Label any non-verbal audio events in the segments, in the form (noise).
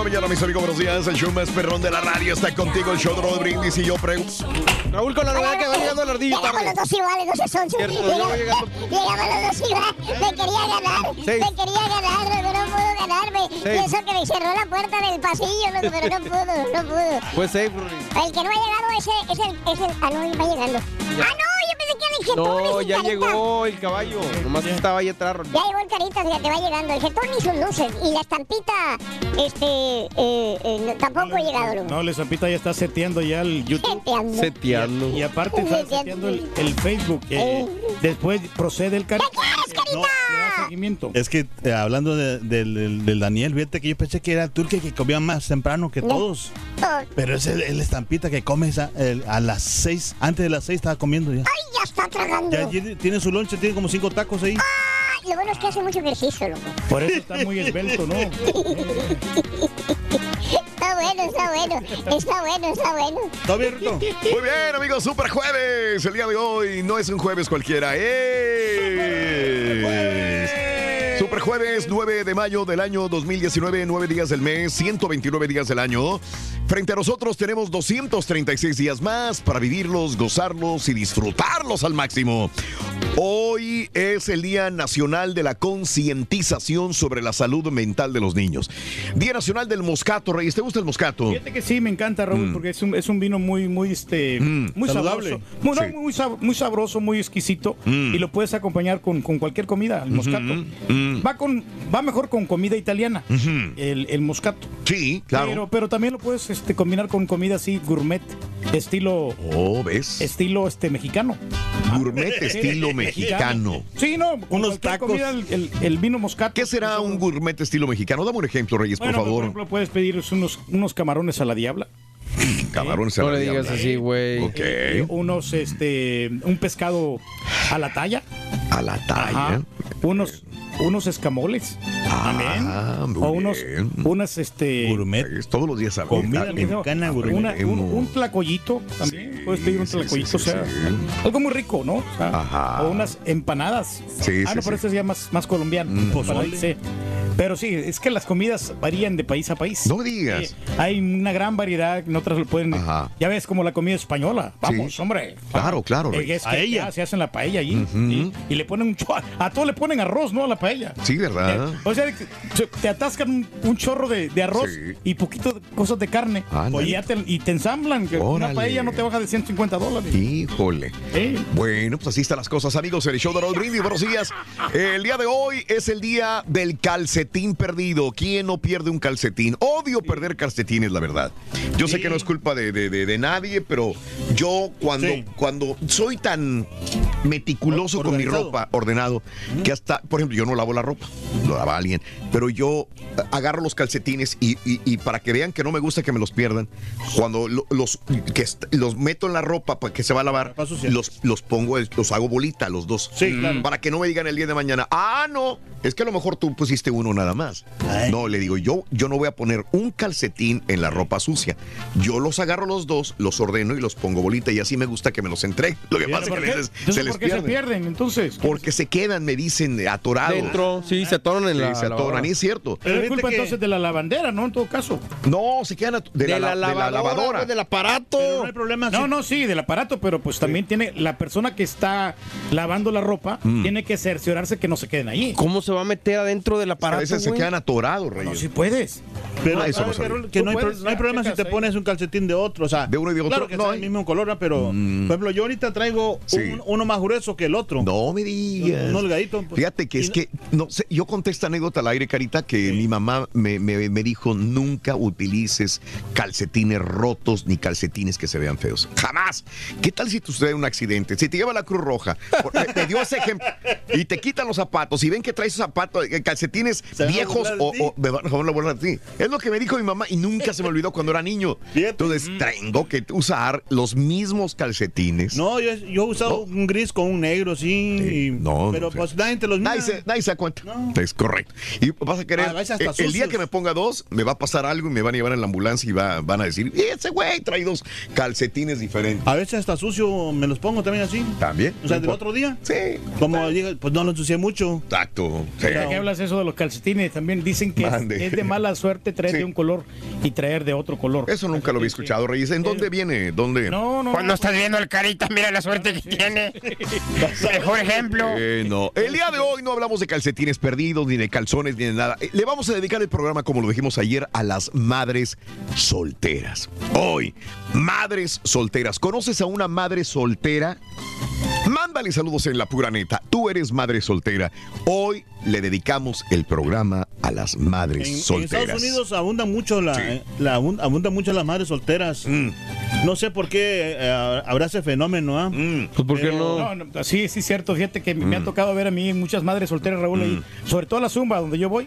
La mañana, mis amigos, buenos días. El show más perrón de la radio está contigo, el show de Rod Brindis y yo pregunto. Raúl, con la novedad que va llegando la ardilla Llegamos tarde. los dos iguales, no seas sonso. Cierto, Llegamos, llegando- los dos iguales. Me quería ganar. Sí. Me quería ganar, pero no pudo ganarme. Sí. Y eso que me cerró la puerta del pasillo, loco, pero no pudo, no pudo. Pues safe. El que no ha llegado ese es el, es el. Ah, no, va llegando. Ah, no, yo pensé que era el jetón. No, ya carita. llegó el caballo. Nomás estaba ahí atrás. Ya llegó el carita, fíjate, va llegando. El jetón ni sus luces. Y la estampita, este, eh, eh, no- tampoco ha llegado, loco. No, la Zampita ya está seteando ya el YouTube. Seteando. Seteando. Y aparte está seteando el, el Facebook. eh, después procede el cari. ¿Qué quieres, carita? No, seguimiento. Es que eh, hablando de- del, del- del Daniel, fíjate que yo pensé que era tú el que, que comía más temprano que No. todos. Oh, Pero es el, el estampita que come esa- el- a las seis, antes de las seis estaba comiendo ya. Ay, ya está tragando. Ya tiene, tiene su lonche, tiene como cinco tacos ahí. Ay, Lo bueno es que hace mucho ejercicio, loco. Por eso está muy esbelto, ¿no? Está bueno, está bueno. Está bueno, está bueno. ¿Todo bien, Rito? Muy bien, amigos, super jueves. El día de hoy no es un jueves cualquiera. Super jueves 9 de mayo del año 2019, 9 días del mes, 129 días del año. Frente a nosotros tenemos 236 días más para vivirlos, gozarlos y disfrutarlos al máximo. Hoy es el Día Nacional de la Concientización sobre la Salud Mental de los Niños. Día Nacional del Moscato, Reyes. ¿Te gusta el moscato? Fíjate que sí, me encanta, Raúl, porque es un, es un vino muy, muy, este, Mm. muy Saludable. sabroso. Muy, no, Sí. muy, sab- muy sabroso, muy exquisito. Mm. Y lo puedes acompañar con, con cualquier comida, el moscato. mm. Va, con, va mejor con comida italiana, el, el moscato. Sí, claro. Pero, pero también lo puedes este, combinar con comida así, gourmet, estilo, Oh, ¿ves? estilo este, mexicano. Gourmet (laughs) estilo mexicano. Sí, no, Unos tacos. comida, el, el- el vino moscato. ¿Qué será un gourmet estilo mexicano? Dame un ejemplo, Reyes, Bueno, por pues, favor. ejemplo, puedes pedir unos, unos camarones a la diabla. (laughs) Camarones a No la le digas diabla. así, güey. Ok. eh, unos, este, un pescado a la talla. A la talla. Ajá. Unos, unos escamoles. Ah, también. muy O unos, bien. unas, este. Gourmet. Es Todos los días a Comida mexicana, gourmet. una- un, un tlacoyito también. Puedes pedir un sí, tlacoyito, sí, o sea, sí. algo muy rico, ¿no? O, sea, Ajá. o unas empanadas. Sí, ah, sí, no, pero sí. este ya más, más colombiano. Mm. Pozole. Sí. Pero sí, es que las comidas varían de país a país. No me digas. Sí, hay una gran variedad, en otras lo pueden. Ajá. Ya ves como la comida española. Vamos, Sí. hombre. Claro, claro, Eh, Rey. es que A ella. ya se hacen la paella allí. Ujú. ¿sí? Y le ponen un A todo le ponen arroz, ¿no? A la paella. Sí, ¿verdad? Eh, O sea, te atascan un, un chorro de, de arroz Sí. y poquito de cosas de carne. Ándale. Oye, ya te- y te ensamblan. que una paella no te baja de 150 dólares. Híjole. Eh, Bueno, pues así están las cosas, amigos. El show de Raúl Brindis, buenos días. El día de hoy es el día del calcetín perdido. ¿Quién no pierde un calcetín? Odio perder calcetines, la verdad. Yo sé que no es culpa de, de- de- de nadie, pero yo cuando, Sí. cuando soy tan meticuloso Or- con mi ropa, ordenado, que hasta, por ejemplo, yo no lavo la ropa, lo lava alguien, pero yo eh, agarro los calcetines y, y- y para que vean que no me gusta que me los pierdan, cuando lo- los, que los meto en la ropa para que se va a lavar, los, los pongo, los hago bolita, los dos. Sí, claro. Para que no me digan el día de mañana, ah, no, es que a lo mejor tú pusiste uno nada más. Ay. No, le digo, yo, yo no voy a poner un calcetín en la ropa sucia. Yo los agarro los dos, los ordeno y los pongo bolita y así me gusta que me los entreguen. Lo que pasa es que a veces se les ¿por qué se pierde. pierden entonces? Porque se quedan, me dicen, atorados. Dentro, sí, se atoran en Sí, la. se atoran, lavadora. y es cierto. Pero es culpa que- entonces de la lavandera, ¿no? En todo caso. No, se quedan de, De, la, la, de la lavadora. del aparato. Pero no hay problema. No, no, sí, del aparato, pero pues también tiene la persona que está lavando la ropa, Mm. tiene que cerciorarse que no se queden ahí. ¿Cómo se va a meter adentro del a aparato? veces se quedan atorados, Reyes. No, si puedes. Pero Ah, eso no que no hay, puedes, no hay ya, problema si te pones un calcetín de otro. O sea, De uno y de otro, Claro que no sea hay. el mismo color, ¿no? pero Mm. por ejemplo, yo ahorita traigo Sí. un- uno más grueso que el otro. No me digas. Un holgadito. pues. Fíjate que Y es no- que, no sé, yo conté esta anécdota al aire, Carita, que mi mamá me, me- me dijo, nunca utilices calcetines rotos ni calcetines que se vean feos. Jamás. ¿Qué tal si te sucede un accidente? Si te lleva la Cruz Roja, me, me dio ese ejemplo, y te quitan los zapatos y ven que traes zapatos, eh, calcetines Se viejos o, me van a ti. Es lo que me dijo mi mamá y nunca se me olvidó cuando era niño. Fíjate. Entonces, tengo que usar los mismos calcetines. No, yo, yo he usado un gris con un negro, sí. Sí, y- no, pero no pues nadie te los mira. Nadie se, nadie se da cuenta. No. Es correcto. Y vas a querer. A veces hasta el, el día que me ponga dos, me va a pasar algo y me van a llevar en la ambulancia y va- van a decir: ese güey trae dos calcetines diferentes. A veces hasta sucio me los pongo también así. ¿También? O sea, del otro día. Sí. Como dije, pues no lo ensucié mucho. Exacto. Sí. Ya que hablas eso de los calcetines, también dicen que es, de mala suerte traer Sí. de un color y traer de otro color. Eso nunca lo había escuchado, Reyes. ¿En dónde viene? ¿Dónde? No, no. Cuando estás viendo el carita, mira la suerte que tiene. Mejor ejemplo. Eh, no. El día de hoy no hablamos de calcetines perdidos, ni de calzones, ni de nada. Eh, Le vamos a dedicar el programa, como lo dijimos ayer, a las madres solteras. Hoy, madres solteras. ¿Conoces a una madre soltera? Mándale saludos en la pura neta. Tú eres madre soltera. Hoy le dedicamos el programa a las madres En, en solteras. Estados Unidos abunda mucho la, Sí. eh, la abun- abunda mucho las madres solteras. Mm, No sé por qué eh, habrá ese fenómeno, ¿ah? mm. Pues, ¿por qué Pero- no? No, no, sí, sí, cierto. Fíjate que me ha tocado ver a mí muchas madres solteras, Raúl, ahí, sobre todo a la Zumba, donde yo voy.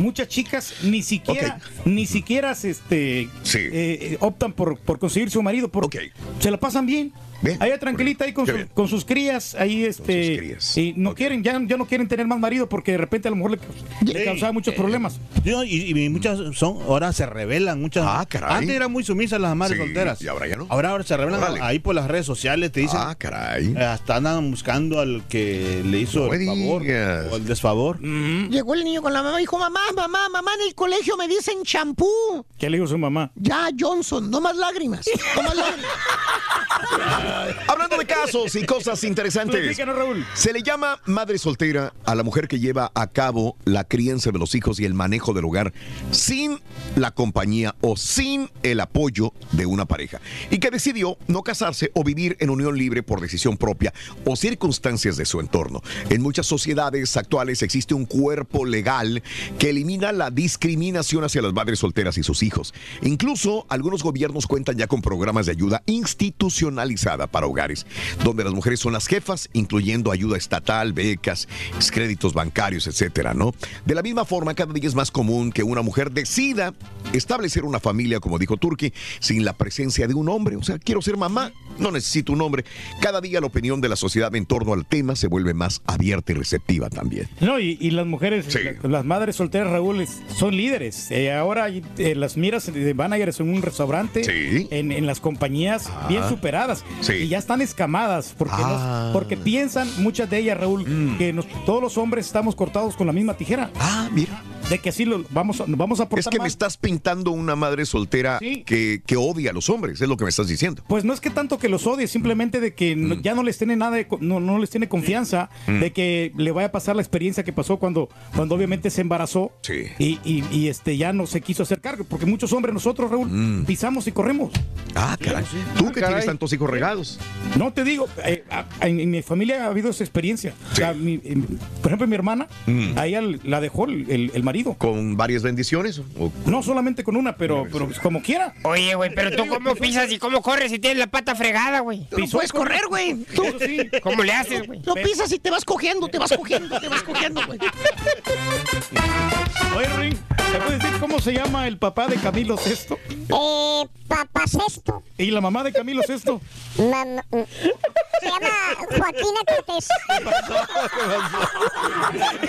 Muchas chicas ni siquiera, ni siquiera este, Sí. eh, eh, optan por, por conseguir su marido, porque Ok. se la pasan bien. Bien. Allá tranquilita ahí con, su- sus crías, ahí este, sus crías. y no quieren, ya, ya no quieren tener más marido porque de repente a lo mejor le, causaba muchos problemas. Yo, y, y muchas son, ahora se revelan, muchas. Ah, caray. Antes eran muy sumisas las madres Sí, solteras. y ahora ya no. Ahora, ahora se revelan Órale. ahí por las redes sociales, te dicen. Ah, caray. eh, hasta andan buscando al que le hizo No el favor digas. o el desfavor. Llegó el niño con la mamá y dijo, mamá, mamá, mamá, en el colegio me dicen champú. ¿Qué le dijo su mamá? Ya, Johnson, no más lágrimas. No más lágrimas. (laughs) (laughs) Hablando de casos y cosas interesantes. Raúl. Se le llama madre soltera a la mujer que lleva a cabo la crianza de los hijos y el manejo del hogar sin la compañía o sin el apoyo de una pareja y que decidió no casarse o vivir en unión libre por decisión propia o circunstancias de su entorno. En muchas sociedades actuales existe un cuerpo legal que elimina la discriminación hacia las madres solteras y sus hijos. Incluso algunos gobiernos cuentan ya con programas de ayuda para hogares, donde las mujeres son las jefas, incluyendo ayuda estatal, becas, créditos bancarios, etcétera, ¿no? De la misma forma, cada día es más común que una mujer decida establecer una familia, como dijo Turki, sin la presencia de un hombre. O sea, quiero ser mamá, no necesito un hombre. Cada día la opinión de la sociedad en torno al tema se vuelve más abierta y receptiva también. No, y, y las mujeres, Sí. la- las madres solteras, Raúl, son líderes. Eh, ahora eh, las miras de managers en un restaurante, Sí. en, en las compañías bien superadas. Sí. Y ya están escamadas, porque, Ah. porque piensan, muchas de ellas, Raúl, que nos- todos los hombres estamos cortados con la misma tijera. Ah, mira. de que sí lo vamos a, vamos a Es que me estás pintando una madre soltera Sí. que, que odia a los hombres, es lo que me estás diciendo. Pues no es que tanto que los odie, simplemente de que Mm. no- ya no les tiene nada, de no, no les tiene confianza de que le vaya a pasar la experiencia que pasó cuando, cuando obviamente se embarazó Sí. y, y- y, este ya no se quiso hacer cargo, porque muchos hombres nosotros, Raúl, Mm. pisamos y corremos. Ah, caray. Tú que caray. tienes tantos hijos regados. No te digo, eh, a- en, en mi familia ha habido esa experiencia. O sea, mi- em, por ejemplo, mi hermana, Mm. a ella la dejó el, el- el marido. ¿Con varias bendiciones? o- No solamente con una, pero, pero como quiera. Oye, güey, pero tú cómo pisas y cómo corres si tienes la pata fregada, güey. No puedes correr, güey. Tú Eso sí. ¿Cómo le haces, güey? lo pisas y te vas cogiendo, te vas cogiendo, te vas cogiendo, güey. (laughs) Oye, Ring, ¿te puedes decir cómo se llama el papá de Camilo Sesto Eh, papá Sexto. y la mamá de Camilo Sesto? Mam- mm, se llama Joaquina Cortés.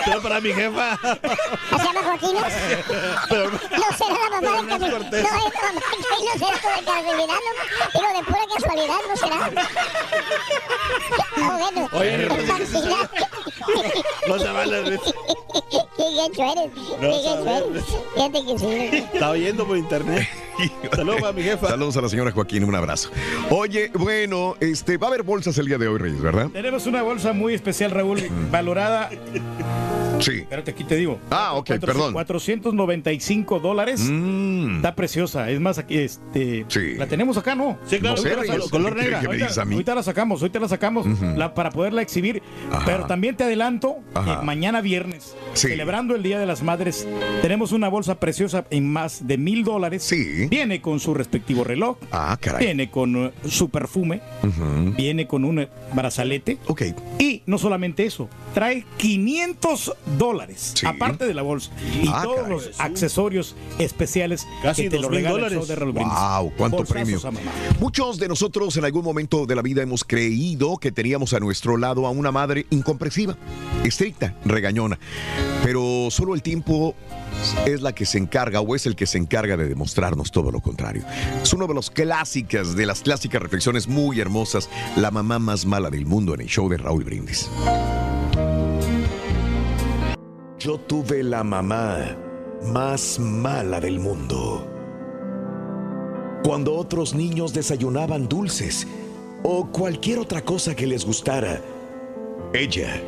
Pero para mi jefa. ¿Se llama Joaquina? No será la mamá de Camilo. No es la mamá de Camilo Sesto de no. Pero de pura casualidad, ¿no será? Ah, bueno. Oye. No se vale, Luis. Qué eres. Qué gacho eres. Fíjate que sí. Está oyendo por internet. (laughs) Saludos para mi jefa. Saludos a la señora Joaquín, un abrazo. Oye, bueno, este, va a haber bolsas el día de hoy, Reyes, ¿verdad? Tenemos una bolsa muy especial, Raúl, valorada. Sí. Espérate, aquí te digo. Ah, ok, perdón. 495 dólares. Mm. Está preciosa. Es más, aquí, este. Sí. La tenemos acá, ¿no? Sí, claro, No sé, color- Reyes, color ¿qué- qué- negra. Ahorita, dices a mí? ahorita la sacamos, ahorita la sacamos la- para poderla exhibir. Ajá. Pero también te adelanto Ajá. que mañana viernes, Sí. celebrando el Día de las Madres, tenemos una bolsa preciosa en más de mil dólares. Sí. Viene con su respectivo reloj. Ah, caray. Viene con uh, su perfume. Viene con un eh, brazalete. Ok. Y no solamente eso, trae 500 dólares, Sí. aparte de la bolsa. Y Ah, todos caray. los accesorios especiales Casi que te lo 2,000 regala el dólares. show de Raúl Brindis. Wow, cuánto Bolsazos premio. Muchos de nosotros en algún momento de la vida hemos creído que teníamos a nuestro lado a una madre incomprensiva, estricta, regañona. Pero solo el tiempo es la que se encarga o es el que se encarga de demostrarnos todo lo contrario. Es uno de los clásicas, de las clásicas reflexiones muy hermosas, la mamá más mala del mundo en el show de Raúl Brindis. Yo tuve la mamá más mala del mundo. Cuando otros niños desayunaban dulces o cualquier otra cosa que les gustara, ella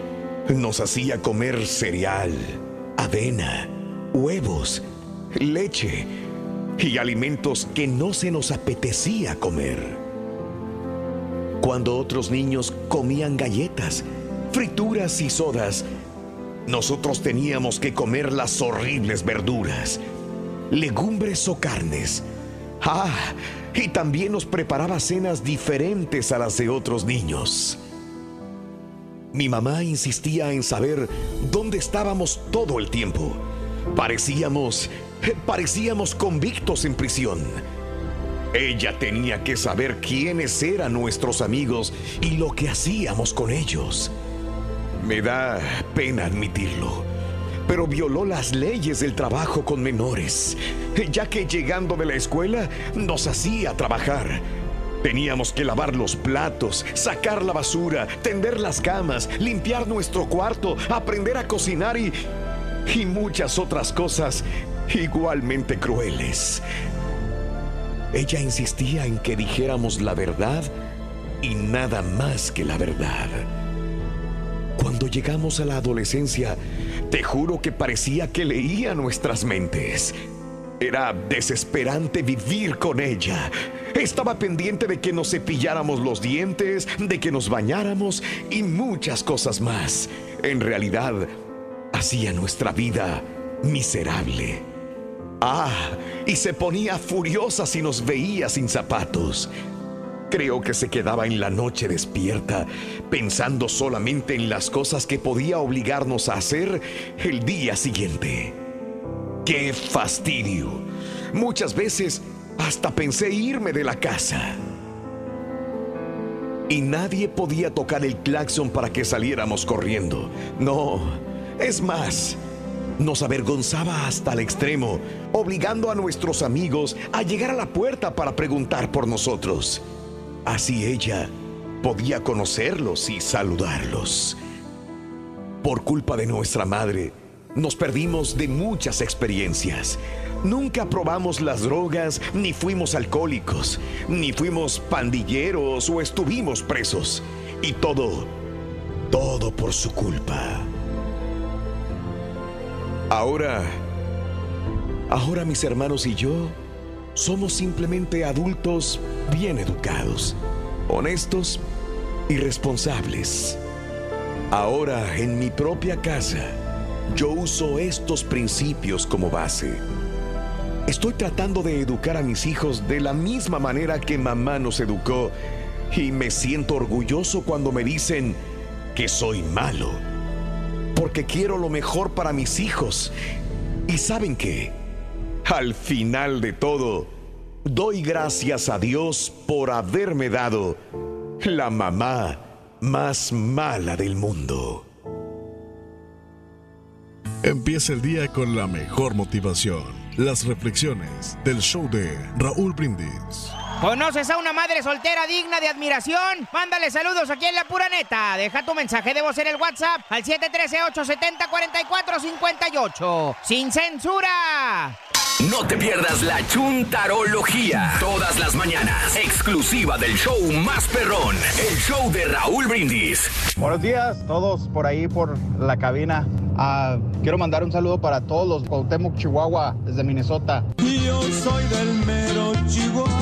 nos hacía comer cereal, avena, huevos, leche y alimentos que no se nos apetecía comer. Cuando otros niños comían galletas, frituras y sodas, nosotros teníamos que comer las horribles verduras, legumbres o carnes. Ah, y también nos preparaba cenas diferentes a las de otros niños. Mi mamá insistía en saber dónde estábamos todo el tiempo. Parecíamos, parecíamos convictos en prisión. Ella tenía que saber quiénes eran nuestros amigos y lo que hacíamos con ellos. Me da pena admitirlo, pero violó las leyes del trabajo con menores, ya que llegando de la escuela nos hacía trabajar. Teníamos que lavar los platos, sacar la basura, tender las camas, limpiar nuestro cuarto, aprender a cocinar y, y muchas otras cosas igualmente crueles. Ella insistía en que dijéramos la verdad y nada más que la verdad. Cuando llegamos a la adolescencia, te juro que parecía que leía nuestras mentes. Era desesperante vivir con ella. Estaba pendiente de que nos cepilláramos los dientes, de que nos bañáramos y muchas cosas más. En realidad, hacía nuestra vida miserable. Ah, y se ponía furiosa si nos veía sin zapatos. Creo que se quedaba en la noche despierta, pensando solamente en las cosas que podía obligarnos a hacer el día siguiente. ¡Qué fastidio! Muchas veces hasta pensé irme de la casa. Y nadie podía tocar el claxon para que saliéramos corriendo. No, es más, nos avergonzaba hasta el extremo, obligando a nuestros amigos a llegar a la puerta para preguntar por nosotros. Así ella podía conocerlos y saludarlos. Por culpa de nuestra madre, nos perdimos de muchas experiencias. Nunca probamos las drogas, ni fuimos alcohólicos, ni fuimos pandilleros o estuvimos presos. Y todo, todo por su culpa. Ahora, ahora mis hermanos y yo somos simplemente adultos bien educados, honestos y responsables. Ahora, en mi propia casa, yo uso estos principios como base. Estoy tratando de educar a mis hijos de la misma manera que mamá nos educó y me siento orgulloso cuando me dicen que soy malo. Porque quiero lo mejor para mis hijos. ¿Y saben qué? Al final de todo, doy gracias a Dios por haberme dado la mamá más mala del mundo. Empieza el día con la mejor motivación. Las reflexiones del show de Raúl Brindis. ¿Conoces a una madre soltera digna de admiración? Mándale saludos aquí en La Pura Neta. Deja tu mensaje de voz en el WhatsApp al 713-870-4458. ¡Sin censura! No te pierdas la chuntarología. Todas las mañanas. Exclusiva del show más perrón. El show de Raúl Brindis. Buenos días, todos por ahí por la cabina. Ah, quiero mandar un saludo para todos los Cuauhtémoc, Chihuahua, desde Minnesota. Yo soy del mero Chihuahua,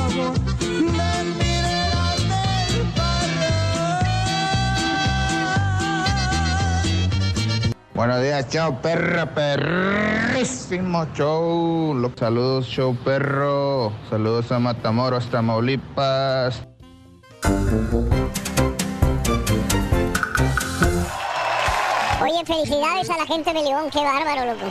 Buenos días, chao perro, perrísimo show. Saludos, show perro. Saludos a Matamoros, Tamaulipas. Oye, felicidades a la gente de León, qué bárbaro, loco.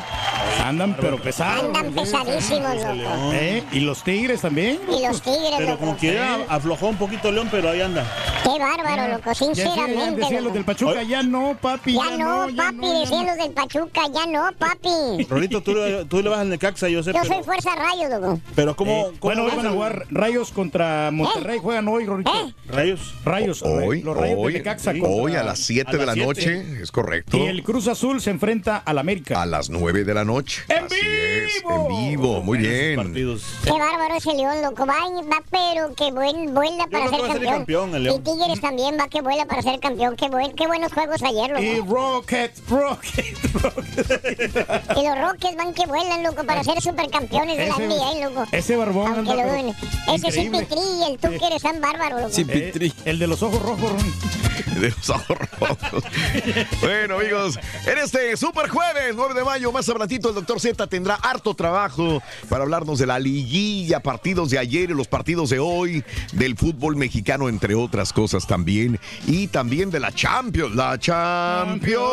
Andan pero pesados. Andan pesadísimos, loco. ¿Eh? ¿Y los tigres también? Y los tigres, Pero loco. como que ya aflojó un poquito León, pero ahí anda. Qué bárbaro, loco, Ya decían- sinceramente. decían los del Pachuca, ya no, papi. Ya no, papi, decían los del Pachuca, ya no, papi. Rolito, tú, le- tú le vas al Necaxa, yo sé, Yo pero, soy Fuerza Rayos, loco. pero ¿cómo, Eh, cómo bueno, hoy van a jugar Rayos contra Monterrey. Juegan hoy, Rorito. Rayos. Rayos. Hoy, los Rayos hoy, de Necaxa hoy contra- a las 7 de la noche, es correcto. Y el Cruz Azul se enfrenta al América. A las 9 de la noche. ¡En Así es, en vivo, muy bien. Qué bárbaro ese León, loco. Va, va pero que buen, vuela para ser campeón. campeón el y. Tigres también va que vuela para ser campeón. Qué, buen, qué buenos juegos ayer, loco. Y Rockets, Rockets, Y los Rockets van que vuelan, loco, para ser supercampeones de la NBA, loco. Ese barbón Aunque anda, lo pero duden. Ese es. Pitri y el tú que eres tan bárbaro, loco. Eh, el de los ojos rojos. (laughs) De los ojos rojos. bueno, amigos, en este super jueves, 9 de mayo, más adelantito, el doctor Z tendrá harto trabajo para hablarnos de la liguilla, partidos de ayer y los partidos de hoy, del fútbol mexicano, entre otras cosas también, y también de la Champions, la Champions.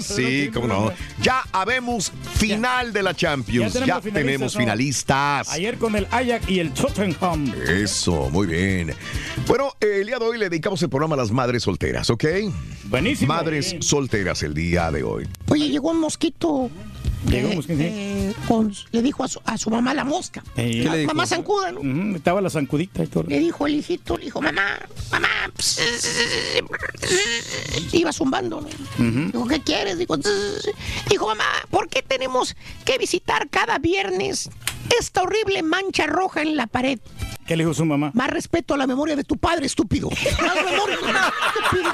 Sí, cómo no. Ya habemos final de la Champions, ya tenemos, finalistas. Ayer con el Ajax y el Tottenham. Eso, muy bien. Bueno, el día de hoy le dedicamos el programa a las madres solteras, ¿ok? Buenísimo. Madres solteras el día de hoy. Oye, llegó un mosquito. Llegó eh, sí. eh, con- le dijo a su, a su mamá la mosca. Eh, La mamá zancuda, ¿no? Estaba la zancudita y todo. Le dijo el hijito, le dijo, mamá, mamá. pss, Iba zumbando, ¿no? Dijo, ¿qué quieres? Dijo, dijo, mamá, ¿por qué tenemos que visitar cada viernes esta horrible mancha roja en la pared? ¿Qué le dijo su mamá? Más respeto a la memoria de tu padre, estúpido. (laughs) Más memoria, estúpido.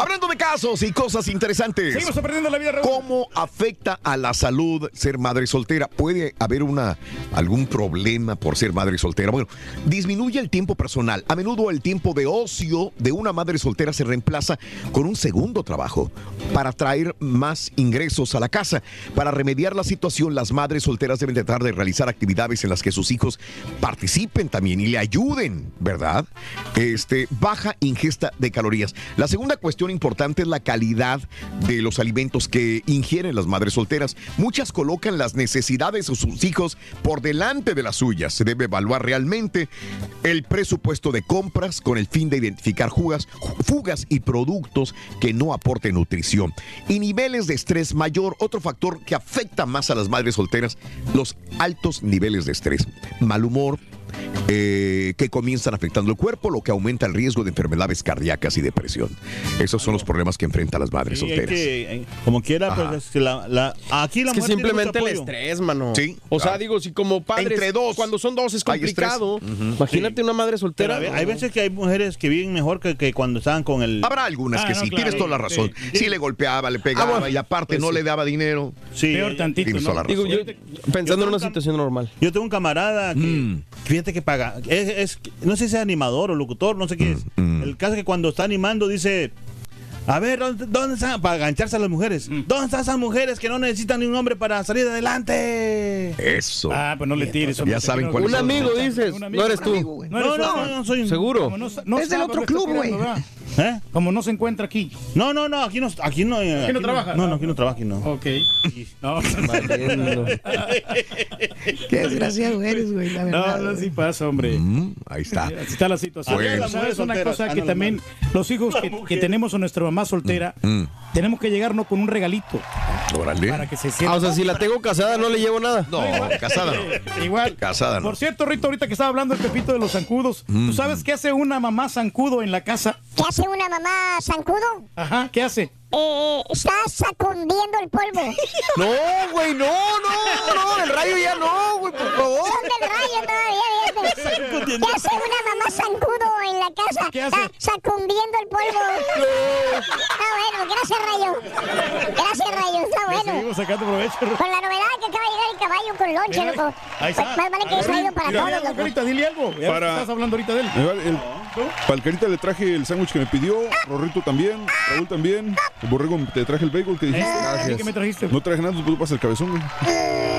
Hablando de casos y cosas interesantes. Seguimos aprendiendo la vida, Raúl. ¿Cómo afecta a la salud ser madre soltera? ¿Puede haber una, algún problema por ser madre soltera? Bueno, disminuye el tiempo personal. A menudo el tiempo de ocio de una madre soltera se reemplaza con un segundo trabajo para traer más ingresos a la casa. Para remediar la situación, las madres solteras deben tratar de realizar actividades en que sus hijos participen también y le ayuden, ¿verdad? Este, baja ingesta de calorías. La segunda cuestión importante es la calidad de los alimentos que ingieren las madres solteras. Muchas colocan las necesidades de sus hijos por delante de las suyas. Se debe evaluar realmente el presupuesto de compras con el fin de identificar jugas, fugas y productos que no aporten nutrición. Y niveles de estrés mayor, otro factor que afecta más a las madres solteras, los altos niveles de estrés. Mal humor, eh, que comienzan afectando el cuerpo, lo que aumenta el riesgo de enfermedades cardíacas y depresión. Esos son los problemas que enfrentan las madres Sí, solteras. que, eh, como quiera, Ajá. pues es que la, la- aquí la Es que simplemente el mucho apoyo. estrés, mano. Sí, O sea, claro. digo, si como padres. Entre dos Cuando son dos es complicado. Imagínate una madre soltera. hay veces que hay mujeres que viven mejor que, que cuando estaban con el... Habrá algunas Ah, que no, sí, claro, tienes toda la razón. sí. Sí, le golpeaba, le pegaba Ah, bueno, y aparte pues no sí. le daba dinero. Sí, Peor tantito, Tienes ¿no? toda la Digo, razón. yo pensando en una situación normal. Yo tengo un camarada que, Mm. Fíjate que paga, es, es- no sé si es animador o locutor, no sé qué es. mm. El caso es que cuando está animando dice, a ver, ¿dónde, dónde están? Para gancharse a las mujeres. Mm. ¿Dónde están esas mujeres que no necesitan ni un hombre para salir adelante? Eso. Ah, pues no le tires. Ya saben cuál Un es. amigo, dices. Un amigo. No eres tú. No, eres No, no, no, soy un... Seguro. No, no Es del otro club, güey. ¿Eh? Como no se encuentra aquí. No, no, no, aquí no, aquí no, aquí no trabaja? No, no, aquí no trabaja, aquí no. Ok. No. (laughs) Qué desgraciado eres, güey, la no, verdad. no, sí pasa, hombre. Mm, ahí está. Así está la situación. Bueno. Pero, ¿Sabes una cosa ah, que no, también los hijos que, que tenemos a nuestra mamá soltera, Mm. tenemos que llegarnos con un regalito Órale. para que se sienta. Ah, o sea, si la tengo casada, no le llevo nada. No, casada no. Eh, (laughs) Igual. Casada no. Por cierto, Rito, ahorita que estaba hablando el Pepito de los zancudos, ¿tú sabes qué hace una mamá zancudo en la casa? ¿Qué hace una mamá zancudo? Ajá, ¿qué hace? Eh, está sacundiendo el polvo. (laughs) No, güey, no, no, no, el rayo ya no, güey, por favor. Son del rayo todavía, fíjate. (laughs) ¿Qué hace una mamá zancudo en la casa? ¿Qué hace? Está sacundiendo el polvo. (laughs) Está bueno, gracias, Rayo. Gracias, Rayo, está bueno. seguimos sacando provecho. Con la novedad que acaba de llegar el caballo con lonche, loco. Ahí Pues, está. Más vale que haya traído para todos, algo, loco. Carita, dile algo. Ya Para- estás hablando ahorita de él. El- Para el carita le traje el sándwich que me pidió, Rorrito también, Raúl también, el borrego te traje el bagel que dijiste. ¿Y ¿Qué me trajiste? No traje nada, tú pasas el cabezón, güey.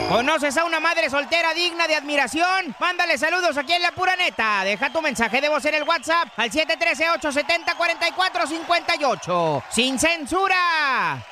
¿Conoces a una madre soltera digna de admiración? Mándale saludos aquí en La Pura Neta. Deja tu mensaje de voz en el WhatsApp al 713-870-4458. ¡Sin censura!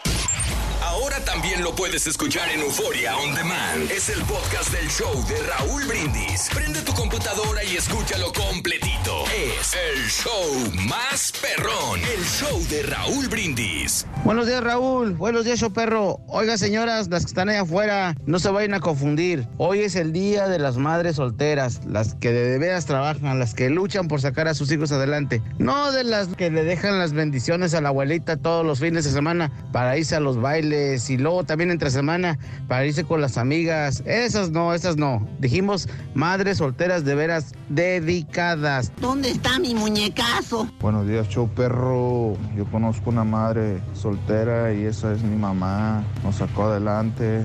Ahora también lo puedes escuchar en Euforia On Demand. Es el podcast del show de Raúl Brindis. Prende tu computadora y escúchalo completito. Es el show más perrón. El show de Raúl Brindis. Buenos días, Raúl. Buenos días, perro. Oiga, señoras, las que están allá afuera, no se vayan a confundir. Hoy es el día de las madres solteras, las que de veras trabajan, las que luchan por sacar a sus hijos adelante. No de las que le dejan las bendiciones a la abuelita todos los fines de semana para irse a los bailes y luego también entre semana para irse con las amigas. Esas no, esas no. Dijimos madres solteras de veras dedicadas. ¿Dónde está mi muñecazo? Buenos días, show perro. Yo conozco una madre soltera y esa es mi mamá. Nos sacó adelante.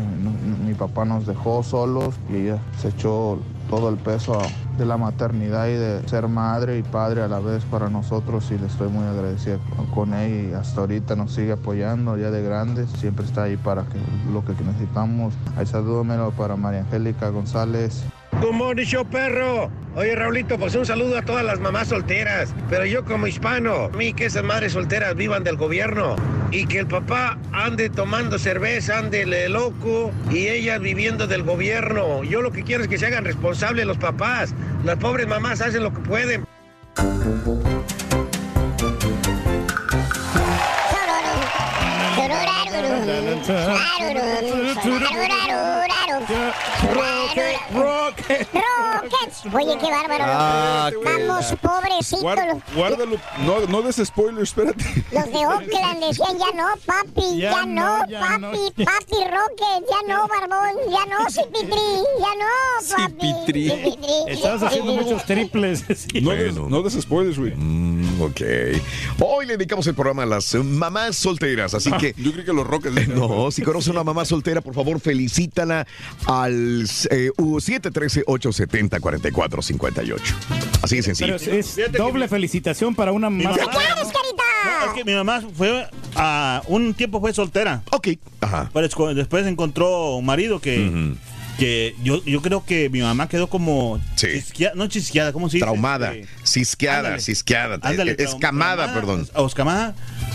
Mi papá nos dejó solos y ella se echó todo el peso de la maternidad y de ser madre y padre a la vez para nosotros y le estoy muy agradecida con ella y hasta ahorita nos sigue apoyando ya de grandes. Siempre está ahí para que lo que necesitamos. Ahí salúdomelo para María Angélica González. Good morning, show perro. Oye, Raulito, pues un saludo a todas las mamás solteras. Pero yo como hispano, a mí que esas madres solteras vivan del gobierno. Y que el papá ande tomando cerveza, ande loco. Y ellas viviendo del gobierno. Yo lo que quiero es que se hagan responsables los papás. Las pobres mamás hacen lo que pueden. Oye, qué bárbaro. Ah, Vamos, qué- pobrecitos. Guárdalo, no, no des spoiler, espérate. los de Oakland decían ya no, papi, ya, Ya no, no, ya papi, papi Rocket, ya no, barbón, ya no, (laughs) Cipitri, ya no, papi. Cipitri. Estabas haciendo muchos triples. (laughs) No, des, no des spoilers, güey. Mm, ok. Hoy le dedicamos el programa a las eh, mamás solteras, así que... Yo creo que los rockets. (laughs) No, si conoce una mamá soltera, por favor, felicítala al eh, 713-870-4458. Así de sencillo. Pero es, es doble felicitación para una mamá. No, es que mi mamá fue a un tiempo fue soltera. Ok. Ajá. Pero después encontró un marido que, que yo, yo creo que mi mamá quedó como chisqueada, no chisqueada, ¿cómo se dice? Traumada, Este, cisqueada, cisqueada, eh, escamada, perdón. O escamada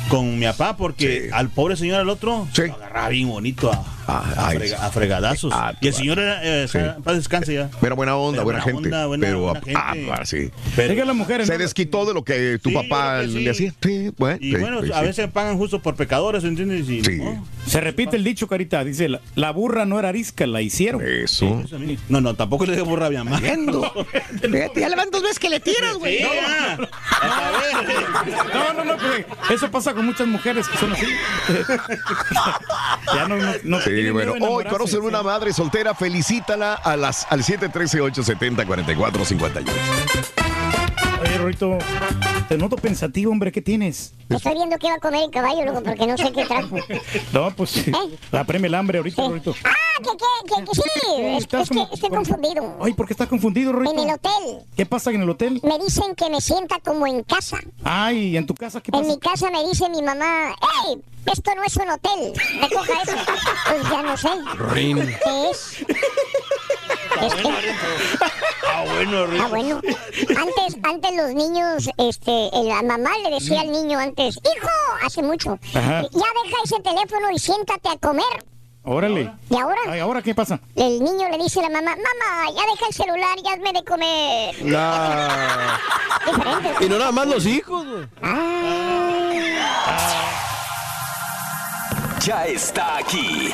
con mi papá porque al pobre señor al otro lo agarraba bien bonito a, a, ay, frega- a fregadazos. y el señor era, eh, Sí. paz descanse ya. Pero buena onda, Pero buena, buena gente. onda, buena- pero buena ah, gente. ah, sí. Pero- Diga las mujeres, Se ¿no? desquitó de lo que tu Sí, papá que sí. le hacía. Sí, bueno, Y sí, bueno, sí, a sí. veces pagan justo por pecadores, ¿entiendes? Y, Sí. ¿no? Se repite el dicho, Carita. Dice, la, la burra no era arisca, la hicieron. Eso. No, no, tampoco le digo burra a mi mamá. Fíjate, (laughs) ya le van dos veces que le tiras, güey. Sí, No. No, no, porque eso pasa con muchas mujeres que son así. (laughs) ya no, no, no Sí, bueno, hoy conocen una madre soltera, felicítala a las, al 713-870-4458. Oye, Rorito, te noto pensativo, hombre, ¿qué tienes? Estoy viendo qué va a comer el caballo, loco, porque no sé qué trajo. (laughs) No, pues la premia el hambre ahorita, Rorito. Ah, que, que, que, que sí. Es, Estás es que como- estoy confundido. Ay, ¿por qué estás confundido, En Rorito? el hotel ¿Qué pasa en el hotel? me dicen que me sienta como en casa. Ay, ¿en tu casa qué En pasa? mi casa me dice mi mamá, ¡Ey! Esto no es un hotel. Recoja eso. (laughs) Pues ya no sé. Rin. ¿Qué es? Ah, bueno, (laughs) Rito. Ah, bueno. Antes, antes los niños, este, la mamá le decía al niño antes, hijo, hace mucho, Ajá. ya deja ese teléfono y siéntate a comer. Órale. ¿Y ahora? Ay, ¿ahora qué pasa? El niño le dice a la mamá, mamá, ya deja el celular, ya hazme de comer. (laughs) Diferente. Y no nada más los hijos, güey. Ya está aquí.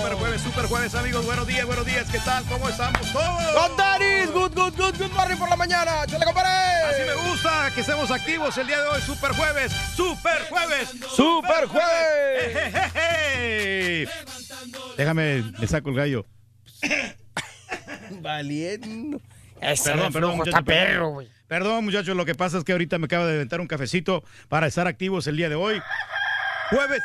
Super jueves, super jueves, amigos. Buenos días, buenos días. ¿Qué tal? ¿Cómo estamos todos? ¡Con Danis! ¡Good, good, good, good morning por la mañana! ¡Chale, compadre! Así me gusta que estemos activos el día de hoy. Super jueves, super jueves, ¡Super jueves. Ejejeje. Déjame, le saco el gallo. Valiendo. Perdón, perdón, muchacho, está perro, güey. Perdón, muchachos, lo que pasa es que ahorita me acaba de inventar un cafecito para estar activos el día de hoy. Jueves.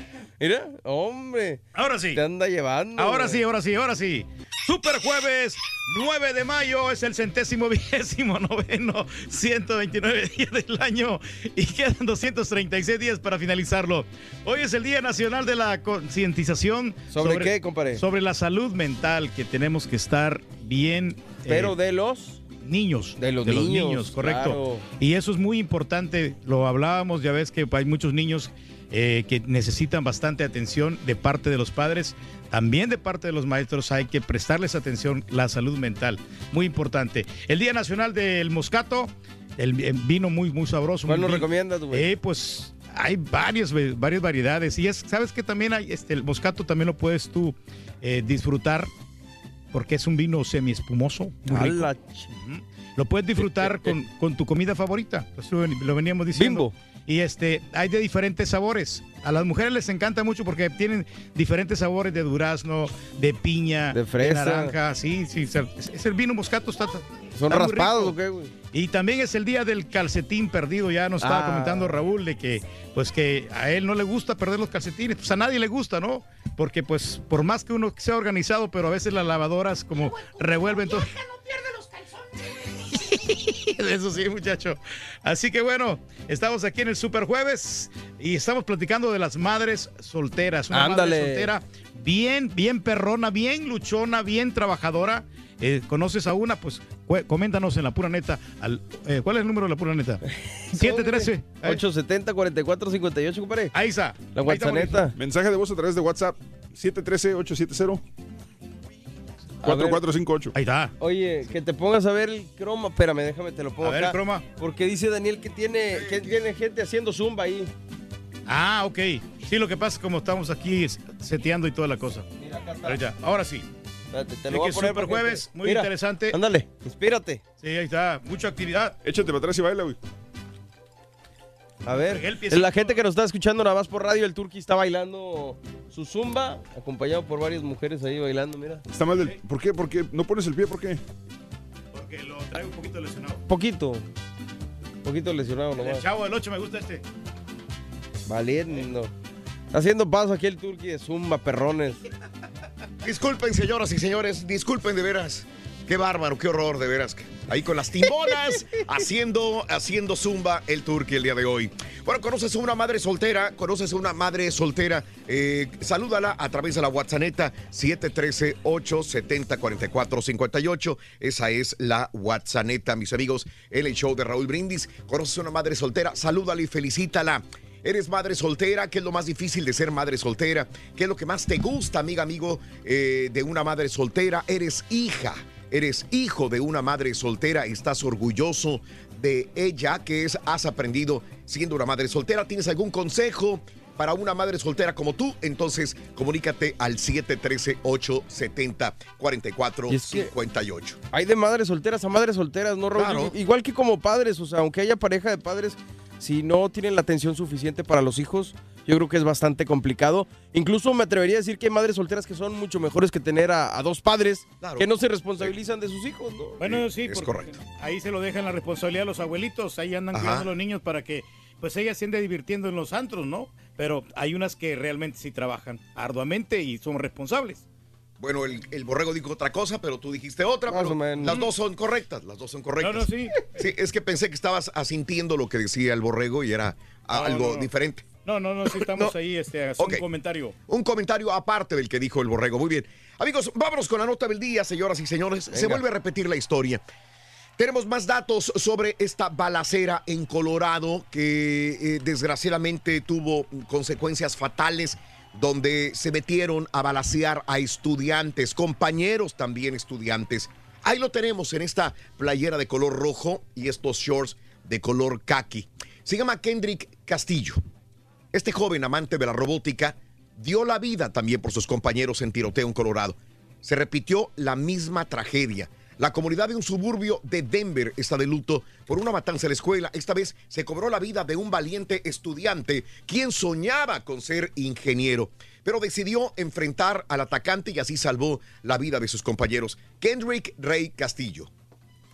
(laughs) Mira, hombre. Ahora sí. Te anda llevando. Ahora güey. sí, ahora sí, ahora sí. Super jueves, 9 de mayo, es el centésimo vigésimo noveno, 129 días del año y quedan 236 días para finalizarlo. Hoy es el Día Nacional de la Concientización. ¿Sobre qué, compadre? Sobre la salud mental, que tenemos que estar bien. eh, Pero de los... niños. De los niños, correcto. claro. Y eso es muy importante. Lo hablábamos, ya ves que hay muchos niños eh, que necesitan bastante atención de parte de los padres. También de parte de los maestros hay que prestarles atención la salud mental. Muy importante. El Día Nacional del Moscato, el, el vino muy, muy sabroso. ¿Cuál muy bien. recomiendas, güey? Eh, pues hay varias, varias variedades. Y es, sabes que también hay, este, el moscato también lo puedes tú eh, disfrutar porque es un vino semi espumoso. A la ch- Lo puedes disfrutar (laughs) con, con tu comida favorita. Pues lo, lo veníamos diciendo. Y este, hay de diferentes sabores. A las mujeres les encanta mucho porque tienen diferentes sabores de durazno, de piña, De fresa. naranja. Sí, sí. Es el, vino moscato. Está, ¿Son está raspados rico. o qué, güey? Y también es el día del calcetín perdido. Ya nos estaba Ah. comentando Raúl de que, pues que a él no le gusta perder los calcetines. Pues a nadie le gusta, ¿no? Porque pues por más que uno sea organizado, pero a veces las lavadoras como revuelven todo. (laughs) Eso sí, muchacho. Así que bueno, estamos aquí en el Super Jueves y estamos platicando de las madres solteras. Una Ándale. madre soltera bien, bien perrona, bien luchona, bien trabajadora. Eh, ¿Conoces a una? Pues coméntanos en la pura neta. Al, eh, ¿Cuál es el número de la pura neta? (laughs) 713. 870-4458, compadre. Ahí está. La WhatsApp. Mensaje de voz a través de WhatsApp 713-870. 4458. Ahí está. Oye, que te pongas a ver el croma. Espérame, déjame, te lo pongo A ver, acá. el croma. Porque dice Daniel que tiene, que tiene gente haciendo zumba ahí. Ah, ok. Sí, lo que pasa es como estamos aquí seteando y toda la cosa. Mira, acá está. Ya, ahora sí. Espérate, te lo voy a poner Super Jueves, te- muy Mira, interesante. Ándale, inspírate. Sí, ahí está. Mucha actividad. Échate para atrás y baila, güey. A ver, El la gente que nos está escuchando nada más por radio, el Turqui está bailando su zumba, acompañado por varias mujeres ahí bailando, mira. Está mal del... ¿Por qué? ¿Por qué? ¿No pones el pie? ¿Por qué? Porque lo traigo un poquito lesionado. Poquito. Poquito lesionado El nomás. chavo del 8 me gusta este. Valiendo. Está haciendo paso aquí el Turqui de zumba, perrones. Disculpen, señoras y señores, disculpen de veras. Qué bárbaro, qué horror, de veras. ahí con las timbonas, (laughs) haciendo, haciendo zumba el turqui el día de hoy. Bueno, conoces a una madre soltera, conoces a una madre soltera, eh, salúdala a través de la WhatsApp 713-870-4458. Esa es la WhatsApp, mis amigos, en el show de Raúl Brindis. Conoces a una madre soltera, salúdala y felicítala. ¿Eres madre soltera? ¿Qué es lo más difícil de ser madre soltera? ¿Qué es lo que más te gusta, amiga, amigo, eh, de una madre soltera? ¿Eres hija? ¿Eres hijo de una madre soltera? ¿Estás orgulloso de ella? ¿Qué es, has aprendido siendo una madre soltera? ¿Tienes algún consejo? Para una madre soltera como tú, entonces comunícate al 713-870-4458. Hay de madres solteras a madres solteras, ¿no, Raúl? Claro. Igual que como padres, o sea, aunque haya pareja de padres, si no tienen la atención suficiente para los hijos, yo creo que es bastante complicado. Incluso me atrevería a decir que hay madres solteras que son mucho mejores que tener a, a dos padres que no se responsabilizan de sus hijos, ¿no? Bueno, sí, porque ahí se lo dejan la responsabilidad a los abuelitos, ahí andan Ajá. cuidando a los niños para que pues ellas se anden divirtiendo en los antros, ¿no? Pero hay unas que realmente sí trabajan arduamente y son responsables. Bueno, el, el borrego dijo otra cosa, pero tú dijiste otra. Más pero o menos. Las dos son correctas, las dos son correctas. No, no, sí. Sí, es que pensé que estabas asintiendo lo que decía el borrego y era No, algo no, no. diferente. No, no, no, sí (laughs) estamos ahí, este, hacer Ok. un comentario. Un comentario aparte del que dijo el borrego. Muy bien. Amigos, vámonos con la nota del día, señoras y señores. Se vuelve a repetir la historia. Tenemos más datos sobre esta balacera en Colorado que eh, desgraciadamente tuvo consecuencias fatales donde se metieron a balacear a estudiantes, compañeros también estudiantes. Ahí lo tenemos en esta playera de color rojo y estos shorts de color khaki. Se llama Kendrick Castillo. Este joven amante de la robótica dio la vida también por sus compañeros en tiroteo en Colorado. Se repitió la misma tragedia. La comunidad de un suburbio de Denver está de luto por una matanza en la escuela. Esta vez se cobró la vida de un valiente estudiante quien soñaba con ser ingeniero, pero decidió enfrentar al atacante y así salvó la vida de sus compañeros. Kendrick Ray Castillo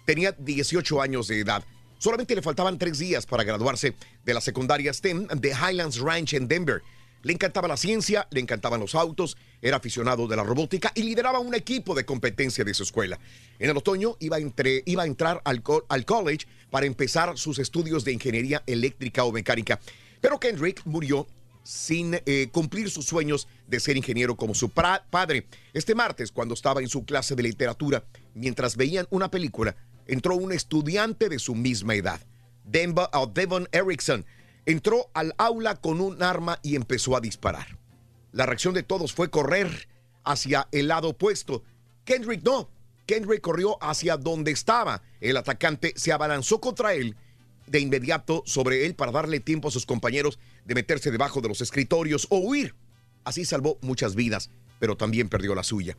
tenía 18 años de edad. Solamente le faltaban tres días para graduarse de la secundaria STEM de Highlands Ranch en Denver. Le encantaba la ciencia, le encantaban los autos, era aficionado de la robótica y lideraba un equipo de competencia de su escuela. En el otoño iba a, entrar al, co- al college para empezar sus estudios de ingeniería eléctrica o mecánica. Pero Kendrick murió sin eh, cumplir sus sueños de ser ingeniero como su padre. Este martes, cuando estaba en su clase de literatura, mientras veían una película, entró un estudiante de su misma edad, Denver, Devon Erickson. Entró al aula con un arma y empezó a disparar. La reacción de todos fue correr hacia el lado opuesto. Kendrick no. Kendrick corrió hacia donde estaba. El atacante se abalanzó contra él de inmediato sobre él para darle tiempo a sus compañeros de meterse debajo de los escritorios o huir. Así salvó muchas vidas, pero también perdió la suya.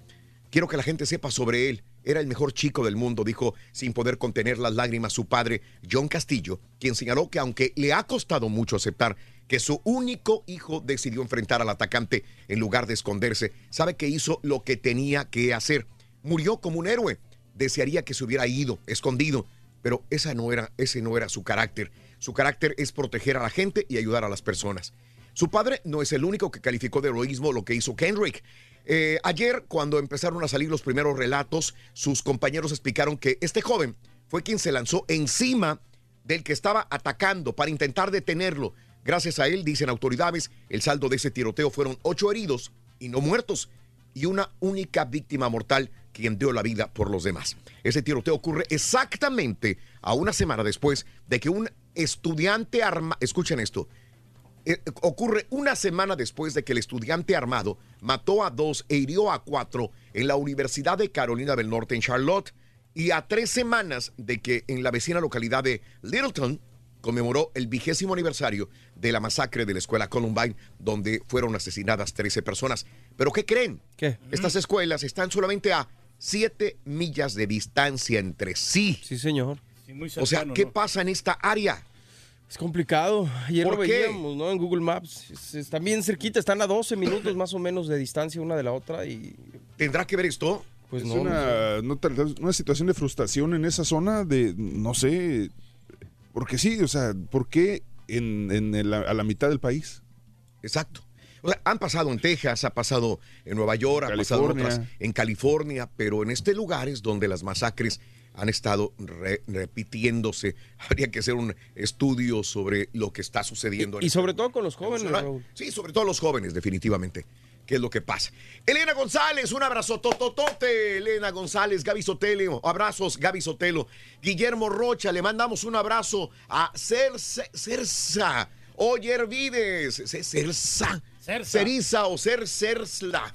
Quiero que la gente sepa sobre él. Era el mejor chico del mundo, dijo sin poder contener las lágrimas su padre, John Castillo, quien señaló que aunque le ha costado mucho aceptar que su único hijo decidió enfrentar al atacante en lugar de esconderse, sabe que hizo lo que tenía que hacer. Murió como un héroe. Desearía que se hubiera ido, escondido, pero esa no era, ese no era su carácter. Su carácter es proteger a la gente y ayudar a las personas. Su padre no es el único que calificó de heroísmo lo que hizo Kendrick. Eh, ayer, cuando empezaron a salir los primeros relatos, sus compañeros explicaron que este joven fue quien se lanzó encima del que estaba atacando para intentar detenerlo. Gracias a él, dicen autoridades, el saldo de ese tiroteo fueron ocho heridos y no muertos y una única víctima mortal quien dio la vida por los demás. Ese tiroteo ocurre exactamente a una semana después de que un estudiante armado, escuchen esto, eh, ocurre una semana después de que el estudiante armado mató a dos e hirió a cuatro en la Universidad de Carolina del Norte en Charlotte y a tres semanas de que en la vecina localidad de Littleton conmemoró el vigésimo aniversario de la masacre de la escuela Columbine donde fueron asesinadas 13 personas. ¿Pero qué creen? ¿Qué? Estas escuelas están solamente a 7 millas de distancia entre sí. Sí, señor. o sea, ¿qué pasa en esta área? Es complicado. Ayer ¿Por lo qué? veíamos, ¿no? En Google Maps. Es- Están bien cerquita, están a 12 minutos más o menos de distancia una de la otra y... ¿Tendrá que ver esto? Pues es no, una, no tal vez una situación de frustración en esa zona de, no sé, porque sí, o sea, ¿por qué en, en el- a la mitad del país? Exacto. O sea, han pasado en Texas, ha pasado en Nueva York, ha pasado en California. otras en California, pero en este lugar es donde las masacres han estado re- repitiéndose. (laughs) Habría que hacer un estudio sobre lo que está sucediendo. en Y este sobre todo con los jóvenes. Raúl. Sí, sobre todo los jóvenes, definitivamente. ¿Qué es lo que pasa? Elena González, un abrazo tototote. Elena González, Gaby Sotelo, abrazos, Gaby Sotelo. Guillermo Rocha, le mandamos un abrazo a Cerce- Cersa. Oyer Vides, Ce- Cersa. Cerisa o Cer Cersla.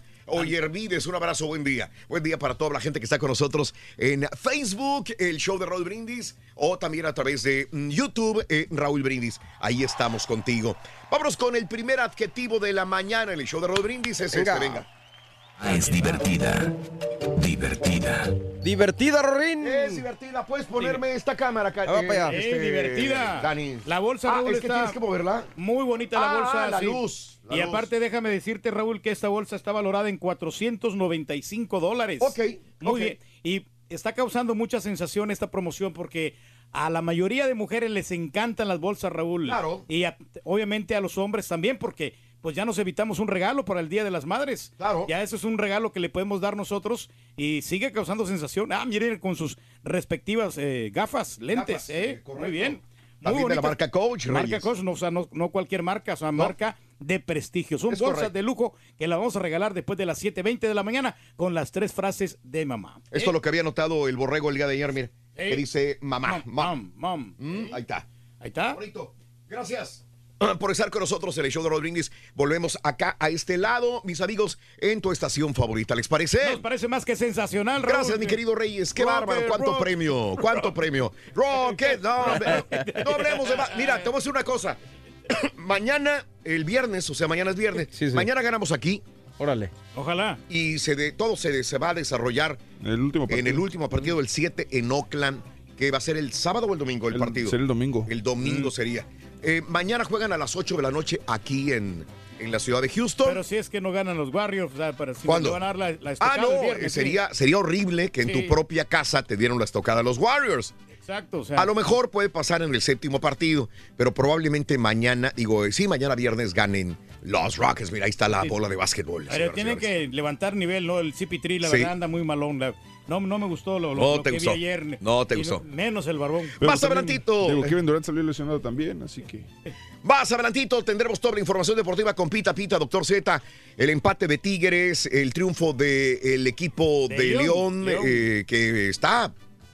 Vides, un abrazo, buen día. Buen día para toda la gente que está con nosotros en Facebook, el show de Raúl Brindis, o también a través de mm, YouTube, eh, Raúl Brindis. Ahí estamos contigo. Vámonos con el primer adjetivo de la mañana en el show de Raúl Brindis. Es Venga. este, venga. Es divertida. Divertida. Divertida, Rorín. Es divertida. Puedes ponerme esta cámara acá. Ah, va para allá. este, Eh, divertida. Dani. La bolsa, Ah, Raúl, es que está tienes que moverla. Muy bonita la Ah, bolsa. la sí. luz, la y luz. aparte, déjame decirte, Raúl, que esta bolsa está valorada en 495 dólares. Ok, Muy bien. Y está causando mucha sensación esta promoción porque a la mayoría de mujeres les encantan las bolsas, Raúl. Claro. Y a- obviamente a los hombres también porque pues ya nos evitamos un regalo para el Día de las Madres. Claro. Ya eso es un regalo que le podemos dar nosotros y sigue causando sensación. Ah, miren con sus respectivas eh, gafas, lentes, Gafas, ¿eh? eh. Muy bien. Muy También de la marca Coach, Marca Reyes. Coach, no, o sea, no, no cualquier marca, o sea, marca de prestigio. Son Es bolsas correcto. de lujo que la vamos a regalar después de las 7.20 de la mañana con las tres frases de mamá. Esto es lo que había notado el borrego el día de ayer, mire. Eh. Que dice mamá. Mom, mom. Mm, ahí está. Ahí está. Bonito. Gracias. (clears throat) Por estar con nosotros en el show de Brindis. Volvemos acá a este lado, mis amigos, en tu estación favorita. ¿Les parece? Nos parece más que sensacional, Raúl. Gracias, mi querido Reyes. Qué Rocket, bárbaro. ¿Cuánto rock. premio? ¿Cuánto premio? (laughs) Rocket. No, (laughs) no hablemos de más. Mira, te voy a decir una cosa. (clears throat) mañana, el viernes, o sea, mañana es viernes. Sí, sí. Mañana ganamos aquí. Órale. Ojalá. Y se de, todo se, de- se va a desarrollar El último en el último partido del 7 en Oakland, que va a ser el sábado o el domingo el, El- partido. será el domingo. El domingo sería. Eh, mañana juegan a las 8 de la noche aquí en, en la ciudad de Houston. Pero si es que no ganan los Warriors, o sea, para si a dar la, la ah, estocada no, sí. sería, sería horrible que en Sí. tu propia casa te dieran la estocada a los Warriors. Exacto, o sea. A lo mejor puede pasar en el séptimo partido, pero probablemente mañana, digo, eh, sí, mañana viernes ganen los Rockets. Mira, ahí está la bola de básquetbol. Pero señoras tienen señores. que levantar nivel, ¿no? El CP3, la Sí. verdad, anda muy malón. la- no, no me gustó lo, lo- No lo te que gustó. vi ayer. No te gustó. Menos el barbón. Pero Más también, adelantito. Digo, Kevin Durant salió lesionado también, así que. (laughs) Más adelantito tendremos toda la información deportiva con Pita Pita, Doctor Z, el empate de Tigres, el triunfo del equipo de, De León, León, León. eh, que está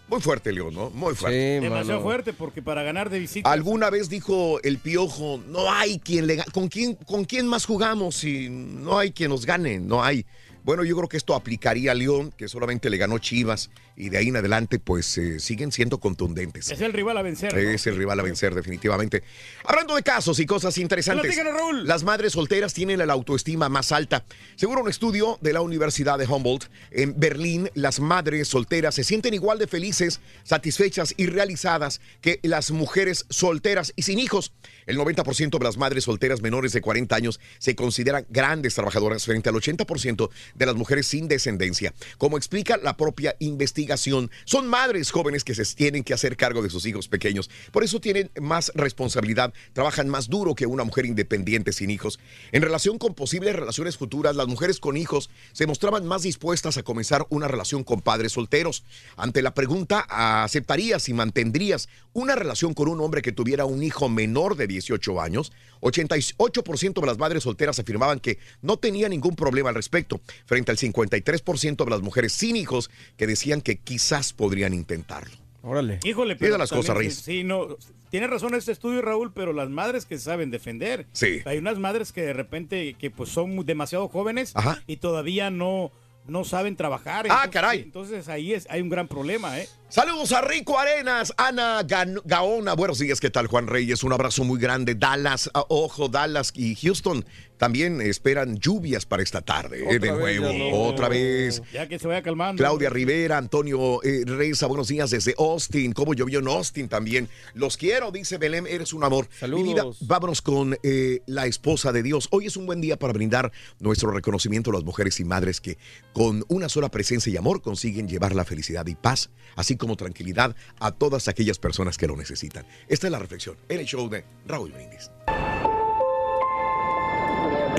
muy fuerte León, ¿no? Muy fuerte. Demasiado fuerte porque para ganar de visita. Alguna vez dijo el Piojo, no hay quien le gane. ¿Con quién, ¿Con quién más jugamos si no hay quien nos gane? No hay. Bueno, yo creo que esto aplicaría a León, que solamente le ganó Chivas, y de ahí en adelante, pues eh, siguen siendo contundentes. Es el rival a vencer. ¿no? Es el rival a vencer, definitivamente. Hablando de casos y cosas interesantes. Raúl. Las madres solteras tienen la autoestima más alta. Según un estudio de la Universidad de Humboldt, en Berlín, las madres solteras se sienten igual de felices, satisfechas y realizadas que las mujeres solteras y sin hijos. El 90% de las madres solteras menores de 40 años se consideran grandes trabajadoras frente al 80% de las mujeres sin descendencia. Como explica la propia investigación, son madres jóvenes que se tienen que hacer cargo de sus hijos pequeños. Por eso tienen más responsabilidad, trabajan más duro que una mujer independiente sin hijos. En relación con posibles relaciones futuras, las mujeres con hijos se mostraban más dispuestas a comenzar una relación con padres solteros. Ante la pregunta, ¿aceptarías y mantendrías una relación con un hombre que tuviera un hijo menor de 18 años? 88% de las madres solteras afirmaban que no tenía ningún problema al respecto, frente al 53% de las mujeres sin hijos que decían que quizás podrían intentarlo. Órale. Híjole, pero las cosas, Reyes. Sí, no, tiene razón este estudio, Raúl, pero las madres que saben defender. Sí. Hay unas madres que de repente que pues son muy- demasiado jóvenes Ajá. y todavía no no saben trabajar. Ah, Entonces, caray. Entonces ahí es hay un gran problema, ¿eh? Saludos a Rico Arenas, Ana Gaona. Buenos días, ¿qué tal, Juan Reyes? Un abrazo muy grande. Dallas, ah, ojo, Dallas y Houston también esperan lluvias para esta tarde. eh, de vez, nuevo, otra vez. Ya que se vaya calmando. Claudia Rivera, Antonio eh, Reza, buenos días desde Austin. ¿Cómo llovió en Austin también? Los quiero, dice Belén, eres un amor. Saludos. Mi vida, vámonos con eh, la esposa de Dios. Hoy es un buen día para brindar nuestro reconocimiento a las mujeres y madres que con una sola presencia y amor consiguen llevar la felicidad y paz, así como tranquilidad a todas aquellas personas que lo necesitan. Esta es la reflexión en el show de Raúl Brindis.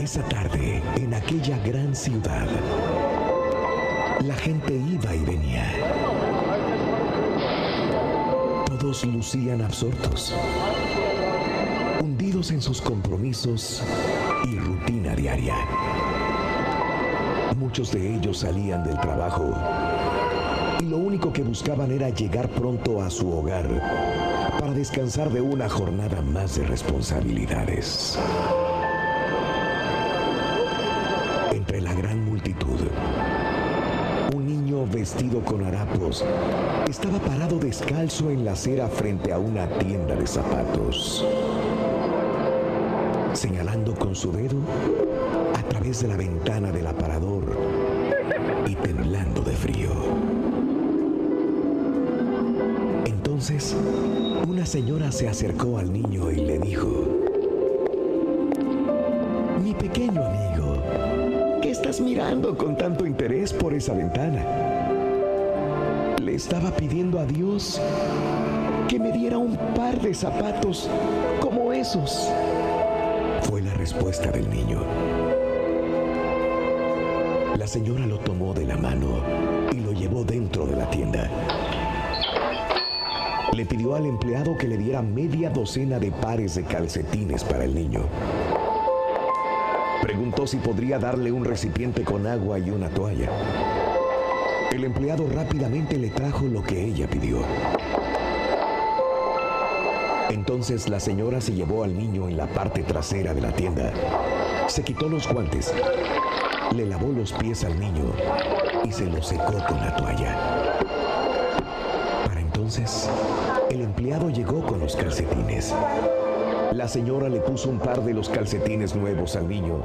Esa tarde, en aquella gran ciudad, la gente iba y venía. Todos lucían absortos, hundidos en sus compromisos y rutina diaria. Muchos de ellos salían del trabajo y lo único que buscaban era llegar pronto a su hogar para descansar de una jornada más de responsabilidades. Entre la gran multitud, un niño vestido con harapos estaba parado descalzo en la acera frente a una tienda de zapatos, señalando con su dedo a través de la ventana del aparador y temblando de frío. Entonces, una señora se acercó al niño y le dijo, mi pequeño amigo, ¿qué estás mirando con tanto interés por esa ventana? Le estaba pidiendo a Dios que me diera un par de zapatos como esos. Fue la respuesta del niño. La señora lo tomó de la mano y lo llevó dentro de la tienda. Le pidió al empleado que le diera media docena de pares de calcetines para el niño. Preguntó si podría darle un recipiente con agua y una toalla. El empleado rápidamente le trajo lo que ella pidió. Entonces la señora se llevó al niño en la parte trasera de la tienda. Se quitó los guantes, le lavó los pies al niño y se los secó con la toalla. Entonces, el empleado llegó con los calcetines. La señora le puso un par de los calcetines nuevos al niño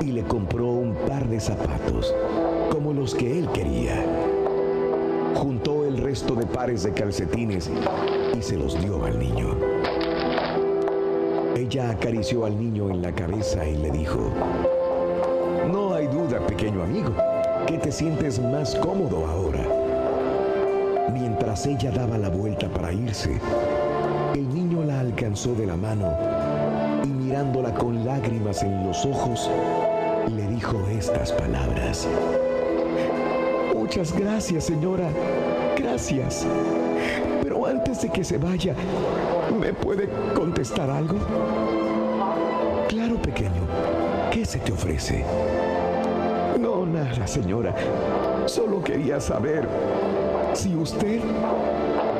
y le compró un par de zapatos, como los que él quería. Juntó el resto de pares de calcetines y se los dio al niño. Ella acarició al niño en la cabeza y le dijo, no hay duda, pequeño amigo, que te sientes más cómodo ahora. Mientras ella daba la vuelta para irse, el niño la alcanzó de la mano y mirándola con lágrimas en los ojos, le dijo estas palabras. Muchas gracias, señora. Gracias. Pero antes de que se vaya, ¿me puede contestar algo? Claro, pequeño. ¿Qué se te ofrece? No, nada, señora. Solo quería saber si usted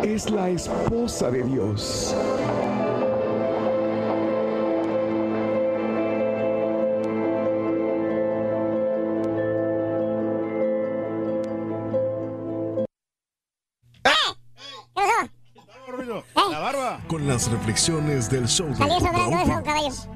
es la esposa de Dios. La barba. Con las reflexiones del show de Salió sobrando eso, caballos.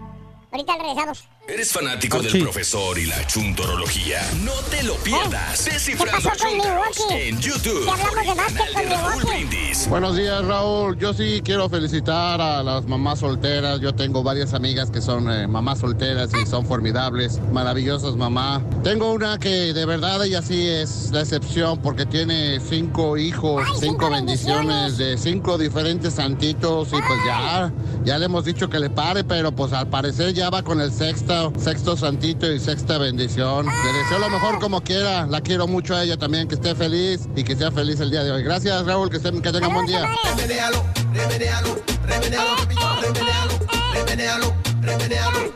Ahorita regresamos. ¿Eres fanático del Sí. profesor y la chuntorología? No te lo pierdas. Descifrando ¿Qué pasó con Chuntaros en YouTube. Hablamos de básquet con Milwaukee. Brindis. Buenos días, Raúl. Yo sí quiero felicitar a las mamás solteras. Yo tengo varias amigas que son eh, mamás solteras y son formidables, maravillosas mamás. Tengo una que de verdad ella sí es la excepción porque tiene cinco hijos, cinco bendiciones de cinco diferentes santitos y pues ya, ya le hemos dicho que le pare, pero pues al parecer ya va con el sexto, santito y sexta bendición. Le deseo lo mejor como quiera. La quiero mucho a ella también, que esté feliz y que sea feliz el día de hoy. Gracias, Raúl, que, estén- que tengan buen día.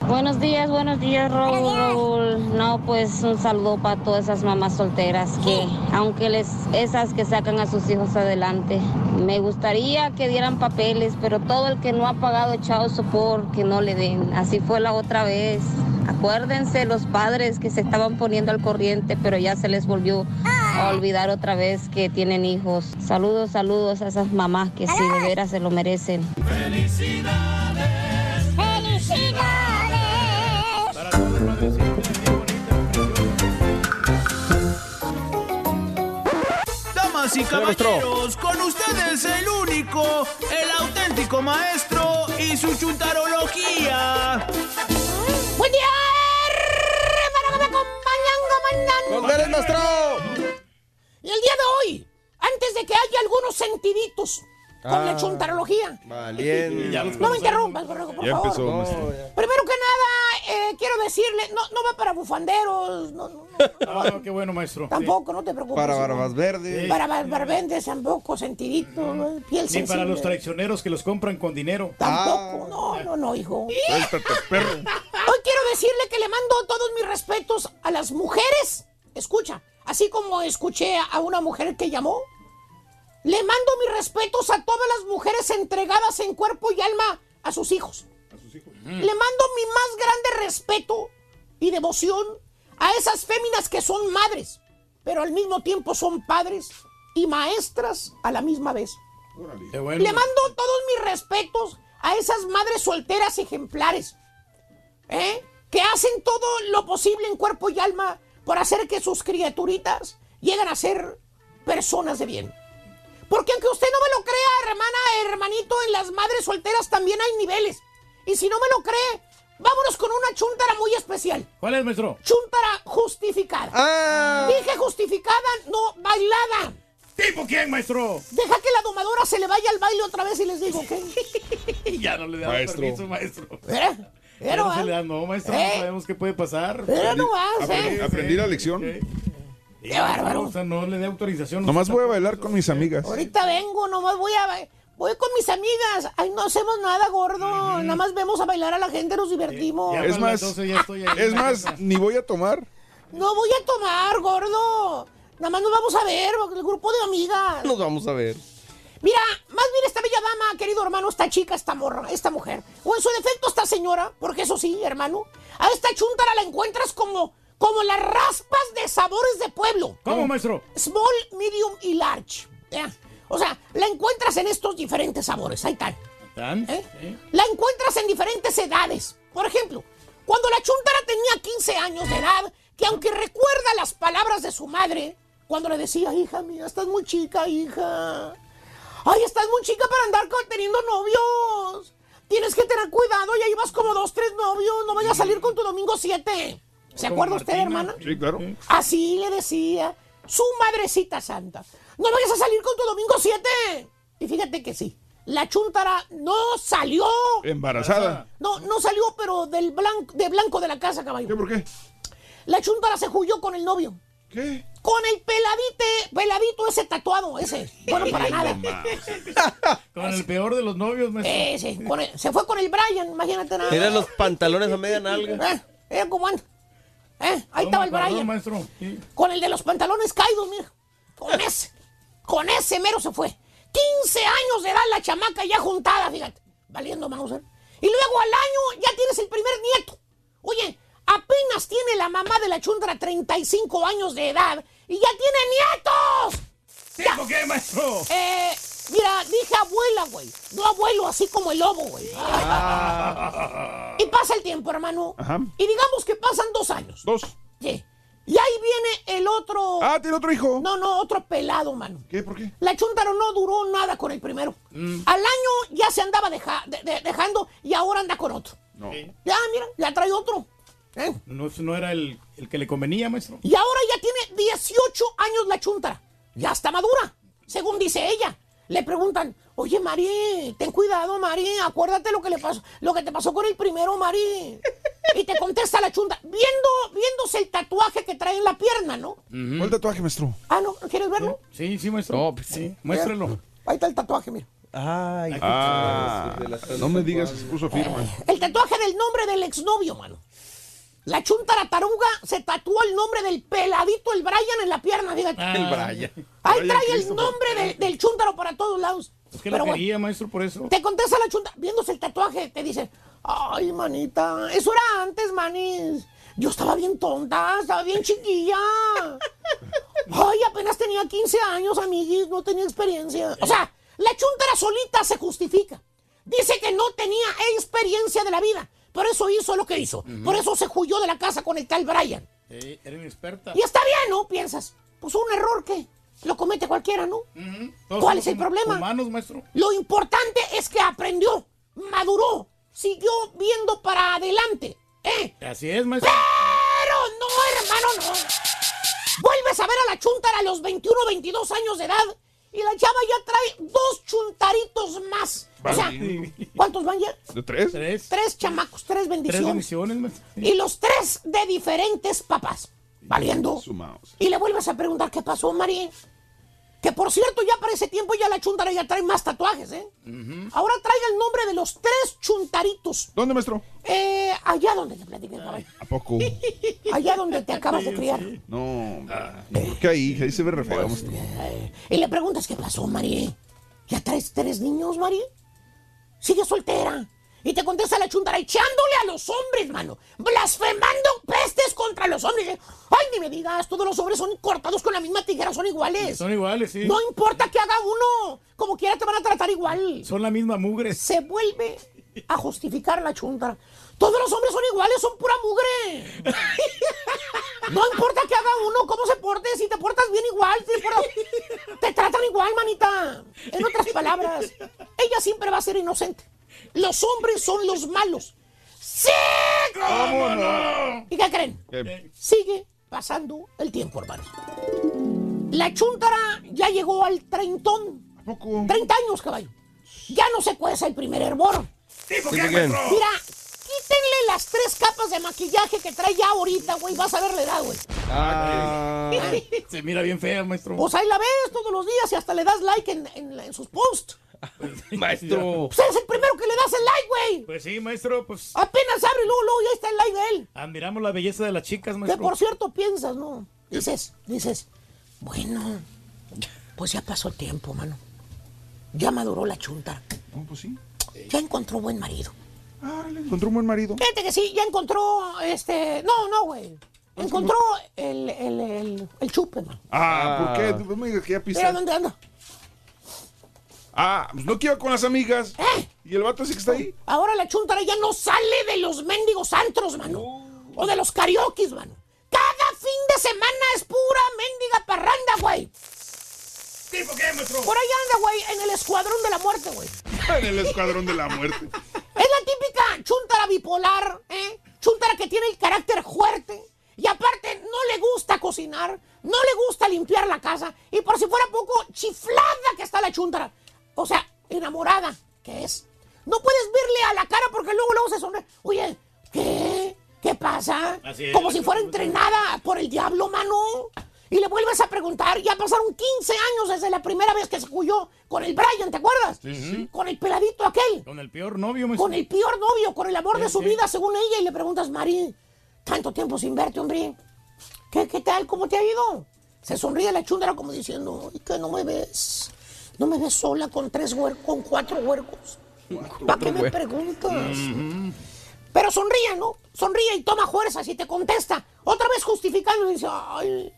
Buenos días, buenos días, Raúl, Raúl. No, pues un saludo para todas esas mamás solteras que, aunque les, esas que sacan a sus hijos adelante, me gustaría que dieran papeles, pero todo el que no ha pagado echado sopor, que no le den. Así fue la otra vez. Acuérdense los padres que se estaban poniendo al corriente, pero ya se les volvió a olvidar otra vez que tienen hijos. Saludos, saludos a esas mamás que sí de veras se lo merecen. Damas y caballeros, con ustedes el único, el auténtico maestro y su chuntarología. ¡Buen día! hermano, que me acompañan, comandante. Y el día de hoy, antes de que haya algunos sentiditos con la Ah. chuntarología. Valiente. No me interrumpas, borrego, por Ya favor. empezó, No. Primero que nada, eh, quiero decirle, no, no va para bufanderos, no, no, Ah, qué bueno, maestro. tampoco, no te preocupes. Para barbas verdes. Para barbendes, tampoco, sentidito, eh, piel Ni sensible. para los traicioneros que los compran con dinero. Tampoco, no, no, no, hijo. Suéltate, perro. Hoy quiero decirle que le mando todos mis respetos a las mujeres. Escucha, así como escuché a una mujer que llamó, le mando mis respetos a todas las mujeres entregadas en cuerpo y alma a sus hijos. Le mando mi más grande respeto y devoción a esas féminas que son madres, pero al mismo tiempo son padres y maestras a la misma vez. Qué bueno. Le mando todos mis respetos a esas madres solteras ejemplares, ¿eh? que hacen todo lo posible en cuerpo y alma por hacer que sus criaturitas lleguen a ser personas de bien. Porque aunque usted no me lo crea, hermana, hermanito, en las madres solteras también hay niveles. Y si no me lo cree, vámonos con una chuntara muy especial. ¿Cuál es, maestro? Chuntara justificada. Ah. Dije justificada, no bailada. ¿Tipo quién, maestro? Deja que la domadora se le vaya al baile otra vez y les digo, ¿qué? (laughs) ya no le da Maestro. permiso, maestro. ¿Eh? Ya Pero, no se ¿eh? le da, no, maestro. ¿Eh? No sabemos qué puede pasar. Pero no vas, ¿eh? aprendí la lección. Qué bárbaro. O sea, no le dé autorización. Nomás voy a bailar con mis amigas. Ahorita vengo, nomás voy a... Voy con mis amigas. Ay, no hacemos nada, gordo. Nada más vemos a bailar a la gente, nos divertimos. Ya Es más, 12 ya estoy ahí Es más, casa. ni voy a tomar. No voy a tomar, gordo. Nada más nos vamos a ver, el grupo de amigas. Nos vamos a ver. Mira, más bien esta bella dama, querido hermano, esta chica, esta morra, esta mujer, o en su defecto esta señora, porque eso sí, hermano, a esta chuntara la encuentras como, como las raspas de sabores de pueblo. ¿Cómo, maestro? Small, medium y large. O sea, la encuentras en estos diferentes sabores, ahí están. ¿Tan? ¿eh? ¿Eh? La encuentras en diferentes edades. Por ejemplo, cuando la chuntara tenía 15 años de edad, que aunque recuerda las palabras de su madre, cuando le decía, hija mía, estás muy chica, hija. Ay, estás muy chica para andar teniendo novios. Tienes que tener cuidado, ya llevas como dos, tres novios, no vayas a salir con tu domingo 7. ¿Se Como acuerda usted, hermana? Sí, claro. Así le decía su madrecita santa. No vayas a salir con tu domingo 7. Y fíjate que sí. La chuntara no salió. Embarazada. No, no salió, pero del blanco, de blanco de la casa, caballo. ¿Qué por qué? La chuntara se huyó con el novio. ¿Qué? Con el peladite, peladito ese tatuado, ese. Bueno, para nada. (laughs) Con el peor de los novios, maestro. Ese, con el- se fue con el Brian, imagínate nada. Mira los pantalones a media nalga. Eh, eh, cómo anda. Eh, ahí estaba el Brian. maestro. Sí. Con el de los pantalones caídos, mira. Con ese. Con ese mero se fue. 15 años de edad la chamaca ya juntada, fíjate. Valiendo Mauser. Y luego al año ya tienes el primer nieto. Oye, apenas tiene la mamá de la chuntara 35 años de edad y ya tiene nietos. ¿Tipo qué, maestro? Eh, mira, dije abuela, güey. No abuelo, así como el lobo, güey. Y pasa el tiempo, hermano. Ajá. Y digamos que pasan dos años. Dos. Sí. Y ahí viene el otro. Ah, tiene otro hijo. No, no, otro pelado, mano. ¿Qué? ¿Por qué? La chuntaro no duró nada con el primero. Mm. Al año ya se andaba deja- de- de- dejando y ahora anda con otro. No. Ya, mira, ya trae otro. ¿eh? No, no era el, el que le convenía, maestro. Y ahora ya tiene 18 años la chuntara. Ya está madura, según dice ella. Le preguntan, oye, Mari, ten cuidado, Mari, acuérdate lo que le pasó, lo que te pasó con el primero, Mari. Y te contesta la chunta, viendo, viéndose el tatuaje que trae en la pierna, ¿no? ¿Cuál tatuaje, maestro? Ah, ¿no? ¿Quieres verlo? Sí, sí, maestro. No, pues sí. Muéstrelo. Ahí está el tatuaje, mira. Ay, Ah, no me digas que se puso firma. El tatuaje del nombre del exnovio, mano. La chuntara taruga se tatuó el nombre del peladito, el Brian, en la pierna, fíjate. Ah, el Brian. Ahí Brian trae el nombre del, del chúntaro para todos lados. Es que Pero bueno, quería, maestro, por eso. te contesta la chunta, viéndose el tatuaje, te dice, ay, manita, eso era antes, manis. Yo estaba bien tonta, estaba bien chiquilla. Ay, apenas tenía 15 años, amiguis, no tenía experiencia. O sea, la chuntara solita se justifica. Dice que no tenía experiencia de la vida. Por eso hizo lo que hizo. Por eso se huyó de la casa con el tal Brian. Sí, era inexperta. Y está bien, ¿no? Piensas. Pues un error que lo comete cualquiera, ¿no? ¿Cuál es el problema? Humanos, maestro. Lo importante es que aprendió, maduró, siguió viendo para adelante. ¿Eh? Así es, maestro. Pero no, hermano, no. Vuelves a ver a la chuntara a los 21 22 años de edad Y la chava ya trae dos chuntaritos más. O sea, ¿cuántos van ya? ¿De tres? Tres chamacos, tres bendiciones. Tres bendiciones, maestro. Y los tres de diferentes papás. Valiendo. Sumados. Y le vuelves a preguntar qué pasó, María. Que por cierto, ya para ese tiempo ya la chuntara ya trae más tatuajes, ¿eh? Ahora traiga el nombre de los tres chuntaritos. ¿Dónde, maestro? Eh, allá donde te platiqué, caballo. ¿A poco? (laughs) Allá donde te acabas de criar. No, ¿por qué ahí? Ahí se ve re feo, maestro. Y le preguntas qué pasó, María. ¿Ya traes tres niños, María? Sigue soltera. Y te contesta la chuntara echándole a los hombres, mano. Blasfemando pestes contra los hombres. Ay, ni me digas, todos los hombres son cortados con la misma tijera, son iguales. Son iguales, sí. No importa que haga uno. Como quiera te van a tratar igual. Son la misma mugre. Se vuelve a justificar la chuntara. Todos los hombres son iguales, son pura mugre. No importa que haga uno, cómo se porte, si te portas bien igual, te, portas- te tratan igual, manita. En otras palabras, ella siempre va a ser inocente. Los hombres son los malos. ¡Sí! ¿Cómo no? ¿Y qué creen? ¿Qué? Sigue pasando el tiempo, hermano. La chuntara ya llegó al treintón. ¿A poco? 30 años, caballo. Ya no se cueza el primer hervor. ¿Tipo qué, maestro? Mira, quítenle las tres capas de maquillaje que trae ya ahorita, güey. Vas a ver la edad, güey. Ah, (laughs) se mira bien fea, maestro. Pues ahí la ves todos los días y hasta le das like en, en- en sus posts. (laughs) Maestro. Pues eres el primero que le das el like, güey. Pues sí, maestro, pues Apenas abre, luego, luego ya está el like de él. admiramos la belleza de las chicas, Que maestro. por cierto piensas, ¿no? Dices, dices, bueno, pues ya pasó el tiempo, mano. Ya maduró la chunta. No, pues sí. Ya encontró buen marido. Ah, le encontró un buen marido. Fíjate que sí, ya encontró, este, no, no, güey. Encontró el, el, el, el chupe, man. Ah, ¿por qué? No me digas que ya Mira pisa. dónde anda. Ah, pues no quiero con las amigas. ¿Y el vato sí que está ahí? Ahora la chuntara ya no sale de los mendigos antros, mano. O de los karaokes, mano. Cada fin de semana es pura mendiga parranda, güey. ¿Tipo qué, maestro? Por ahí anda, güey, en el escuadrón de la muerte, güey. (laughs) En el escuadrón de la muerte. Es la típica chuntara bipolar, ¿eh? Chuntara que tiene el carácter fuerte. Y aparte, no le gusta cocinar, no le gusta limpiar la casa. Y por si fuera poco, chiflada que está la chuntara. O sea, enamorada que es. No puedes verle a la cara porque luego, luego se sonríe. Oye, ¿qué? ¿Qué pasa? Es. Como si fuera entrenada por el diablo, mano. Y le vuelves a preguntar, ya pasaron 15 años desde la primera vez que se huyó con el Brian, ¿te acuerdas? Sí, sí. Con el peladito aquel. Con el peor novio, maestro. Con el peor novio, con el amor de Sí, su sí. vida, según ella, y le preguntas, Mari, tanto tiempo sin verte, hombre. ¿Qué, qué tal? ¿Cómo te ha ido? Se sonríe la chúndara como diciendo, "Ay, que no me ves. No me ves sola con tres huercos, con cuatro huercos. ¿Para qué me preguntas? Pero sonríe, ¿no? Sonríe y toma fuerzas y te contesta. Otra vez justificando y dice, ay,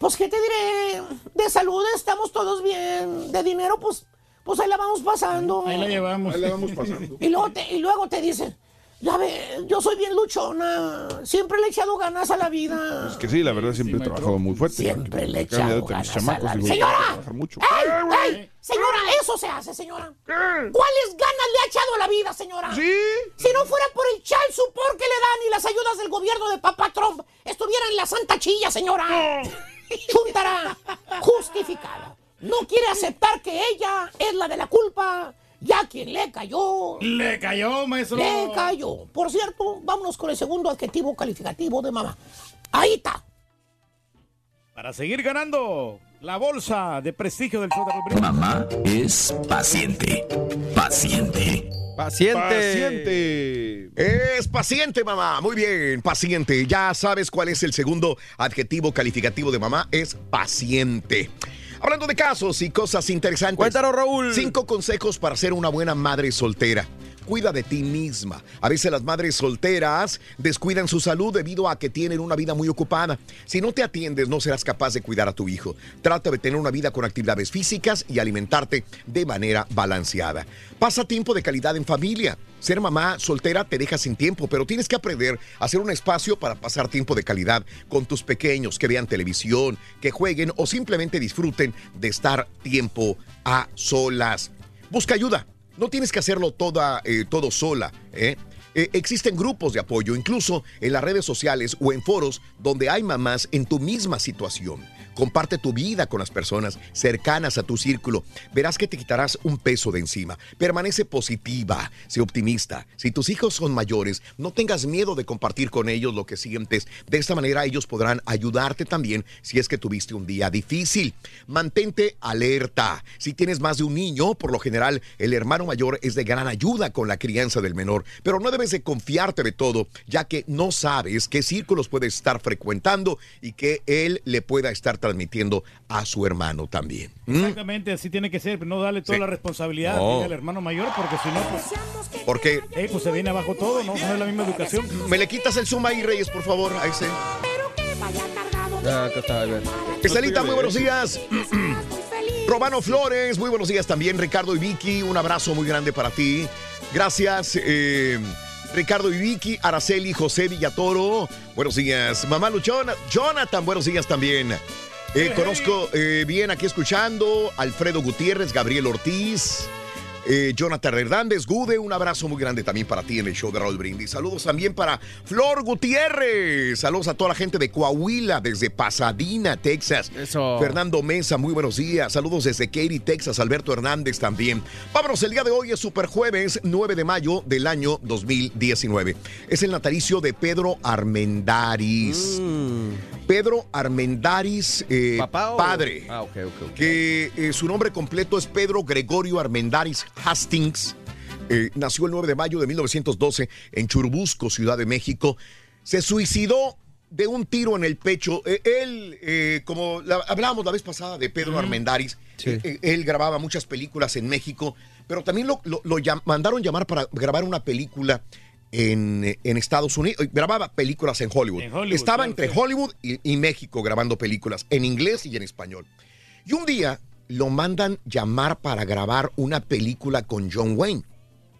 pues qué te diré, de salud estamos todos bien, de dinero pues, pues ahí la vamos pasando. Ahí la llevamos. Ahí la vamos pasando. Y luego te, y luego te dice, ya ve, yo soy bien luchona, siempre le he echado ganas a la vida. Es que sí, la verdad siempre he trabajado muy fuerte. Siempre le he echado ganas a la digo, ¡Señora! mucho. ¡Ey, ey! Señora, eso se hace, señora. ¿Cuáles ganas le ha echado a la vida, señora? Sí. Si no fuera por el chal support que le dan y las ayudas del gobierno de papá Trump, estuviera en la santa chilla, señora. Chuntara, justificada. No quiere aceptar que ella es la de la culpa. Ya quien le cayó. Le cayó, maestro. Le cayó. Por cierto, vámonos con el segundo adjetivo calificativo de mamá. Ahí está. Para seguir ganando la bolsa de prestigio del Brindis. Mamá es paciente. Paciente. Paciente. Paciente. Es paciente, mamá. Muy bien, paciente. Ya sabes cuál es el segundo adjetivo calificativo de mamá. Es paciente. Hablando de casos y cosas interesantes. Cuéntanos, Raúl. Cinco consejos para ser una buena madre soltera. Cuida de ti misma. A veces las madres solteras descuidan su salud debido a que tienen una vida muy ocupada. Si no te atiendes, no serás capaz de cuidar a tu hijo. Trata de tener una vida con actividades físicas y alimentarte de manera balanceada. Pasa tiempo de calidad en familia. Ser mamá soltera te deja sin tiempo, pero tienes que aprender a hacer un espacio para pasar tiempo de calidad con tus pequeños, que vean televisión, que jueguen o simplemente disfruten de estar tiempo a solas. Busca ayuda. No tienes que hacerlo toda, eh, todo sola. ¿eh? Eh, existen grupos de apoyo, incluso en las redes sociales o en foros donde hay mamás en tu misma situación. Comparte tu vida con las personas cercanas a tu círculo. Verás que te quitarás un peso de encima. Permanece positiva, sé optimista. Si tus hijos son mayores, no tengas miedo de compartir con ellos lo que sientes. De esta manera ellos podrán ayudarte también si es que tuviste un día difícil. Mantente alerta. Si tienes más de un niño, por lo general el hermano mayor es de gran ayuda con la crianza del menor, pero no debes de confiarte de todo, ya que no sabes qué círculos puedes estar frecuentando y que él le pueda estar transmitiendo a su hermano también. ¿Mm? Exactamente, así tiene que ser, no darle toda Sí. la responsabilidad No. al hermano mayor, porque si no, pues, Porque eh, pues se viene abajo todo, ¿no? No es la misma educación. me le quitas el zoom ahí, Reyes, por favor, a ese. Ah, acá está. Estelita, muy buenos días. (clears throat) Romano Flores, muy buenos días también. Ricardo y Vicky, un abrazo muy grande para ti. Gracias. eh, Ricardo y Vicky, Araceli, José Villatoro, buenos días. Mamá Luchona, Jonathan, buenos días también. Eh, conozco eh, bien aquí escuchando Alfredo Gutiérrez, Gabriel Ortiz, eh, Jonathan Hernández, Gude, un abrazo muy grande también para ti en el show de Raúl Brindis. Saludos también para Flor Gutiérrez. Saludos a toda la gente de Coahuila, desde Pasadena, Texas. Fernando Mesa, muy buenos días. Saludos desde Katy, Texas. Alberto Hernández también. Vámonos, el día de hoy es Super Jueves, 9 de mayo del año 2019. Es el natalicio de Pedro Armendaris. Pedro Armendaris, eh, ¿Papá o- padre Ah, ok, ok, ok. que eh, su nombre completo es Pedro Gregorio Armendaris Hastings. Eh, nació el 9 de mayo de 1912 en Churubusco, Ciudad de México. Se suicidó de un tiro en el pecho. Eh, él, eh, como la- hablábamos la vez pasada de Pedro Armendaris, eh, él grababa muchas películas en México, pero también lo, lo- lo llam- mandaron llamar para grabar una película en, en Estados Unidos. Grababa películas en Hollywood. En Hollywood, Estaba claro, entre sí. Hollywood y, y México grabando películas en inglés y en español. Y un día lo mandan llamar para grabar una película con John Wayne.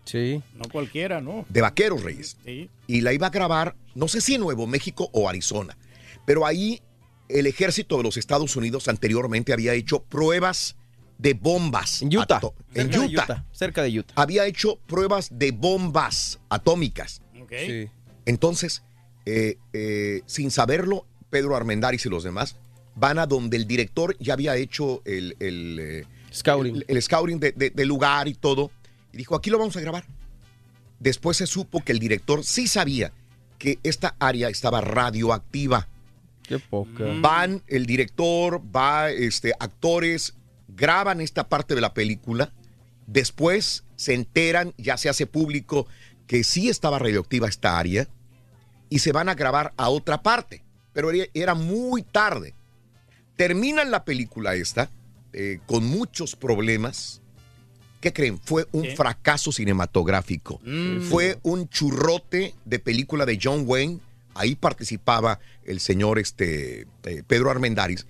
Sí. No cualquiera, ¿no? De Vaqueros Reyes. Sí. Y la iba a grabar, no sé si en Nuevo México o Arizona. Pero ahí el ejército de los Estados Unidos anteriormente había hecho pruebas de bombas. En Utah. En de Utah. Utah, Cerca de Utah. Había hecho pruebas de bombas atómicas. Sí. Entonces, eh, eh, sin saberlo, Pedro Armendáriz y los demás van a donde el director ya había hecho el, el, eh, Scouting. el- el scouting de- de- del lugar y todo. Y dijo, aquí lo vamos a grabar. Después se supo que el director sí sabía que esta área estaba radioactiva. Qué poca. Van el director, va este, actores, graban esta parte de la película. Después se enteran, ya se hace público que sí estaba radioactiva esta área y se van a grabar a otra parte. Pero era muy tarde. Terminan la película esta eh, con muchos problemas. ¿Qué creen? Fue un fracaso cinematográfico. Mm. Fue un churrote de película de John Wayne. Ahí participaba el señor este, eh, Pedro Armendáriz.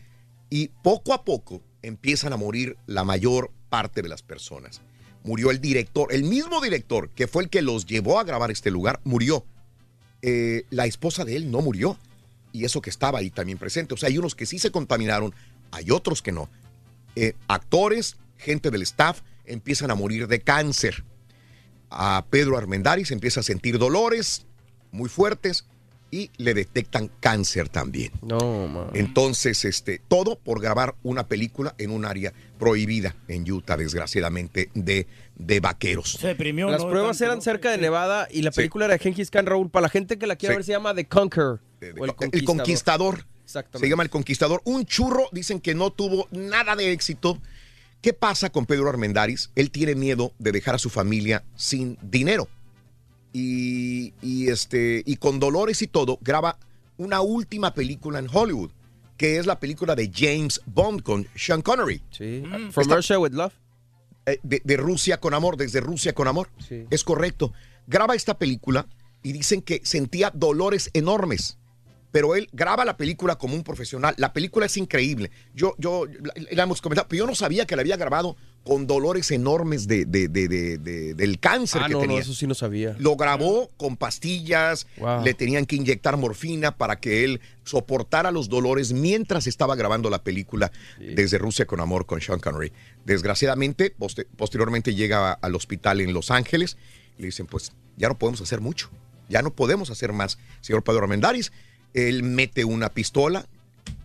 Y poco a poco empiezan a morir la mayor parte de las personas. Murió el director, el mismo director que fue el que los llevó a grabar este lugar, murió. Eh, la esposa de él no murió. Y eso que estaba ahí también presente. O sea, hay unos que sí se contaminaron, hay otros que no. Eh, actores, gente del staff, empiezan a morir de cáncer. A Pedro Armendáriz empieza a sentir dolores muy fuertes y le detectan cáncer también. No, man. Entonces, este, todo por grabar una película en un área prohibida en Utah, desgraciadamente, de, de vaqueros. Se deprimió, Las pruebas eran cerca de Nevada y la película era de Genghis Khan Raúl. Para la gente que la quiera Sí. ver, se llama The Conqueror. o el, El Conquistador. Exactamente. Se llama El Conquistador. Un churro, dicen que no tuvo nada de éxito. ¿Qué pasa con Pedro Armendáriz? Él tiene miedo de dejar a su familia sin dinero. Y, y, este, y con dolores y todo, graba una última película en Hollywood, que es la película de James Bond con Sean Connery. Sí. Mm. From Russia with Love. eh, de, de Rusia con amor, desde Rusia con amor. Sí. Es correcto. Graba esta película y dicen que sentía dolores enormes. Pero él graba la película como un profesional. La película es increíble. Yo, yo, la, la hemos comentado, pero yo no sabía que la había grabado con dolores enormes de, de- de- de- de- del cáncer Ah, que no, no, tenía. eso sí no sabía. Lo grabó con pastillas, Wow. le tenían que inyectar morfina para que él soportara los dolores mientras estaba grabando la película desde Rusia con Amor con Sean Connery. Desgraciadamente, poste- posteriormente llega a- al hospital en Los Ángeles y le dicen, pues ya no podemos hacer mucho, ya no podemos hacer más, señor Pedro Armendáriz. Él mete una pistola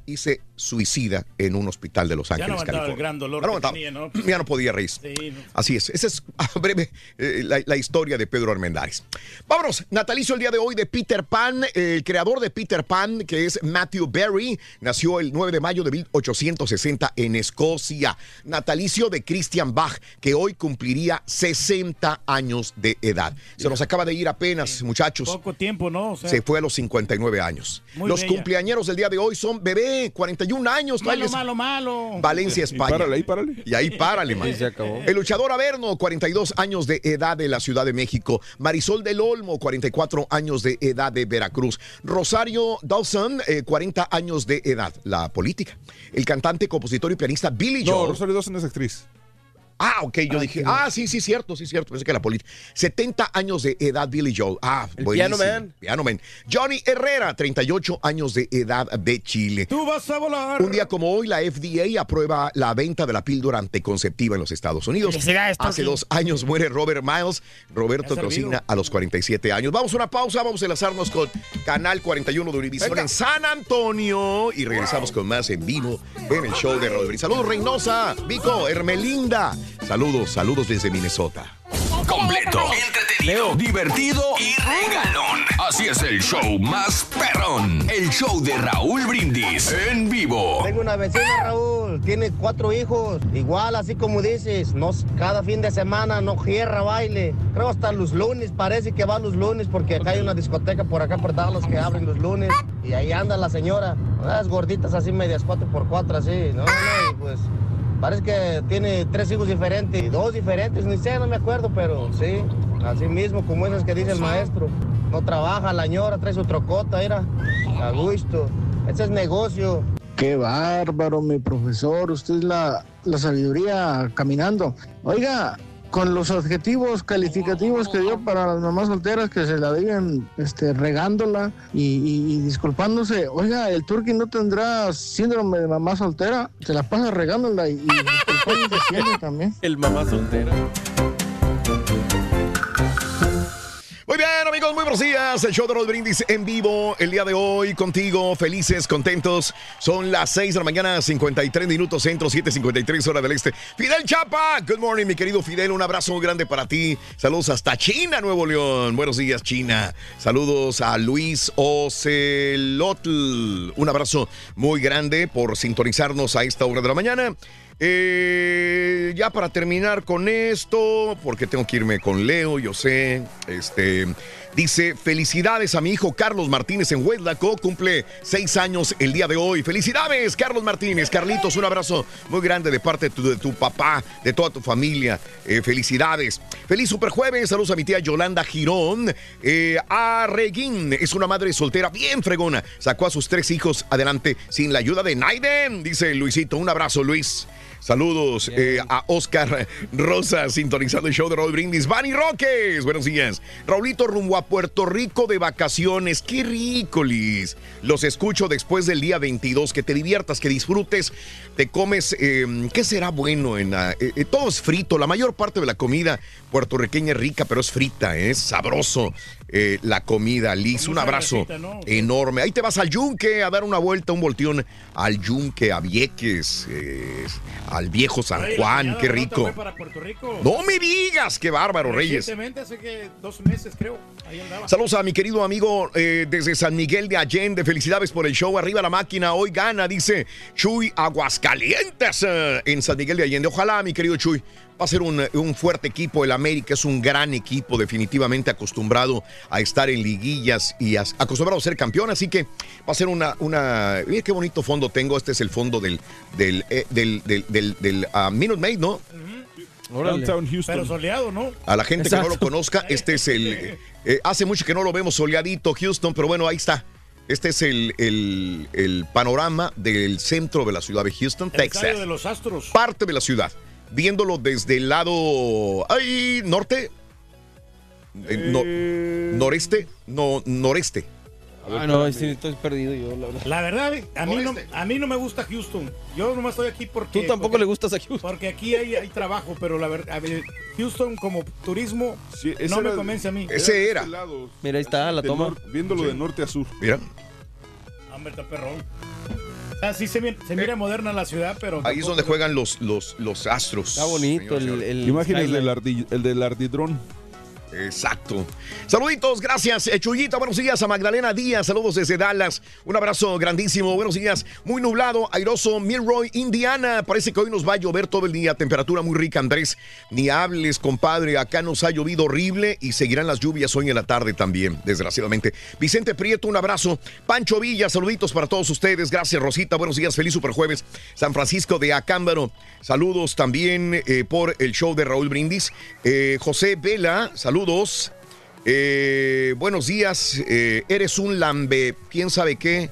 y se suicida en un hospital de Los Ya no Ángeles, aguantaba el California. gran dolor Ya no que aguantaba. tenía, ¿no? (laughs) Ya no podía reír. Sí, no. Así es. Esa es (laughs) a breve eh, la, la historia de Pedro Armendáriz. Vámonos. Natalicio el día de hoy de Peter Pan. El creador de Peter Pan, que es Matthew Berry, nació el 9 de mayo de 1860 en Escocia. Natalicio de Christian Bach, que hoy cumpliría 60 años de edad. Se nos acaba de ir apenas, muchachos. Poco tiempo, ¿no? O sea, Se fue a los 59 años. Muy Los bella. cumpleañeros del día de hoy son bebé, 41 años. malo, malo, malo. Valencia, España. párale, ahí párale. Y ahí párale, man. Sí, se acabó. El luchador Averno, 42 años de edad de la Ciudad de México. Marisol del Olmo, 44 años de edad de Veracruz. Rosario Dawson, eh, 40 años de edad. La política. El cantante, compositor y pianista Billy No, Joel. Rosario Dawson es actriz. Ah, ok, yo dije, ah, sí, sí, cierto, sí, cierto, pensé que la política. 70 años de edad, Billy Joel. Ah, El buenísimo. Piano Man. Piano Man. Johnny Herrera, 38 años de edad de Chile. Tú vas a volar. Un día como hoy, la FDA aprueba la venta de la píldora anticonceptiva en los Estados Unidos. Hace dos años muere Robert Miles. Roberto servido. a los 47 años. Vamos a una pausa, vamos a enlazarnos con Canal 41 de Univisión en San Antonio y regresamos con más en vivo en el show de Rodríguez. Saludos, Reynosa, Vico, Hermelinda. Saludos, saludos desde Minnesota. Completo, entretenido, divertido y regalón. Así es el show más perrón. El show de Raúl Brindis en vivo. Tengo una vecina, Raúl, tiene cuatro hijos. Igual, así como dices, no, cada fin de semana no cierra baile. Creo hasta los lunes, parece que va los lunes, porque acá hay una discoteca por acá por Dallas que abren los lunes. Y ahí anda la señora, unas gorditas así, medias cuatro por cuatro, así. No, no, y pues parece que tiene tres hijos diferentes, dos diferentes, ni sé, no me acuerdo, pero sí, así mismo, como esas que dice el maestro. No trabaja la señora, trae su trocota, era a gusto. Ese es negocio. Qué bárbaro, mi profesor. Usted es la, la sabiduría caminando. Oiga, con los adjetivos calificativos que dio para las mamás solteras que se la viven este, regándola y, disculpándose. Oiga, el turqui no tendrá síndrome de mamá soltera. Se la pasa regándola y, y disculpándose siempre también. El mamá soltera. Muy bien, amigos, muy buenos días. El show de los brindis en vivo el día de hoy contigo, felices, contentos. Son las 6 de la mañana, 53 minutos centro, 7:53 hora del este. Fidel Chapa, good morning, mi querido Fidel. Un abrazo grande para ti. Saludos hasta China, Nuevo León. Buenos días, China. Saludos a Luis Ocelotl. Un abrazo muy grande por sintonizarnos a esta hora de la mañana. Eh, ya para terminar con esto, porque tengo que irme con Leo, yo sé. Este dice: Felicidades a mi hijo Carlos Martínez en Huetlaco, cumple seis años el día de hoy. Felicidades, Carlos Martínez. Carlitos, un abrazo muy grande de parte de tu, papá, de toda tu familia. Eh, felicidades. Feliz superjueves. Saludos a mi tía Yolanda Girón. Eh, a Reguín es una madre soltera bien fregona. Sacó a sus tres hijos adelante sin la ayuda de Naiden, dice Luisito. Un abrazo, Luis. Saludos eh, a Oscar Rosa, sintonizando el show de Raúl Brindis. Vani Roques, buenos días. Raulito rumbo a Puerto Rico de vacaciones. Qué rico, Liz. Los escucho después del día 22. Que te diviertas, que disfrutes. Te comes, eh, ¿qué será bueno? en la- eh, eh, Todo es frito. La mayor parte de la comida puertorriqueña es rica, pero es frita, es sabroso. eh, la comida, Liz. Un abrazo enorme. Ahí te vas al yunque a dar una vuelta, un volteón al yunque, a Vieques, eh, al viejo San Oye, Juan, qué rico. fue para Puerto Rico. No me digas, qué bárbaro, Reyes. Hace que dos meses creo. Ahí andaba. Saludos a mi querido amigo eh, desde San Miguel de Allende. Felicidades por el show. Arriba la máquina. Hoy gana, dice Chuy Aguascalientes eh, en San Miguel de Allende. Ojalá, mi querido Chuy. Va a ser un, un fuerte equipo. El América es un gran equipo, definitivamente acostumbrado a estar en liguillas y acostumbrado a ser campeón. Así que va a ser una. una mira qué bonito fondo tengo. Este es el fondo del, del, eh, del, del, del, del, ah, Minute Maid, ¿no? Downtown Houston. Pero soleado, ¿no? A la gente que no lo Exacto. conozca, este es el. eh, eh, hace mucho que no lo vemos soleadito, Houston, pero bueno, ahí está. Este es el, el- el panorama del centro de la ciudad de Houston, El Texas. de los Astros. Parte de la ciudad. Viéndolo desde el lado. ¡Ay! Norte. Eh, no- noreste. No, noreste. Ah, no, sí, estoy perdido yo, la verdad. La verdad, a mí, no, a mí no me gusta Houston. Yo nomás estoy aquí porque... Tú tampoco porque- le gustas a Houston. Porque aquí hay, hay trabajo, pero la verdad, ver, Houston como turismo no me convence a mí. Ese era. Mira, ahí está la toma. nor- viéndolo de norte a sur. Mira. Hombre, está perrón. Ah, sí, se, mi- se mira moderna la ciudad, pero. Ahí es donde juegan los, los, los astros. Está bonito el, el Imágenes del, ardi- el del ardidrón. Exacto. Saluditos, gracias. Eh, Chuyita, buenos días a Magdalena Díaz, saludos desde Dallas. Un abrazo grandísimo, buenos días. Muy nublado, airoso, Milroy, Indiana. Parece que hoy nos va a llover todo el día, temperatura muy rica, Andrés. Ni hables, compadre, acá nos ha llovido horrible y seguirán las lluvias hoy en la tarde también, desgraciadamente. Vicente Prieto, un abrazo. Pancho Villa, saluditos para todos ustedes. Gracias, Rosita, buenos días, feliz superjueves. San Francisco de Acámbaro, saludos también eh, por el show de Raúl Brindis. Eh, José Vela, saludos. Eh, buenos días, eh, eres un lambe, quién sabe qué,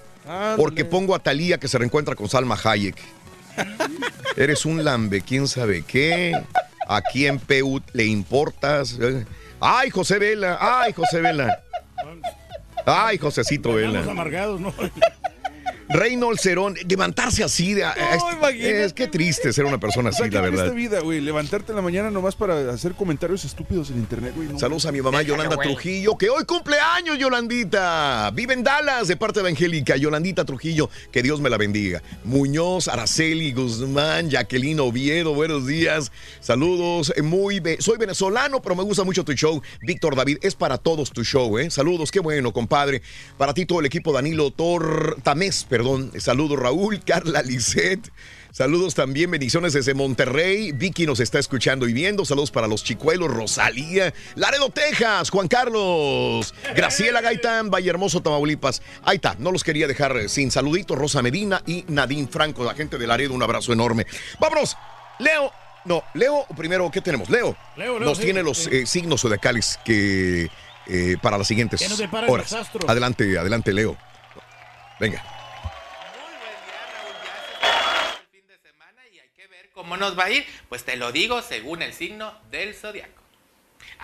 porque pongo a Talía que se reencuentra con Salma Hayek. eres un lambe, quién sabe qué, a quién PU le importas. Eh, Ay, José Vela, ay, José Vela. Ay, Josecito Vela. amargados, ¿no? Reynold Cerón, levantarse así, de, a este- es que triste ser una persona así, ¿qué la verdad. esta vida, güey? Levantarte en la mañana nomás para hacer comentarios estúpidos en internet, güey. no. Saludos a mi mamá Yolanda Trujillo, que hoy cumple años, Yolandita. Vive en Dallas, de parte de Angélica. Yolandita Trujillo, que Dios me la bendiga. Muñoz, Araceli, Guzmán, Jacqueline Oviedo, buenos días. Saludos. eh, Muy Soy venezolano, pero me gusta mucho tu show. Víctor David, es para todos tu show, ¿eh? Saludos, qué bueno, compadre. Para ti todo el equipo, Danilo Tor Tamés, perdón. Saludos, Raúl, Carla Lisset. Saludos también, bendiciones desde Monterrey. Vicky nos está escuchando y viendo. Saludos para los chicuelos, Rosalía, Laredo, Texas, Juan Carlos, Graciela Gaitán, Valle Hermoso, Tamaulipas. Ahí está, no los quería dejar eh, sin saluditos. Rosa Medina y Nadine Franco, la gente de Laredo, un abrazo enorme. Vámonos, Leo. No, Leo, primero, ¿qué tenemos? Leo, Leo, Leo, nos sí, tiene los sí. eh, signos zodiacales que eh, para las siguientes ¿Qué nos deparan horas. Adelante, adelante, Leo. Venga. ¿Cómo nos va a ir? Pues te lo digo según el signo del zodiaco.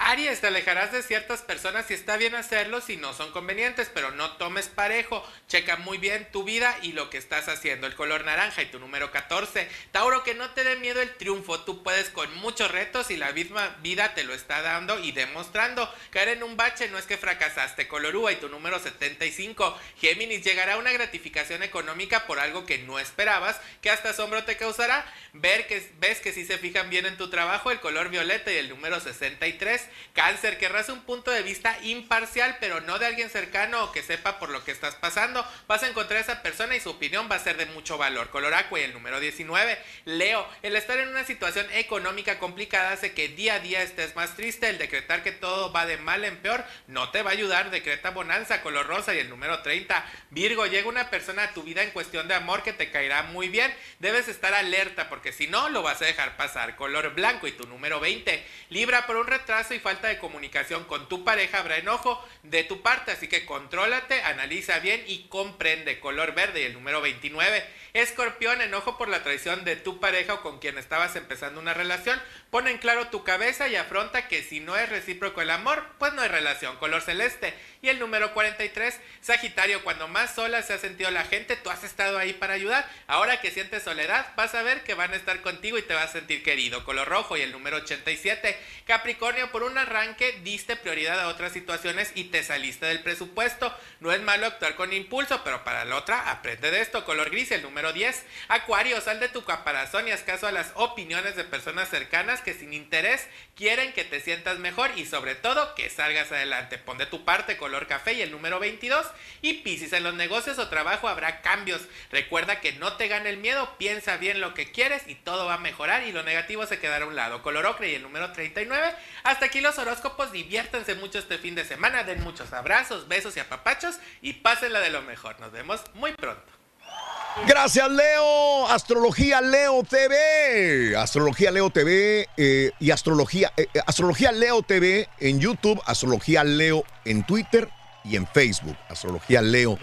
Aries, te alejarás de ciertas personas y está bien hacerlo si no son convenientes, pero no tomes parejo. Checa muy bien tu vida y lo que estás haciendo. El color naranja y tu número 14. Tauro, que no te dé miedo el triunfo. Tú puedes con muchos retos y la misma vida te lo está dando y demostrando. Caer en un bache no es que fracasaste. Color uva y tu número 75. Géminis, llegará una gratificación económica por algo que no esperabas, que hasta asombro te causará. Ver que ves que si se fijan bien en tu trabajo, el color violeta y el número 63. Cáncer, querrás un punto de vista imparcial, pero no de alguien cercano o que sepa por lo que estás pasando. Vas a encontrar a esa persona y su opinión va a ser de mucho valor. Color aqua y el número 19. Leo, el estar en una situación económica complicada hace que día a día estés más triste. El decretar que todo va de mal en peor no te va a ayudar. Decreta bonanza, color rosa y el número 30. Virgo, llega una persona a tu vida en cuestión de amor que te caerá muy bien. Debes estar alerta porque si no lo vas a dejar pasar. Color blanco y tu número 20. Libra, por un retraso y falta de comunicación con tu pareja habrá enojo de tu parte, así que contrólate, analiza bien y comprende. Color verde y el número 29. Escorpión, enojo por la traición de tu pareja o con quien estabas empezando una relación. Pon en claro tu cabeza y afronta que si no es recíproco el amor, pues no hay relación. Color celeste. Y el número 43, Sagitario, cuando más sola se ha sentido la gente, tú has estado ahí para ayudar. Ahora que sientes soledad, vas a ver que van a estar contigo y te vas a sentir querido. Color rojo y el número 87. Capricornio, por un arranque diste prioridad a otras situaciones y te saliste del presupuesto. No es malo actuar con impulso, pero para la otra, aprende de esto. Color gris, el número 10. Acuario, sal de tu caparazón y haz caso a las opiniones de personas cercanas que sin interés quieren que te sientas mejor y sobre todo que salgas adelante. Pon de tu parte color café y el número 22. Y Piscis, en los negocios o trabajo habrá cambios. Recuerda que no te gane el miedo, piensa bien lo que quieres y todo va a mejorar y lo negativo se quedará a un lado. Color ocre y el número 39. Hasta aquí los horóscopos, diviértanse mucho este fin de semana, den muchos abrazos, besos y apapachos y pásenla de lo mejor. Nos vemos muy pronto. Gracias, Leo. Astrología Leo TV. Astrología Leo TV eh, y Astrología, eh, eh, Astrología Leo TV en YouTube, Astrología Leo en Twitter y en Facebook. Astrología Leo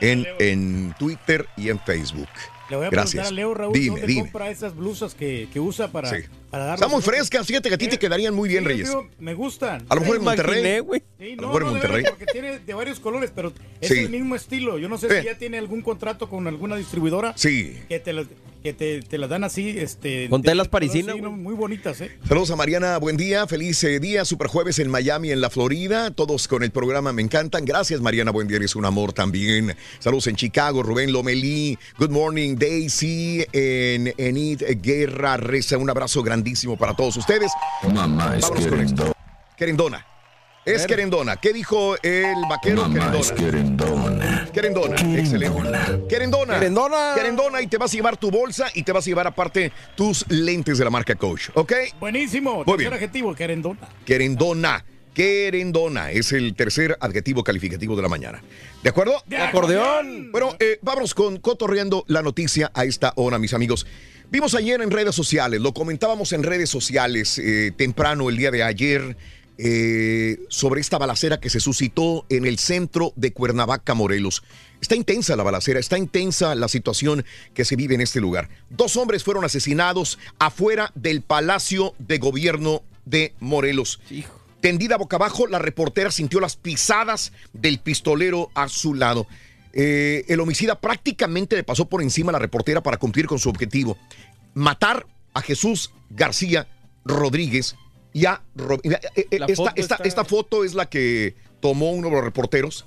en, en Twitter y en Facebook. Le voy a Gracias. preguntar a Leo Raúl dime, dónde dime. compra esas blusas que, que usa para, para Están muy a otros. frescas, fíjate que a ti te quedarían muy bien, Sí, Reyes. digo, me gustan. A lo mejor en Monterrey. imaginé, güey. A Sí, lo no, mejor en no, Monterrey. porque tiene de varios colores, pero es Sí. el mismo estilo. Yo no sé Sí. si ya tiene algún contrato con alguna distribuidora. Sí. Que te las, que te, te las dan así, este. Con telas parisinas, sí, no, muy bonitas, ¿eh? Saludos a Mariana, buen día, feliz eh, día, super jueves en Miami, en la Florida, todos con el programa me encantan, gracias Mariana, buen día, eres un amor también. Saludos en Chicago, Rubén Lomelí, good morning Daisy, en Enid Guerra Reza, un abrazo grandísimo para todos ustedes. Mamá es Vámonos con esto. Querendona. Es querendona. ¿Qué dijo el vaquero Mamá es querendona? Querendona, excelente. Querendona. Querendona. Querendona y te vas a llevar tu bolsa y te vas a llevar aparte tus lentes de la marca Coach, ¿ok? Buenísimo. Muy Tercer bien. adjetivo, querendona. Querendona. Querendona es el tercer adjetivo calificativo de la mañana. ¿De acuerdo? De acordeón. Bueno, eh, vámonos con cotorreando la noticia a esta hora, mis amigos. Vimos ayer en redes sociales, lo comentábamos en redes sociales eh, temprano el día de ayer eh, sobre esta balacera que se suscitó en el centro de Cuernavaca, Morelos. Está intensa la balacera, está intensa la situación que se vive en este lugar. Dos hombres fueron asesinados afuera del Palacio de Gobierno de Morelos. Tendida boca abajo, la reportera sintió las pisadas del pistolero a su lado. Eh, el homicida prácticamente le pasó por encima a la reportera para cumplir con su objetivo. Matar a Jesús García Rodríguez y a... Ro- eh, eh, esta, foto esta- está- esta foto es la que tomó uno de los reporteros.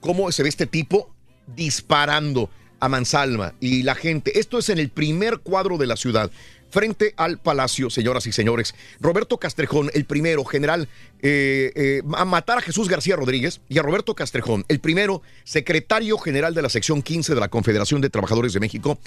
Cómo se ve este tipo disparando a mansalva y la gente. Esto es en el primer cuadro de la ciudad. Frente al palacio, señoras y señores. Roberto Castrejón, el primero, general, eh, eh, a matar a Jesús García Rodríguez y a Roberto Castrejón, el primero, secretario general de la sección 15 de la Confederación de Trabajadores de México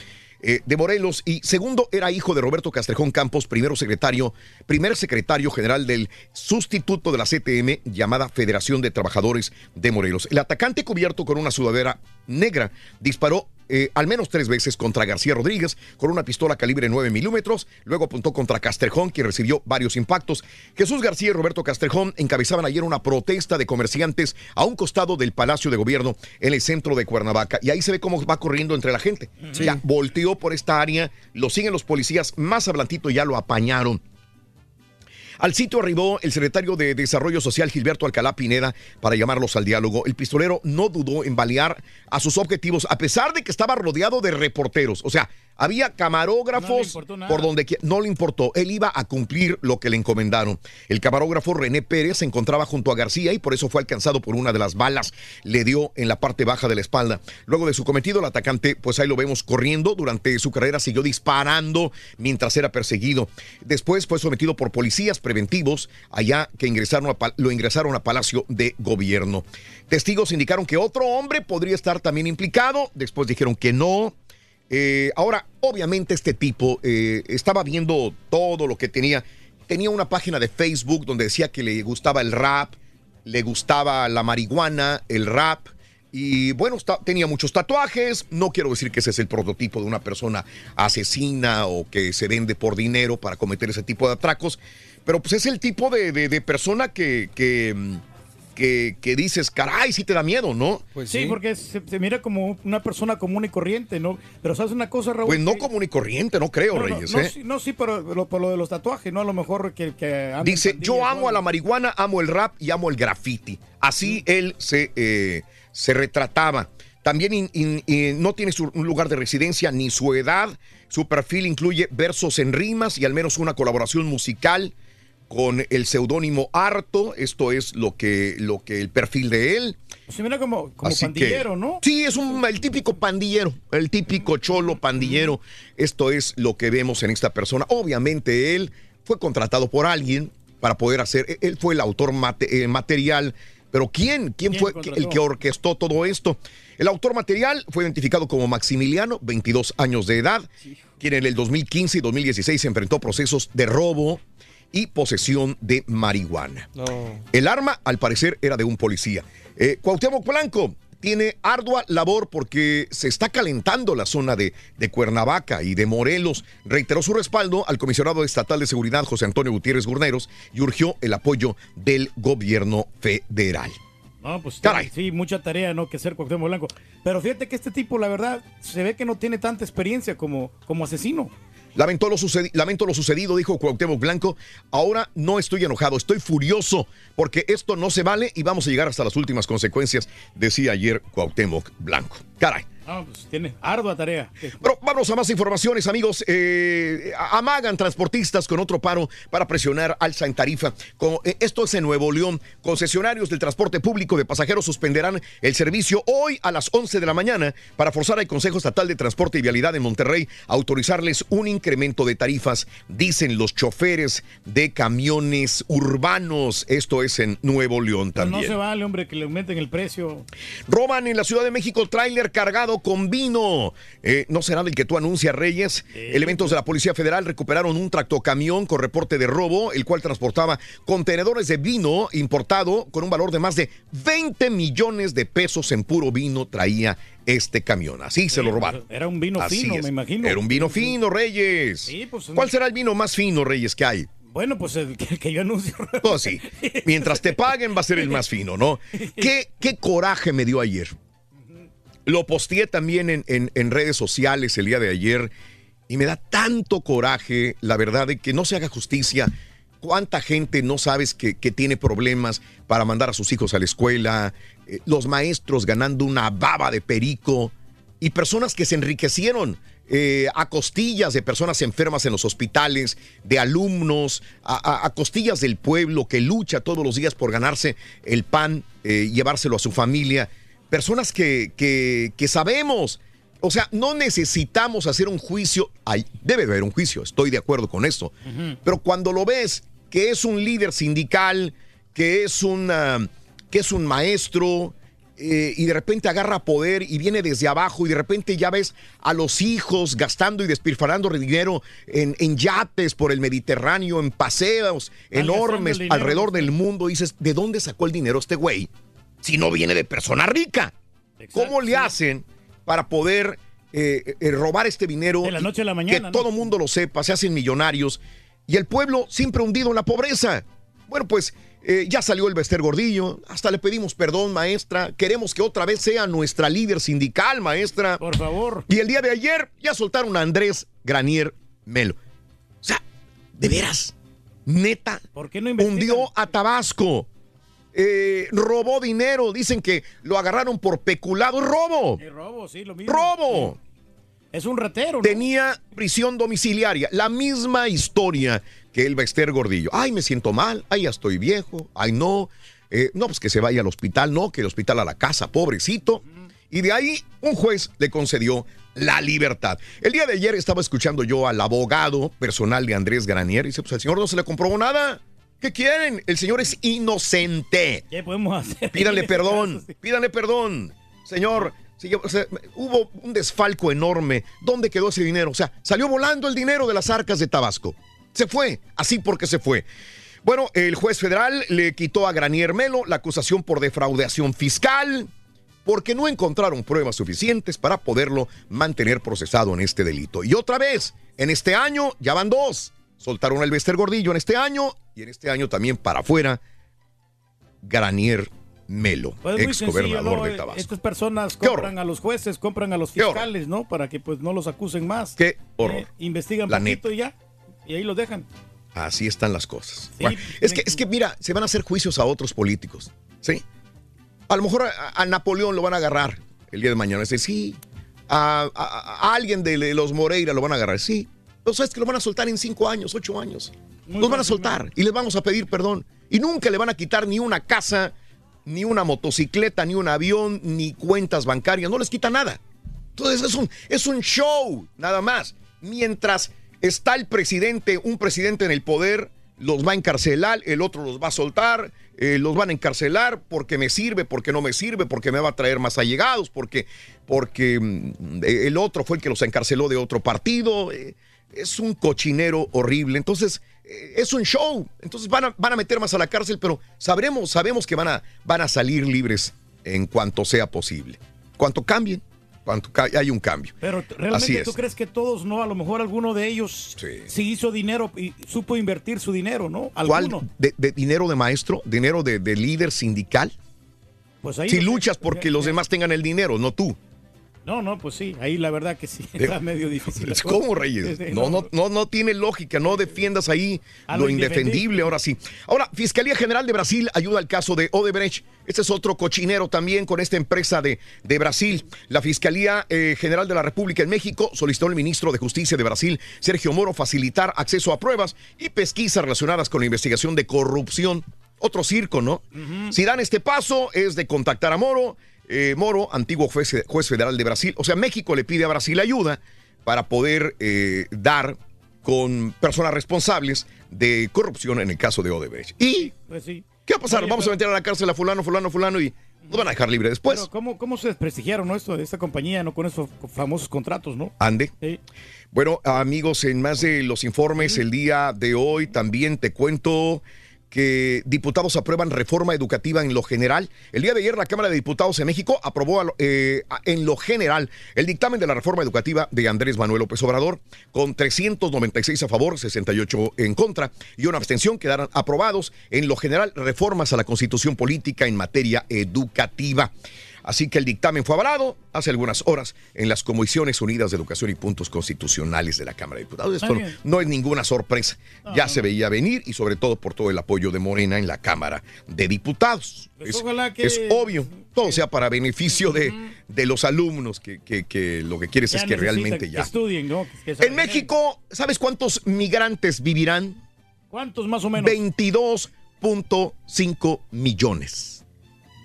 eh, de Morelos y segundo era hijo de Roberto Castrejón Campos, primero secretario, primer secretario general del sustituto de la CTM llamada Federación de Trabajadores de Morelos. El atacante cubierto con una sudadera negra disparó eh, al menos tres veces contra García Rodríguez con una pistola calibre 9 milímetros, luego apuntó contra Castrejón, quien recibió varios impactos. Jesús García y Roberto Castrejón encabezaban ayer una protesta de comerciantes a un costado del Palacio de Gobierno en el centro de Cuernavaca y ahí se ve cómo va corriendo entre la gente. Sí. Ya volteó por esta área, lo siguen los policías, más adelantito ya lo apañaron. Al sitio arribó el secretario de Desarrollo Social Gilberto Alcalá Pineda para llamarlos al diálogo. El pistolero no dudó en balear a sus objetivos, a pesar de que estaba rodeado de reporteros. O sea, había camarógrafos por donde no le importó. Él iba a cumplir lo que le encomendaron. El camarógrafo René Pérez se encontraba junto a García y por eso fue alcanzado por una de las balas. Le dio en la parte baja de la espalda. Luego de su cometido, el atacante, pues ahí lo vemos corriendo. Durante su carrera siguió disparando mientras era perseguido. Después fue sometido por policías preventivos allá que ingresaron a lo ingresaron a Palacio de Gobierno. Testigos indicaron que otro hombre podría estar también implicado. Después dijeron que no. Eh, ahora, obviamente este tipo eh, estaba viendo todo lo que tenía. Tenía una página de Facebook donde decía que le gustaba el rap, le gustaba la marihuana, el rap. Y bueno, tenía muchos tatuajes. No quiero decir que ese es el prototipo de una persona asesina o que se vende por dinero para cometer ese tipo de atracos. Pero pues es el tipo de, de- de persona que, que, mm, que, que dices, caray, sí te da miedo, ¿no? Pues sí, porque se, se mira como una persona común y corriente, ¿no? Pero sabes una cosa, Raúl. Pues no Que- común y corriente, no creo, No, Reyes. no, ¿eh? sí, no, sí, pero lo- por lo de los tatuajes, ¿no? A lo mejor que... que Dice, pandillas, yo ¿no? amo a la marihuana, amo el rap y amo el graffiti. Así él se, eh, se retrataba. También in- in- in- no tiene su- un lugar de residencia ni su edad. Su perfil incluye versos en rimas y al menos una colaboración musical con el seudónimo Harto. Esto es lo que, lo que el perfil de él. Se mira como, como Así pandillero, que- ¿no? Sí, es un, el típico pandillero, el típico cholo pandillero. Esto es lo que vemos en esta persona. Obviamente él fue contratado por alguien para poder hacer, e, él fue el autor mate- eh, material, pero ¿quién? ¿Quién, ¿Quién fue contrató? el que orquestó todo esto? El autor material fue identificado como Maximiliano, 22 años de edad, quien en el 2015 y 2016 se enfrentó a procesos de robo y posesión de marihuana. El arma, al parecer, era de un policía. Eh, Cuauhtémoc Blanco tiene ardua labor porque se está calentando la zona de, de Cuernavaca y de Morelos. Reiteró su respaldo al comisionado estatal de seguridad, José Antonio Gutiérrez Gurneros, y urgió el apoyo del gobierno federal. No, pues Caray. sí, mucha tarea, ¿no? Que ser Cuauhtémoc Blanco. Pero fíjate que este tipo, la verdad, se ve que no tiene tanta experiencia como, como asesino. Lamento lo, lamento lo sucedido, dijo Cuauhtémoc Blanco. Ahora no estoy enojado, estoy furioso porque esto no se vale y vamos a llegar hasta las últimas consecuencias, decía ayer Cuauhtémoc Blanco. Caray. Ah, pues tiene ardua tarea. Pero vamos a más informaciones, amigos. Eh, amagan transportistas con otro paro para presionar alza en tarifa. Como, eh, esto es en Nuevo León. Concesionarios del transporte público de pasajeros suspenderán el servicio hoy a las 11 de la mañana para forzar al Consejo Estatal de Transporte y Vialidad en Monterrey a autorizarles un incremento de tarifas, dicen los choferes de camiones urbanos. Esto es en Nuevo León también. no se vale, hombre, que le aumenten el precio. Roban en la Ciudad de México tráiler cargado con vino. Eh, ¿No será del que tú anuncias, Reyes? Elementos de la Policía Federal recuperaron un tractocamión con reporte de robo, el cual transportaba contenedores de vino importado con un valor de más de 20 millones de pesos en puro vino traía este camión. Así se lo robaron. Era un vino Así fino, es. me imagino. Era un vino fino, Reyes. Sí, pues, ¿Cuál será el vino más fino, Reyes, que hay? Bueno, pues el que, que yo anuncio. Pues sí. Mientras te paguen va a ser el más fino, ¿no? (laughs) ¿Qué, qué coraje me dio ayer? Lo posteé también en, en- redes sociales el día de ayer y me da tanto coraje, la verdad, de que no se haga justicia. ¿Cuánta gente no sabes que, que tiene problemas para mandar a sus hijos a la escuela? Eh, los maestros ganando una baba de perico y personas que se enriquecieron eh, a costillas de personas enfermas en los hospitales, de alumnos, a, a- a costillas del pueblo que lucha todos los días por ganarse el pan, eh, llevárselo a su familia. Personas que, que- que sabemos, o sea, no necesitamos hacer un juicio, Ay, debe de haber un juicio, estoy de acuerdo con esto, pero cuando lo ves que es un líder sindical, que es, una, que es un maestro, eh, y de repente agarra poder y viene desde abajo y de repente ya ves a los hijos gastando y despilfarrando dinero en, en yates por el Mediterráneo, en paseos enormes alrededor del mundo, y dices, ¿de dónde sacó el dinero este güey? Si no viene de persona rica. ¿Cómo le hacen para poder eh, eh, robar este dinero? De la noche a la mañana, Que ¿no? todo mundo lo sepa, se hacen millonarios y el pueblo siempre hundido en la pobreza. Bueno, pues eh, ya salió el Bester Gordillo, hasta le pedimos perdón, maestra. Queremos que otra vez sea nuestra líder sindical, maestra. Por favor. Y el día de ayer ya soltaron a Andrés Granier Melo. O sea, de veras, neta, ¿Por qué no hundió a Tabasco. Eh, robó dinero, dicen que lo agarraron por peculado. ¡Robo! Robo, sí, lo mismo. ¡Robo! Es un ratero, ¿no? Tenía prisión domiciliaria. La misma historia que el Bester Gordillo. Ay, me siento mal. Ay, ya estoy viejo. Ay, no. Eh, no, pues que se vaya al hospital. No, que el hospital a la casa, pobrecito. Y de ahí un juez le concedió la libertad. El día de ayer estaba escuchando yo al abogado personal de Andrés Granier y dice, pues al señor no se le comprobó nada. ¿Qué quieren? El señor es inocente. ¿Qué podemos hacer? Pídanle (laughs) perdón, pídanle perdón. Señor, o sea, hubo un desfalco enorme. ¿Dónde quedó ese dinero? O sea, salió volando el dinero de las arcas de Tabasco. Se fue, así porque se fue. Bueno, el juez federal le quitó a Granier Melo la acusación por defraudación fiscal porque no encontraron pruebas suficientes para poderlo mantener procesado en este delito. Y otra vez, en este año ya van dos. Soltaron al Bester Gordillo en este año y en este año también para afuera Granier Melo, Pues es ex gobernador ¿no? de Tabasco. Estas personas compran a los jueces, compran a los fiscales, ¿no? Para que pues no los acusen más. Qué horror. Eh, investigan La poquito y ya. Y ahí los dejan. Así están las cosas. Bueno, es, que, es que, mira, se van a hacer juicios a otros políticos. ¿Sí? A lo mejor a, a Napoleón lo van a agarrar el día de mañana. Dice, sí. A, a- a alguien de los Moreira lo van a agarrar. Sí. Pero sabes que lo van a soltar en cinco años, ocho años. los van a soltar y les vamos a pedir perdón. Y nunca le van a quitar ni una casa, ni una motocicleta, ni un avión, ni cuentas bancarias. No les quita nada. Entonces es un, es un show, nada más. Mientras está el presidente, un presidente en el poder, los va a encarcelar, el otro los va a soltar, eh, los van a encarcelar porque me sirve, porque no me sirve, porque me va a traer más allegados, porque, porque mm, el otro fue el que los encarceló de otro partido. eh, es un cochinero horrible. Entonces, eh, es un show. Entonces van a, van a meter más a la cárcel, pero sabremos, sabemos que van a, van a salir libres en cuanto sea posible. Cuanto cambien, cuanto ca- hay un cambio. Pero Así realmente tú crees que todos, ¿no? A lo mejor alguno de ellos sí, hizo dinero y supo invertir su dinero, ¿no? Alguno. ¿Cuál? De, de dinero de maestro? ¿Dinero de, de líder sindical? Pues ahí si luchas porque los demás tengan el dinero, no tú. No, no, pues sí, ahí la verdad que sí, (laughs) está medio difícil. (laughs) ¿Cómo. Reyes? (laughs) No, no, no, no tiene lógica, no defiendas ahí lo indefendible. ahora sí. Ahora, Fiscalía General de Brasil ayuda al caso de Odebrecht. Este es otro cochinero también con esta empresa de, de Brasil. La Fiscalía eh, General de la República en México solicitó al ministro de Justicia de Brasil, Sergio Moro, facilitar acceso a pruebas y pesquisas relacionadas con la investigación de corrupción. Otro circo, ¿no? Si dan este paso es de contactar a Moro. Eh, Moro, antiguo juez, juez federal de Brasil. O sea, México le pide a Brasil ayuda para poder eh, dar con personas responsables de corrupción en el caso de Odebrecht. ¿Y Pues sí. qué va a pasar? Oye, Vamos a meter a la cárcel a fulano, fulano, fulano y nos van a dejar libre después. Pero ¿cómo, ¿cómo se desprestigiaron esto de esta compañía, no con esos famosos contratos, no? Ande. Sí. Bueno, amigos, en más de los informes el día de hoy también te cuento que diputados aprueban reforma educativa en lo general. El día de ayer la Cámara de Diputados en México aprobó eh, en lo general el dictamen de la reforma educativa de Andrés Manuel López Obrador con 396 a favor, 68 en contra y una abstención quedaron aprobados en lo general reformas a la constitución política en materia educativa. Así que el dictamen fue avalado hace algunas horas en las Comisiones Unidas de Educación y Puntos Constitucionales de la Cámara de Diputados. Esto no, es ninguna sorpresa. ya se veía venir y sobre todo por todo el apoyo de Morena en la Cámara de Diputados. Pues es, ojalá que- es obvio, todo sea para beneficio de, de los alumnos, que, que- que lo que quieres Ya es que realmente que ya. estudien, ¿no? En México, ¿sabes cuántos migrantes vivirán? ¿Cuántos más o menos? 22.5 millones.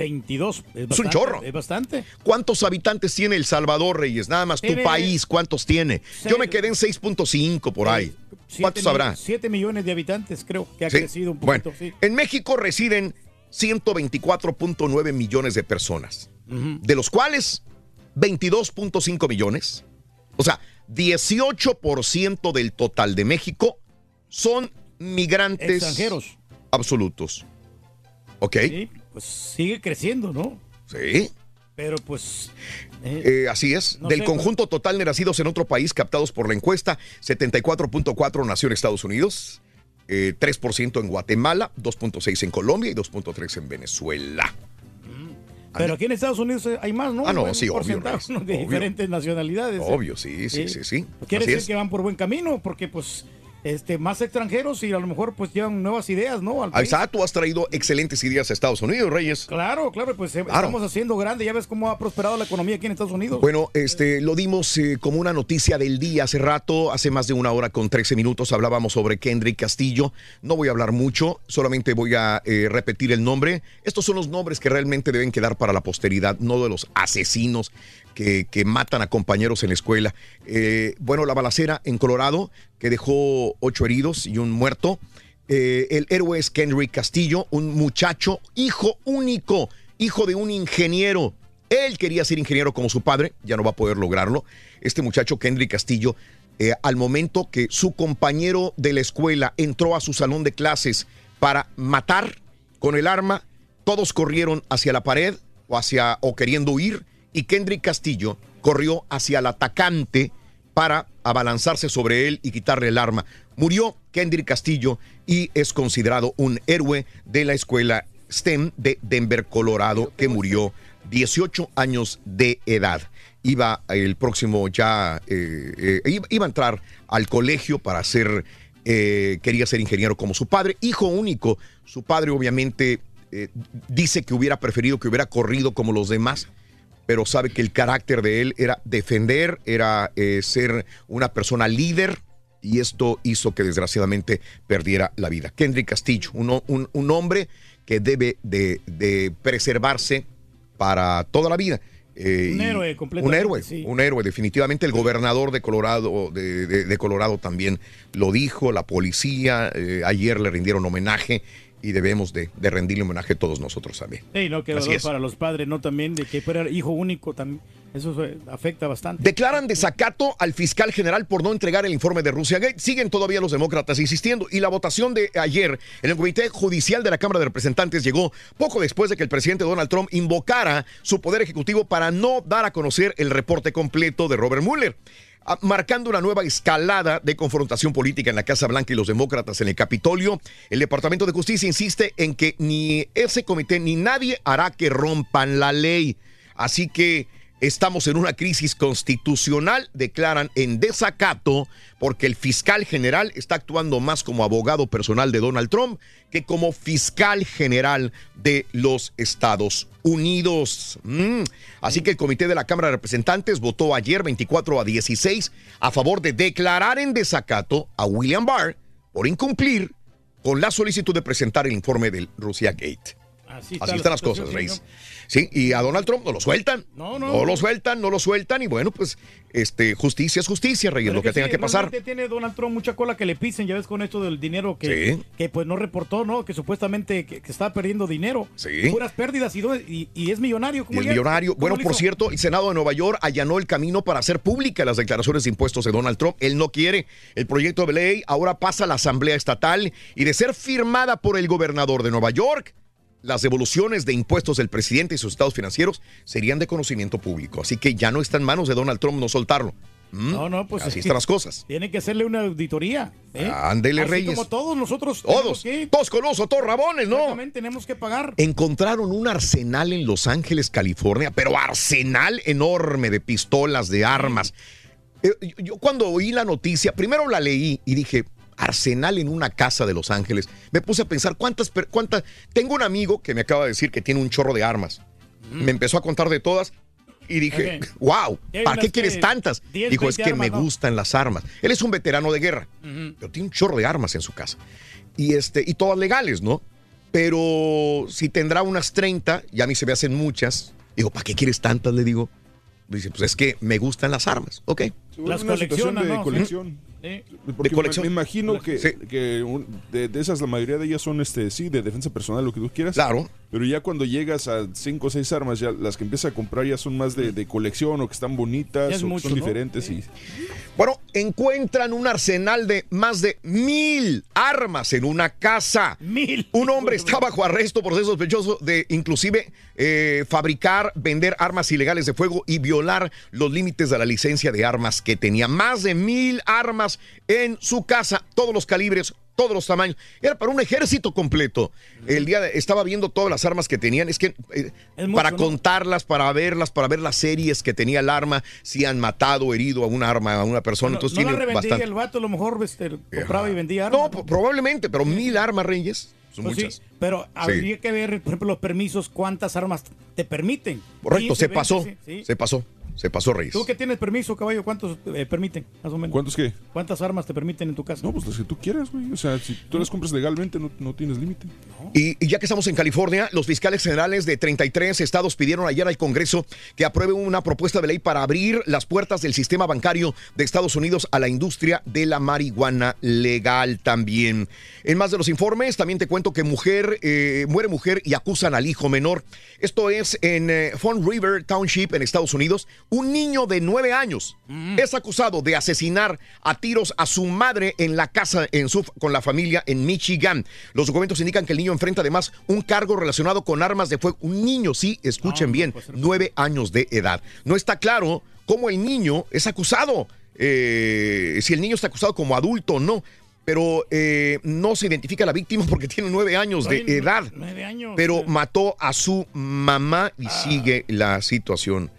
22. Es, Es un chorro. Es bastante. ¿Cuántos habitantes tiene El Salvador, Reyes? Nada más tu país, ¿cuántos tiene? Yo me quedé en 6.5 por ahí. ¿Cuántos habrá? 7 millones de habitantes, creo que ha Sí. crecido un Bueno, poquito, sí. en México residen 124.9 millones de personas, de los cuales 22.5 millones, o sea, 18% del total de México son migrantes Extranjeros. absolutos. ¿Ok? Sí, pues sigue creciendo, ¿no? Sí. Pero pues. Eh, así es. no Del sé, conjunto total de nacidos en otro país captados por la encuesta, 74.4 nació en Estados Unidos, eh, 3% en Guatemala, 2.6 en Colombia y 2.3 en Venezuela. Pero aquí en Estados Unidos hay más, ¿no? Ah, no, sí, obvio, ¿no? de obvio. diferentes nacionalidades. Obvio, sí, sí, sí, sí. Quiere Así decir es. que van por buen camino, porque pues este más extranjeros y a lo mejor pues llevan nuevas ideas, ¿no? Al Ahí está, tú has traído excelentes ideas a Estados Unidos, Reyes. Claro, claro, pues eh, Claro. estamos haciendo grande, ya ves cómo ha prosperado la economía aquí en Estados Unidos. Bueno, este, lo dimos eh, como una noticia del día hace rato, hace más de una hora con 13 minutos hablábamos sobre Kendrick Castillo. No voy a hablar mucho, solamente voy a eh, repetir el nombre. Estos son los nombres que realmente deben quedar para la posteridad, no de los asesinos que, matan a compañeros en la escuela. Eh, bueno, la balacera en Colorado, que dejó ocho heridos y un muerto. Eh, el héroe es Kendrick Castillo, un muchacho, hijo único, hijo de un ingeniero. Él quería ser ingeniero como su padre, ya no va a poder lograrlo. Este muchacho, Kendrick Castillo, eh, al momento que su compañero de la escuela entró a su salón de clases para matar con el arma, todos corrieron hacia la pared o hacia o queriendo huir y Kendrick Castillo corrió hacia el atacante para abalanzarse sobre él y quitarle el arma. Murió Kendrick Castillo y es considerado un héroe de la escuela STEM de Denver, Colorado, que murió 18 años de edad. Iba el próximo ya, eh, eh, iba, a entrar al colegio para ser, eh, quería ser ingeniero como su padre, hijo único. Su padre obviamente eh, dice que hubiera preferido que hubiera corrido como los demás, pero sabe que el carácter de él era defender, era eh, ser una persona líder. Y esto hizo que desgraciadamente perdiera la vida. Kendrick Castillo, un, un- un hombre que debe de, de preservarse para toda la vida. Eh, Un héroe, Un completamente, héroe, sí. un héroe, definitivamente. El gobernador de Colorado, de, de- de Colorado también lo dijo, la policía, eh, ayer le rindieron homenaje y debemos de, de rendirle homenaje a todos nosotros también. Sí, no, que dolor para los padres, ¿no? También de que fuera hijo único, también. Eso afecta bastante. Declaran desacato al fiscal general por no entregar el informe de Rusia Gate. Siguen todavía los demócratas insistiendo. Y la votación de ayer en el Comité Judicial de la Cámara de Representantes llegó poco después de que el presidente Donald Trump invocara su poder ejecutivo para no dar a conocer el reporte completo de Robert Mueller. Ah, Marcando una nueva escalada de confrontación política en la Casa Blanca y los demócratas en el Capitolio, el Departamento de Justicia insiste en que ni ese comité ni nadie hará que rompan la ley. Así que Estamos en una crisis constitucional, declaran en desacato, porque el fiscal general está actuando más como abogado personal de Donald Trump que como fiscal general de los Estados Unidos. Mm. Así que el comité de la Cámara de Representantes votó ayer 24 a 16 a favor de declarar en desacato a William Barr por incumplir con la solicitud de presentar el informe del Russia Gate. Así, Así la están las cosas, Reyes. ¿no? Sí, y a Donald Trump no lo sueltan. No, no. lo sueltan, no lo sueltan. Y bueno, pues este, justicia es justicia, Reyes, lo que, tenga que pasar. tiene Donald Trump mucha cola que le pisen, ya ves con esto del dinero que, Sí. que pues no reportó, ¿no? Que supuestamente que, que está perdiendo dinero. Sí. Puras pérdidas y, do- y, y es millonario. Y ¿cómo ya? millonario. ¿Cómo Bueno, por cierto, el Senado de Nueva York allanó el camino para hacer públicas las declaraciones de impuestos de Donald Trump. Él no quiere. El proyecto de ley ahora pasa a la Asamblea Estatal y de ser firmada por el gobernador de Nueva York, las devoluciones de impuestos del presidente y sus estados financieros serían de conocimiento público. Así que ya no está en manos de Donald Trump no soltarlo. ¿Mm? No, no, pues Así es (laughs) que están las cosas. Tiene que hacerle una auditoría. ¿eh? Ándele, Así Reyes. como todos nosotros. Todos, todos colosos, todos rabones, ¿no? Exactamente, tenemos que pagar. Encontraron un arsenal en Los Ángeles, California, pero arsenal enorme de pistolas, de armas. Eh, Yo, yo cuando oí la noticia, primero la leí y dije, arsenal en una casa de Los Ángeles. Me puse a pensar, ¿cuántas, cuántas? Tengo un amigo que me acaba de decir que tiene un chorro de armas. Me empezó a contar de todas y dije, wow, ¿para qué quieres tantas? 10, Dijo, es 20 que me gustan las armas. Él es un veterano de guerra Ujú. pero tiene un chorro de armas en su casa. Y, este, y todas legales, ¿no? Pero si tendrá unas 30, y a mí se me hacen muchas, digo, ¿para qué quieres tantas? Le digo. Dice, pues es que me gustan las armas, ¿ok? Una de colección. Porque De colección. Me, me imagino que, Sí. que un- de, de esas la mayoría de ellas son este sí de defensa personal lo que tú quieras. Claro. Pero ya cuando llegas a cinco o seis armas ya las que empiezas a comprar ya son más de, de colección o que están bonitas es o que mucho, son ¿no? diferentes y Bueno, encuentran un arsenal de más de mil armas en una casa. Mil. Un hombre está bajo arresto por ser sospechoso de inclusive eh, fabricar, vender armas ilegales de fuego y violar los límites de la licencia de armas que tenía. Más de mil armas en su casa, todos los calibres, todos los tamaños. Era para un ejército completo. El día de- estaba viendo todas las armas que tenían. Es que eh, Es mucho, para ¿no? contarlas, para verlas, para ver las series que tenía el arma, si han matado o herido a un arma, a una persona. No, Entonces no la tiene revendía bastante. el vato, a lo mejor este, compraba y vendía armas. No, probablemente, pero mil armas, Reyes. Son Pues sí, muchas. pero habría que ver, por ejemplo, los permisos, cuántas armas te permiten. Correcto, 15, se 20, pasó. sí, sí. Se pasó. Se pasó, Reyes. Tú que tienes permiso, caballo, ¿cuántos eh, permiten, más o menos? ¿Cuántos qué? ¿Cuántas armas te permiten en tu casa? No, pues las que tú quieras, güey. O sea, si tú las compras legalmente no, no tienes límite. Y, y ya que estamos en California, los fiscales generales de 33 estados pidieron ayer al Congreso que apruebe una propuesta de ley para abrir las puertas del sistema bancario de Estados Unidos a la industria de la marihuana legal también. En más de los informes, también te cuento que mujer eh, muere mujer y acusan al hijo menor. Esto es en eh, River Township en Estados Unidos. Un niño de nueve años es acusado de asesinar a tiros a su madre en la casa en su, con la familia en Michigan. Los documentos indican que el niño enfrenta además un cargo relacionado con armas de fuego. Un niño, sí, escuchen bien, nueve años de edad. No está claro cómo el niño es acusado, eh, si el niño está acusado como adulto o no. Pero eh, no se identifica a la víctima porque tiene nueve años de edad. nueve años. Pero mató a su mamá y sigue la situación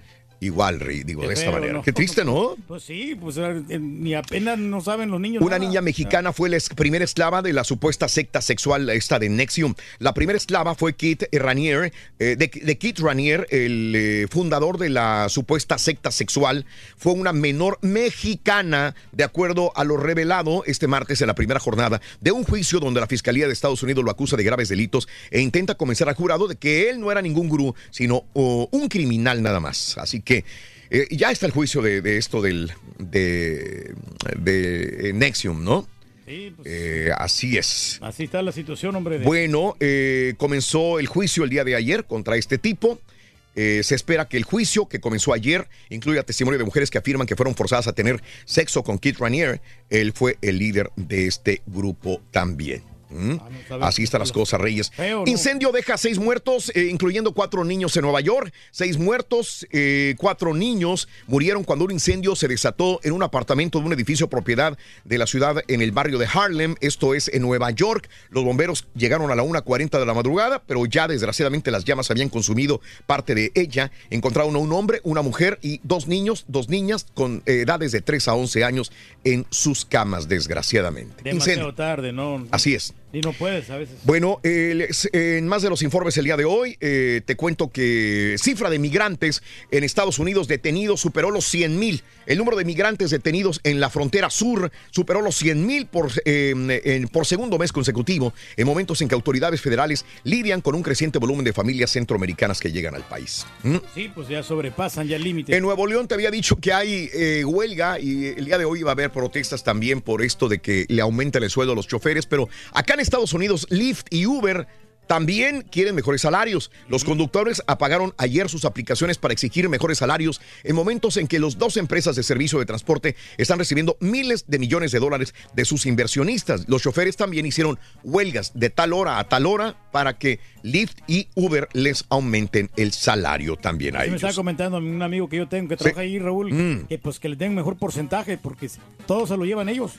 igual, Rey, digo, Qué de esta feo, manera. ¿no? Qué triste, ¿no? Pues sí, pues eh, ni apenas no saben los niños. Una nada. niña mexicana fue la primera esclava de la supuesta secta sexual esta de Nexium. La primera esclava fue Kit Ranier, eh, de, de Kit Ranier, el eh, fundador de la supuesta secta sexual. Fue una menor mexicana, de acuerdo a lo revelado este martes en la primera jornada de un juicio donde la Fiscalía de Estados Unidos lo acusa de graves delitos e intenta convencer al jurado de que él no era ningún gurú, sino oh, un criminal nada más. Así que eh, ya está el juicio de, de esto del, de, de eh, Nexium, ¿no? Sí, pues, Eh, así es. así está la situación, hombre. de- Bueno, eh, comenzó el juicio el día de ayer contra este tipo. Eh, se espera que el juicio que comenzó ayer incluya testimonio de mujeres que afirman que fueron forzadas a tener sexo con Kit Ranier. Él fue el líder de este grupo también. ¿Mm? sabía Así están las cosas, Reyes. Feo, ¿no? Incendio deja seis muertos, eh, incluyendo cuatro niños en Nueva York. Seis muertos, eh, cuatro niños murieron cuando un incendio se desató en un apartamento de un edificio propiedad de la ciudad en el barrio de Harlem. Esto es en Nueva York. Los bomberos llegaron a la 1.40 de la madrugada, pero ya desgraciadamente las llamas habían consumido parte de ella. Encontraron a un hombre, una mujer y dos niños, dos niñas con eh, edades de 3 a 11 años en sus camas, desgraciadamente. Demasiado Incendio. tarde, ¿no? Así es. Y no puedes a veces. Bueno, eh, en más de los informes el día de hoy, eh, te cuento que cifra de migrantes en Estados Unidos detenidos superó los 100 mil. El número de migrantes detenidos en la frontera sur superó los 100 mil por, eh, en- por segundo mes consecutivo, en momentos en que autoridades federales lidian con un creciente volumen de familias centroamericanas que llegan al país. ¿Mm? Sí, pues ya sobrepasan ya el límite. En Nuevo León te había dicho que hay eh, huelga y el día de hoy va a haber protestas también por esto de que le aumenten el sueldo a los choferes, pero acá en Estados Unidos Lyft y Uber también quieren mejores salarios. Los conductores apagaron ayer sus aplicaciones para exigir mejores salarios en momentos en que las dos empresas de servicio de transporte están recibiendo miles de millones de dólares de sus inversionistas. Los choferes también hicieron huelgas de tal hora a tal hora para que Lyft y Uber les aumenten el salario también a Sí, me estaba ellos. comentando un amigo que yo tengo que trabaja ahí, Raúl, Mm. que pues que le den mejor porcentaje porque todos se lo llevan ellos.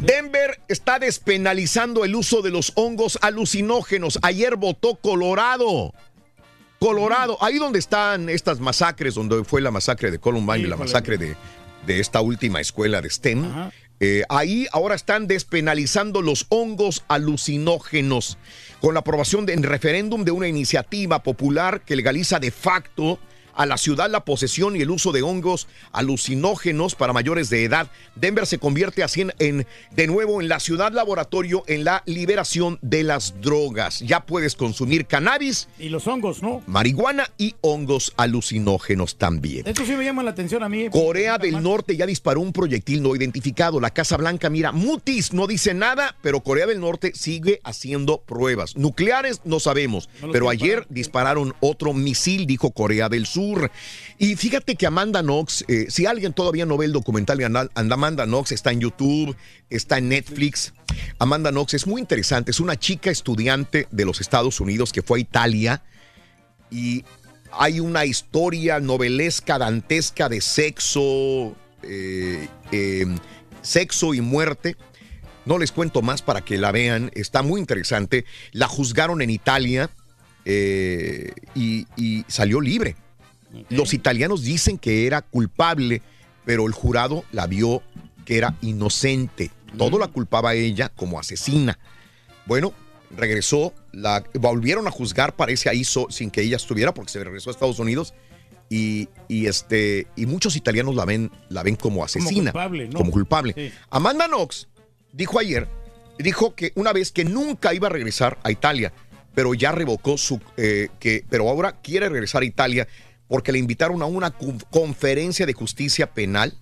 Denver está despenalizando el uso de los hongos alucinógenos. Ayer votó Colorado. Colorado, ahí donde están estas masacres, donde fue la masacre de Columbine y la masacre de, de esta última escuela de STEM. eh, ahí ahora están despenalizando los hongos alucinógenos con la aprobación de, en referéndum de una iniciativa popular que legaliza de facto a la ciudad la posesión y el uso de hongos alucinógenos para mayores de edad. Denver se convierte así en, en- de nuevo en la ciudad laboratorio en la liberación de las drogas. Ya puedes consumir cannabis, Y los hongos, ¿no? marihuana y hongos alucinógenos también. Esto sí me llama la atención a mí. Corea del Norte ya disparó un proyectil no identificado. La Casa Blanca, mira, mutis no dice nada, pero Corea del Norte sigue haciendo pruebas. Nucleares no sabemos, No pero ayer dispararon otro misil, dijo Corea del Sur. Y fíjate que Amanda Knox, eh, si alguien todavía no ve el documental de Amanda Knox, está en YouTube, está en Netflix. Amanda Knox es muy interesante, es una chica estudiante de los Estados Unidos que fue a Italia y hay una historia novelesca, dantesca de sexo, eh, eh, sexo y muerte. No les cuento más para que la vean, está muy interesante. La juzgaron en Italia eh, y salió libre. Los italianos dicen que era culpable, pero el jurado la vio que era inocente. Todo la culpaba a ella como asesina. Bueno, regresó, la volvieron a juzgar, parece ahí so- sin que ella estuviera, porque se regresó a Estados Unidos. Y, y, este, y muchos italianos la ven, la ven como asesina. culpable, ¿no? Como culpable. Sí. Amanda Knox dijo ayer, dijo que una vez que nunca iba a regresar a Italia, pero ya revocó su, eh, que, pero ahora quiere regresar a Italia porque le invitaron a una conferencia de justicia penal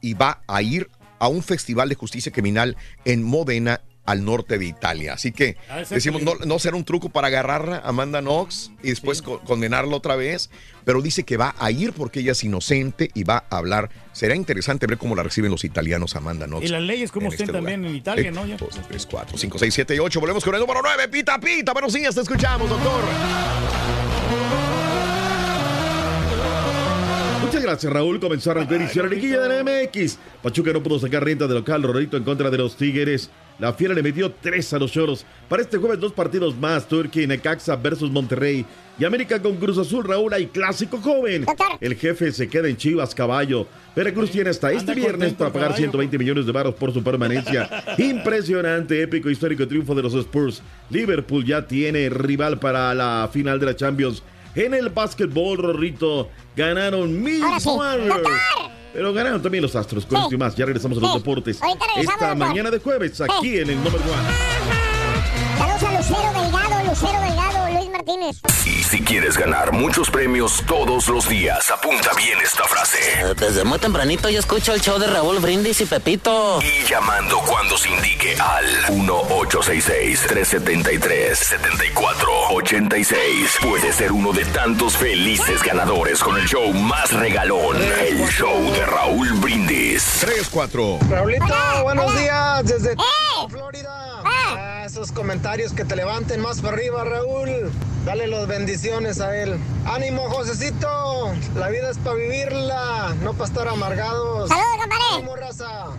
y va a ir a un festival de justicia criminal en Modena, al norte de Italia. Así que ser decimos, no, no será un truco para agarrarla, Amanda Knox, y después co- condenarla otra vez, pero dice que va a ir porque ella es inocente y va a hablar. Será interesante ver cómo la reciben los italianos, Amanda Knox. Y las leyes como estén este también en Italia, Sí. ¿no? Ya. Dos, tres, cuatro, cinco, seis, siete y ocho. Volvemos con el número nueve. Pita, pita. Buenos días, te escuchamos, doctor. Muchas gracias, Raúl. Comenzó a arrancar y la liguilla de la MX. Pachuca no pudo sacar renta de local. Rorrito en contra de los Tigres. La Fiera le metió tres a los Choros. Para este jueves, dos partidos más: Turquía y Necaxa versus Monterrey. Y América con Cruz Azul, Raúl. Hay clásico joven. El jefe se queda en Chivas, caballo. Veracruz tiene hasta este viernes para pagar caballo. 120 millones de baros por su permanencia. (laughs) Impresionante, épico, histórico triunfo de los Spurs. Liverpool ya tiene rival para la final de la Champions. En el básquetbol, Rorrito, ganaron sí. Warriors. Pero ganaron también los Astros. Con Sí. esto y más, ya regresamos a los Sí. deportes. Esta mañana de jueves, aquí en el Number One. Saludos a Lucero Delgado, Lucero Delgado, Martínez. Y si quieres ganar muchos premios todos los días, apunta bien esta frase. Desde muy tempranito yo escucho el show de Raúl Brindis y Pepito. Y llamando cuando se indique al 1-866-373-7486. Puede ser uno de tantos felices ganadores con el show más regalón, el show de Raúl Brindis. 3, 4. Raulito, buenos días desde ¡Eh! Florida. Eso esos comentarios que te levanten más para arriba, Raúl. Dale las bendiciones a él. Ánimo, Josecito. La vida es para vivirla, no para estar amargados. ¡Saludos, compadre! ¡Ánimo, raza!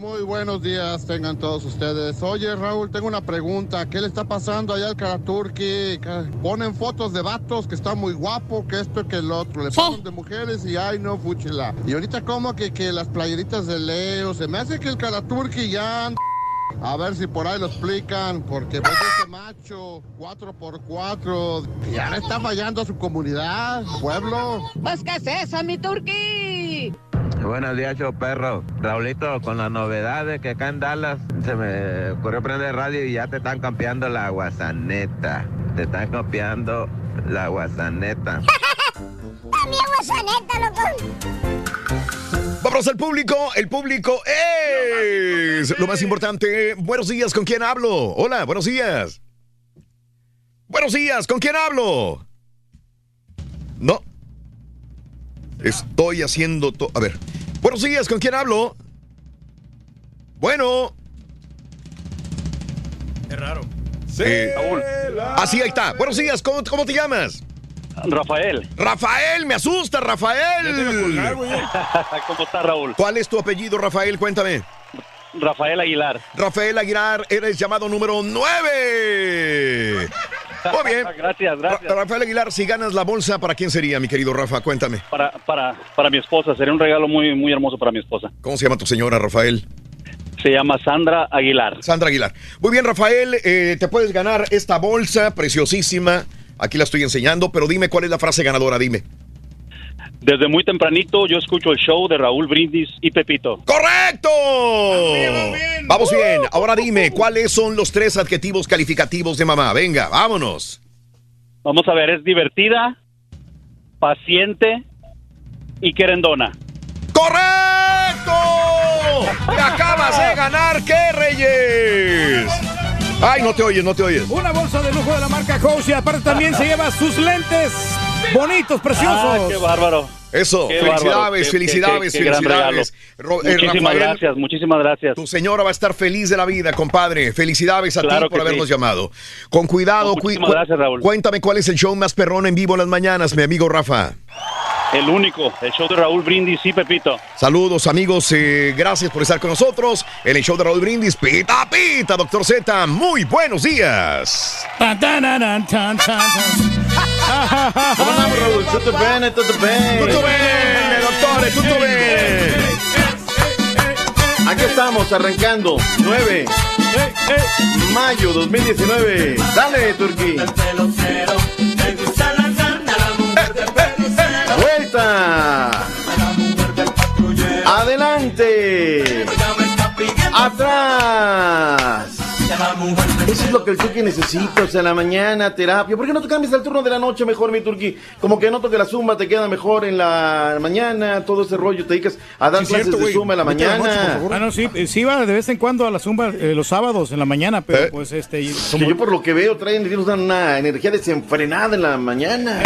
Muy buenos días, tengan todos ustedes. Oye, Raúl, tengo una pregunta. ¿Qué le está pasando allá al Karaturki? Ponen fotos de vatos que está muy guapo, que esto, que el otro. Le ponen de mujeres y ay, no, fúchila. Y ahorita como que, que las playeritas de Leo. Se me hace que el Karaturki ya... anda- (laughs) A ver si por ahí lo explican, porque pues ese macho 4x4 ya le está fallando a su comunidad, pueblo. Pues, ¿qué es eso, mi turqui? Buenos días, show perro. Raulito, con la novedad de que acá en Dallas se me ocurrió prender radio y ya te están campeando la guasaneta. Te están campeando la guasaneta. También guasaneta, loco. Vamos al público. El público es lo más importante. Buenos días, ¿con quién hablo? Hola, buenos días. Buenos días, ¿con quién hablo? No. Estoy haciendo todo. A ver. Buenos días, ¿con quién hablo? Bueno. Es raro. Eh, Así ahí está. Buenos días, ¿cómo, cómo te llamas? Rafael. Rafael, me asusta, Rafael. (laughs) ¿Cómo está Raúl? ¿Cuál es tu apellido, Rafael? Cuéntame. Rafael Aguilar. Rafael Aguilar, eres llamado número 9. Muy bien. (laughs) Gracias, gracias. Ra- Rafael Aguilar, si ganas la bolsa, ¿para quién sería, mi querido Rafa? Cuéntame. Para, para, para mi esposa, sería un regalo muy, muy hermoso para mi esposa. ¿Cómo se llama tu señora, Rafael? Se llama Sandra Aguilar. Sandra Aguilar. Muy bien, Rafael, eh, te puedes ganar esta bolsa preciosísima. Aquí la estoy enseñando, pero dime cuál es la frase ganadora, dime. Desde muy tempranito yo escucho el show de Raúl Brindis y Pepito. ¡Correcto! Vamos bien. Ahora dime, ¿cuáles son los tres adjetivos calificativos de mamá? Venga, vámonos. Vamos a ver, es divertida, paciente y querendona. ¡Correcto! ¡Te acabas de ganar, qué Reyes! Ay, no te oyes, no te oyes. Una bolsa de lujo de la marca Coach y aparte también se lleva sus lentes bonitos, preciosos. Ah, qué bárbaro. Eso, Qué felicidades, bárbaro, qué- felicidades, qué- qué gran felicidades. eh, Muchísimas Rafael, gracias, muchísimas gracias. Tu señora va a estar feliz de la vida, compadre. Felicidades a Claro ti por habernos sí. llamado. Con cuidado, cui- Muchísimas cu- gracias, Raúl. cuéntame cuál es el show más perrón en vivo en las mañanas, mi amigo Rafa. El único, el show de Raúl Brindis y Pepito. Saludos, amigos. eh, gracias por estar con nosotros en el show de Raúl Brindis. Pita, pita, doctor Z. Muy buenos días. ¿Cómo andamos, Raúl? Tutto bene, tutto bene. Tutto bene, doctore, tutto bene. Aquí estamos, arrancando. 9. Mayo 2019. Dale, Turquí. Adelante. Atrás. Eso es lo que el Turqui necesita, o sea, en la mañana, terapia. ¿Por qué no te cambias al turno de la noche mejor, mi Turqui? Como que noto que la zumba te queda mejor en la mañana, todo ese rollo, te dedicas a dar Sí, clases cierto, de zumba en la Vete a la noche, mañana. por favor. Ah, no, sí, eh, sí va de vez en cuando a la zumba eh, los sábados en la mañana, pero ¿Eh? pues este... y Que yo por lo que veo traen una, una energía desenfrenada en la mañana.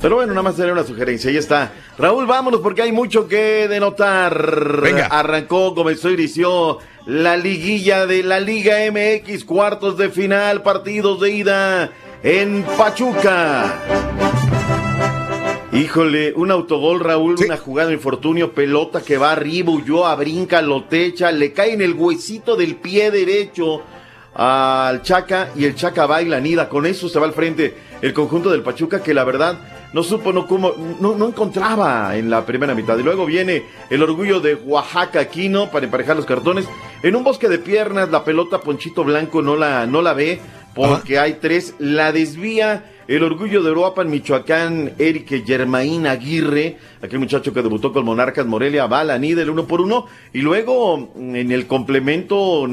Pero bueno, nada más sería una sugerencia, ahí está. Raúl, vámonos porque hay mucho que denotar. Venga. Arrancó, comenzó, inició la liguilla de la Liga MX, cuartos de final, partidos de ida en Pachuca. Híjole, un autogol, Raúl, una jugada de infortunio, pelota que va arriba, huyó, a brinca, lo techa, le cae en el huesito del pie derecho al Chaca y el Chaca baila, nida. Con eso se va al frente el conjunto del Pachuca que la verdad no supo, no, cómo, no, no encontraba en la primera mitad. Y luego viene el orgullo de Oaxaca Aquino para emparejar los cartones. En un bosque de piernas, la pelota Ponchito Blanco no la, no la ve porque hay tres, la desvía. El orgullo de Europa en Michoacán, Eric Germain Aguirre, aquel muchacho que debutó con Monarcas Morelia, va a la NIDA el uno por uno. Y luego en el complemento,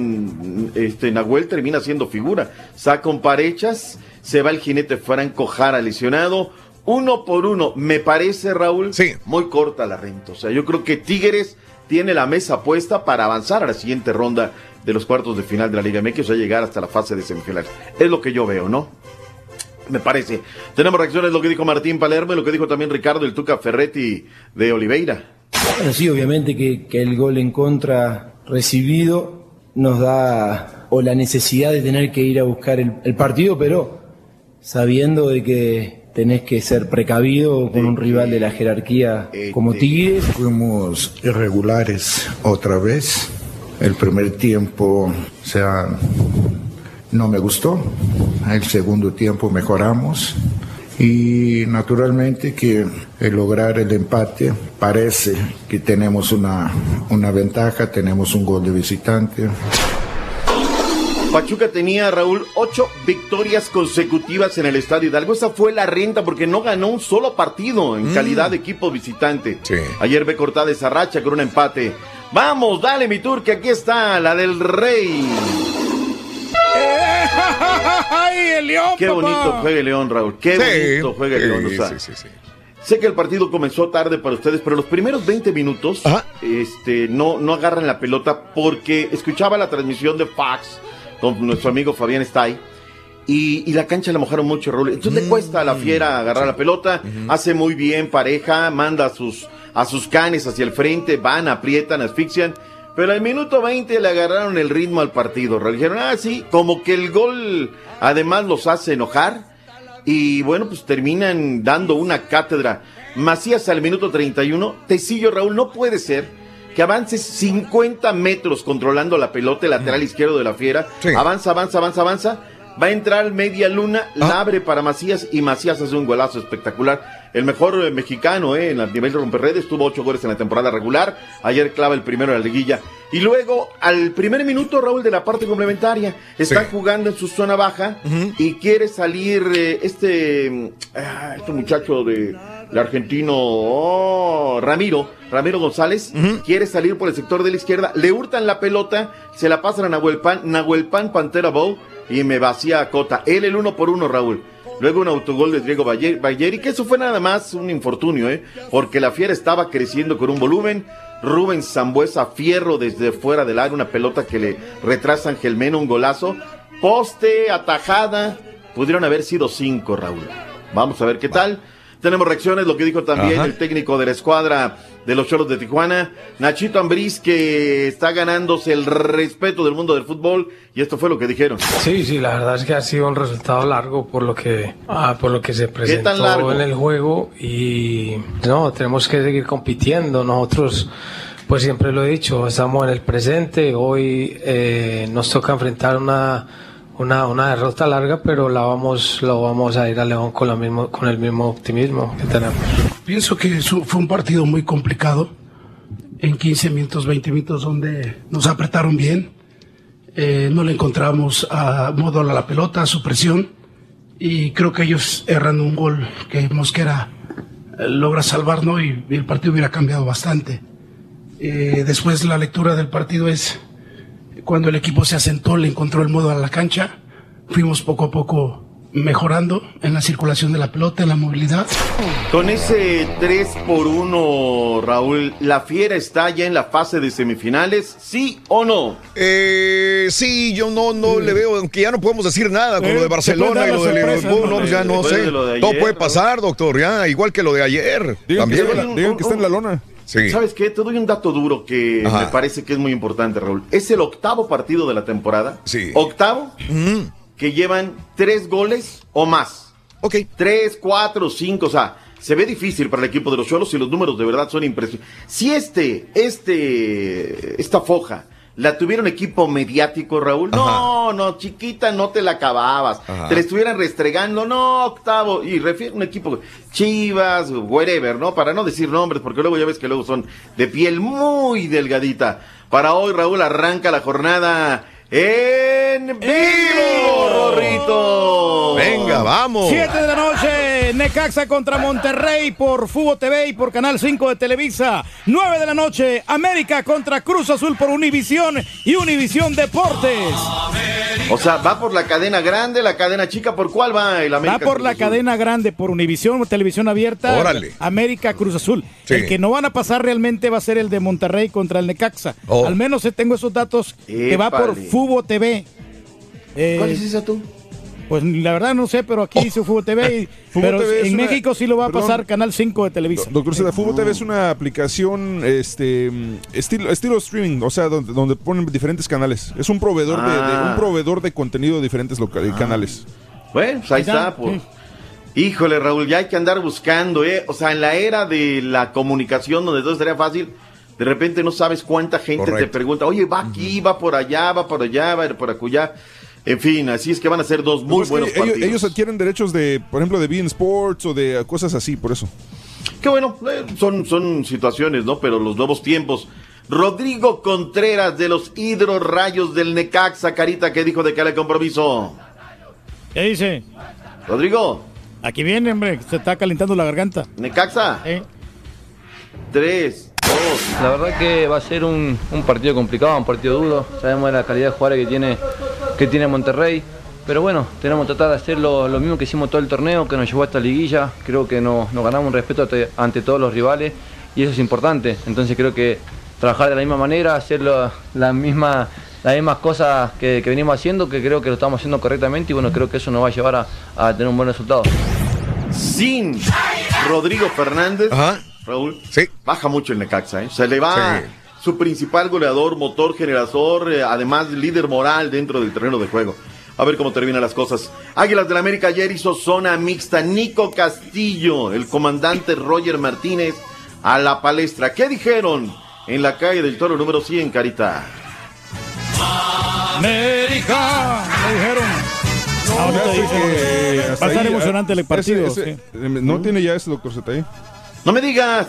este Nahuel termina siendo figura. Saca un parechas, se va el jinete Franco Jara lesionado. Uno por uno, me parece, Raúl, muy corta la renta. O sea, yo creo que Tigres tiene la mesa puesta para avanzar a la siguiente ronda de los cuartos de final de la Liga MX, o sea, llegar hasta la fase de semifinales. Es lo que yo veo, ¿no? Me parece. Tenemos reacciones lo que dijo Martín Palermo y lo que dijo también Ricardo el Tuca Ferretti de Oliveira. Bueno, sí, obviamente que, que el gol en contra recibido nos da o la necesidad de tener que ir a buscar el, el partido, pero sabiendo de que tenés que ser precavido con un rival de la jerarquía como Tigres. Fuimos irregulares otra vez. El primer tiempo, o sea, no me gustó. El segundo tiempo mejoramos. Y naturalmente que el lograr el empate parece que tenemos una, una ventaja, tenemos un gol de visitante. Pachuca tenía, Raúl, ocho victorias consecutivas en el Estadio Hidalgo. Esa fue la renta porque no ganó un solo partido en Mm. calidad de equipo visitante. Ayer ve cortada esa racha con un empate. Vamos, dale mi tour, que aquí está la del Rey. ¡Ay, el León, Qué papá! bonito juega el León, Raúl. Qué Sí. bonito juega el León. o Sí, sea, sí, sí, sí. Sé que el partido comenzó tarde para ustedes, pero los primeros 20 minutos este, no, no agarran la pelota porque escuchaba la transmisión de Fox con nuestro amigo Fabián Stay y, y la cancha la mojaron mucho, Raúl. Entonces le cuesta a la fiera agarrar la pelota, hace muy bien pareja, manda a sus, a sus canes hacia el frente, van, aprietan, asfixian. Pero al minuto 20 le agarraron el ritmo al partido. Raúl. Dijeron, ah, sí, como que el gol además los hace enojar. Y bueno, pues terminan dando una cátedra. Macías al minuto 31. Tecillo, Raúl, no puede ser que avances 50 metros controlando la pelota, el lateral izquierdo de la fiera. Avanza, avanza, avanza, avanza. Va a entrar media luna, la abre para Macías y Macías hace un golazo espectacular. El mejor eh, mexicano eh, en el nivel de romperredes, tuvo ocho goles en la temporada regular. Ayer clava el primero en la liguilla. Y luego, al primer minuto, Raúl, de la parte complementaria, están jugando en su zona baja y quiere salir eh, este, mm, ah, este muchacho de, de argentino, oh, Ramiro, Ramiro González, quiere salir por el sector de la izquierda, le hurtan la pelota, se la pasan a Nahuel Pan, Nahuel Pan Pantera Bow y me vacía a Cota. Él el uno por uno, Raúl. Luego un autogol de Diego Bayer- Bayeri, que eso fue nada más un infortunio, ¿eh? Porque la fiera estaba creciendo con un volumen. Rubén Zambuesa Fierro desde fuera del área, una pelota que le retrasa a Ángel Mena, un golazo. Poste, atajada. Pudieron haber sido cinco, Raúl. Vamos a ver qué tal. Tenemos reacciones, lo que dijo también Ajá. el técnico de la escuadra de los Choros de Tijuana, Nachito Ambriz, que está ganándose el respeto del mundo del fútbol, y esto fue lo que dijeron. Sí, sí, la verdad es que ha sido un resultado largo por lo que, ah, por lo que se presentó largo? en el juego y no, tenemos que seguir compitiendo. Nosotros, pues siempre lo he dicho, estamos en el presente. Hoy eh, nos toca enfrentar una, una, una derrota larga, pero la vamos, lo vamos a ir a León con, la mismo, con el mismo optimismo que tenemos. Pienso que fue un partido muy complicado. En 15 minutos, 20 minutos, donde nos apretaron bien. Eh, no le encontramos a modo a la pelota, a su presión. Y creo que ellos erran un gol que Mosquera eh, logra salvar, ¿no? Y, y el partido hubiera cambiado bastante. Eh, después la lectura del partido es cuando el equipo se asentó, le encontró el modo a la cancha. Fuimos poco a poco mejorando en la circulación de la pelota, en la movilidad. Con ese 3 por 1, Raúl, ¿la fiera está ya en la fase de semifinales? ¿Sí o no? Eh, sí, yo no, no le veo, aunque ya no podemos decir nada con Eh, lo de se Barcelona y lo de Liverpool, ¿no? no, pues ya no Después sé. Todo ayer, puede ¿no? pasar, doctor, ya, igual que lo de ayer. También. en la lona. Sí. ¿Sabes qué? Te doy un dato duro que Ajá. me parece que es muy importante, Raúl. Es el octavo partido de la temporada. Sí. Octavo que llevan tres goles o más. Ok. Tres, cuatro, cinco, o sea, se ve difícil para el equipo de los Cholos y los números de verdad son impresionantes. Si este, este, esta foja la tuviera un equipo mediático, Raúl, no, no, chiquita, no te la acababas. Ajá. Te la estuvieran restregando, no, octavo. Y refiere a un equipo Chivas, whatever, ¿no? Para no decir nombres, porque luego ya ves que luego son de piel muy delgadita. Para hoy, Raúl, arranca la jornada en vivo, Rorrito. Venga, vamos. 7 de la noche, Necaxa contra Monterrey por Fubo TV y por Canal 5 de Televisa. 9 de la noche, América contra Cruz Azul por Univisión y Univisión Deportes. O sea, va por la cadena grande, la cadena chica, ¿por cuál va el Va América? por Cruz la Azul? cadena grande, por Univisión, televisión abierta. Órale. América Cruz Azul. Sí. El que no van a pasar realmente va a ser el de Monterrey contra el Necaxa. Oh. Al menos eh, tengo esos datos que va por. Fubo TV. Eh, ¿Cuál es esa tú? Pues la verdad no sé, pero aquí dice Fútbol TV. y- (laughs) Fútbol pero TV en una- México sí lo va a perdón. pasar Canal 5 de Televisa. Doctor Seda, Fútbol TV es una aplicación este estilo, estilo streaming, o sea, donde, donde ponen diferentes canales. Es un proveedor de, de- Ah. un proveedor de contenido de diferentes eh, canales. Bueno, pues ahí está. pues. Híjole, Raúl, ya hay que andar buscando, ¿eh? O sea, en la era de la comunicación, donde todo estaría fácil, de repente no sabes cuánta gente te pregunta, oye, va aquí, va por allá, va por allá, va por acullá. En fin, así es que van a ser dos muy Pues que buenos ellos, partidos. ellos adquieren derechos de, por ejemplo, de Bean Sports o de cosas así, por eso. Qué bueno, eh, son, son situaciones, ¿no? Pero los nuevos tiempos. Rodrigo Contreras de los Hidro Rayos del Necaxa, Carita, ¿qué dijo de que el compromiso? ¿Qué dice? Rodrigo. Aquí viene, hombre, se está calentando la garganta. Necaxa. Tres, dos. La verdad que va a ser un, un partido complicado, un partido duro. Sabemos de la calidad de jugadores que tiene, que tiene Monterrey. Pero bueno, tenemos que tratar de hacer lo, lo mismo que hicimos todo el torneo, que nos llevó a esta liguilla. Creo que nos, nos ganamos un respeto ante, ante todos los rivales y eso es importante. Entonces creo que trabajar de la misma manera, hacer lo- la misma, las mismas cosas que, que venimos haciendo, que creo que lo estamos haciendo correctamente y bueno, creo que eso nos va a llevar a, a tener un buen resultado. Sin Rodrigo Fernández, Raúl, baja mucho el Necaxa, ¿eh? Se le va Sí. su principal goleador, motor generador, eh, además líder moral dentro del terreno de juego. A ver cómo terminan las cosas. Águilas del América ayer hizo zona mixta. Nico Castillo, el comandante Roger Martínez, a la palestra. ¿Qué dijeron en la calle del Toro número 100, Carita? América, me dijeron. Hasta va a estar emocionante el partido. ese- sí. eh, No tiene ya ese doctor. No me digas.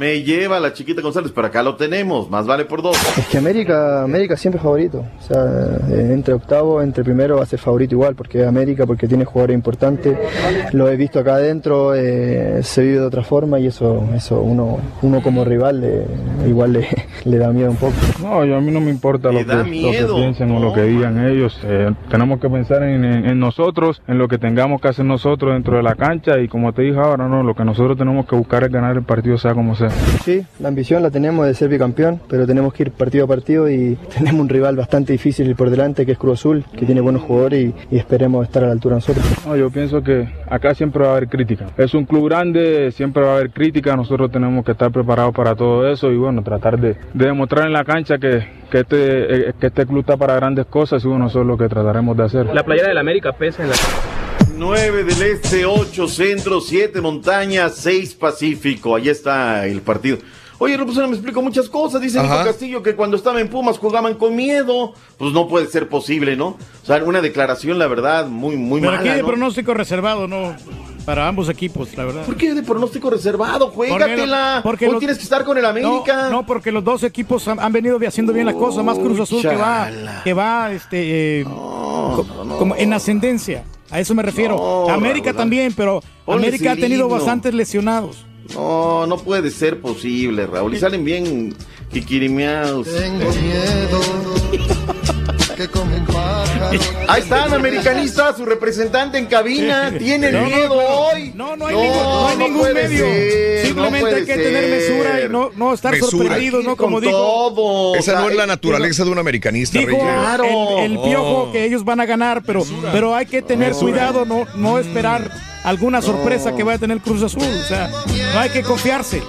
Me lleva la chiquita González, pero acá lo tenemos. Más vale por dos. Es que América, América siempre es favorito. O sea, eh, entre octavo, entre primero va a ser favorito igual, porque es América, porque tiene jugadores importantes. Lo he visto acá adentro, eh, se vive de otra forma y eso, eso uno, uno como rival le- igual le, (laughs) le da miedo un poco. No, yo a mí no me importa lo que, lo piensen o lo que digan ellos. Eh, tenemos que pensar en, en- en nosotros, en lo que tengamos que hacer nosotros dentro de la cancha y como te dije ahora, no, lo que nosotros tenemos que buscar es ganar el partido sea como sea. Sí, la ambición la tenemos de ser bicampeón, pero tenemos que ir partido a partido y (laughs) tenemos un rival bastante difícil por delante que es Cruz Azul, que tiene buenos jugadores y, y esperemos estar a la altura nosotros. No, yo pienso que acá siempre va a haber crítica. Es un club grande, siempre va a haber crítica, nosotros tenemos que estar preparados para todo eso y bueno, tratar de, de demostrar en la cancha que, que, este, eh, que este club está para grandes cosas y bueno, eso es lo que trataremos de hacer. La playera del América pesa en la... 9 del Este, 8 Centro, 7 Montañas, 6 Pacífico. Ahí está el partido. Oye, Rupesona me explicó muchas cosas. Dice Nico. Castillo que cuando estaba en Pumas jugaban con miedo. Pues no puede ser posible, ¿no? O sea, una declaración, la verdad, muy, muy Pero aquí mala. de ¿no? pronóstico reservado, ¿no? Para ambos equipos, la verdad. ¿Por qué de pronóstico reservado? Juégatela. Porque Hoy los- tienes que estar con el América. No, no, porque los dos equipos han, han venido haciendo bien las cosas. Más Cruz Azul que va, que va, este, eh, co- como en ascendencia. A eso me refiero. No, América Raúl, también, pero América ha tenido bastantes lesionados. No, no puede ser posible, Raúl. Y salen bien kikirimiaos. Ahí están, americanistas, su representante en cabina. Tienen No, no, miedo no. hoy. No, no hay ningún, no hay ningún medio. ser, Simplemente no hay que tener ser. mesura y no, no estar Mesura. sorprendidos, ¿no? Como dijo. todo. Esa O sea, no es la naturaleza de un americanista, Dijo Reyes. el, el piojo Oh. que ellos van a ganar, pero, pero hay que tener Mesura. cuidado, no, no esperar alguna sorpresa que vaya a tener Cruz Azul. O sea, no hay que confiarse.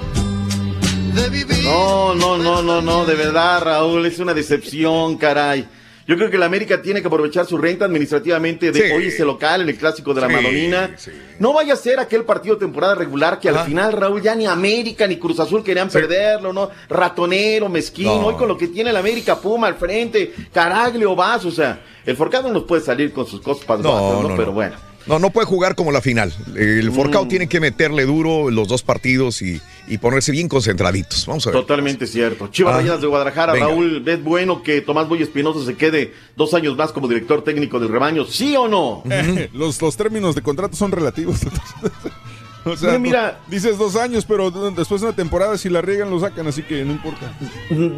No, no, no, no, no, de verdad, Raúl, es una decepción, caray. Yo creo que la América tiene que aprovechar su renta administrativamente de Sí. hoy ese local en el clásico de la Sí, Madonina. No vaya a ser aquel partido de temporada regular que al final, Raúl, ya ni América ni Cruz Azul querían perderlo, ¿no? Ratonero, mezquino, No. hoy con lo que tiene la América Puma al frente, Caraglio, Vas, o sea, el Forcado nos puede salir con sus cosas No, ¿no? no, Pero no. bueno. No, no puede jugar como la final. El Forcao Mm. tiene que meterle duro los dos partidos y, y ponerse bien concentraditos. Vamos a ver. Totalmente cierto. Chivas Ah, Rayadas de Guadalajara, venga. Raúl, ¿ves bueno que Tomás Boy Espinosa se quede dos años más como director técnico del rebaño? ¿Sí o no? (laughs) los, los términos de contrato son relativos. (laughs) o sea, Mira, mira. dices dos años, pero después de una temporada, si la riegan, lo sacan, así que no importa.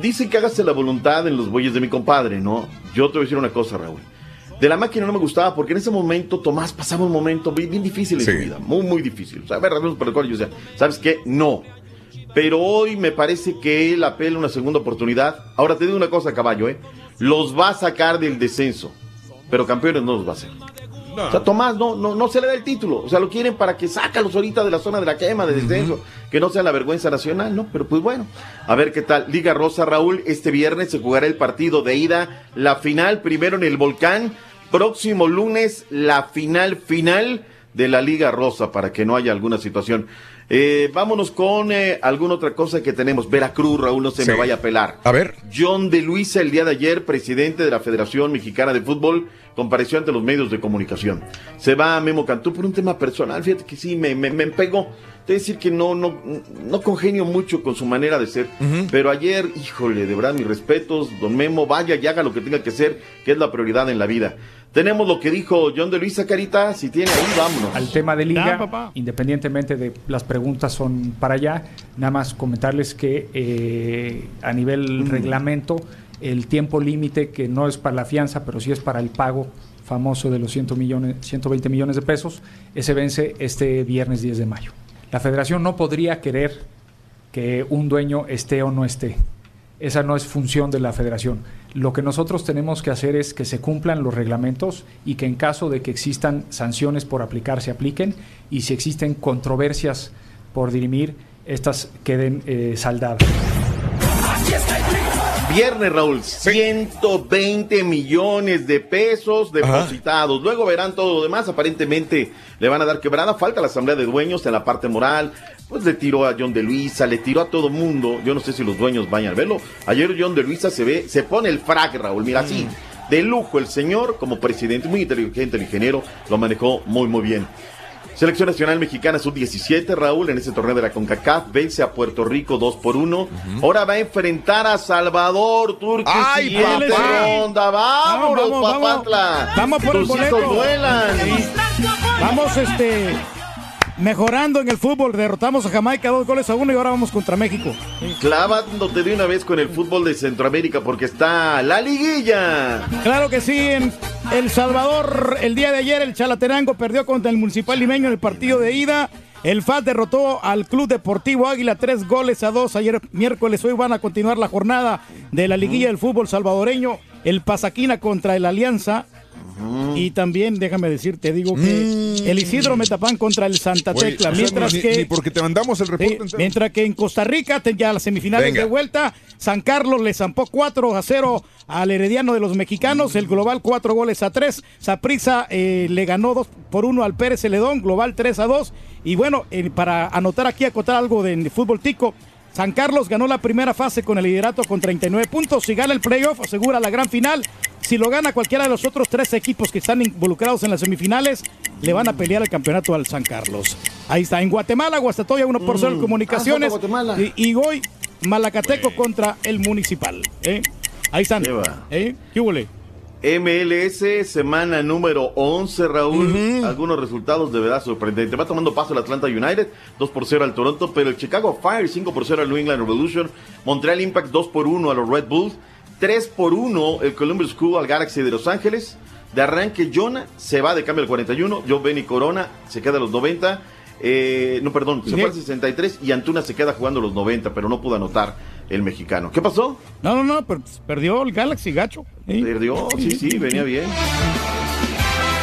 Dicen que hágase la voluntad en los bueyes de mi compadre, ¿no? Yo te voy a decir una cosa, Raúl. De la máquina no me gustaba porque en ese momento Tomás pasaba un momento bien, bien difícil en Sí. su vida, muy, muy difícil. O sea, por el cual yo decía, ¿sabes qué? No. Pero hoy me parece que él apela una segunda oportunidad. Ahora te digo una cosa, caballo, ¿eh? Los va a sacar del descenso, pero campeones no los va a hacer. O sea, Tomás no, no, no se le da el título. O sea, lo quieren para que sácalos ahorita de la zona de la quema, de descenso, que no sea la vergüenza nacional, ¿no? Pero pues bueno, a ver qué tal. Liga Rosa, Raúl, este viernes se jugará el partido de ida, la final, primero en el Volcán, próximo lunes, la final final de la Liga Rosa, para que no haya alguna situación. Eh, vámonos con eh, alguna otra cosa que tenemos. Veracruz, Raúl, no se me vaya a pelar. A ver. John de Luisa, el día de ayer, presidente de la Federación Mexicana de Fútbol, compareció ante los medios de comunicación. Se va a Memo Cantú por un tema personal. Fíjate que sí, me, me, me pegó. Te decir que no, no, no congenio mucho con su manera de ser. Pero ayer, híjole, de verdad, mis respetos, don Memo, vaya y haga lo que tenga que hacer, que es la prioridad en la vida. Tenemos lo que dijo John de Luisa, Carita. Si tiene ahí, vámonos. al tema de liga, Ya, papá. independientemente de las preguntas son para allá, nada más comentarles que eh, a nivel reglamento, el tiempo límite, que no es para la fianza, pero sí es para el pago famoso de los 100 millones, 120 millones de pesos, ese vence este viernes 10 de mayo. La federación no podría querer que un dueño esté o no esté. Esa no es función de la federación. Lo que nosotros tenemos que hacer es que se cumplan los reglamentos y que en caso de que existan sanciones por aplicar, se apliquen y si existen controversias por dirimir, estas queden eh, saldadas. Viernes, Raúl, 120 millones de pesos depositados. Luego verán todo lo demás. Aparentemente le van a dar quebrada. Falta la asamblea de dueños en la parte moral. Pues le tiró a John de Luisa, le tiró a todo mundo. Yo no sé si los dueños vayan a verlo. Ayer John de Luisa se ve, se pone el frac, Raúl. Mira, así, de lujo el señor como presidente, muy inteligente, el ingeniero, lo manejó muy, muy bien. Selección Nacional Mexicana Sub-17, Raúl, en ese torneo de la CONCACAF, vence a Puerto Rico 2 por 1. Ahora va a enfrentar a Salvador, Turquía. ¡Ay, papá! ronda. ¡Vámonos, Vamos, vamos, papantla! Vamos por el Tus boleto. vuelan. Sí. Vamos, este, mejorando en el fútbol. Derrotamos a Jamaica dos goles a uno y ahora vamos contra México. Clavándote de una vez con el fútbol de Centroamérica porque está la liguilla. Claro que sí, en El Salvador, el día de ayer el Chalatenango perdió contra el Municipal Limeño en el partido de ida. El FAS derrotó al Club Deportivo Águila tres goles a dos ayer miércoles. Hoy van a continuar la jornada de la liguilla del fútbol salvadoreño. El Pasaquina contra el Alianza. Y también, déjame decirte, digo que el Isidro Metapán contra el Santa Tecla. o sea, mientras ni- que. ni porque te mandamos el reporte entero. mientras que en Costa Rica, ya las semifinales Venga. de vuelta, San Carlos le zampó 4 a 0 al Herediano de los Mexicanos, el global 4 goles a 3. Saprisa le ganó 2 por 1 al Pérez Celedón, global 3 a 2. Y bueno, eh, para anotar aquí, acotar algo de fútbol tico. San Carlos ganó la primera fase con el liderato con 39 puntos. Si gana el playoff, asegura la gran final. Si lo gana cualquiera de los otros tres equipos que están involucrados en las semifinales, le van a pelear el campeonato al San Carlos. Ahí está, en Guatemala, Guastatoya 1 por 0 Comunicaciones. Ah, y hoy, Malacateco contra el Municipal. ¿eh? Ahí están. ¿Eh? ¿Qué huele? MLS, semana número 11, Raúl. Algunos resultados de verdad sorprendentes. Va tomando paso el Atlanta United, 2 por 0 al Toronto, pero el Chicago Fire, 5 por 0 al New England Revolution. Montreal Impact, 2 por 1 a los Red Bulls. 3 por 1 el Columbus Crew al Galaxy de Los Ángeles. De arranque, Jonah se va de cambio al 41. Joe Benny Corona se queda a los 90. Eh, no, perdón, se fue al 63 y Antuna se queda jugando los 90, pero no pudo anotar el mexicano. ¿Qué pasó? No, no, no, perdió el Galaxy, gacho. Perdió, sí, sí, venía bien.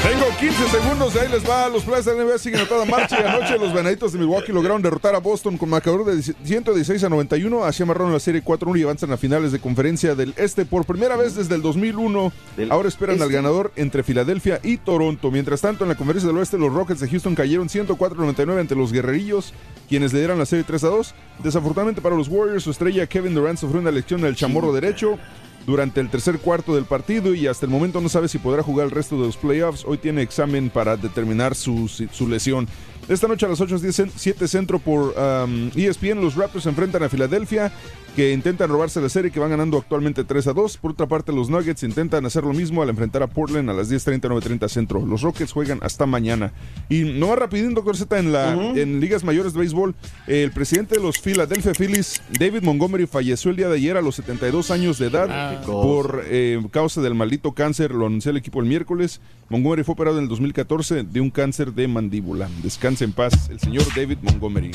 Tengo 15 segundos, ahí les va. Los Players de la NBA siguen a toda marcha y anoche los Venaditos de Milwaukee lograron derrotar a Boston con marcador de 116 a 91. Así amarraron la serie 4-1 y avanzan a finales de conferencia del Este por primera vez desde el 2001. Ahora esperan al Este. ganador entre Filadelfia y Toronto. Mientras tanto, en la conferencia del Oeste, los Rockets de Houston cayeron 104-99 ante los Guerrerillos, quienes le dieron la serie 3 a 2. Desafortunadamente para los Warriors, su estrella Kevin Durant sufrió una lección del chamorro derecho durante el tercer cuarto del partido y hasta el momento no sabe si podrá jugar el resto de los playoffs. Hoy tiene examen para determinar su, su lesión. Esta noche a las 8.07 centro por um, ESPN, los Raptors enfrentan a Filadelfia, que intentan robarse la serie, que van ganando actualmente 3 a 2. Por otra parte, los Nuggets intentan hacer lo mismo al enfrentar a Portland a las 10.30, 9.30 centro. Los Rockets juegan hasta mañana. Y no va rapidín, doctor Z, en, la, en ligas mayores de béisbol, el presidente de los Philadelphia Phillies, David Montgomery, falleció el día de ayer a los 72 años de edad Ah. por eh, causa del maldito cáncer. Lo anunció el equipo el miércoles. Montgomery fue operado en el 2014 de un cáncer de mandíbula. Descanse en paz el señor David Montgomery.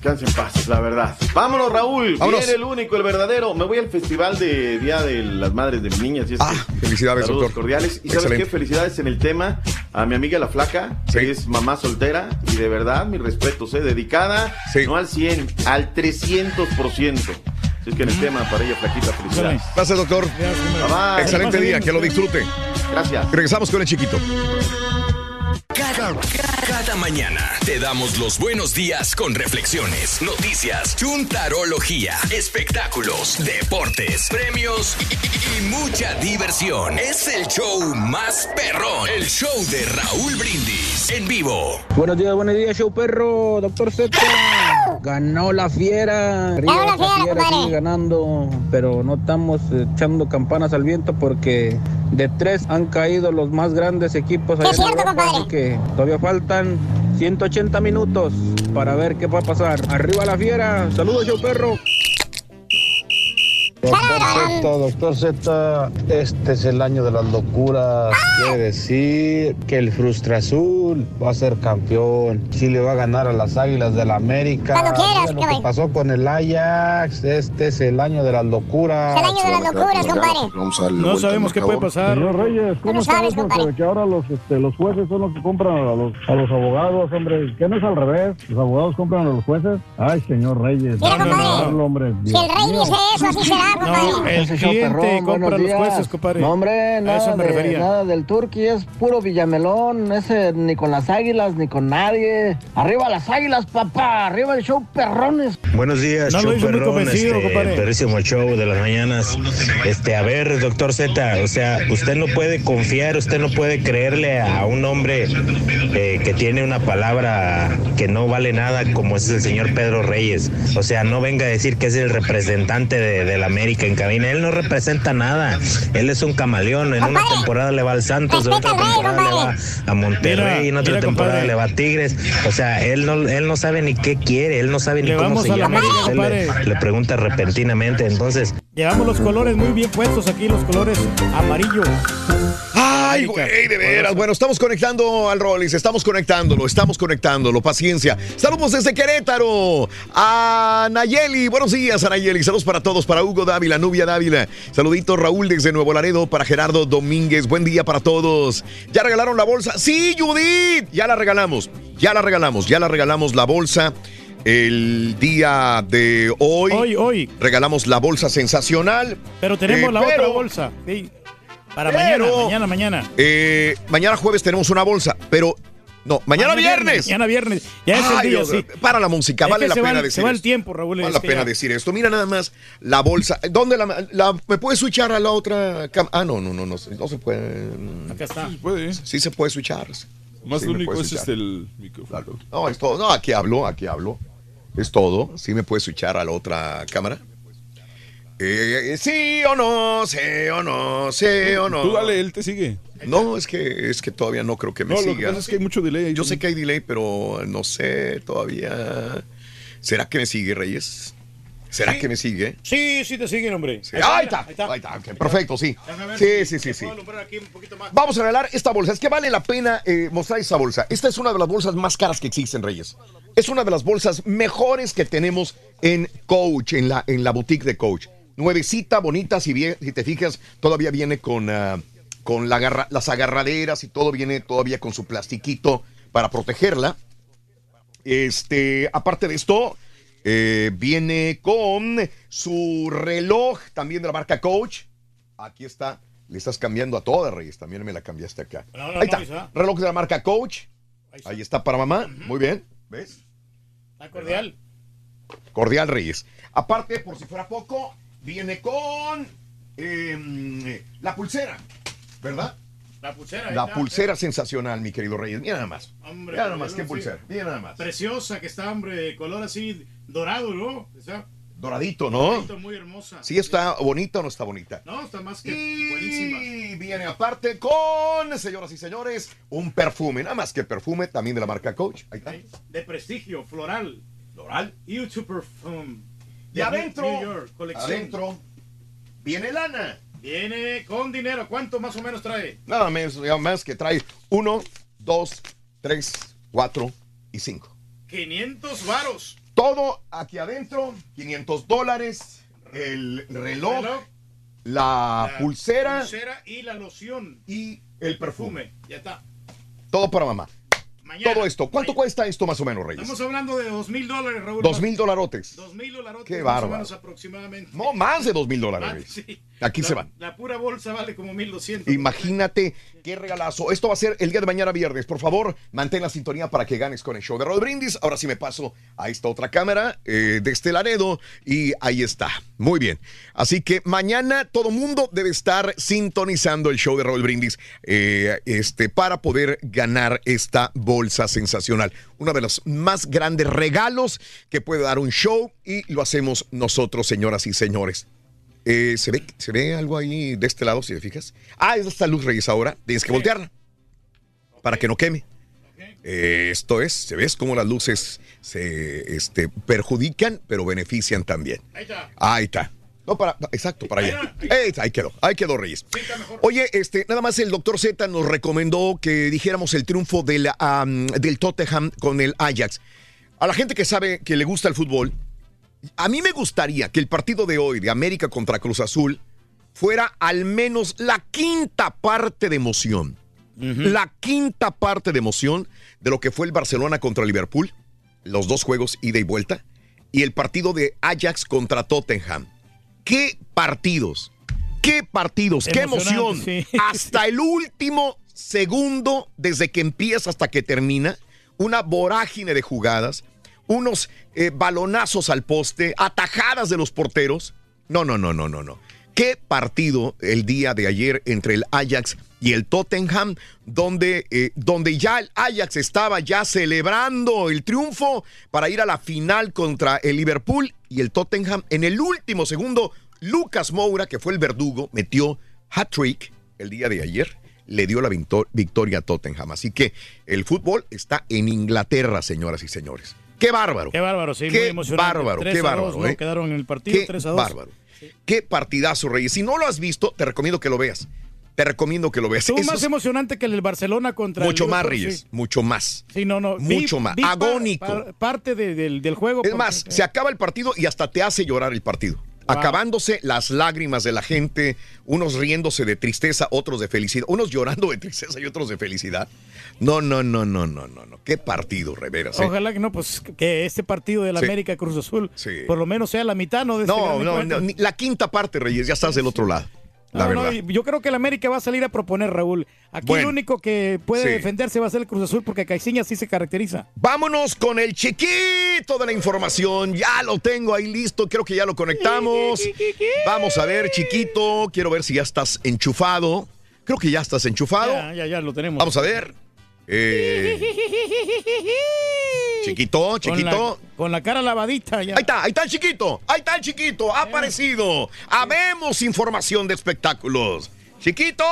Descanse en paz, la verdad. Vámonos, Raúl. Vámonos. Viene el único, el verdadero. Me voy al festival de Día de las Madres de mis niñas. Y es que, Ah, felicidades, saludos doctor. cordiales. Y sabes qué, felicidades en el tema a mi amiga La Flaca, que es mamá soltera. Y de verdad, mis respetos, ¿eh? Dedicada, no al 100, al 300%. Así es que en el tema para ella, Flaquita, felicidades. Gracias, doctor. Bye, bye. Excelente día, que lo disfrute. Gracias. Regresamos con el chiquito. Cada, cada mañana te damos los buenos días con reflexiones, noticias, chuntarología, espectáculos, deportes, premios y, y- y mucha diversión. Es el show más perrón, el show de Raúl Brindis en vivo. Buenos días, buenos días, show perro, doctor Z. Ganó la fiera. Arriba la esa fiera, fiera compadre. sigue ganando, pero no estamos echando campanas al viento porque de tres han caído los más grandes equipos allá en Europa, así que todavía faltan 180 minutos para ver qué va a pasar. Arriba la fiera. Saludos, show perro. Doctor Z, doctor Z, este es el año de las locuras. Quiere decir que el Frustra Azul va a ser campeón. Sí le va a ganar a las Águilas del la América. Cuando quieras, Mira lo que que voy. pasó con el Ajax. Este es el año de las locuras. Es el año de las locuras, compadre. No sabemos qué puede pasar. Señor Reyes, ¿cómo No sabes, de que ahora los, este, los jueces son los que compran a los, a los abogados, hombre? ¿Qué no es al revés? ¿Los abogados compran a los jueces? Ay, señor Reyes. Mira, compadre. hombre. Si el rey dice eso, así será, compadre. el Ese show cliente perrón, compra buenos los días. jueces, compadre. No, hombre, A nada, eso me de- refería. nada del Turqui, es puro Villamelón, ese ni con las águilas ni con nadie. Arriba las águilas, papá, arriba el show perrones. Buenos días, No lo show hizo muy perrón, convencido, este, perrísimo show de las mañanas. Este, a ver, doctor Z, o sea, usted no puede confiar, usted no puede creerle a un hombre eh, que tiene una palabra que no vale nada, como es el señor Pedro Reyes. O sea, no venga a decir que es el representante de, de la América en cabina. Él no representa nada. Él es un camaleón. En una temporada le va al Santos, en otra temporada le va a Monterrey, en otra temporada le va a Tigres. O sea, él no, él no sabe ni qué quiere, él no sabe ni cómo se llama. Usted le, pregunta repentinamente, entonces. Llevamos los colores muy bien puestos aquí, los colores amarillo. Ay, güey, de veras. Bueno, estamos conectando al Rollins, estamos conectándolo, estamos conectándolo. Paciencia. Saludos desde Querétaro. A Nayeli, buenos días, a Nayeli. Saludos para todos, para Hugo Dávila, Nubia Dávila. Saludito Raúl desde Nuevo Laredo, para Gerardo Domínguez. Buen día para todos. ¿Ya regalaron la bolsa? Sí, Judith. Ya la regalamos, ya la regalamos, ya la regalamos la bolsa. El día de hoy. Hoy, hoy. Regalamos la bolsa sensacional. Pero tenemos Eh, la otra bolsa. sí. Para Pero- mañana, mañana, mañana. Eh, mañana jueves tenemos una bolsa, pero no, mañana, viernes. Mañana viernes. Ya es el día, Dios, sí. Para la música, Es vale la se va pena el- decir Se va el esto. tiempo, Raúl. Vale es la que pena ya- decir esto. Mira nada más la bolsa. ¿Dónde la, la- me puedes switchar a la otra cam- Ah, no, no, no, no, se- no se puede. Acá está. puede. Sí se puede switchar. Más Sí lo único es este el micrófono. No, es todo. No, aquí hablo, aquí hablo. Es todo. Sí me puedes switchar a la otra cámara. Eh, eh, sí o no, sí o no, sí o no. Tú dale, él te sigue. No, es que es que todavía no creo que me No, lo que siga. pasa es que hay mucho delay. ahí Yo sé que hay delay, pero no sé todavía. ¿Será que me sigue, Reyes? ¿Será Sí. que me sigue? Sí, sí te siguen, hombre. Sí. Ahí está, ahí está, ok, perfecto, sí. Sí, sí, sí, sí. Vamos a regalar esta bolsa. Es que vale la pena eh, mostrar esta bolsa. Esta es una de las bolsas más caras que existen, Reyes. Es una de las bolsas mejores que tenemos en Coach, en la, en la boutique de Coach. Nuevecita, bonita, si, bien, si te fijas, todavía viene con, ah, con la las agarraderas y todo viene todavía con su plastiquito para protegerla. Este, aparte de esto, eh, viene con su reloj también de la marca Coach. Aquí está. Le estás cambiando a todas, Reyes. También me la cambiaste acá. No, no, Ahí no, está. ahí está. Reloj de la marca Coach. Ahí está para mamá. Muy bien. ¿Ves? Está cordial. Cordial Reyes. Aparte, por si fuera poco, viene con em, la pulsera. ¿Verdad? La pulsera. La está. pulsera sensacional, mi querido Reyes. Mira nada más. Hombre, Mira nada más, sí. qué pulsera. Mira nada más. Preciosa que está, hombre, de color así dorado, ¿no? Está Doradito, ¿no? doradito, muy hermosa. ¿Sí está bonita o no está bonita? No, está más que buenísima. Y viene aparte con, señoras y señores, un perfume. Nada más que perfume también de la marca Coach. Ahí está. De prestigio, floral. Floral. YouTube Perfume. Y De adentro, New York, colección. adentro, viene lana. Viene con dinero. ¿Cuánto más o menos trae? Nada más, nada más que trae uno, dos, tres, cuatro y cinco. 500 varos. Todo aquí adentro, 500 dólares, el reloj, reloj, la, pulsera, pulsera y la loción. Y el perfume. Ya está. todo para mamá. Mañana. Todo esto. ¿Cuánto cuesta esto más o menos, Reyes? Estamos hablando de dos mil dólares, Raúl. Dos mil dolarotes. Dos mil dolarotes. Qué más bárbaro. o menos aproximadamente. No, más de dos mil Ah, dólares. Sí. Aquí La- se van. La pura bolsa vale como mil doscientos. Imagínate qué regalazo. Esto va a ser el día de mañana viernes. Por favor, mantén la sintonía para que ganes con el show de Rod Brindis. Ahora sí me paso a esta otra cámara eh, de este Laredo y ahí está. Muy bien. Así que mañana todo mundo debe estar sintonizando el show de Rod Brindis eh, este, para poder ganar esta bolsa sensacional. Uno de los más grandes regalos que puede dar un show y lo hacemos nosotros, señoras y señores. Eh, ¿se, ve, ¿Se ve algo ahí de este lado, si te fijas? Ah, es esta luz, Reyes, ahora. Tienes que voltearla para que no queme. Eh, esto es, ¿se ves cómo las luces se este, perjudican, pero benefician también? Ahí está. Ahí está. No, para, exacto, para allá. Eh, ahí quedó, ahí quedó, Reyes. Oye, este, nada más el doctor Z nos recomendó que dijéramos el triunfo de la, del Tottenham con el Ajax. A la gente que sabe que le gusta el fútbol, a mí me gustaría que el partido de hoy de América contra Cruz Azul fuera al menos la quinta parte de emoción. La quinta parte de emoción de lo que fue el Barcelona contra Liverpool, los dos juegos ida y vuelta, y el partido de Ajax contra Tottenham. ¿Qué partidos? ¿Qué partidos? ¿Qué emoción? Sí. (laughs) Hasta el último segundo, desde que empieza hasta que termina, una vorágine de jugadas, unos eh, balonazos al poste, atajadas de los porteros. No, no, no, no, no, no. ¿Qué partido el día de ayer entre el Ajax y el Tottenham, donde, eh, donde ya el Ajax estaba ya celebrando el triunfo para ir a la final contra el Liverpool y el Tottenham en el último segundo, Lucas Moura, que fue el verdugo, metió hat-trick el día de ayer, le dio la victor- victoria a Tottenham. Así que el fútbol está en Inglaterra, señoras y señores. ¡Qué bárbaro! Qué bárbaro, sí, Qué muy bárbaro, 3 qué a 2, bárbaro. ¿eh? Quedaron en el partido Qué 3 a 2. bárbaro. Qué partidazo, Reyes. Si no lo has visto, te recomiendo que lo veas. Te recomiendo que lo veas. Eso más es emocionante que el del Barcelona contra el mucho más, Reyes. sí. Mucho más. Sí, no, no. vi- Mucho más. vi Agónico. pa- parte de- del, del juego. Es porque- más, se acaba el partido y hasta te hace llorar el partido. Acabándose las lágrimas de la gente, unos riéndose de tristeza, otros de felicidad, unos llorando de tristeza y otros de felicidad. No, no, no, no, no, no, no. Qué partido, Reveras. ¿eh? Ojalá que no, pues que este partido del Sí. América Cruz Azul Sí. por lo menos sea la mitad, ¿no? De este No, no, no, la quinta parte, Reyes, ya estás del otro lado. La No, no, verdad. y yo creo que el América va a salir a proponer, Raúl. Aquí Bueno. el único que puede Sí. defenderse va a ser el Cruz Azul porque Caixinha sí se caracteriza. Vámonos con el chiquito de la información. Ya lo tengo ahí listo. Creo que ya lo conectamos. Vamos a ver, chiquito. Quiero ver si ya estás enchufado. Creo que ya estás enchufado. Ya, ya, ya lo tenemos. Vamos a ver. Eh, chiquito, chiquito. Con la, con la cara lavadita ya. Ahí está, ahí está el chiquito. Ahí está el chiquito. Ha aparecido. Habemos información de espectáculos. Chiquito.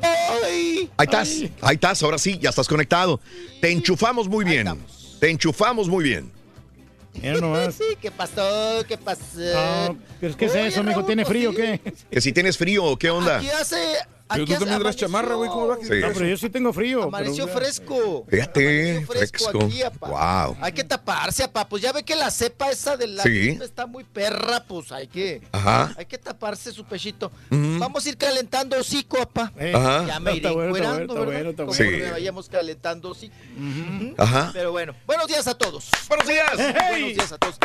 Ahí estás, ahí estás, ahora sí, ya estás conectado. Te enchufamos muy bien. Te enchufamos muy bien. ¿Qué pasó? ¿Qué pasó? Ah, pero ¿Qué es eso, mijo? ¿Tiene frío o qué? Que si tienes frío, ¿qué onda? Aquí hace. Pero tú también traes chamarra, güey, ¿cómo va? Sí. No, pero yo sí tengo frío. Amaneció pero- fresco. Fíjate, fresco fresco. aquí, apa. Wow. Hay que taparse, apa. Pues ya ve que la cepa esa de la Sí. está muy perra, pues hay que. Ajá. Hay que taparse su pechito. Vamos a ir calentando hocico, apa. Eh, Ajá. Ya me iré Está bueno, está encuerando, bueno, ¿verdad? está bueno, está Conforme bueno. vayamos calentando hocico. Ajá. Pero bueno, buenos días a todos. Buenos días. Buenos días a todos.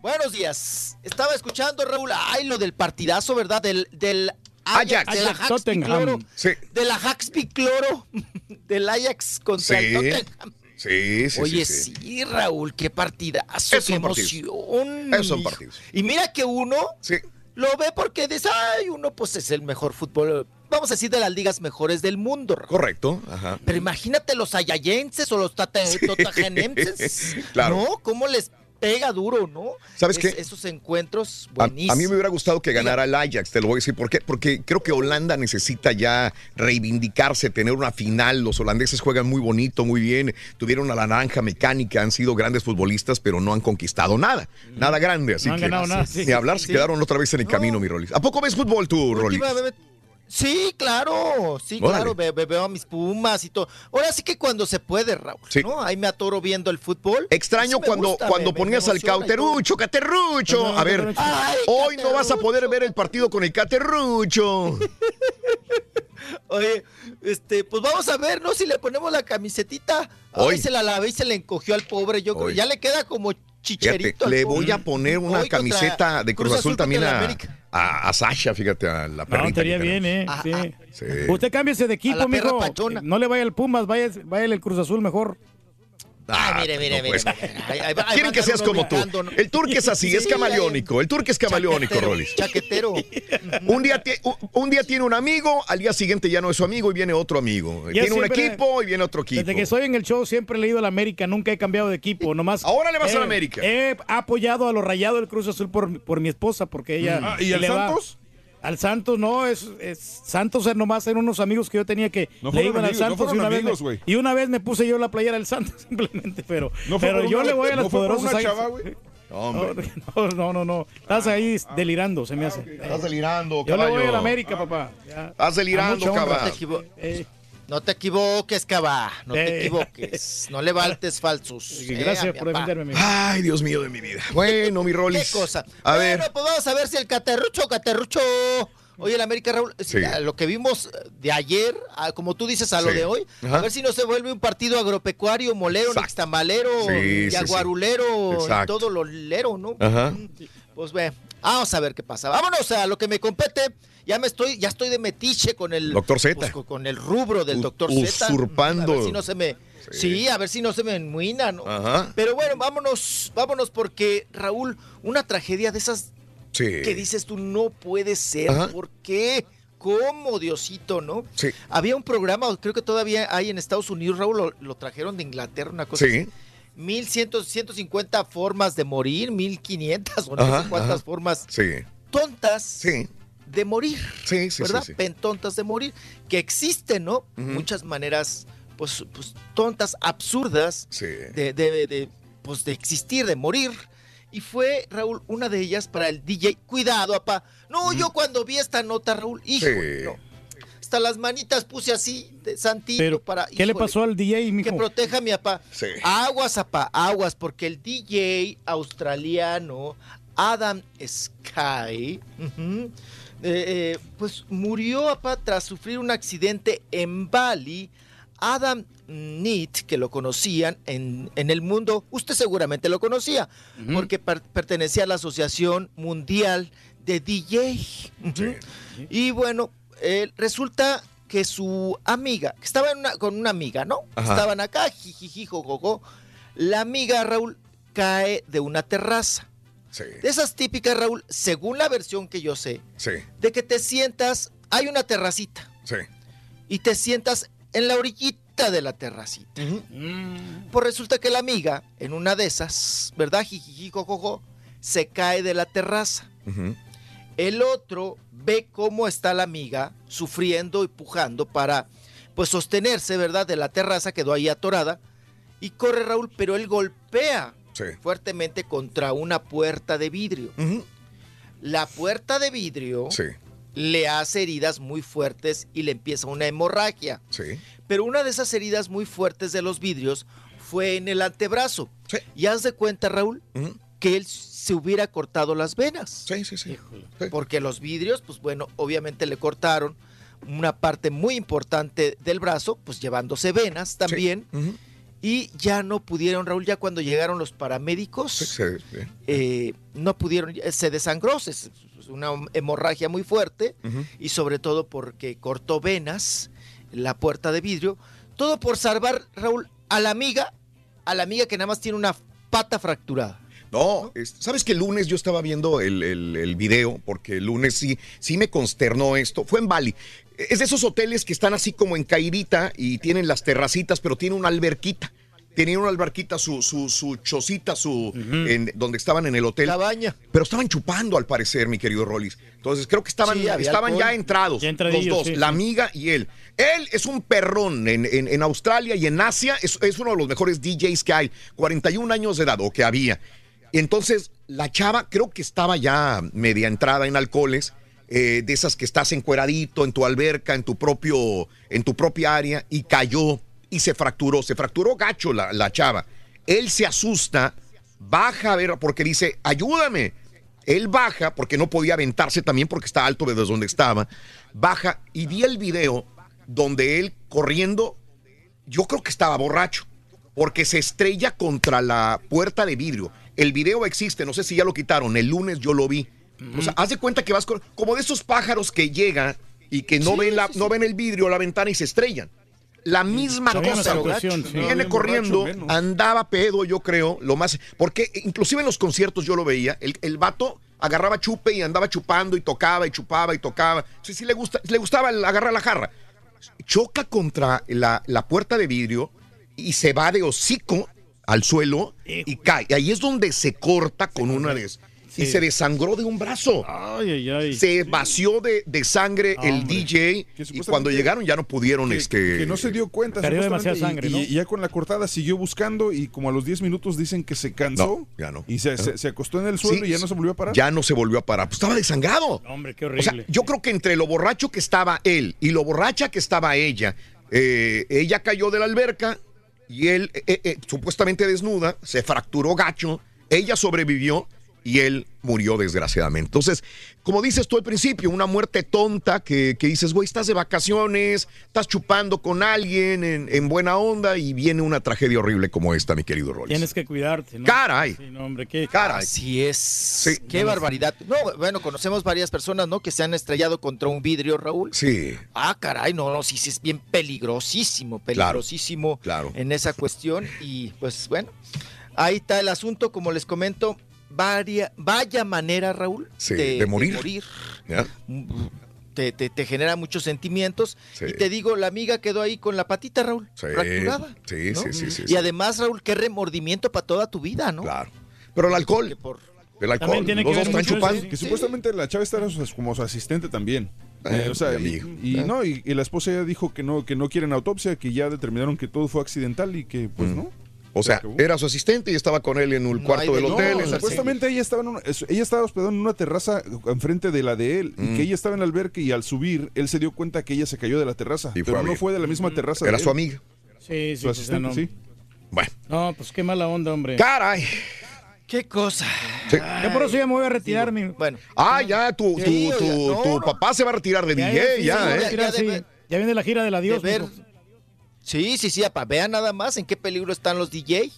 Buenos días. Estaba escuchando, Raúl, ay, lo del partidazo, ¿verdad? Del, del Ajax. de la Ajax Tottenham. Cloro. Sí. De la Haxby Cloro. (laughs) Del Ajax contra el. Tottenham. Sí, sí, Oye, sí, sí, sí. Raúl, qué partidazo, Esos qué emoción. Esos son hijo. partidos. Y mira que uno Sí. lo ve porque dice, ay, uno pues es el mejor fútbol, vamos a decir, de las ligas mejores del mundo. Raúl. Correcto. Ajá. Pero imagínate los ayayenses o los tata- totagenenses. (laughs) Claro. ¿No? ¿Cómo les pega duro, no? ¿Sabes Es- qué? Esos encuentros A, buenísimos. a mí me hubiera gustado que ganara el Ajax, te lo voy a decir. ¿Por qué? Porque creo que Holanda necesita ya reivindicarse, tener una final. Los holandeses juegan muy bonito, muy bien. Tuvieron a la naranja mecánica, han sido grandes futbolistas, pero no han conquistado nada. Nada grande. Así No han que ganado nada, sí. ni hablar, se Sí. quedaron otra vez en el camino, mi Rolis. ¿A poco ves fútbol tú, Rolis? Sí, claro, sí, Órale. claro, ve- ve- veo a mis pumas y todo. Ahora sí que cuando se puede, Raúl, ¿no? Ahí me atoro viendo el fútbol. Extraño Sí cuando, gusta, cuando me- me ponías al cauterucho, caterrucho. A ver, Ay, hoy no vas a poder ver el partido con el caterrucho. (laughs) Oye, este, pues vamos a ver, ¿no? Si le ponemos la camisetita. Hoy. Se la lavé y se le encogió al pobre. Yo creo ya le queda como Fíjate, chicherito. al le pobre. voy a poner una Hoy camiseta de Cruz, Azul, también a, América. A, a Sasha, fíjate, a la No, perrita. estaría que bien, ¿eh? tenemos. Sí. Sí. Usted cámbiese de equipo, mijo. pachona. No le vaya el Pumas, vaya, vaya el Cruz Azul mejor. Ah, mire, mire, no, mire, pues. mire. Ahí- ahí va- ahí Quieren que seas como tú. El turque es así, es camaleónico. El turque es camaleónico, Rolis. Chaquetero. Un día, un- un día tiene un amigo, al día siguiente ya no es su amigo y viene otro amigo. Ya tiene un equipo y viene otro equipo. Desde que estoy en el show siempre he leído a la América, nunca he cambiado de equipo, nomás. Ahora le vas a la eh, América. He apoyado a los rayados del Cruz Azul por, por mi esposa, porque ella. Ah, ¿y al va- Santos? Al Santos no, es, es- Santos es nomás eran unos amigos que yo tenía que No le iban al amigos, no Santos fueron y una amigos, vez güey. me, y una vez me puse yo la playera del Santos (laughs) simplemente, pero ¿No pero yo una- le voy a no chava, güey? (laughs) Hombre. No, no, no, no. Estás ahí delirando, se me hace. Estás delirando, Yo le voy a caballo. la América, papá. Ya. Estás delirando, caballo. No te, equivo- Eh, no te equivoques, Cava. No te Eh. equivoques. No levantes falsos. (laughs) eh, gracias mi por defenderme, amigo. Ay, Dios mío de mi vida. (laughs) Bueno, mi ¿Qué Rolis. cosa? A bueno, ver. pues vamos a ver si el caterrucho, caterrucho. Oye, el América Raúl, si Sí. a lo que vimos de ayer, a- como tú dices, a lo Sí. de hoy, Ajá. a ver si no se vuelve un partido agropecuario, molero, Exacto. nixtamalero, Sí, yaguarulero, todo lo lero, ¿no? Ajá. Pues ve, vamos a ver qué pasa. Vámonos a lo que me compete. Ya me estoy, ya estoy de metiche con el Doctor Z. pues, con, el rubro del U- doctor Z. usurpando. A ver si no se me. Sí, a ver si no se me enmuina, ¿no? Ajá. Pero bueno, vámonos, vámonos porque Raúl, una tragedia de esas Sí. que dices tú no puede ser. Ajá. ¿Por qué? ¿Cómo, Diosito, no? Sí. Había un programa, creo que todavía hay en Estados Unidos, Raúl, lo, lo trajeron de Inglaterra, una cosa Sí. así. 1100, 150 formas de morir, 1500 o no sé cuántas ajá. formas Sí. tontas Sí. De morir. Sí, sí, ¿Verdad? sí, sí. Pentontas de morir. Que existen, ¿no? Muchas maneras, pues, pues tontas, absurdas Sí. de, de- de, pues, de existir, de morir. Y fue, Raúl, una de ellas para el DJ. Cuidado, papá. No, yo cuando vi esta nota, Raúl, hijo, Sí. no. Hasta las manitas puse así, de santito, Pero, para. ¿qué le pasó al DJ, Que mijo? proteja a mi papá. Sí. Aguas, papá, aguas, porque el DJ australiano Adam Sky, eh, pues murió, papá, tras sufrir un accidente en Bali. Adam Neat, que lo conocían en, en el mundo, usted seguramente lo conocía, porque per- pertenecía a la Asociación Mundial de DJ. Y bueno, eh, resulta que su amiga, que estaba en una- con una amiga, ¿no? Ajá. Estaban acá, jijiji, jojojo. La amiga Raúl cae de una terraza. Sí. De esas típicas, Raúl, según la versión que yo sé, Sí. de que te sientas, hay una terracita, Sí. y te sientas en la orillita de la terracita. Pues resulta que la amiga, en una de esas, ¿verdad? Jijiji, jojojo, se cae de la terraza. El otro ve cómo está la amiga sufriendo y pujando para pues sostenerse, ¿verdad? De la terraza, quedó ahí atorada y corre Raúl, pero él golpea Sí. fuertemente contra una puerta de vidrio. La puerta de vidrio Sí. le hace heridas muy fuertes y le empieza una hemorragia. Sí. Pero una de esas heridas muy fuertes de los vidrios fue en el antebrazo. Y haz de cuenta, Raúl, que él se hubiera cortado las venas. Sí, sí, sí. Porque los vidrios, pues bueno, obviamente le cortaron una parte muy importante del brazo, pues llevándose venas también. Ujú. Y ya no pudieron, Raúl, ya cuando llegaron los paramédicos, Sí, sí, sí. eh, no pudieron, se desangró, es una hemorragia muy fuerte y sobre todo porque cortó venas, la puerta de vidrio, todo por salvar, Raúl, a la amiga, a la amiga que nada más tiene una pata fracturada. No, es- sabes que el lunes yo estaba viendo el, el- el video, porque el lunes sí, sí me consternó esto. Fue en Bali. Es de esos hoteles que están así como en Cairita y tienen las terracitas, pero tiene una alberquita. Tenían una alberquita, su, su, su chocita, su, en- donde estaban en el hotel. Cabaña. Pero estaban chupando, al parecer, mi querido Rollis. Entonces creo que estaban, Sí, estaban ya entrados. Ya los dos, sí, la amiga y él. Él es un perrón en, en- en Australia y en Asia. Es, es uno de los mejores DJs que hay. 41 años de edad, o que había. Entonces, la chava creo que estaba ya media entrada en alcoholes. Eh, de esas que estás encueradito en tu alberca, en tu propio, en tu propia área, y cayó y se fracturó. Se fracturó gacho la, la chava. Él se asusta, baja a ver, porque dice, ayúdame. Él baja, porque no podía aventarse también, porque está alto desde donde estaba. Baja y vi el video donde él corriendo, yo creo que estaba borracho, porque se estrella contra la puerta de vidrio. El video existe, no sé si ya lo quitaron, el lunes yo lo vi. O sea, haz de cuenta que vas con- como de esos pájaros que llegan y que no, Sí, ven, la, sí, sí. no ven el vidrio o la ventana y se estrellan. La misma Se ve una cosa. Viene corriendo, borracho, andaba pedo, yo creo, lo más. Porque inclusive en los conciertos yo lo veía, el, el vato agarraba chupe y andaba chupando y tocaba y chupaba y tocaba. Sí, sí le, gusta, le gustaba el agarrar la jarra. Choca contra la, la puerta de vidrio y se va de hocico al suelo y cae. Y ahí es donde se corta con una de esas. Y se desangró de un brazo. Ay, ay, ay. Se vació de, de sangre el Hombre. DJ y cuando llegaron ya no pudieron que, este que no se dio cuenta. Perdió demasiada sangre, y, ¿no? y ya con la cortada siguió buscando y como a los 10 minutos dicen que se cansó. No, ya no. Y se, se- se acostó en el suelo Sí, y ya no se volvió a parar. Ya no se volvió a parar. Pues estaba desangrado. Hombre, qué O sea, horrible. yo creo que entre lo borracho que estaba él y lo borracha que estaba ella, eh, ella cayó de la alberca y él, eh, eh, supuestamente desnuda, se fracturó gacho, ella sobrevivió y él murió desgraciadamente. Entonces, como dices tú al principio, una muerte tonta que, que dices, güey, estás de vacaciones, estás chupando con alguien en, en buena onda y viene una tragedia horrible como esta, mi querido Rollins. Tienes que cuidarte, ¿no? Caray. Sí, no, hombre, qué. Caray. Así es. Qué barbaridad. No, bueno, conocemos varias personas, ¿no? Que se han estrellado contra un vidrio, Raúl. Sí. Ah, caray, no, no, sí, sí, es bien peligrosísimo, peligrosísimo claro. en esa cuestión. Y pues bueno, ahí está el asunto, como les comento, varia, vaya manera, Raúl, Sí, de morir. ¿Ya? Te, te- te genera muchos sentimientos. Sí. Y te digo, la amiga quedó ahí con la patita, Raúl, Sí, fracturada. sí, ¿no? sí, sí, sí, Y sí. además, Raúl, qué remordimiento para toda tu vida, ¿no? Claro. Pero el alcohol. El alcohol. Los los dos dos están chupando. Que supuestamente la chava era su- como su asistente también. Eh, Eh, o sea, mi y, Eh. no, y, y la esposa ya dijo que no, que no quieren autopsia, que ya determinaron que todo fue accidental y que pues no. O sea, era su asistente y estaba con él en el cuarto del No, hotel. en supuestamente ella estaba en una, ella estaba hospedada en una terraza enfrente de la de él Mm. y que ella estaba en el albergue y al subir él se dio cuenta que ella se cayó de la terraza, Y pero no fue de la misma terraza. Era de su él. amiga. Sí, sí, Su pues, asistente, no. sí. Bueno. No, pues qué mala onda, hombre. ¡Caray! ¡Qué cosa! Yo por eso ya me voy a retirar, mi. Bueno. Ah, ya, tu, tu, Sí, tu, tu no. papá se va a retirar de Ya, DJ, sí, ya, sí, ¿eh? Ya sí. viene la gira del adiós. de ver- mijo. Sí, sí, sí, apa, vean nada más en qué peligro están los DJ.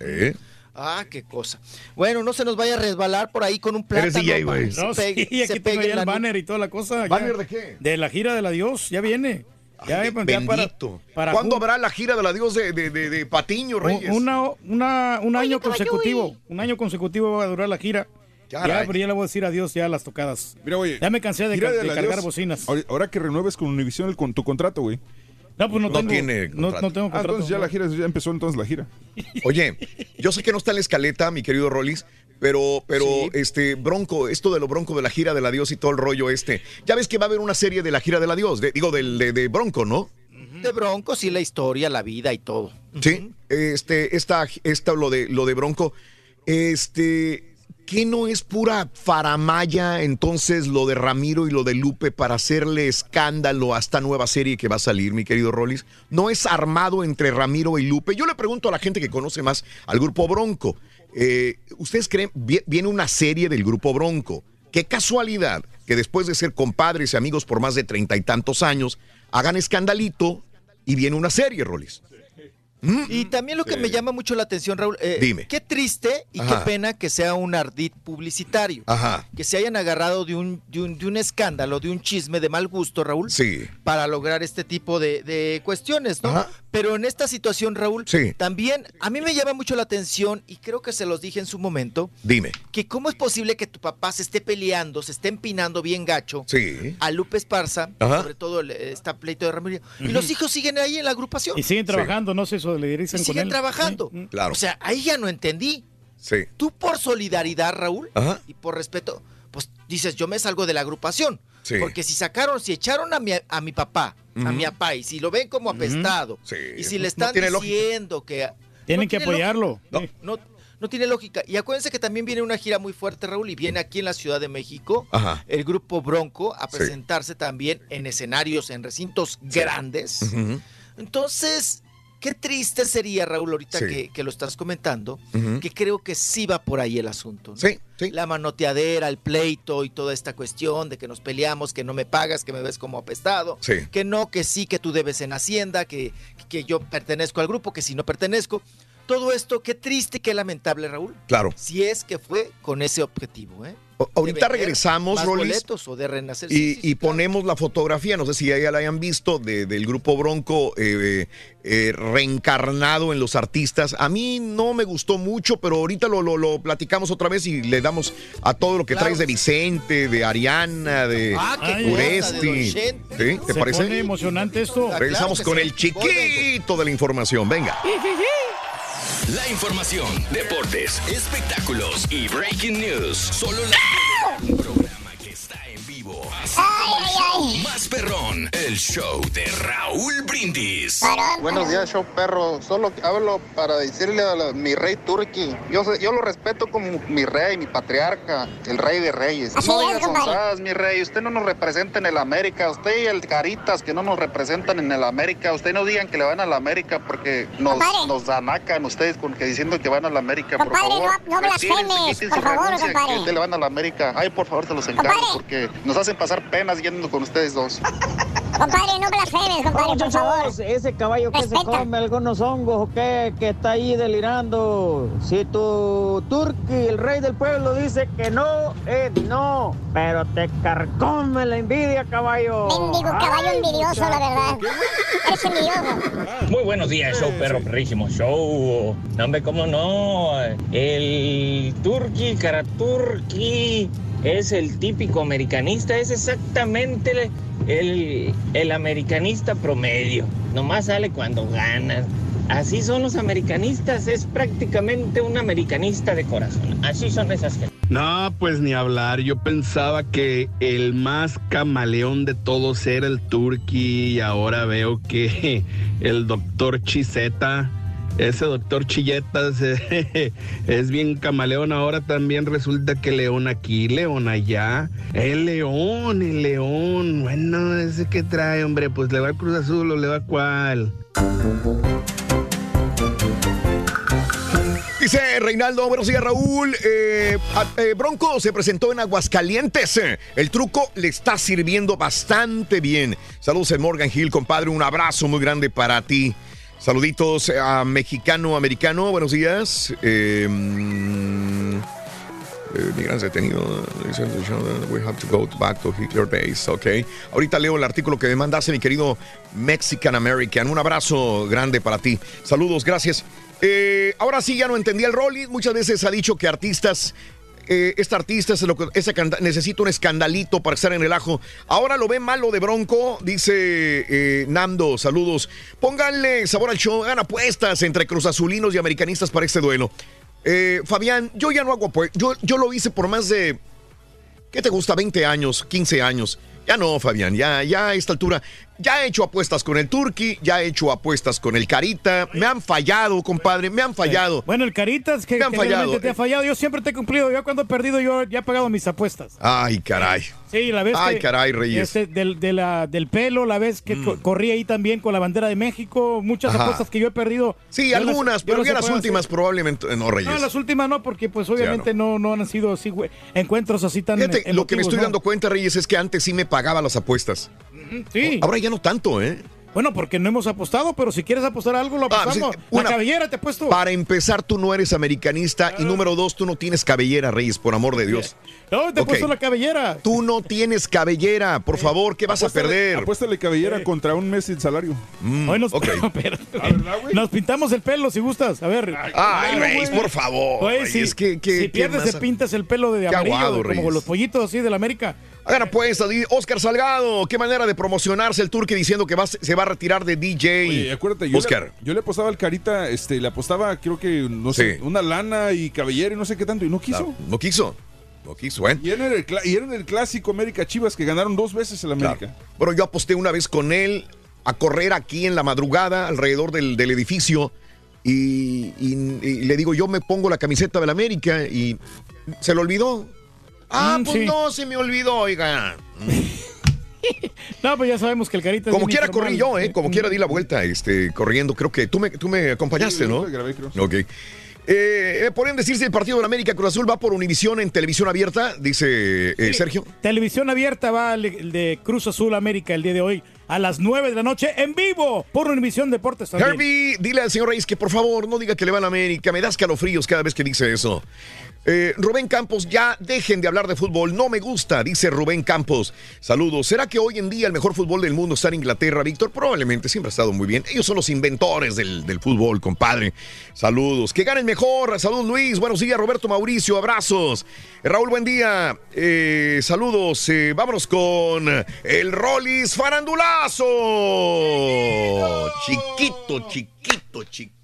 ¿Eh? Ah, qué cosa. Bueno, no se nos vaya a resbalar por ahí con un plátano. Eres DJ, güey. No, sí, aquí se tengo ya el banner y toda la cosa. ¿Banner de qué? De la gira del adiós, ya viene. Ya, Ay, pues, ya para- bendito. para ¿Cuándo habrá la gira del adiós de, de, de, de Patiño Reyes? Una, una, un año consecutivo. Un año consecutivo va a durar la gira. Caray. Ya, pero ya le voy a decir adiós ya a las tocadas. Mira, güey. Ya me cansé de, ca- de cargar bocinas. ahora- Ahora que renueves con Univision el, con tu contrato, güey. No, pues no, No tengo. tiene no, no tengo Ah, entonces ya la gira, ya empezó entonces la gira. (laughs) Oye, yo sé que no está en la escaleta, mi querido Rollis, pero, pero este Bronco, esto de lo Bronco de la gira del adiós y todo el rollo este. Ya ves que va a haber una serie de la gira del adiós, de- digo, del, de, de Bronco, ¿no? De Broncos y la historia, la vida y todo. Sí, este, esta, esta, lo de, lo de Bronco, este, ¿qué no es pura faramaya entonces lo de Ramiro y lo de Lupe para hacerle escándalo a esta nueva serie que va a salir, mi querido Rollis? ¿No es armado entre Ramiro y Lupe? Yo le pregunto a la gente que conoce más al grupo Bronco, eh, ¿ustedes creen, vi- viene una serie del grupo Bronco? Qué casualidad que después de ser compadres y amigos por más de treinta y tantos años, hagan escandalito y viene una serie, Rollis. Y también lo que me llama mucho la atención, Raúl, eh, Dime. qué triste y Ajá. qué pena que sea un ardid publicitario. Ajá. Que se hayan agarrado de un, de, un, de un escándalo, de un chisme de mal gusto, Raúl, Sí. para lograr este tipo de, de cuestiones, ¿no? Pero en esta situación, Raúl, Sí. también a mí me llama mucho la atención, y creo que se los dije en su momento, Dime. que cómo es posible que tu papá se esté peleando, se esté empinando bien gacho Sí. a Lupe Esparza, Ajá. sobre todo el, esta pleito de Ramiro, y los hijos siguen ahí en la agrupación. Y siguen trabajando, no se con siguen él. trabajando. Claro. O sea, ahí ya no entendí. Sí. Tú por solidaridad, Raúl, Ajá. y por respeto, pues dices, yo me salgo de la agrupación. Sí. Porque si sacaron, si echaron a mi, a mi papá, a mi papá, y si lo ven como apestado, Sí. y si le No están diciendo que... Tienen no que tiene apoyarlo. lógica. No, no tiene lógica. Y acuérdense que también viene una gira muy fuerte, Raúl, y viene aquí en la Ciudad de México Ajá. el grupo Bronco a Sí. presentarse también en escenarios, en recintos grandes. Entonces, qué triste sería, Raúl, ahorita Sí. que, que lo estás comentando, que creo que sí va por ahí el asunto. ¿no? Sí, sí. La manoteadera, el pleito y toda esta cuestión de que nos peleamos, que no me pagas, que me ves como apestado, Sí. que no, que sí, que tú debes en Hacienda, que, que yo pertenezco al grupo, que si no pertenezco. Todo esto, qué triste y qué lamentable, Raúl. Claro. Si es que fue con ese objetivo, ¿eh? Ahorita regresamos, Rolis. o de renacer. Y, Sí, sí, y ponemos la fotografía, no sé si ya la hayan visto, de- del grupo Bronco eh, eh, reencarnado en los artistas. A mí no me gustó mucho, pero ahorita lo, lo- lo platicamos otra vez y le damos a todo lo que Claro. traes de Vicente, de Ariana, de Ah, Uresti. ¿Sí? ¿Te Se parece? pone emocionante esto. Ah, Regresamos claro con el chiquito de la información. Venga. La información, deportes, espectáculos y breaking news. Solo la vivo. El show más perrón, el show de Raúl Brindis. Buenos días, show perro. Solo hablo para decirle a la- mi rey Turki. Yo, sé- yo lo respeto como mi rey, mi patriarca, el rey de reyes. Así no es, digas compadre. mi rey. Usted no nos representa en el América. Usted y el Caritas que no nos representan en el América. Usted no digan que le van a la América porque nos, Compadre. nos anacan ustedes con que diciendo que van a la América. Por Compadre, favor, no- no Retírense, blasfemes, quiten por su favor, renuncia, compadre. Que usted le van a la América. Ay, por favor, te los encargo Compadre. porque nos hacen pasar penas yendo con ustedes dos. (laughs) Compadre, no blasfemes, compadre, por favor. ese caballo que se come algunos hongos o qué, que está ahí delirando. Si tu turqui, el rey del pueblo, dice que no, es no. Pero te carcome la envidia, caballo. Mendigo caballo Ay, envidioso, la verdad. Eres envidioso. Muy buenos días, show perro perrísimo, show. No, hombre, cómo no. El turqui, caraturqui, es el típico americanista, es exactamente el, el americanista promedio. Nomás sale cuando ganan. Así son los americanistas, es prácticamente un americanista de corazón. Así son esas gentes. No, pues ni hablar. Yo pensaba que el más camaleón de todos era el Turqui y ahora veo que el doctor Chiseta, ese doctor Chilletas, (laughs) eh, es bien camaleón. Ahora también resulta que león aquí, león allá. El león, el león. Bueno, ese que trae, hombre, pues le va a Cruz Azul o le va a cuál. Dice Reinaldo, buenos días Raúl. Eh, eh, Bronco se presentó en Aguascalientes. El truco le está sirviendo bastante bien. Saludos en Morgan Hill, compadre. Un abrazo muy grande para ti. Saluditos a mexicano, americano. Buenos días. Mm, eh, migrantes detenidos. We have to go back to Hitler base. Ok. Ahorita leo el artículo que me mandaste, mi querido Mexican American. Un abrazo grande para ti. Saludos, gracias. Eh, ahora sí, ya no entendía el Rolly. Muchas veces ha dicho que artistas. Eh, este artista lo esa canta- necesita un escandalito para estar en el ajo. Ahora lo ve malo de Bronco, dice eh, Nando. Saludos. Pónganle sabor al show, hagan apuestas entre cruzazulinos y americanistas para este duelo. Eh, Fabián, yo ya no hago apuestas. Yo, yo lo hice por más de. ¿Qué te gusta? 20 años, 15 años. Ya no, Fabián, ya, ya a esta altura. Ya he hecho apuestas con el Turqui, ya he hecho apuestas con el Carita. Me han fallado, compadre, me han fallado. Bueno, el Caritas que, Me han que realmente fallado. te ha fallado. Yo siempre te he cumplido. Yo cuando he perdido, yo ya he pagado mis apuestas. Ay, caray. Sí, la vez Ay, que- caray, Reyes. este, del, de la- del pelo, la vez que co- corrí ahí también con la bandera de México. Muchas Ajá. apuestas que yo he perdido. Sí, las- algunas, pero ya las últimas probablemente no, Reyes. No, las últimas no, porque pues obviamente no, no han sido así, encuentros así tan Fíjate, lo que me estoy ¿no? dando cuenta, Reyes, es que antes sí me pagaba las apuestas. Sí. Ahora ya no tanto, ¿eh? Bueno, porque no hemos apostado, pero si quieres apostar algo, lo Ah, apostamos. sí, La una- cabellera te he puesto. Para empezar, tú no eres americanista. Y número dos, tú no tienes cabellera, Reyes, por amor de Dios. No, te he puesto la cabellera. Tú no tienes cabellera, por favor, ¿qué vas a perder? Apuéstale cabellera contra un mes sin salario. Mm, Hoy nos, ok. (laughs) pero- nos pintamos el pelo si gustas. A ver. Ay, Reyes, por favor. Si, ¿qué- qué- si qué pierdes, te pintas el pelo de amarillo, aguado, como Reyes. los pollitos así de la América. Hagan di- Oscar Salgado, qué manera de promocionarse el Turque diciendo que va, se va a retirar de DJ. Oye, acuérdate, yo, Oscar. Le, yo le apostaba al Carita, este, le apostaba, creo que, no sé, Sí. una lana y cabellera y no sé qué tanto, y no quiso. No, no quiso. No quiso, ¿eh? Y era, el, y era el clásico América Chivas que ganaron dos veces el América. Bueno, yo aposté una vez con él a correr aquí en la madrugada alrededor del, del edificio Y, y- y le digo, yo me pongo la camiseta del América y se lo olvidó. Ah, Mm, pues sí. no, se me olvidó, oiga. (laughs) No, pues ya sabemos que el carita. es Como quiera corrí yo, ¿eh? Como quiera di la vuelta, este, corriendo. Creo que tú me, tú me acompañaste, Sí, ¿no? yo te grabé, creo. Ok. Eh, eh, podrían decirse el partido de la América Cruz Azul va por Univisión en televisión abierta, dice eh, Sergio. Televisión abierta va el el de Cruz Azul América el día de hoy a las 9 de la noche en vivo por Univisión Deportes también. Herbie, dile al señor Reyes que por favor no diga que le va a la América. Me das calofríos cada vez que dice eso. Eh, Rubén Campos, ya dejen de hablar de fútbol. No me gusta, dice Rubén Campos. Saludos. ¿Será que hoy en día el mejor fútbol del mundo está en Inglaterra, Víctor? Probablemente, siempre ha estado muy bien. Ellos son los inventores del, del fútbol, compadre. Saludos. Que ganen mejor. Saludos, Luis. Buenos días, Roberto Mauricio. Abrazos. Eh, Raúl, buen día. Eh, saludos. Eh, vámonos con el Rollis Farandulazo. Chiquito, chiquito, chiquito,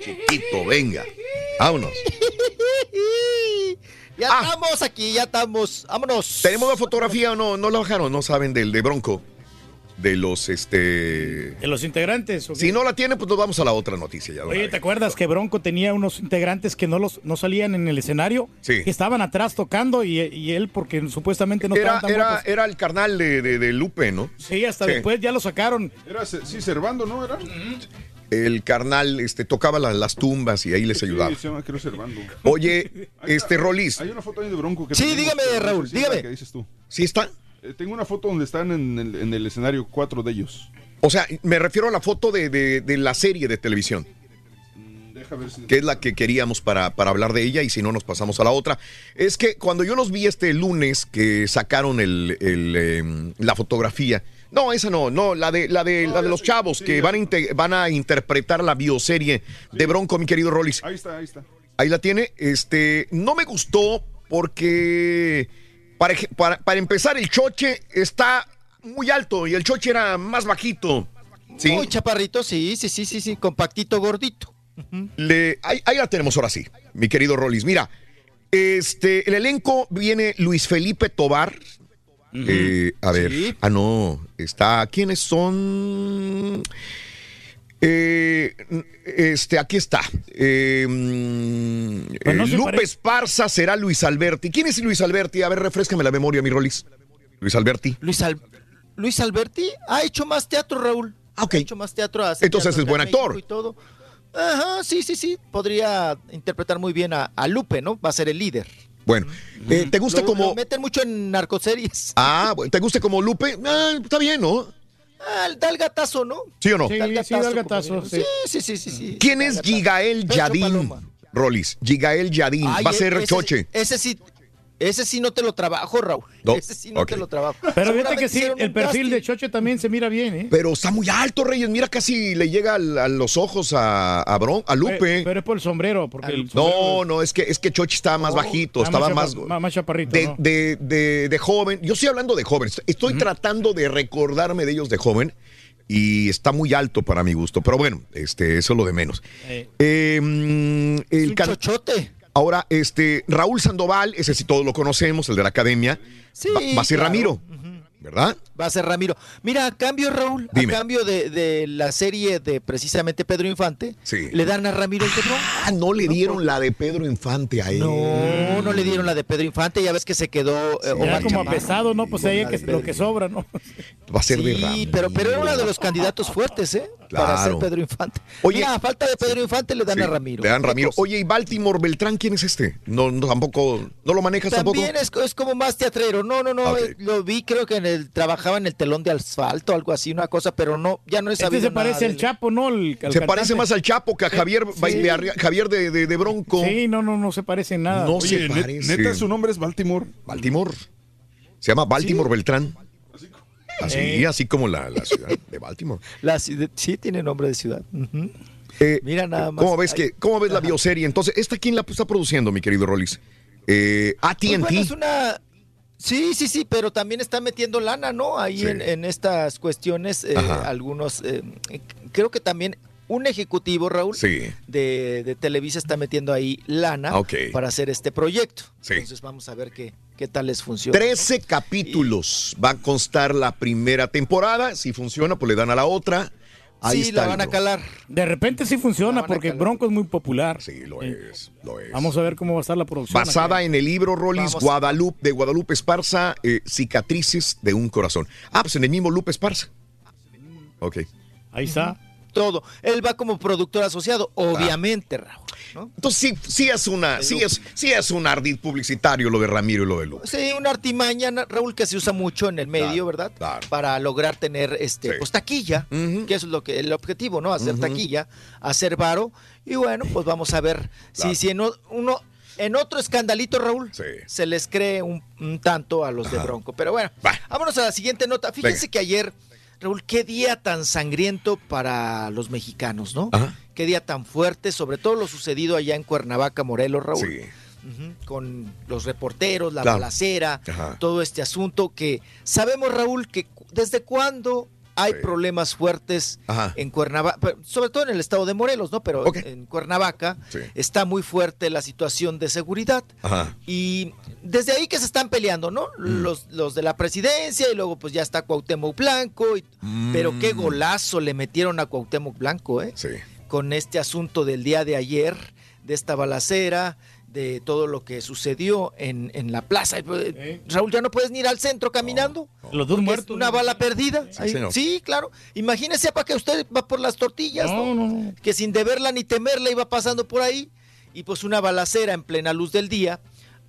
chiquito. Venga. Vámonos. (laughs) Ya estamos aquí, ya estamos. Vámonos. ¿Tenemos la fotografía o no? ¿No la bajaron? ¿No saben del de Bronco? De los, este... De los integrantes. Si no la tienen, pues nos vamos a la otra noticia ya. Oye. ¿te acuerdas que Bronco tenía unos integrantes que no los no salían en el escenario? Sí. Que estaban atrás tocando y, y él porque supuestamente no Era, estaban tan era, era el carnal de, de- de Lupe, ¿no? Sí, hasta Sí. después ya lo sacaron. Era, sí, Servando, ¿no? Era. El carnal este, tocaba la- las tumbas y ahí les ayudaba. Sí, se llama, creo, Servando. Oye, este, Rolis. (laughs) Hay una foto ahí de Bronco que Sí, dígame, Raúl, dígame. que dices tú. ¿Sí está? Eh, tengo una foto donde están en el, en el escenario cuatro de ellos. O sea, me refiero a la foto de, de- de la serie de televisión, Deja ver si. que es la que queríamos para, para hablar de ella y si no nos pasamos a la otra. Es que cuando yo los vi este lunes que sacaron el, el, em, la fotografía, no, esa no, no, la de, la de, la de los chavos que van a, van a interpretar la bioserie de Bronco, mi querido Rollis. Ahí está, ahí está. Ahí la tiene. Este, no me gustó porque para, para, para empezar el choche está muy alto y el choche era más bajito. ¿Sí? Muy chaparrito, sí, sí, sí, sí, sí, compactito, gordito. Le, ahí, ahí la tenemos ahora sí, mi querido Rollis. Mira, este, el elenco viene Luis Felipe Tobar. Eh, a ver, ah, no, está. ¿Quiénes son? Eh, este, aquí está. Eh, mm, Pues no eh, Lupe pare- Esparza será Luis Alberti. ¿Quién es Luis Alberti? A ver, refrescame la memoria, mi Rolis. Luis Alberti. Luis, Al- Luis Alberti ha hecho más teatro, Raúl. Ah, ok. Ha hecho más teatro. hace Entonces teatro es buen actor. Y todo. Ajá, sí, sí, sí. Podría interpretar muy bien a, a Lupe, ¿no? Va a ser el líder. Bueno, eh, ¿te gusta Lo- como. lo meten mucho en narcoseries. (laughs) Ah, bueno, ¿te gusta como Lupe? Ah, está bien, ¿no? Ah, da el gatazo, ¿no? ¿Sí o no? Sí, Da el sí, da el como gatazo, sí. Sí, sí, sí. ¿Quién es. Gigael Yadín? Rolis, Gigael Yadín. Ay, Va a ser ese- Choche. Ese sí, ese sí no te lo trabajo, Raúl. No, Ese sí no te lo trabajo. Pero fíjate que sí, el perfil casting. de Choche también se mira bien, ¿eh? Pero está muy alto, Reyes. Mira, casi le llega al- a los ojos a, a, Bron- a Lupe. Pero, pero es por el sombrero, porque el no, sombrero no, es que, es que Choche estaba más bajito, está estaba chapa- más, más, más chaparrito, de, ¿no? de, de- de joven. Yo estoy hablando de joven. Estoy tratando de recordarme de ellos de joven y está muy alto para mi gusto. Pero bueno, este, eso es lo de menos. Eh, Eh, mm, el Un chochote. Ahora, este, Raúl Sandoval, ese sí todos lo conocemos, el de la academia. Sí, va, va a ser claro. Ramiro, ¿verdad? Va a ser Ramiro. Mira, a cambio, Raúl, Dime. a cambio de, de la serie de precisamente Pedro Infante, Sí. le dan a Ramiro el Pedro. Ah, no le dieron la de Pedro Infante a él. No, no le dieron la de Pedro Infante, ya ves que se quedó eh, Era Omar como Chaparro. apesado, ¿no? Pues ahí que, lo que sobra, ¿no? Va a ser de Sí, Ramiro. pero, pero era uno de los candidatos fuertes, ¿eh? Para ser. Pedro Infante. Oye, Mira, a falta de Pedro Infante le dan Sí, a Ramiro. Le dan Ramiro. Oye, ¿y Baltimore Beltrán quién es este? No, no tampoco, ¿no lo manejas tampoco? También es, es como más teatrero. No, no, no. Eh, Lo vi, creo que en el, trabajaba en el telón de asfalto, algo así, una cosa, pero no, ya no he Este se parece al. Chapo, ¿no? El- al Se cantante. parece más al Chapo que a Javier, Sí. de Arria- Javier de, de- de Bronco. Sí, no, no, no se parece en nada. No Oye, se parece. neta, su nombre es Baltimore. Baltimore. Se llama Baltimore Beltrán. Así, Eh. así como la, la ciudad de Baltimore. La ciudad- sí, tiene nombre de ciudad. Eh, Mira nada más. ¿Cómo ves, Ay, que, cómo ves la bioserie? Entonces, ¿esta quién la está produciendo, mi querido Rollis? Eh, Pues AT&T. bueno, es una... Sí, sí, sí, pero también está metiendo lana, ¿no? Ahí Sí. en, en estas cuestiones, eh, algunos... eh, creo que también un ejecutivo, Raúl, Sí. de, de Televisa está metiendo ahí lana para hacer este proyecto. Sí. Entonces vamos a ver qué, qué tal les funciona. 13 capítulos va a constar la primera temporada. Si funciona, pues le dan a la otra. Ahí sí, está la van a calar. De repente sí funciona porque Bronco es muy popular. Sí, lo es, lo es. Vamos a ver cómo va a estar la producción. Basada acá. en el libro Rollis. Guadalupe, de Guadalupe Esparza, eh, Cicatrices de un corazón. Ah, pues en el mismo Lupe Esparza. Ok. Ahí está. Todo. Él va como productor asociado, obviamente, Raúl. ¿no? Entonces sí, sí es una, sí es, sí es un ardid publicitario lo de Ramiro y lo de Lupe. Sí, una artimaña, Raúl, que se usa mucho en el medio, ¿verdad? Para lograr tener este, pues taquilla, que es lo que el objetivo, ¿no? Hacer taquilla, hacer varo. Y bueno, pues vamos a ver si, si en uno, en otro escandalito, Raúl, se les cree un, un tanto a los de Bronco. Pero bueno, vámonos a la siguiente nota. Fíjense Venga. que ayer, Raúl, qué día tan sangriento para los mexicanos, ¿no? Qué día tan fuerte, sobre todo lo sucedido allá en Cuernavaca, Morelos, Raúl. Ujú, con los reporteros, la Claro. balacera, Ajá. todo este asunto que sabemos, Raúl, que desde cuándo hay problemas fuertes Ajá. en Cuernavaca, sobre todo en el estado de Morelos, ¿no? Pero en Cuernavaca Sí. está muy fuerte la situación de seguridad. Ajá. Y desde ahí que se están peleando, ¿no? Mm. Los, los de la presidencia y luego pues ya está Cuauhtémoc Blanco. y- Pero qué Mm. golazo le metieron a Cuauhtémoc Blanco, ¿eh? Sí. Con este asunto del día de ayer, de esta balacera, de todo lo que sucedió en, en la plaza. Eh, Raúl, ya no puedes ni ir al centro caminando. Los dos porque es muertos. Una bala perdida. Sí, Ahí- señor. sí, claro. Imagínese para que usted va por las tortillas, No, ¿no? no, no. Que sin deberla ni temerla iba pasando por ahí. Y pues una balacera en plena luz del día.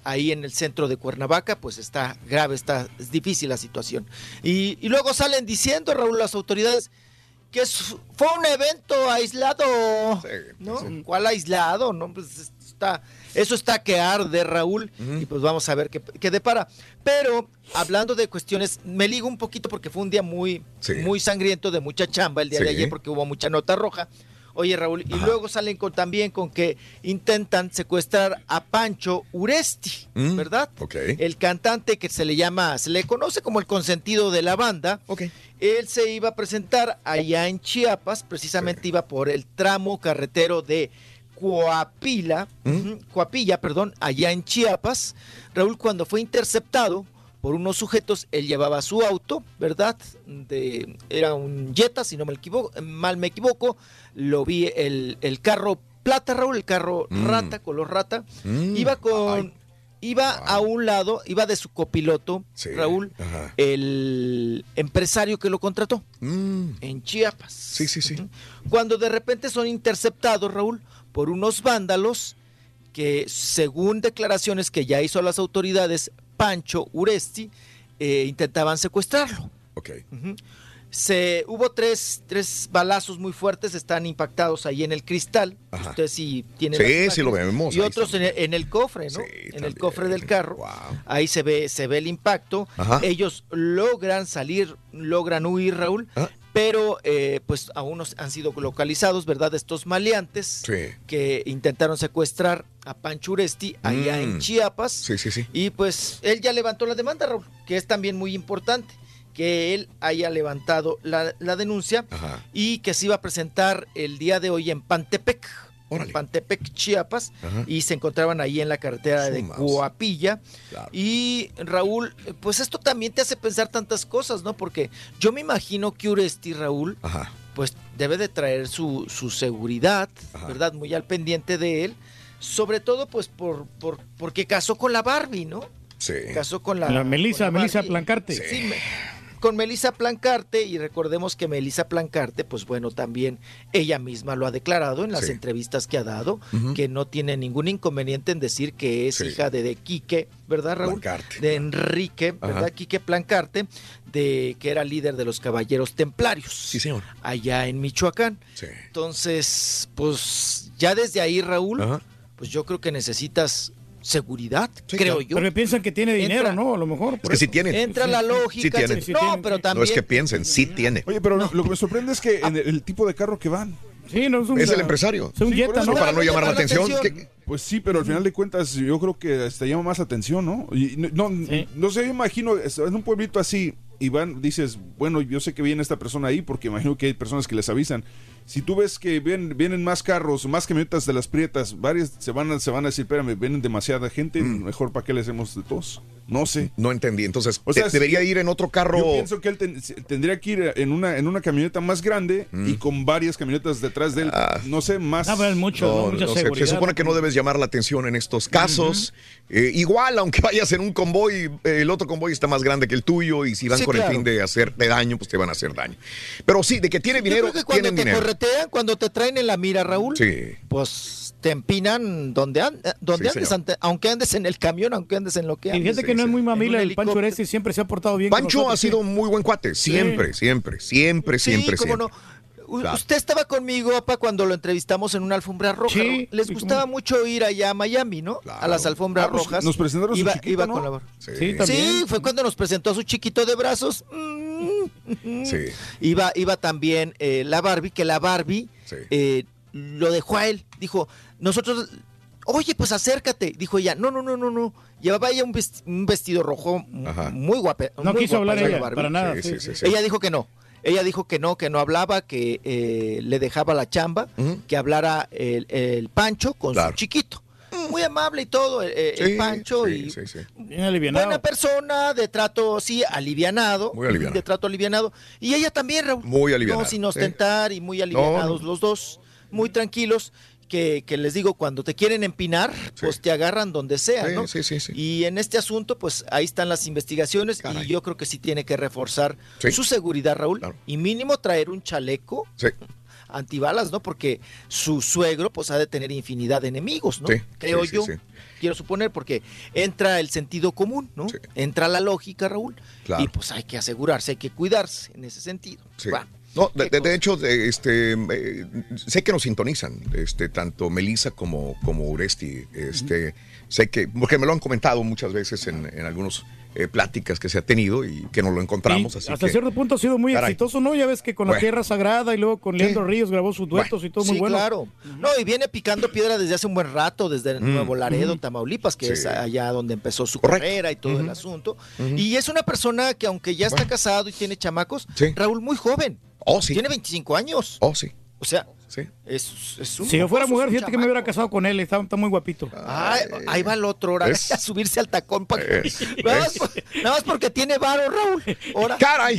Ahí en el centro de Cuernavaca, pues está grave, está es difícil la situación. Y, y luego salen diciendo, Raúl, las autoridades, que es- fue un evento aislado. ¿No? ¿Cuál aislado? No, pues está, eso está que arde, Raúl, y pues vamos a ver qué, qué depara. Pero hablando de cuestiones, me ligo un poquito porque fue un día muy, muy sangriento, de mucha chamba el día de ayer, porque hubo mucha nota roja. Oye, Raúl, y luego salen con, también con que intentan secuestrar a Pancho Uresti, Mm, ¿verdad? ok. El cantante que se le llama, se le conoce como el consentido de la banda. Él se iba a presentar allá en Chiapas, precisamente iba por el tramo carretero de Coapila, ujú, Coapilla, perdón, allá en Chiapas. Raúl, cuando fue interceptado por unos sujetos, él llevaba su auto, ¿verdad? De, era un Jetta, si no me equivoco, mal me equivoco. Lo vi el, el carro plata, Raúl, el carro Mm. rata, color rata. Mm. Iba con, iba a un lado, iba de su copiloto, Raúl, Ajá. el empresario que lo contrató en Chiapas. Sí, sí, sí. Cuando de repente son interceptados, Raúl, por unos vándalos que, según declaraciones que ya hizo las autoridades, Pancho Uresti, eh, intentaban secuestrarlo. Ok. Ujú. Se, hubo tres, tres balazos muy fuertes, están impactados ahí en el cristal. Ajá. Usted sí tiene Sí, sí lo vemos, Y otros en el, en el cofre, ¿no? en el cofre del carro. Ahí se ve, se ve el impacto. Ajá. Ellos logran salir, logran huir, Raúl. Ah. Pero eh, pues aún no han sido localizados, ¿verdad? Estos maleantes Sí. que intentaron secuestrar a Pancho Uresti allá Mm. en Chiapas. Sí, sí, sí. Y pues él ya levantó la demanda, Raúl, que es también muy importante que él haya levantado la, la denuncia Ajá. y que se iba a presentar el día de hoy en Pantepec, en Pantepec, Chiapas, Ajá. y se encontraban ahí en la carretera de. Coapilla. Claro. Y Raúl, pues esto también te hace pensar tantas cosas, ¿no? Porque yo me imagino que Uresti, Raúl, Ajá. pues debe de traer su, su seguridad, ¿verdad? Muy al pendiente de él. Sobre todo, pues, por, por porque casó con la Barbie, ¿no? Sí. Casó con la... La Melissa, Melissa Barbie. Plancarte. Sí, me- con Melissa Plancarte, y recordemos que Melissa Plancarte, pues bueno, también ella misma lo ha declarado en las Sí. entrevistas que ha dado, que no tiene ningún inconveniente en decir que es Sí. hija de, de Quique, ¿verdad, Raúl? Plancarte. De Enrique, ¿verdad? Ajá. Quique Plancarte, de que era líder de los Caballeros Templarios. Sí, señor. Allá en Michoacán. Sí. Entonces, pues ya desde ahí, Raúl, Ajá. pues yo creo que necesitas seguridad, creo claro. yo. Pero piensan que tiene dinero, Entra- ¿no? A lo mejor. Es que sí eso. tienen. Entra la lógica. Sí no, pero también. No es que piensen, sí tiene. Oye, pero lo que me sorprende es que en el, el tipo de carro que van. Sí, no es un, Es el empresario. Es un ¿no? Para no llamar la atención. atención. ¿qué- Pues sí, pero al final de cuentas yo creo que hasta llama más atención, ¿no? Y no, no, Sí. no sé, yo imagino, es- en un pueblito así, y van, dices, bueno, yo sé que viene esta persona ahí porque imagino que hay personas que les avisan. Si tú ves que vienen, vienen más carros, más camionetas de las prietas, varias se van a, se van a decir, espérame, vienen demasiada gente, Mm. mejor para qué le hacemos de todos. No sé. No entendí. Entonces, O sea, te- debería ir en otro carro. Yo pienso que él ten- tendría que ir en una, en una camioneta más grande Mm. y con varias camionetas detrás de él. Ah. no sé, más. No, no sé, se supone que no debes llamar la atención en estos casos. Eh, igual, aunque vayas en un convoy, eh, el otro convoy está más grande que el tuyo y si van Sí, con claro. el fin de hacerte daño, pues te van a hacer daño. Pero sí, de que tiene dinero, tienen te dinero. Corretean, cuando te traen en la mira, Raúl, Sí. pues te empinan donde, an- eh, donde Sí, andes, ante- aunque andes en el camión, aunque andes en lo que Y andes. fíjate que no es muy mamila el Pancho Oresti, siempre se ha portado bien. Pancho ha sido muy buen cuate, siempre, siempre, siempre, Sí, siempre, cómo siempre. no. U- Claro. Usted estaba conmigo, papá, cuando lo entrevistamos en una alfombra roja. Sí, ¿no? Les gustaba cómo mucho ir allá a Miami, ¿no? A las alfombras Ah, pues, rojas. nos presentaron su iba, chiquito, iba ¿no? con la- Sí. Sí, también. Sí, fue cuando nos presentó a su chiquito de brazos. Mm. Sí. Iba, iba también eh, la Barbie, que la Barbie eh, lo dejó a él. Dijo, nosotros, oye, pues acércate. Dijo ella, no, no, no, no, no. Llevaba ella un vesti- un vestido rojo Ajá. muy guapo. No quiso hablar ella, para nada, Sí, sí. sí, sí, sí. Ella dijo que no. Ella dijo que no, que no hablaba, que eh, le dejaba la chamba, que hablara el, el Pancho con Claro. su chiquito. Muy amable y todo, el, el Sí, Pancho. sí, y sí, sí. Bien alivianado. Buena persona, de trato, sí, alivianado. Muy alivianado. De trato alivianado. Y ella también, Raúl. Muy alivianado, No, sin sí. ostentar y muy alivianados no. los dos. Muy tranquilos. Que, que les digo, cuando te quieren empinar, pues te agarran donde sea, Sí, ¿no? sí, sí, sí. Y en este asunto, pues ahí están las investigaciones y yo creo que sí tiene que reforzar Sí. su seguridad, Raúl. Y mínimo traer un chaleco Sí. Antibalas, ¿no? Porque su suegro, pues ha de tener infinidad de enemigos, ¿no? Sí, Creo sí, yo. sí. Quiero suponer, porque entra el sentido común, ¿no? Entra la lógica, Raúl. Claro. Y pues hay que asegurarse, hay que cuidarse en ese sentido. Va. No, de, de- de hecho, de- este, eh, sé que nos sintonizan, este, tanto Melissa como, como Uresti. Este, Sé que, porque me lo han comentado muchas veces en, en algunas pláticas que se ha tenido y que nos lo encontramos. Así hasta que- cierto punto ha sido muy Caray. exitoso, ¿no? Ya ves que con la. Tierra Sagrada y luego con Leandro Ríos grabó sus duetos y todo muy sí, bueno. claro. No, y viene picando piedra desde hace un buen rato, desde Mm. Nuevo Laredo, Mm. Tamaulipas, que Sí. es allá donde empezó su Correcto. carrera y todo el asunto. Y es una persona que aunque ya está casado y tiene chamacos, Raúl muy joven. Oh, sí. Tiene 25 años. Oh, sí. O sea, sí. es, es un Si yo fuera mujer, fíjate que me hubiera casado con él, está, está muy guapito. Ay, ahí va el otro, ahora a subirse al tacón para (laughs) nada, más, por- nada más porque tiene varo, Raúl. Ahora. ¡Caray!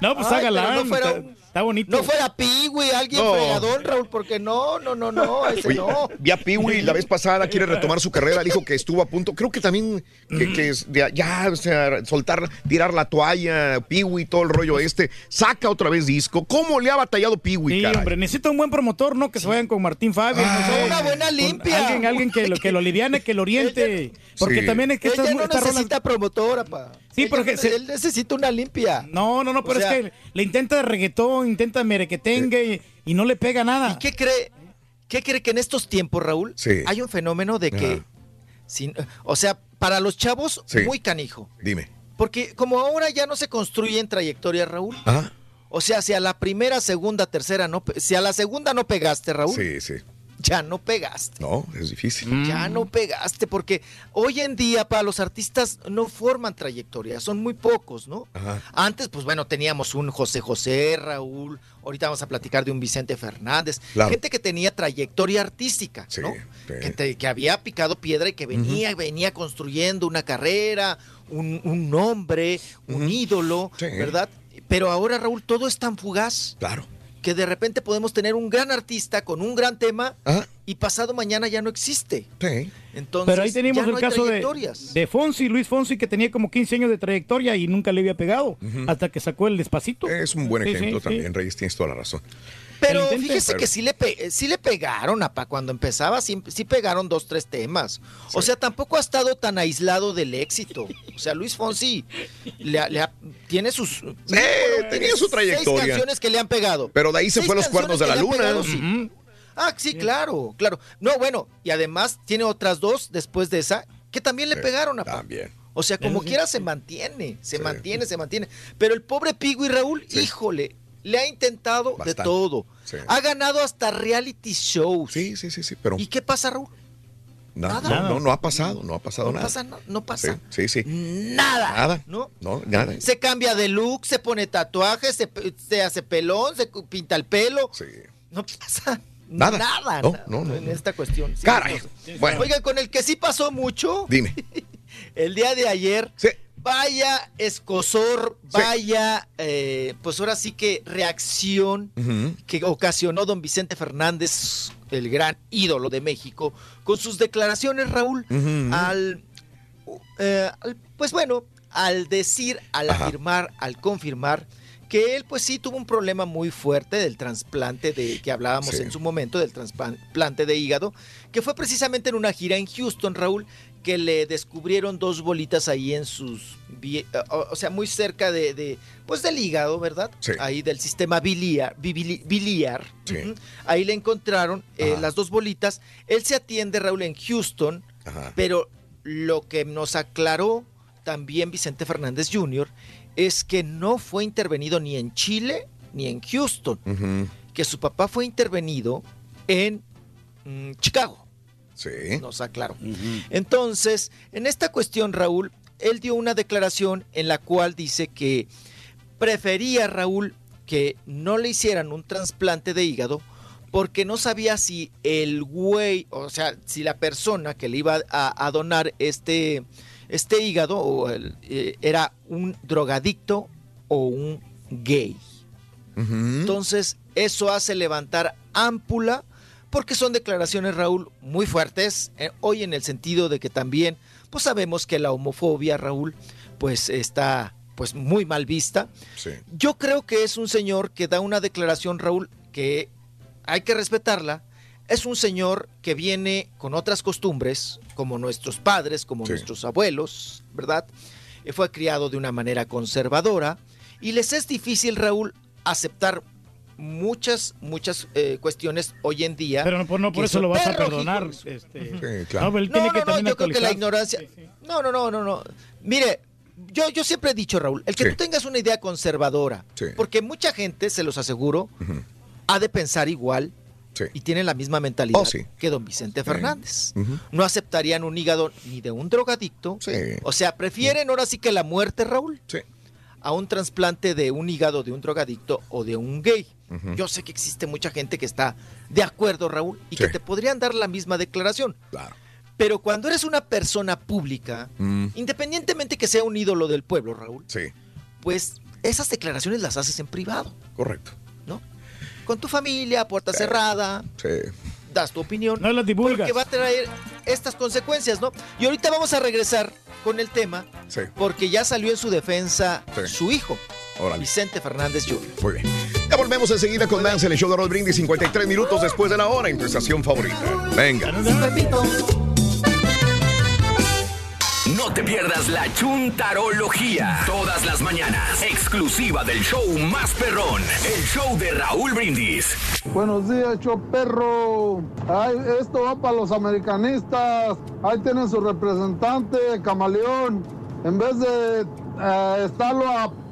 No, pues pero no fuera está, un- está bonito. No fuera Piwi, alguien No. fregadón, Raúl, porque no, no, no, no, ese Oye, no. Vi a Piwi la vez pasada, quiere retomar su carrera, dijo que estuvo a punto, creo que también que, ya, o sea, soltar, tirar la toalla, Piwi, todo el rollo este, saca otra vez disco. ¿Cómo le ha batallado Piwi, Sí, caray? hombre, necesita un buen promotor, ¿no? Que se vayan con Martín Fabio. no sé, Una buena limpia. Alguien, alguien que lo, que lo liviane, que lo oriente. Porque Sí. también es que Ella no necesita promotora, pa. Sí, Ella porque se- él necesita una limpia. No, no, no, pero O sea- es que le intenta de reggaetón, intenta merequetengue y, y no le pega nada. ¿Y qué cree? ¿Qué cree que en estos tiempos, Raúl, Sí. hay un fenómeno de que, sin- o sea, para los chavos, Sí. muy canijo. Dime. Porque como ahora ya no se construyen trayectorias, Raúl. Ajá. O sea, si a la primera, segunda, tercera no, si a la segunda no pegaste, Raúl, Sí, sí. Ya no pegaste. No, es difícil. Ya no pegaste, porque hoy en día para los artistas no forman trayectoria, son muy pocos, ¿no? Ajá. Antes, pues bueno, teníamos un José José, Raúl, ahorita vamos a platicar de un Vicente Fernández, Claro. gente que tenía trayectoria artística, Sí, ¿no? sí. Gente que había picado piedra y que venía, venía construyendo una carrera, un, un nombre, un ídolo, Sí. ¿verdad? Pero ahora, Raúl, todo es tan fugaz Claro. Que de repente podemos tener un gran artista con un gran tema y pasado mañana ya no existe. Sí. Entonces, Pero ahí no el caso de, de Fonsi, Luis Fonsi, que tenía como 15 años de trayectoria y nunca le había pegado, hasta que sacó el despacito. Es un buen sí, ejemplo sí. también, Reyes, tienes toda la razón. Pero intento. fíjese Pero- que sí le, pe- sí le pegaron, apa, cuando empezaba, sí, sí pegaron dos, tres temas. O sea, tampoco ha estado tan aislado del éxito. O sea, Luis Fonsi le ha- le ha- tiene sus... tenía su trayectoria. Seis canciones que le han pegado. Pero de ahí se Seis fue los cuernos de la luna. pegado, sí. Ah, sí, claro, claro. No, bueno, y además tiene otras dos después de esa que también le Sí, pegaron, apa. También. O sea, como sí. quiera se mantiene, se mantiene, se mantiene. Pero el pobre Pigo y Raúl, híjole, le ha intentado Bastante. de todo. Sí. Ha ganado hasta reality shows. Sí, sí, sí, sí, pero ¿Y qué pasa, Raúl? na- nada. no, no, no ha pasado, no ha pasado No nada. pasa, no, no Sí, pasa sí, sí. nada. Nada. ¿no? No, nada. Se cambia de look, se pone tatuajes, se, se hace pelón, se pinta el pelo. Sí. No pasa Nada. nada, No, nada no, no, en esta cuestión. Sí, Caray. Bueno. Oigan, con el que sí pasó mucho Dime. (laughs) el día de ayer, vaya escosor, vaya, eh, pues ahora sí que reacción que ocasionó don Vicente Fernández, el gran ídolo de México, con sus declaraciones, Raúl, al, eh, al- pues bueno, al decir, al afirmar, al confirmar que él pues sí tuvo un problema muy fuerte del trasplante de que hablábamos Sí. en su momento del trasplante de hígado, que fue precisamente en una gira en Houston, Raúl, que le descubrieron dos bolitas ahí en sus o, sea, muy cerca de, de, pues del hígado, ¿verdad? Ahí del sistema biliar, biliar. Ahí le encontraron eh, las dos bolitas. Él se atiende, Raúl, en Houston, pero lo que nos aclaró también Vicente Fernández Jr. es que no fue intervenido ni en Chile ni en Houston, que su papá fue intervenido en mm, Chicago. Sí. Nos aclaró. Entonces, en esta cuestión, Raúl, él dio una declaración en la cual dice que prefería, Raúl, que no le hicieran un trasplante de hígado porque no sabía si el güey, o sea, si la persona que le iba a, a donar este, este hígado o el, eh, era un drogadicto o un gay. Entonces, eso hace levantar ámpula, porque son declaraciones, Raúl, muy fuertes, eh, hoy en el sentido de que también, pues sabemos que la homofobia, Raúl, pues está pues muy mal vista. Yo creo que es un señor que da una declaración, Raúl, que hay que respetarla. Es un señor que viene con otras costumbres, como nuestros padres, como nuestros abuelos, ¿verdad? Eh, Fue criado de una manera conservadora y les es difícil, Raúl, aceptar muchas, muchas eh, cuestiones hoy en día. Pero no, por- no por que eso lo vas a perdonar. este, claro. no, pero él no, tiene no, que no, también yo creo que la ignorancia. No, no, no, no, no. Mire, yo, yo siempre he dicho, Raúl, el que Sí. tú tengas una idea conservadora, Sí. porque mucha gente, se los aseguro, ha de pensar igual y tiene la misma mentalidad Oh, sí. que don Vicente Fernández. No aceptarían un hígado ni de un drogadicto. O sea, prefieren ahora sí que la muerte, Raúl, a un trasplante de un hígado de un drogadicto o de un gay. Yo sé que existe mucha gente que está de acuerdo, Raúl, y que te podrían dar la misma declaración. Claro. Pero cuando eres una persona pública, Mm, independientemente que sea un ídolo del pueblo, Raúl, sí, pues esas declaraciones las haces en privado, correcto. ¿no? Con tu familia, puerta cerrada, Sí. das tu opinión. No las divulgas. Porque va a traer estas consecuencias, ¿no? Y ahorita vamos a regresar con el tema, Sí. porque ya salió en su defensa Sí. su hijo, Órale. Vicente Fernández Jr. Muy bien. Ya volvemos enseguida con más en el show de Roll Brindis, 53 minutos después de la hora en tu estación favorita. Venga. No te pierdas la chuntarología. Todas las mañanas. Exclusiva del show más perrón. El show de Raúl Brindis. Buenos días, show perro. Esto va para los americanistas. Ahí tienen su representante, Camaleón. En vez de eh, estarlo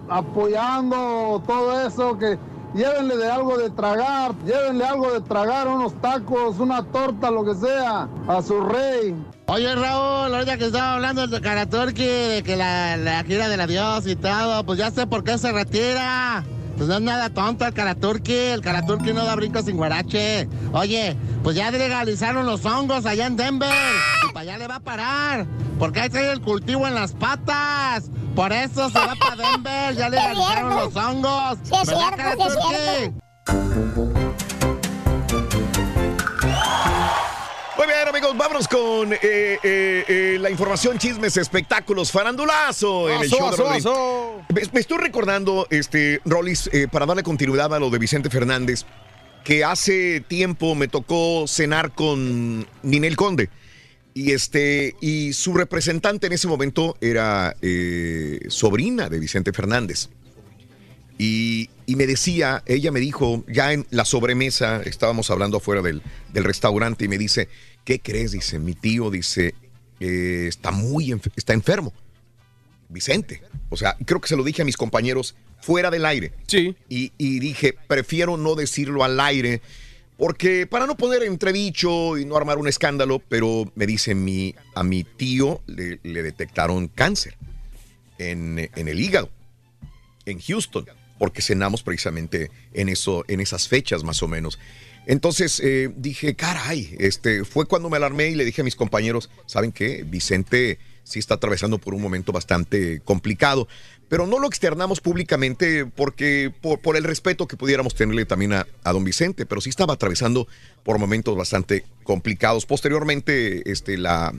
apoyando todo eso, que llévenle de algo de tragar, llévenle algo de tragar, unos tacos, una torta, lo que sea, a su rey. Oye, Raúl, ahorita que estaba hablando de Karaturki, de que la, la gira del adiós y todo, pues ya sé por qué se retira. Pues no es nada tonto el Karaturki, el Karaturki no da brinco sin guarache. Oye, pues ya legalizaron los hongos allá en Denver y para allá le va a parar, porque ahí trae el cultivo en las patas. Por eso se va para (laughs) Denver, ya legalizaron los hongos. ¿Verdad, cierto, Muy bien, amigos, vámonos con eh, eh, eh, la información, chismes, espectáculos, farandulazo en el show de aso. Me, me estoy recordando, este, Rolis, eh, para darle continuidad a lo de Vicente Fernández, que hace tiempo me tocó cenar con Ninel Conde. Y este, y su representante en ese momento era sobrina de Vicente Fernández. Y, y me decía, ella me dijo, ya en la sobremesa, estábamos hablando afuera del, del restaurante, y me dice, ¿qué crees? Dice, mi tío dice, eh, está muy enf- está enfermo. Vicente. O sea, creo que se lo dije a mis compañeros fuera del aire. Sí. Y, y dije, prefiero no decirlo al aire, porque para no poner entredicho y no armar un escándalo, pero me dice, mi, a mi tío le, le detectaron cáncer en, en el hígado, en Houston, porque cenamos precisamente en, eso, en esas fechas más o menos. Entonces eh, dije, caray, este, fue cuando me alarmé y le dije a mis compañeros, ¿saben qué? Vicente sí está atravesando por un momento bastante complicado. Pero no lo externamos públicamente porque por, el respeto que pudiéramos tenerle también a, don Vicente, pero sí estaba atravesando por momentos bastante complicados. Posteriormente, este, la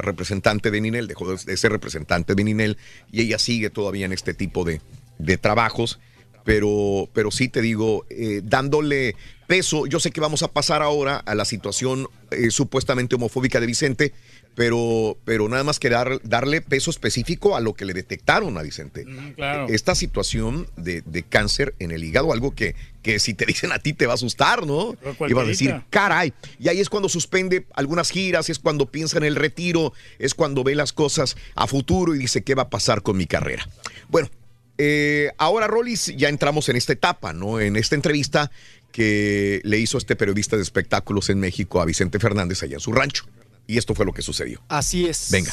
representante de Ninel dejó de ser representante de Ninel y ella sigue todavía en este tipo de, de trabajos pero, pero sí te digo, eh, dándole peso, yo sé que vamos a pasar ahora a la situación eh, supuestamente homofóbica de Vicente, pero, pero nada más que dar, darle peso específico a lo que le detectaron a Vicente. Mm, claro. Esta situación de, de, cáncer en el hígado, algo que, que si te (laughs) dicen a ti te va a asustar, ¿no? Y va a decir, caray. Y ahí es cuando suspende algunas giras, es cuando piensa en el retiro, es cuando ve las cosas a futuro y dice, ¿qué va a pasar con mi carrera? Bueno, eh, ahora, Rollis, ya entramos en esta etapa, ¿no? En esta entrevista que le hizo este periodista de espectáculos en México a Vicente Fernández allá en su rancho. Y esto fue lo que sucedió. Así es. Venga.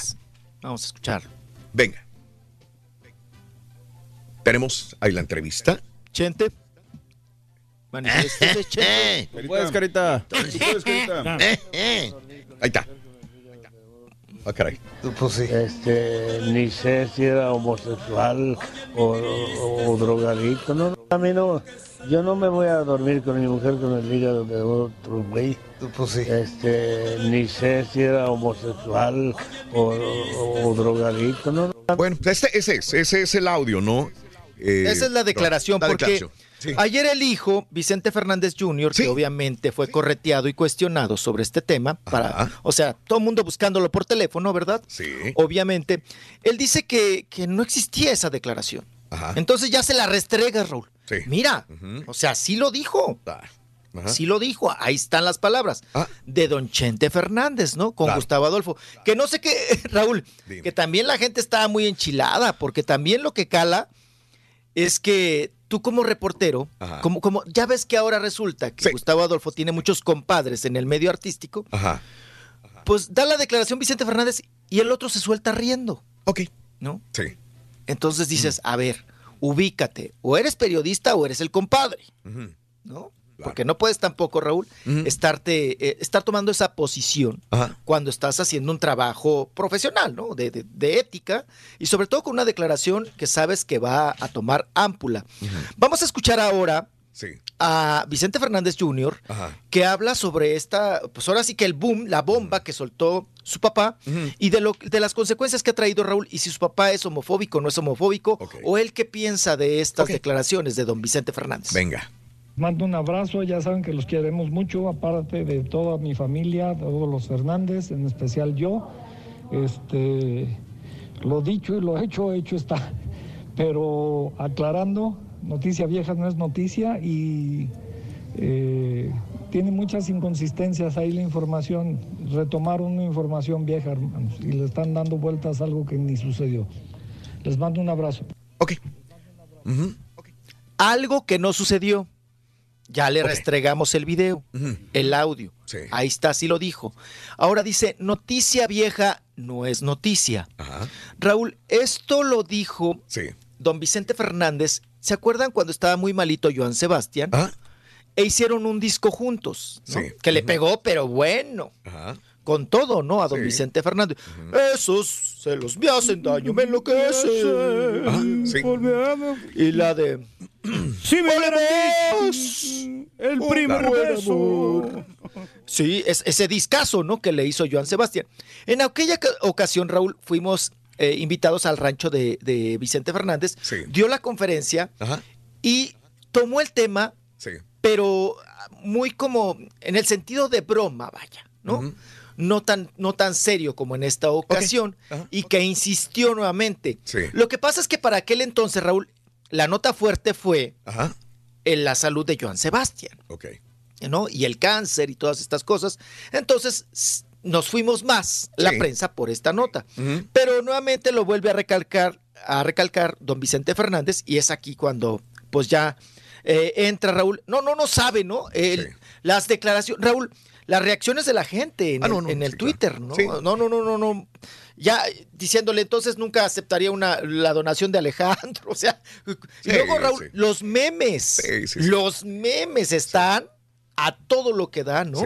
Vamos a escuchar. Venga. Tenemos ahí la entrevista. Chente. (laughs) Chente. Puedes, carita. Puedes, carita. Ahí está. Ah, caray. Pues sí. Este, ni sé si era homosexual o, o, o, drogadicto. No, a mí no. Yo no me voy a dormir con mi mujer con el hígado de otro güey. Pues sí. Este, ni sé si era homosexual o, o drogadicto. No, bueno, este, ese es, ese es el audio, ¿no? Eh, Esa es la declaración, la porque declaración. Sí. ayer el hijo, Vicente Fernández Jr., Sí. que obviamente fue correteado y cuestionado sobre este tema, para, Ajá. o sea, todo el mundo buscándolo por teléfono, ¿verdad? Sí. Obviamente, él dice que, que no existía esa declaración. Ajá. Entonces ya se la restrega, Raúl. Sí. Mira, o sea, sí lo dijo. Ajá. Sí lo dijo, ahí están las palabras Ah. de Don Chente Fernández, ¿no? Con Claro. Gustavo Adolfo. Que no sé qué, (laughs) Raúl, Dime. que también la gente estaba muy enchilada, porque también lo que cala es que tú como reportero, Ajá. como, como ya ves que ahora resulta que Sí. Gustavo Adolfo tiene muchos compadres en el medio artístico, Ajá. pues da la declaración Vicente Fernández y el otro se suelta riendo, Ok. ¿no? Sí. Entonces dices, Mm. a ver, ubícate, o eres periodista o eres el compadre. ¿no? Claro. Porque no puedes tampoco, Raúl, estarte, eh, estar tomando esa posición Ajá. cuando estás haciendo un trabajo profesional, ¿no? De, de- de ética y sobre todo con una declaración que sabes que va a tomar ámpula. Vamos a escuchar ahora Sí. a Vicente Fernández Jr., Ajá. que habla sobre esta, pues ahora sí que el boom, la bomba que soltó su papá y de, lo, de las consecuencias que ha traído Raúl y si su papá es homofóbico o no es homofóbico o él qué piensa de estas declaraciones de don Vicente Fernández. Venga. Mando un abrazo, ya saben que los queremos mucho, aparte de toda mi familia, todos los Fernández, en especial yo. Este, lo dicho y lo hecho, hecho está. Pero aclarando, noticia vieja no es noticia y eh, tiene muchas inconsistencias ahí la información. Retomaron una información vieja, hermanos, y le están dando vueltas algo que ni sucedió. Les mando un abrazo. Ok. Ujú. Algo que no sucedió. Ya le restregamos el video, el audio. Sí. Ahí está, así lo dijo. Ahora dice, noticia vieja no es noticia. Ajá. Raúl, esto lo dijo Sí. don Vicente Fernández. ¿Se acuerdan cuando estaba muy malito Joan Sebastián? Ah. E hicieron un disco juntos, ¿no? Sí. que le pegó, pero bueno, Ajá. con todo, ¿no? A don Sí. Vicente Fernández. Esos celos me hacen daño, me enloquecen. Ah, sí. Y la de... (clears throat) Sí, me Volverás. El primer beso. Sí, es, ese discazo, ¿no? Que le hizo Joan Sebastián. En aquella ca- ocasión, Raúl, fuimos eh, invitados al rancho de, de Vicente Fernández. Sí. Dio la conferencia Ajá. y tomó el tema, Sí. pero muy como en el sentido de broma, vaya, ¿no? No tan, no tan serio como en esta ocasión, y que insistió nuevamente. Sí. Lo que pasa es que para aquel entonces, Raúl, la nota fuerte fue Ajá. en la salud de Joan Sebastián. Ok. ¿no? Y el cáncer y todas estas cosas. Entonces, nos fuimos más la prensa por esta nota. Pero nuevamente lo vuelve a recalcar, a recalcar don Vicente Fernández, y es aquí cuando, pues ya eh, entra Raúl. No, no, no sabe, ¿no? El- Sí. Las declaraciones, Raúl, las reacciones de la gente en Ah, el, no, no, en el sí, Twitter. ¿no? No, no, no, no, no. Ya diciéndole, entonces nunca aceptaría una, la donación de Alejandro. (laughs) O sea, y luego, Raúl, sí. los memes, Sí, los memes están a todo lo que dan, ¿no? Sí.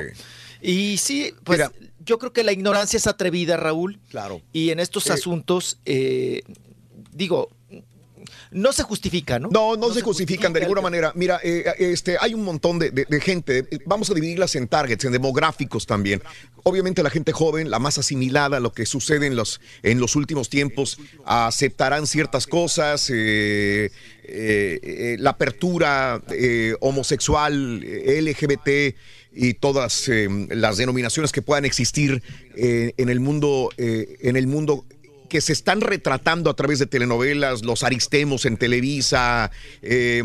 Y sí, pues Mira. yo creo que la ignorancia es atrevida, Raúl. Claro. Y en estos Eh, asuntos, eh, digo, no se justifica, ¿no? No, no, se, justifican de ninguna manera. Mira, eh, este, hay un montón de, de- de gente. eh, Vamos a dividirlas en targets, en demográficos también. Obviamente la gente joven, la más asimilada a lo que sucede en los, en los últimos tiempos, aceptarán ciertas cosas. eh, eh, la apertura homosexual, LGBT y todas las denominaciones que puedan existir en el mundo, eh, en el mundo que se están retratando a través de telenovelas, los aristemos en Televisa, eh,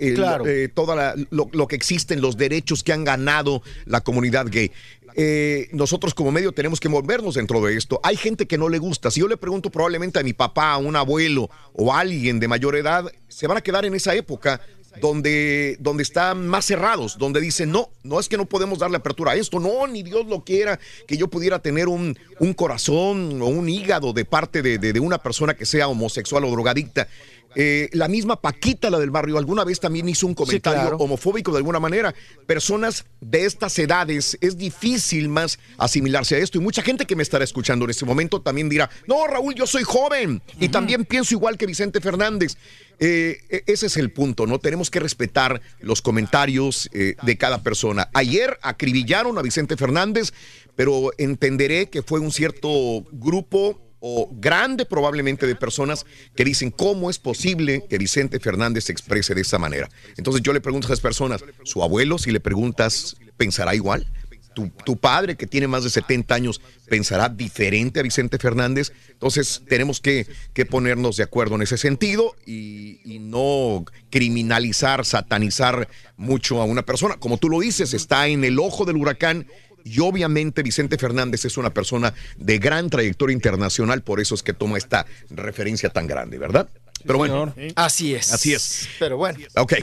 eh, Claro. eh, toda la- lo, lo que existen, los derechos que han ganado la comunidad gay. Eh, nosotros como medio tenemos que movernos dentro de esto. Hay gente que no le gusta. Si yo le pregunto probablemente a mi papá, a un abuelo o a alguien de mayor edad, se van a quedar en esa época donde, donde están más cerrados, donde dicen, no, no es que no podemos darle apertura a esto, no, ni Dios lo quiera, que yo pudiera tener un, un corazón o un hígado de parte de, de- de una persona que sea homosexual o drogadicta. Eh, la misma Paquita, la del barrio, alguna vez también hizo un comentario claro. homofóbico de alguna manera. Personas de estas edades es difícil más asimilarse a esto. Y mucha gente que me estará escuchando en este momento también dirá, no, Raúl, yo soy joven y también pienso igual que Vicente Fernández. Eh, e- ese es el punto, ¿no? Tenemos que respetar los comentarios eh, de cada persona. Ayer acribillaron a Vicente Fernández, pero entenderé que fue un cierto grupo o grande probablemente de personas que dicen cómo es posible que Vicente Fernández se exprese de esa manera. Entonces yo le pregunto a esas personas, ¿su abuelo si le preguntas pensará igual? Tu, tu padre que tiene más de 70 años pensará diferente a Vicente Fernández. Entonces tenemos que, que ponernos de acuerdo en ese sentido y, y no criminalizar, satanizar mucho a una persona. Como tú lo dices, está en el ojo del huracán y obviamente Vicente Fernández es una persona de gran trayectoria internacional, por eso es que toma esta referencia tan grande, ¿verdad? Pero bueno, Así es. Así es. Pero bueno. ok.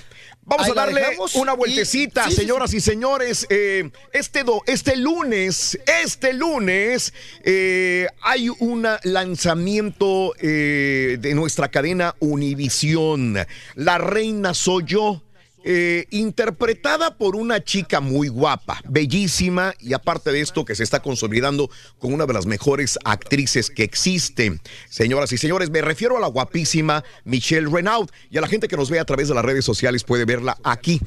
Vamos Ahí a darle una y- vueltecita, sí, sí, señoras y señores. Eh, este, do- este lunes, este lunes, eh, hay un lanzamiento eh, de nuestra cadena Univisión. La reina soy yo. Eh, interpretada por una chica muy guapa, bellísima y aparte de esto que se está consolidando con una de las mejores actrices que existen. Señoras y señores, me refiero a la guapísima Michelle Renaud y a la gente que nos ve a través de las redes sociales puede verla aquí.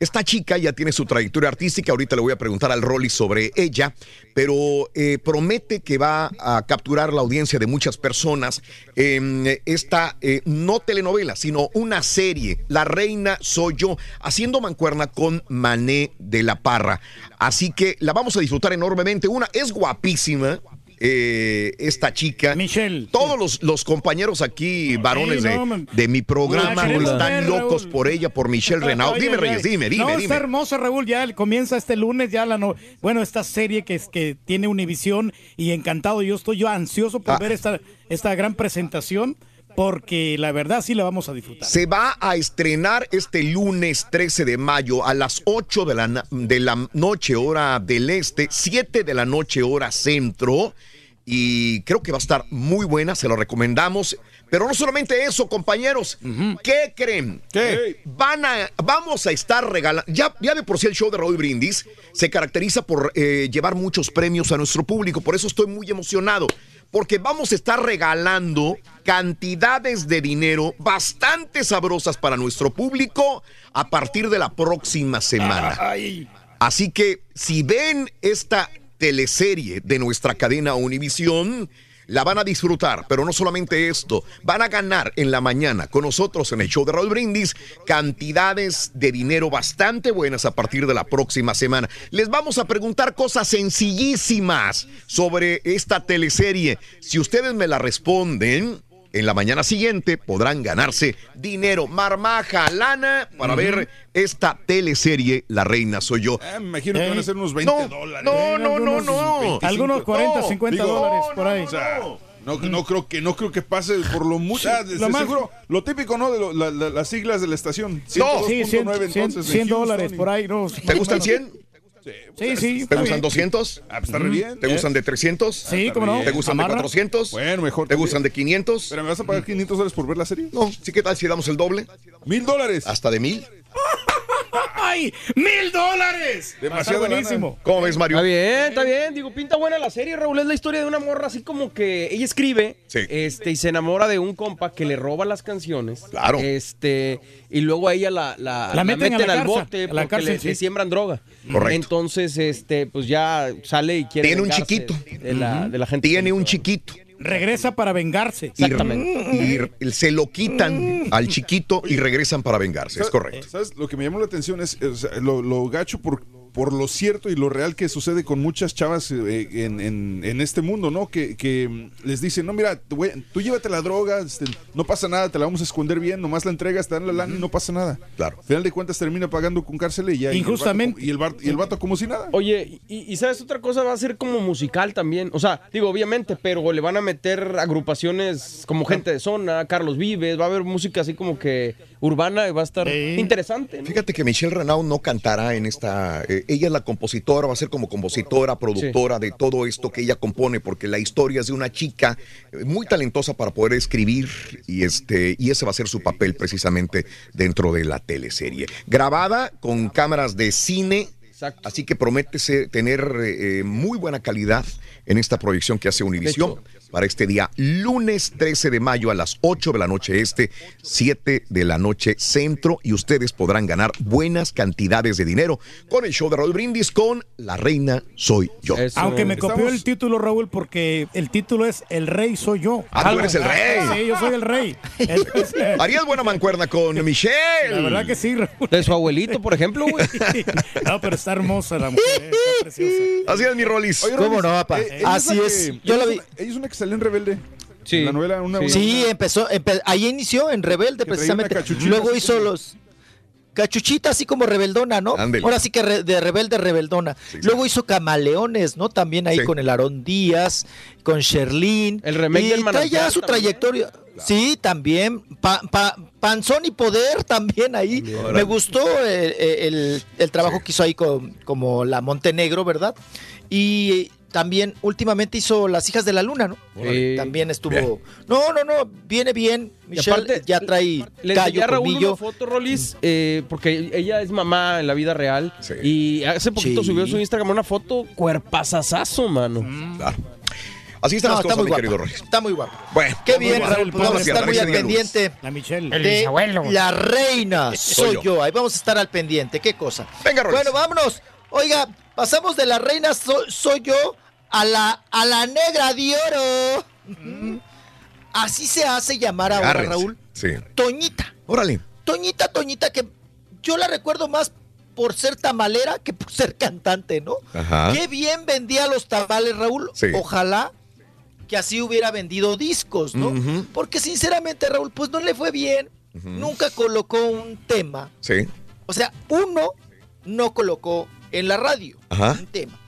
Esta chica ya tiene su trayectoria artística, ahorita le voy a preguntar al Rolly sobre ella, pero eh, promete que va a capturar la audiencia de muchas personas en esta eh, no telenovela, sino una serie, La Reina Soy Yo, haciendo mancuerna con Mané de la Parra. Así que la vamos a disfrutar enormemente. Una es guapísima. Eh, esta chica. Michelle. Todos los, los compañeros aquí, varones no, de, de mi programa, queremos están ver, locos Raúl. por ella, por Michelle Renaud. Dime, Reyes, dime, dime, no, dime. está hermosa, Raúl. Ya comienza este lunes, ya la no... Bueno, esta serie que, es, que tiene Univisión y encantado. Yo estoy yo ansioso por Ah. ver esta, esta gran presentación porque la verdad sí la vamos a disfrutar. Se va a estrenar este lunes 13 de mayo a las 8 de la, de la noche hora del este, 7 de la noche hora centro. Y creo que va a estar muy buena, se lo recomendamos. Pero no solamente eso, compañeros. ¿Qué creen? ¿Qué? Van a, vamos a estar regalando. Ya, ya de por sí el show de Raúl Brindis se caracteriza por eh, llevar muchos premios a nuestro público. Por eso estoy muy emocionado. Porque vamos a estar regalando cantidades de dinero bastante sabrosas para nuestro público a partir de la próxima semana. Así que si ven esta teleserie de nuestra cadena Univisión, la van a disfrutar, pero no solamente esto, van a ganar en la mañana con nosotros en el show de Raúl Brindis cantidades de dinero bastante buenas a partir de la próxima semana. Les vamos a preguntar cosas sencillísimas sobre esta teleserie. Si ustedes me la responden, en la mañana siguiente podrán ganarse dinero, marmaja, lana para ver esta teleserie La Reina Soy Yo. Ah, me imagino que van a ser unos 20 no, dólares. No, no, no, no. 25. Algunos 40, 50 dólares por ahí. O sea, no, no creo que no creo que pase por lo mucho. Ah, lo de más- seguro, lo típico, ¿no? De lo- la- la- las siglas de la estación. No, sí, 102.9 100, entonces, en 100 Houston dólares y- por ahí. No, ¿Te gustan 100? Sí, sí. ¿Te gustan 200? Ah, pues está re bien. ¿Te gustan de 300? Sí, cómo no. ¿Te gustan de Amarra. 400? Bueno, mejor. ¿Te gustan de 500? ¿Pero me vas a pagar 500 dólares por ver la serie? No, ¿sí qué tal si damos el doble? ¿Mil dólares? ¿Hasta de mil? (laughs) ¡Ay! ¡Mil dólares! Demasiado Está buenísimo. ¿Cómo ves, Mario? Está bien, está bien. Digo, pinta buena la serie, Raúl. Es la historia de una morra así como que ella escribe este, y se enamora de un compa que le roba las canciones. Claro. Este, y luego a ella la, la, La meten a la al cárcel, bote a la porque cárcel, le, sí. le siembran droga. Correcto. Entonces, este, pues ya sale y quiere Tiene un chiquito. De la, de la gente. Tiene un chiquito. Regresa para vengarse. Y, y se lo quitan al chiquito y regresan para vengarse. Es ¿Sabes- correcto. ¿Sabes? Lo que me llamó la atención es, lo, lo gacho por, por lo cierto y lo real que sucede con muchas chavas eh, en, en- en este mundo, ¿no? Que, que, mm, les dicen, no, mira, tú llévate la droga, este, no pasa nada, te la vamos a esconder bien, nomás la entregas, te dan la lana y no pasa nada. Claro. Al final de cuentas termina pagando con cárcel y ya. vato Injustamente. Y el, y el vato como si nada. Oye, y, y sabes otra cosa, va a ser como musical también. O sea, digo, obviamente, pero le van a meter agrupaciones como gente de zona, Carlos Vives, va a haber música así como que urbana y va a estar interesante. ¿no? Fíjate que Michelle Renaud no cantará en esta. eh, ella es la compositora, va a ser como compositora, productora de todo esto que ella compone, porque la historia es de una chica eh, muy talentosa para poder escribir y este y ese va a ser su papel precisamente dentro de la teleserie. Grabada con cámaras de cine. Así que promete tener eh, eh, muy buena calidad en esta proyección que hace Univisión para este día, lunes 13 de mayo a las 8 de la noche este, 7 de la noche centro, y ustedes podrán ganar buenas cantidades de dinero con el show de Raúl Brindis con La Reina Soy Yo. Aunque me copió el título, Raúl, porque el título es El Rey Soy Yo. Ah, tú eres el rey. Sí, yo soy el rey. (laughs) Harías buena mancuerna con Michelle. La verdad que sí, Raúl. De su abuelito, por ejemplo, güey. (laughs) No, pero está hermosa la mujer, está preciosa. Así es, mi Rolis. Oye, ¿Cómo Rolis, no, papá? eh, Así es. que- Yo la vi. Ella es una salió en Rebelde. Sí. La novela, una, una- Sí, empezó, empe- ahí inició en Rebelde Que precisamente. Luego hizo los cachuchita así como rebeldona, ¿no? Ahora sí que re- de rebelde rebeldona. Luego hizo Camaleones, ¿no? También ahí Sí. con el Aarón Díaz, con Sherlyn. El remake y del trae ya Manantial su también. trayectoria. Sí, también. Pa- pa- Panzón y Poder también ahí. Me gustó el, el- el trabajo que hizo ahí con, como la Montenegro, ¿verdad? Y también últimamente hizo Las Hijas de la Luna, ¿no? Sí. También estuvo. Bien. No, no, no, viene bien. Michelle aparte, ya trae Le callo, Raúl una foto, Rolis, eh, porque ella es mamá en la vida real. Sí. Y hace poquito Sí. subió su Instagram una foto cuerpazazazo, mano. Claro. Así están No, las está cosas, muy mi guapa. querido Rolis. Está muy guapo. Bueno, Qué bien, guapo. Raúl. pues vamos a estar muy al pendiente La Michelle. de la reina. Soy yo. yo. Ahí vamos a estar al pendiente. Qué cosa. Venga, Rolis. Bueno, vámonos. Oiga, pasamos de la reina so- soy yo a la, a la negra de oro. Así se hace llamar ahora, Agárrense. Raúl. Sí. Toñita. Órale. Toñita, Toñita, que yo la recuerdo más por ser tamalera que por ser cantante, ¿no? Ajá. Qué bien vendía los tamales, Raúl. Sí. Ojalá que así hubiera vendido discos, ¿no? Porque sinceramente, Raúl, pues no le fue bien. Nunca colocó un tema. Sí. O sea, uno no colocó en la radio Ajá. un tema.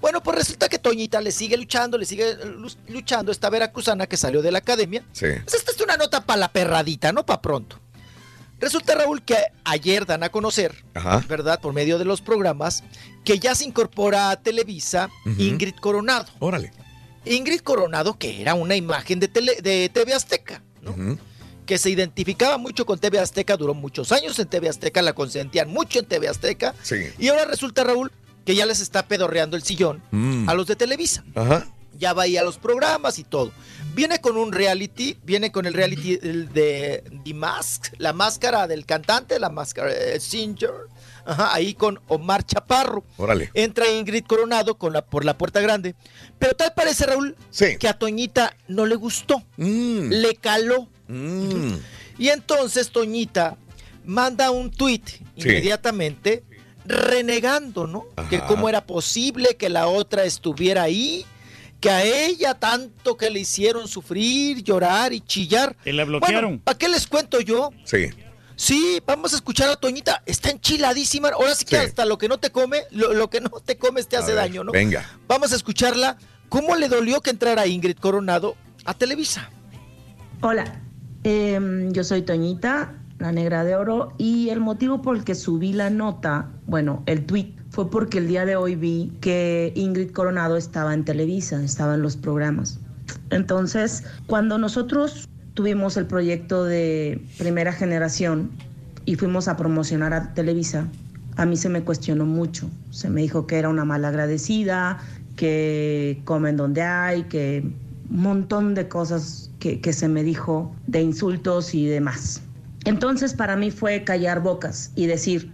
Bueno, pues resulta que Toñita le sigue luchando, le sigue lu- luchando esta veracruzana que salió de la academia. Sí. Pues esta es una nota para la perradita, no para pronto. Resulta, Raúl, que ayer dan a conocer, Ajá. ¿verdad? Por medio de los programas, que ya se incorpora a Televisa. Ingrid Coronado. Órale. Ingrid Coronado, que era una imagen de, tele- de TV Azteca, ¿no? Que se identificaba mucho con TV Azteca, duró muchos años en TV Azteca, la consentían mucho en TV Azteca. Sí. Y ahora resulta, Raúl, que ya les está pedorreando el sillón Mm. a los de Televisa. Ajá. Ya va ahí a los programas y todo. Viene con un reality, viene con el reality de The Mask, la máscara del cantante, la máscara de Singer, ajá, ahí con Omar Chaparro. Órale. Entra Ingrid Coronado con la, por la puerta grande. Pero tal parece, Raúl, Sí. que a Toñita no le gustó. Mm. Le caló. Mm. Y entonces Toñita manda un tuit inmediatamente renegando, ¿no? Que cómo era posible que la otra estuviera ahí, que a ella tanto que le hicieron sufrir, llorar y chillar. Que la bloquearon. ¿Para qué les cuento yo? Sí. Sí, vamos a escuchar a Toñita. Está enchiladísima. Ahora sí que Sí. hasta lo que no te come, lo, lo que no te comes te A hace ver, daño, ¿no? Venga. Vamos a escucharla. ¿Cómo le dolió que entrara Ingrid Coronado a Televisa? Hola, em, yo soy Toñita, la negra de oro, y el motivo por el que subí la nota, bueno, el tweet, fue porque el día de hoy vi que Ingrid Coronado estaba en Televisa, estaba en los programas. Entonces, cuando nosotros tuvimos el proyecto de primera generación y fuimos a promocionar a Televisa, a mí se me cuestionó mucho. Se me dijo que era una malagradecida, que comen donde hay, que un montón de cosas que, se me dijo de insultos y demás. Entonces para mí fue callar bocas y decir,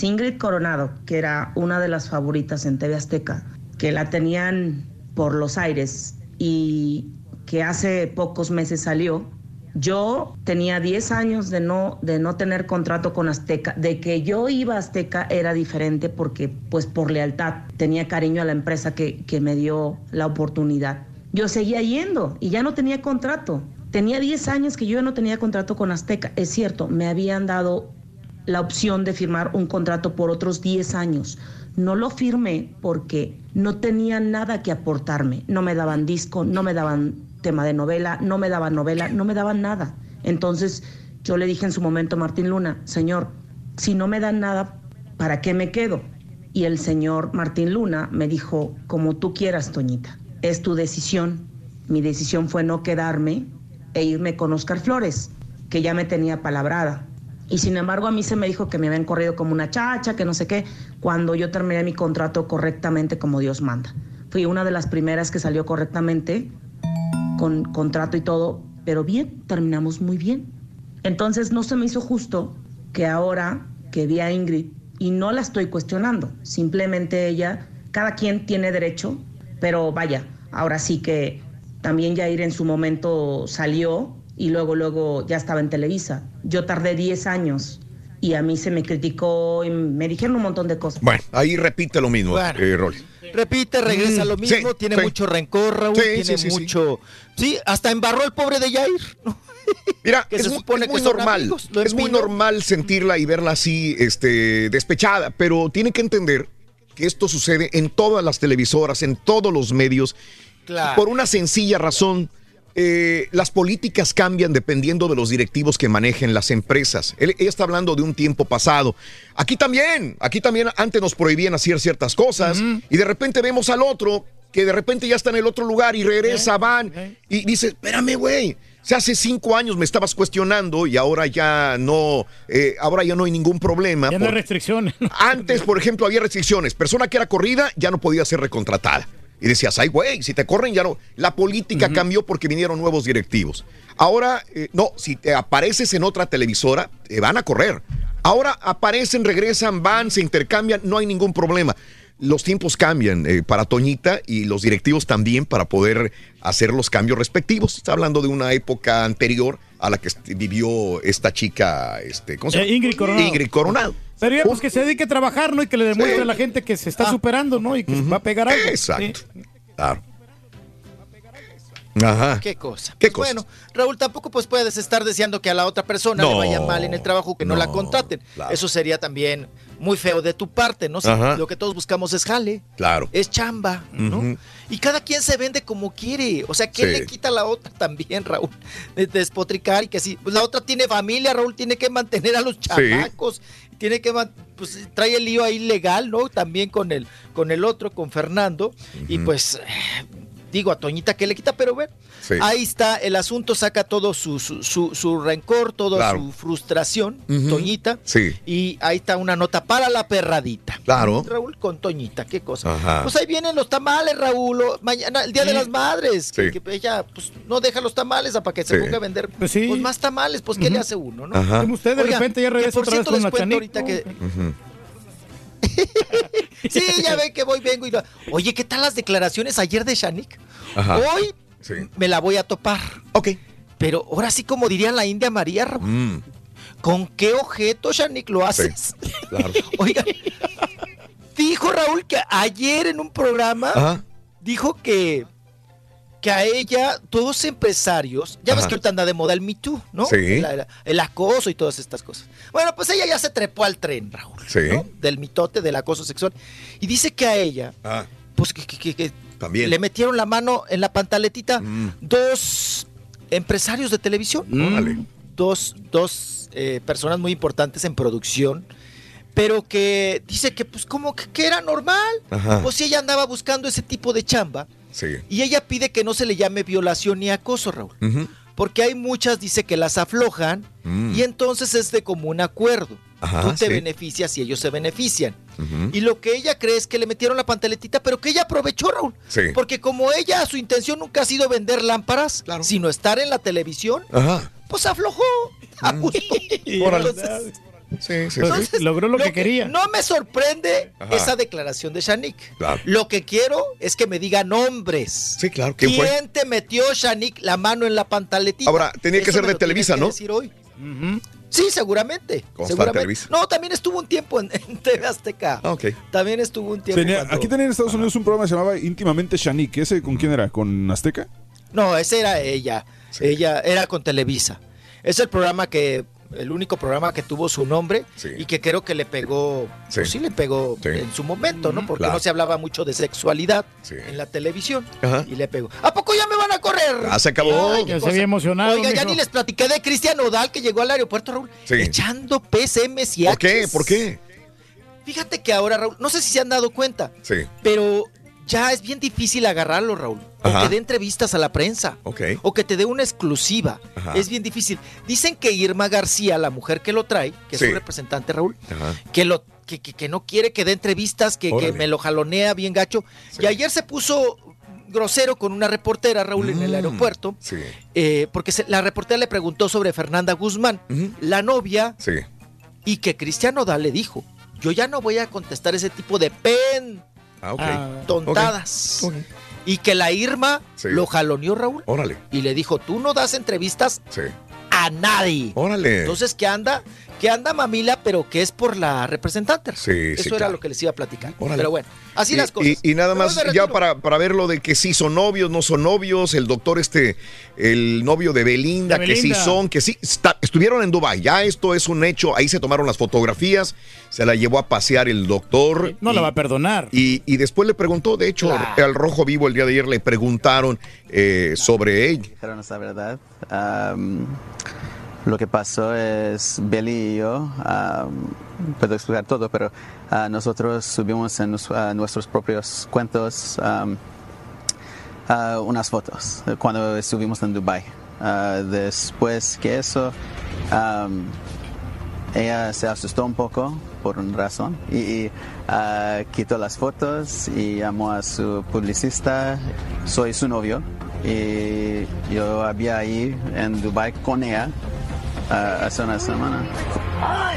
Ingrid Coronado, que era una de las favoritas en TV Azteca, que la tenían por los aires y que hace pocos meses salió, yo tenía 10 años de no, de no tener contrato con Azteca. De que yo iba a Azteca era diferente porque, pues por lealtad, tenía cariño a la empresa que, que me dio la oportunidad. Yo seguía yendo y ya no tenía contrato. Tenía 10 años que yo no tenía contrato con Azteca. Es cierto, me habían dado la opción de firmar un contrato por otros 10 años. No lo firmé porque no tenía nada que aportarme. No me daban disco, no me daban tema de novela, no me daban novela, no me daban nada. Entonces yo le dije en su momento a Martín Luna, señor, si no me dan nada, ¿para qué me quedo? Y el señor Martín Luna me dijo, como tú quieras, Toñita, es tu decisión. Mi decisión fue no quedarme e irme con Oscar Flores, que ya me tenía palabrada. Y sin embargo a mí se me dijo que me habían corrido como una chacha, que no sé qué, cuando yo terminé mi contrato correctamente como Dios manda. Fui una de las primeras que salió correctamente, con contrato y todo, pero bien, terminamos muy bien. Entonces no se me hizo justo que ahora que vi a Ingrid, y no la estoy cuestionando, simplemente ella, cada quien tiene derecho, pero vaya, ahora sí que también Jair en su momento salió y luego, luego ya estaba en Televisa. Yo tardé 10 años y a mí se me criticó y me dijeron un montón de cosas. Bueno, ahí repite lo mismo, Bueno. eh, Rolly. Repite, regresa Mm, lo mismo, sí, tiene sí. mucho rencor, Raúl, Sí, tiene sí, sí, sí. mucho... Sí. hasta embarró el pobre de Jair. (laughs) Mira, que es, se muy- supone es muy que normal. amigos, es muy normal sentirla y verla así, este, despechada, pero tiene que entender que esto sucede en todas las televisoras, en todos los medios, Claro. por una sencilla razón. eh, las políticas cambian dependiendo de los directivos que manejen las empresas. Él- ella está hablando de un tiempo pasado. Aquí también, aquí también antes nos prohibían hacer ciertas cosas y de repente vemos al otro que de repente ya está en el otro lugar y regresa, van y dice, espérame, güey. O sea, hace cinco años me estabas cuestionando y ahora ya no, eh, ahora ya no hay ningún problema. Ya no hay restricciones. antes, por ejemplo, había restricciones. Persona que era corrida ya no podía ser recontratada. Y decías, ay, güey, si te corren ya no. La política cambió porque vinieron nuevos directivos. Ahora, eh, no, si te apareces en otra televisora, te van a correr. Ahora aparecen, regresan, van, se intercambian, no hay ningún problema. Los tiempos cambian eh, para Toñita y los directivos también para poder hacer los cambios respectivos. Está hablando de una época anterior a la que vivió esta chica, este, ¿cómo se llama? Eh, Ingrid Coronado. Ingrid Coronado. Pero ya, pues que se dedique a trabajar, ¿no? Y que le demuestre Sí. a la gente que se está superando, ¿no? Y que va a pegar algo. Exacto. Sí. Claro. Ajá. Qué cosa. ¿Qué Pues Bueno, Raúl, tampoco pues puedes estar deseando que a la otra persona le vaya mal en el trabajo, que no, la contraten. claro. Eso sería también muy feo de tu parte, ¿no? Si lo que todos buscamos es jale, Claro. es chamba, ¿no? Y cada quien se vende como quiere. O sea, ¿qué Sí. le quita a la otra (laughs) también, Raúl? De despotricar y que sí. Pues la otra tiene familia, Raúl, tiene que mantener a los chamacos. Tiene que, pues trae el lío ahí legal, ¿no? También con el, con el otro, con Fernando. Y pues, digo, a Toñita que le quita, pero bueno, Sí. ahí está el asunto, saca todo su, su, su- su rencor, toda Claro. su frustración. Toñita. Sí. Y ahí está una nota para la perradita. Claro. Raúl con Toñita, qué cosa. Ajá. Pues ahí vienen los tamales, Raúl. o mañana, el Día de las Madres. Sí. Que, que ella pues, no deja los tamales para que se Sí. ponga a vender Pues sí. pues, más tamales. Pues, ¿qué le hace uno, no? Ajá. Como usted de Oiga, repente ya regresa otra vez con la ahorita que... (laughs) Sí, ya ven que voy, vengo y... lo- Oye, ¿qué tal las declaraciones ayer de Shanik? Ajá. Hoy Sí. me la voy a topar. Ok. Pero ahora sí, como diría la India María, Raúl, Mm, ¿con qué objeto, Shanik, lo haces? claro. (laughs) Oiga, dijo Raúl que ayer en un programa Ajá. dijo que, que a ella, todos empresarios, ya ves que ahorita anda de moda el Me Too, ¿no? Sí. El acoso y todas estas cosas. Bueno, pues ella ya se trepó al tren, Raúl, Sí. ¿no? Del mitote, del acoso sexual. Y dice que a ella, Ah, pues que, que- que- que también. le metieron la mano en la pantaletita Mm. dos empresarios de televisión. Órale. Dos, dos eh, personas muy importantes en producción, pero que dice que pues como que, que era normal. Ajá. Pues si ella andaba buscando ese tipo de chamba Sí. y ella pide que no se le llame violación ni acoso, Raúl. Porque hay muchas, dice que las aflojan Mm. y entonces es de común acuerdo. Ajá, Tú te sí. beneficias y ellos se benefician. Y lo que ella cree es que le metieron la pantaletita, pero que ella aprovechó, Raúl. Sí. Porque como ella, su intención nunca ha sido vender lámparas, sino estar en la televisión, Ajá. pues aflojó. Órale. Entonces, Sí, sí, Entonces, sí. Logró lo, que quería. no me sorprende Ajá. esa declaración de Shanik. Claro. Lo que quiero es que me digan nombres. Sí, claro. ¿Quién fue? te metió, Shanik, la mano en la pantaletita? Ahora, tenía que Eso ser de Televisa, ¿no? decir hoy. Sí, seguramente. Consta seguramente. Televisa. No, también estuvo un tiempo en, en TV Azteca. Ah, ok. También estuvo un tiempo. Tenía- cuando- aquí tenía en Estados Unidos un programa que se llamaba Íntimamente Shanik. ¿Ese con quién era? ¿Con Azteca? No, ese era ella. Ella era con Televisa. Es el programa que, el único programa que tuvo su nombre y que creo que le pegó, Sí. pues sí le pegó en su momento, ¿no? Porque Claro. no se hablaba mucho de sexualidad Sí. en la televisión Ajá. y le pegó. ¿A poco ya me van a correr? Ah, se acabó. Ay, Ya se había emocionado. Oiga, ya ni les platiqué de Cristian Odal que llegó al aeropuerto, Raúl, Sí. echando PSMs y ¿Por qué? ¿Por qué? Fíjate que ahora, Raúl, no sé si se han dado cuenta, Sí. pero ya es bien difícil agarrarlo, Raúl. O Ajá. que dé entrevistas a la prensa. Ok. O que te dé una exclusiva. Ajá. Es bien difícil. Dicen que Irma García, la mujer que lo trae, que Sí. es su representante, Raúl, Ajá. que lo que, que- que no quiere que dé entrevistas, que, que me lo jalonea bien gacho. Y ayer se puso grosero con una reportera, Raúl, en el Mm. aeropuerto, Sí. eh, porque se- la reportera le preguntó sobre Fernanda Guzmán, la novia, Sí. y que Cristian Odal le dijo, yo ya no voy a contestar ese tipo de pen Ah, ok. tontadas. Ok. Y que la Irma Sí. lo jaloneó, Raúl, Órale. y le dijo, tú no das entrevistas Sí. a nadie. Órale. Entonces, que anda, que anda mamila, pero que es por la representante. Sí, Eso sí, era claro. lo que les iba a platicar. Órale. Pero bueno, así y, las cosas. y- y nada más, ya para, para ver lo de que sí son novios, no son novios, el doctor este, el novio de Belinda, De que sí son, que sí, está- estuvieron en Dubai ya esto es un hecho, ahí se tomaron las fotografías, se la llevó a pasear el doctor. No y, la va a perdonar. y, y después le preguntó, de hecho, Claro. al Rojo Vivo el día de ayer le preguntaron eh, sobre ella. dijeron esa verdad. Lo que pasó es Belly y yo, am, puedo explicar todo, pero ah, nosotros subimos en nuestros propios cuentos ah, unas fotos cuando estuvimos en Dubai. Ah, después que eso, ella se asustó un poco por una razón y, y, ah, quitó las fotos y llamó a su publicista. Soy su novio y yo había ahí en Dubai con ella ah, hace una semana.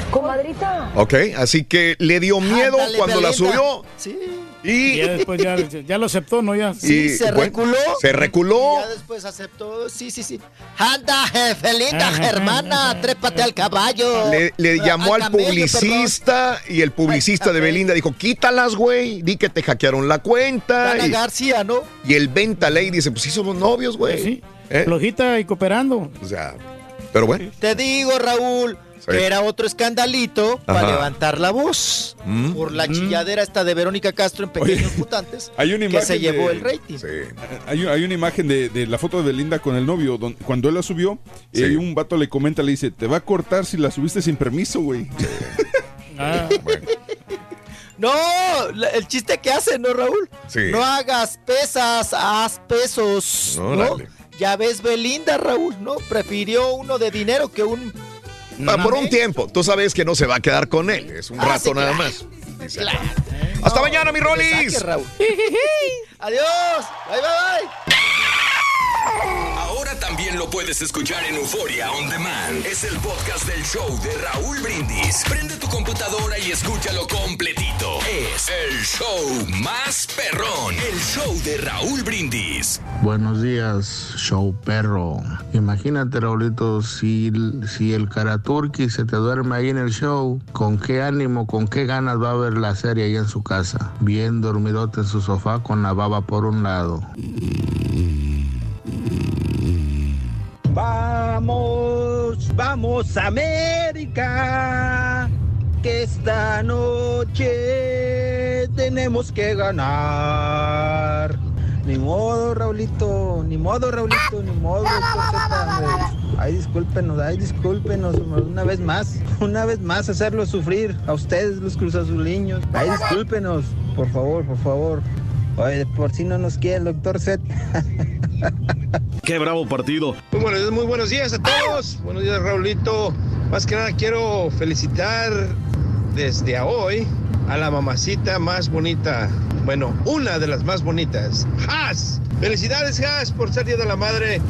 Comadrita. Ok, así que le dio miedo Ándale, cuando la subió. Sí. Y, Y ya después ya, ya lo aceptó, ¿no? Ya. y, se bueno, reculó. Se reculó. Y ya después aceptó. Sí, sí, sí. Anda, jefe, linda germana, trépate al caballo. Le, le llamó al camello, publicista y el publicista de Belinda dijo, quítalas, güey, di que te hackearon la cuenta. Ana Y, García, ¿no? y el Venta Ley dice, pues sí somos novios, güey. Sí. ¿Eh? Flojita y cooperando. O sea, pero bueno. Te digo, Raúl, Sí. Que era otro escandalito para levantar la voz Mm. por la chilladera esta de Verónica Castro en Pequeños Mutantes, (laughs) Hay una que se llevó el rating. Hay, hay una imagen de, de la foto de Belinda con el novio. cuando él la subió, eh, un vato le comenta, le dice, te va a cortar si la subiste sin permiso, güey. (laughs) Ah. (laughs) No, la- el chiste que hace, ¿no, Raúl? Sí. No hagas pesas, haz pesos, ¿no? Órale. Ya ves Belinda, Raúl, ¿no? Prefirió uno de dinero que un... Ah, por un tiempo. Tú sabes que no se va a quedar con él. Es un Ah, rato sí, nada claro. más. Hasta mañana, mi Rolis. (laughs) Adiós. Bye, bye, bye. Ahora también lo puedes escuchar en Euforia On Demand. Es el podcast del show de Raúl Brindis. Prende tu computadora y escúchalo completito. Es el show más perrón. El show de Raúl Brindis. Buenos días, show perro. Imagínate, Raulito, si, si el Karaturki se te duerme ahí en el show, ¿con qué ánimo, con qué ganas va a ver la serie ahí en su casa? Bien dormidote en su sofá con la baba por un lado. Vamos, vamos América, que esta noche tenemos que ganar. Ni modo, Raulito, ni modo, Raulito, ni modo. Ay, discúlpenos, ay, discúlpenos una vez más, una vez más hacerlo sufrir a ustedes los cruzazuliños. Ay, discúlpenos, por favor, por favor. Oye, por si no nos quiere el doctor Z. (laughs) Qué bravo partido. Muy buenos, muy buenos días a todos. Buenos días, Raulito. Más que nada quiero felicitar desde hoy a la mamacita más bonita. Bueno, una de las más bonitas. ¡Has! Felicidades, Has, por ser Día de la Madre.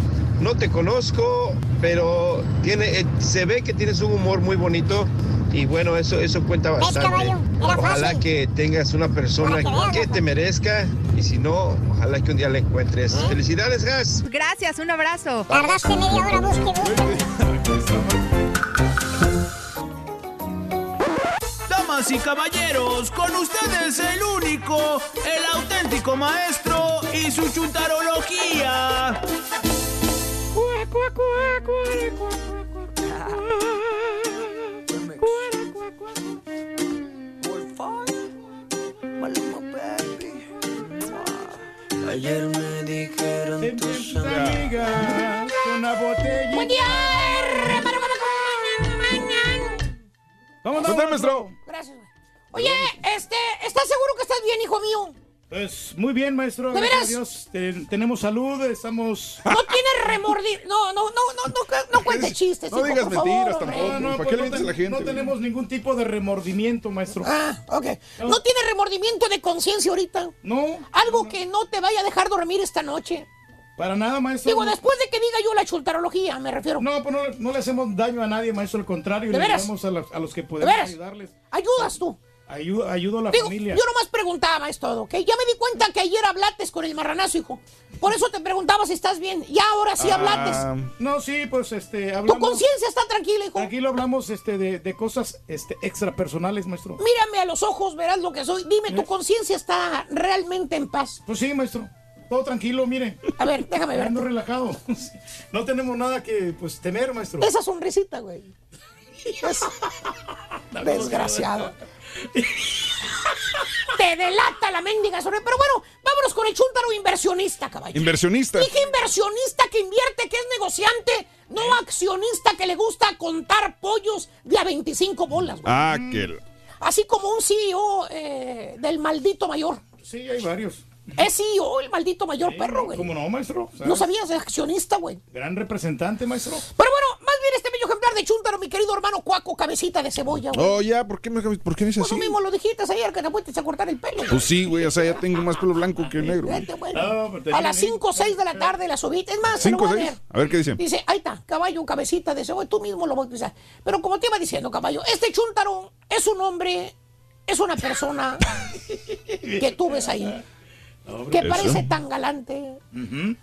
No te conozco, pero tiene, eh, se ve que tienes un humor muy bonito y bueno, eso, eso cuenta bastante. Ojalá que tengas una persona que te merezca y si no, ojalá que un día la encuentres. Felicidades, Has. Gracias, un abrazo. Tardaste media hora, busque, busque. Damas y caballeros, con ustedes el único, el auténtico maestro y su chuntarología. Ayer me dijeron tus amigas una botella. Buen día, hermano. Vamos, ¿Qué tal, maestro? Gracias, güey. Oye, este, ¿estás seguro que estás bien, hijo mío? Pues muy bien, maestro. ¿De veras? Dios. Te- tenemos salud, estamos. No tienes remordimiento. No, no, no, no, no, no cuentes (laughs) chistes, No hijo, digas por favor, mentiras hombre. tampoco. No, no, ¿Para qué le mientes a la gente, No güey? tenemos ningún tipo de remordimiento, maestro. Ah, ok. ¿No tienes remordimiento de conciencia ahorita? No. Algo que no te vaya a dejar dormir esta noche. Para nada, maestro. Digo, después de que diga yo la chultarología, me refiero. No, pues no, no le hacemos daño a nadie, maestro. Al contrario, ¿De le veras? ayudamos a, los- a los que podemos veras? ayudarles. Ayudas tú. Ayudo, ayudo a la Digo, familia. yo nomás preguntaba, es todo, ¿ok? Ya me di cuenta que ayer hablates con el marranazo, hijo. Por eso te preguntaba si estás bien. Ya ahora sí hablates. Ah, no, sí, pues este, Tu conciencia está tranquila, hijo. Tranquilo, hablamos este, de, de cosas este, extra personales, maestro. Mírame a los ojos, verás lo que soy. Dime, ¿tu conciencia está realmente en paz? Pues sí, maestro. Todo tranquilo, mire. A ver, déjame ver. Ando relajado. (laughs) No tenemos nada que pues temer, maestro. Esa sonrisita, güey. Es- (laughs) Desgraciado. (laughs) Te delata la mendiga sonrisa. Pero bueno, vámonos con el chúntaro inversionista, caballo. Inversionista. Dije inversionista que invierte, que es negociante, no accionista que le gusta contar pollos de a 25 bolas, güey. Ah, que... Así como un CEO eh, del maldito mayor. Sí, hay varios. Es CEO, el maldito mayor perro, güey. ¿Cómo no, maestro? ¿Sabes? No sabías, es accionista, güey. Gran representante, maestro. Pero bueno, más bien este bello ejemplar de chúntaro, mi querido hermano Cuaco, cabecita de cebolla, güey. Oh, ya, ¿por qué me, por qué me dices Pues tú así? mismo lo dijiste ayer que te fuiste a cortar el pelo. Pues sí, güey, o sea, ya tengo más pelo blanco que negro. Vete, güey. No, a las 5 o 6 de la tarde la subiste. Es más, se lo ¿Cinco, voy a seis? leer. A ver qué dice. Dice, ahí está, caballo, cabecita de cebolla, tú mismo lo voy a utilizar. Pero como te iba diciendo, caballo, este chúntaro es un hombre, es una persona (laughs) que tú ves ahí, que Eso. parece tan galante.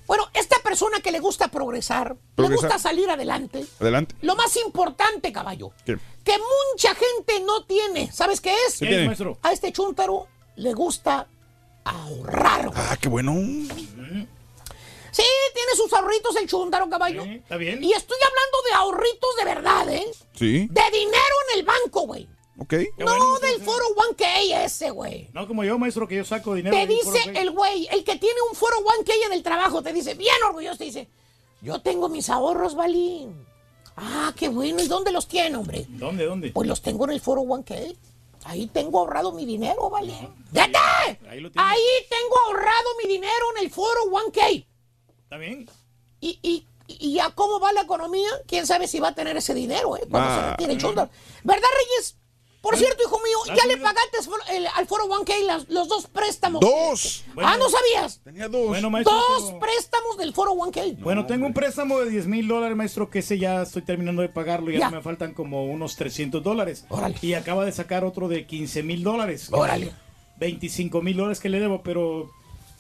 Bueno, esta persona que le gusta progresar, le gusta salir adelante. Adelante. Lo más importante, caballo, ¿Qué? que mucha gente no tiene. ¿Sabes qué es? ¿Qué tiene? maestro? A este chúntaro le gusta ahorrar. güey. Ah, qué bueno. Sí, tiene sus ahorritos el chúntaro, caballo. Está bien. Y estoy hablando de ahorritos de verdad, ¿eh? Sí, De dinero en el banco, güey. Ok. No del foro 1K ese, güey. No como yo, maestro, que yo saco dinero. Te dice el güey, el que tiene un foro 1K en el trabajo, te dice, bien orgulloso, te dice, yo tengo mis ahorros, Balín. Ah, qué bueno. ¿Y dónde los tiene, hombre? ¿Dónde, dónde? Pues los tengo en el foro 1K. Ahí tengo ahorrado mi dinero, ¿vale? ¡Vete! Ahí lo tiene. Ahí tengo ahorrado mi dinero en el foro 1K. ¿Está bien? Y, y, y ya cómo va la economía, quién sabe si va a tener ese dinero, ¿eh? Cuando Ah. se retire el. ¿Verdad, Reyes? Por cierto, hijo mío, ¿ya le pagaste el- al foro 1K las- los dos préstamos? Dos. ah, ¿no sabías? Tenía dos. Bueno, maestro. Dos préstamos del foro 1K. Bueno, tengo un préstamo de 10 mil dólares, maestro, que ese ya estoy terminando de pagarlo. Ya, Ya. me faltan como unos 300 dólares. Órale. Y acaba de sacar otro de 15 mil dólares. Órale. 25 mil dólares que le debo, pero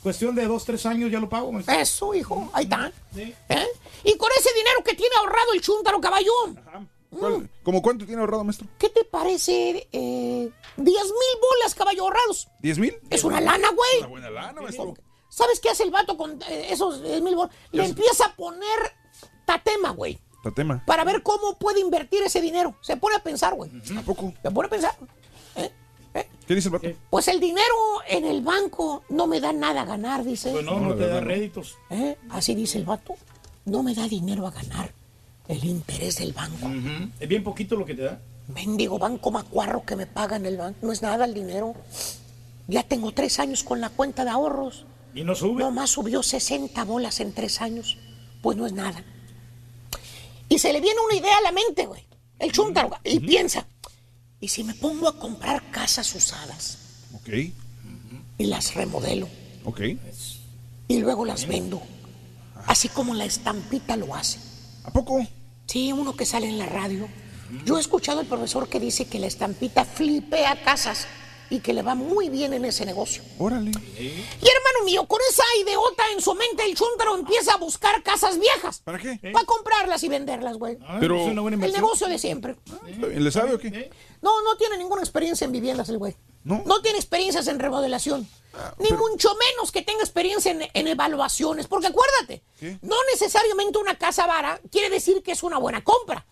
cuestión de 2, 3 años ya lo pago, maestro. Eso, hijo, ahí está. Sí. ¿Eh? Y con ese dinero que tiene ahorrado el chúntaro caballón, ¿Cuál- ¿Cómo cuánto tiene ahorrado, maestro? ¿qué te parece eh, 10 mil bolas caballo ahorrados? ¿Diez mil? Es una lana, güey. Una buena lana, maestro. ¿Sabes qué hace el vato con eh, esos 10 mil bolas? Le empieza a poner tatema, güey. Tatema. Para ver cómo puede invertir ese dinero. Se pone a pensar, güey. ¿A poco? Se pone a pensar. ¿Qué dice el vato? Pues el dinero en el banco no me da nada a ganar, dice. Pues no, no te da réditos. ¿Eh? Así dice el vato. No me da dinero a ganar. El interés del banco. Es bien poquito lo que te da. Mendigo banco macuarro que me paga en el banco. No es nada el dinero. Ya tengo tres años con la cuenta de ahorros. Y no sube. Nomás subió 60 bolas en tres años. Pues no es nada. Y se le viene una idea a la mente, güey. El chúntaro. Y piensa, ¿y si me pongo a comprar casas usadas Ok, y las remodelo ok. y luego las vendo? Así como la estampita lo hace. ¿A poco? Sí, uno que sale en la radio. Yo he escuchado al profesor que dice que la estampita flipea casas y que le va muy bien en ese negocio. Órale. Y hermano mío, con esa ideota en su mente, el chúntaro empieza a buscar casas viejas. ¿Para qué? Para comprarlas y venderlas, güey. Pero- es una buena el negocio de siempre. ¿Le sabe o qué? No, no tiene ninguna experiencia en viviendas el güey. No. tiene experiencias en remodelación. Ni mucho menos que tenga experiencia en, en evaluaciones. Porque acuérdate, no necesariamente una casa vara quiere decir que es una buena compra.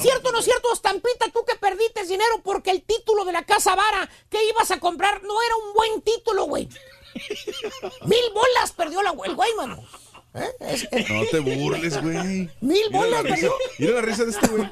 ¿Cierto o no es cierto, Estampita? Tú que perdiste dinero porque el título de la casa vara que ibas a comprar no era un buen título, güey. (laughs) Mil bolas perdió la, el güey, mano. ¿Eh? Es- es- No te burles, güey. Mil Mira la bolas risa-. Mira la risa de este güey.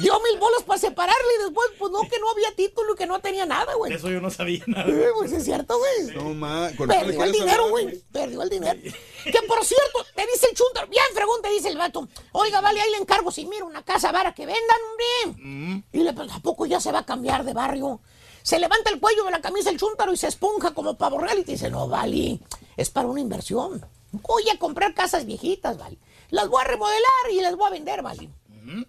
Dio mil bolas para separarle y después, pues no, que no había título y que no tenía nada, güey. Eso yo no sabía nada. Eh, Pues es cierto, güey. No, ma. ¿con qué le Perdió el dinero, güey. Perdió el dinero. Que por cierto, te dice el chúntaro, bien fregón, te dice el vato. Oiga, vale, ahí le encargo si mira una casa vara que vendan, hombre. Y le pues, ¿a poco ya se va a cambiar de barrio? Se levanta el cuello de la camisa el chúntaro y se esponja como pavo real y te dice, no, vale, es para una inversión. Voy a comprar casas viejitas, vale. Las voy a remodelar y las voy a vender, vale.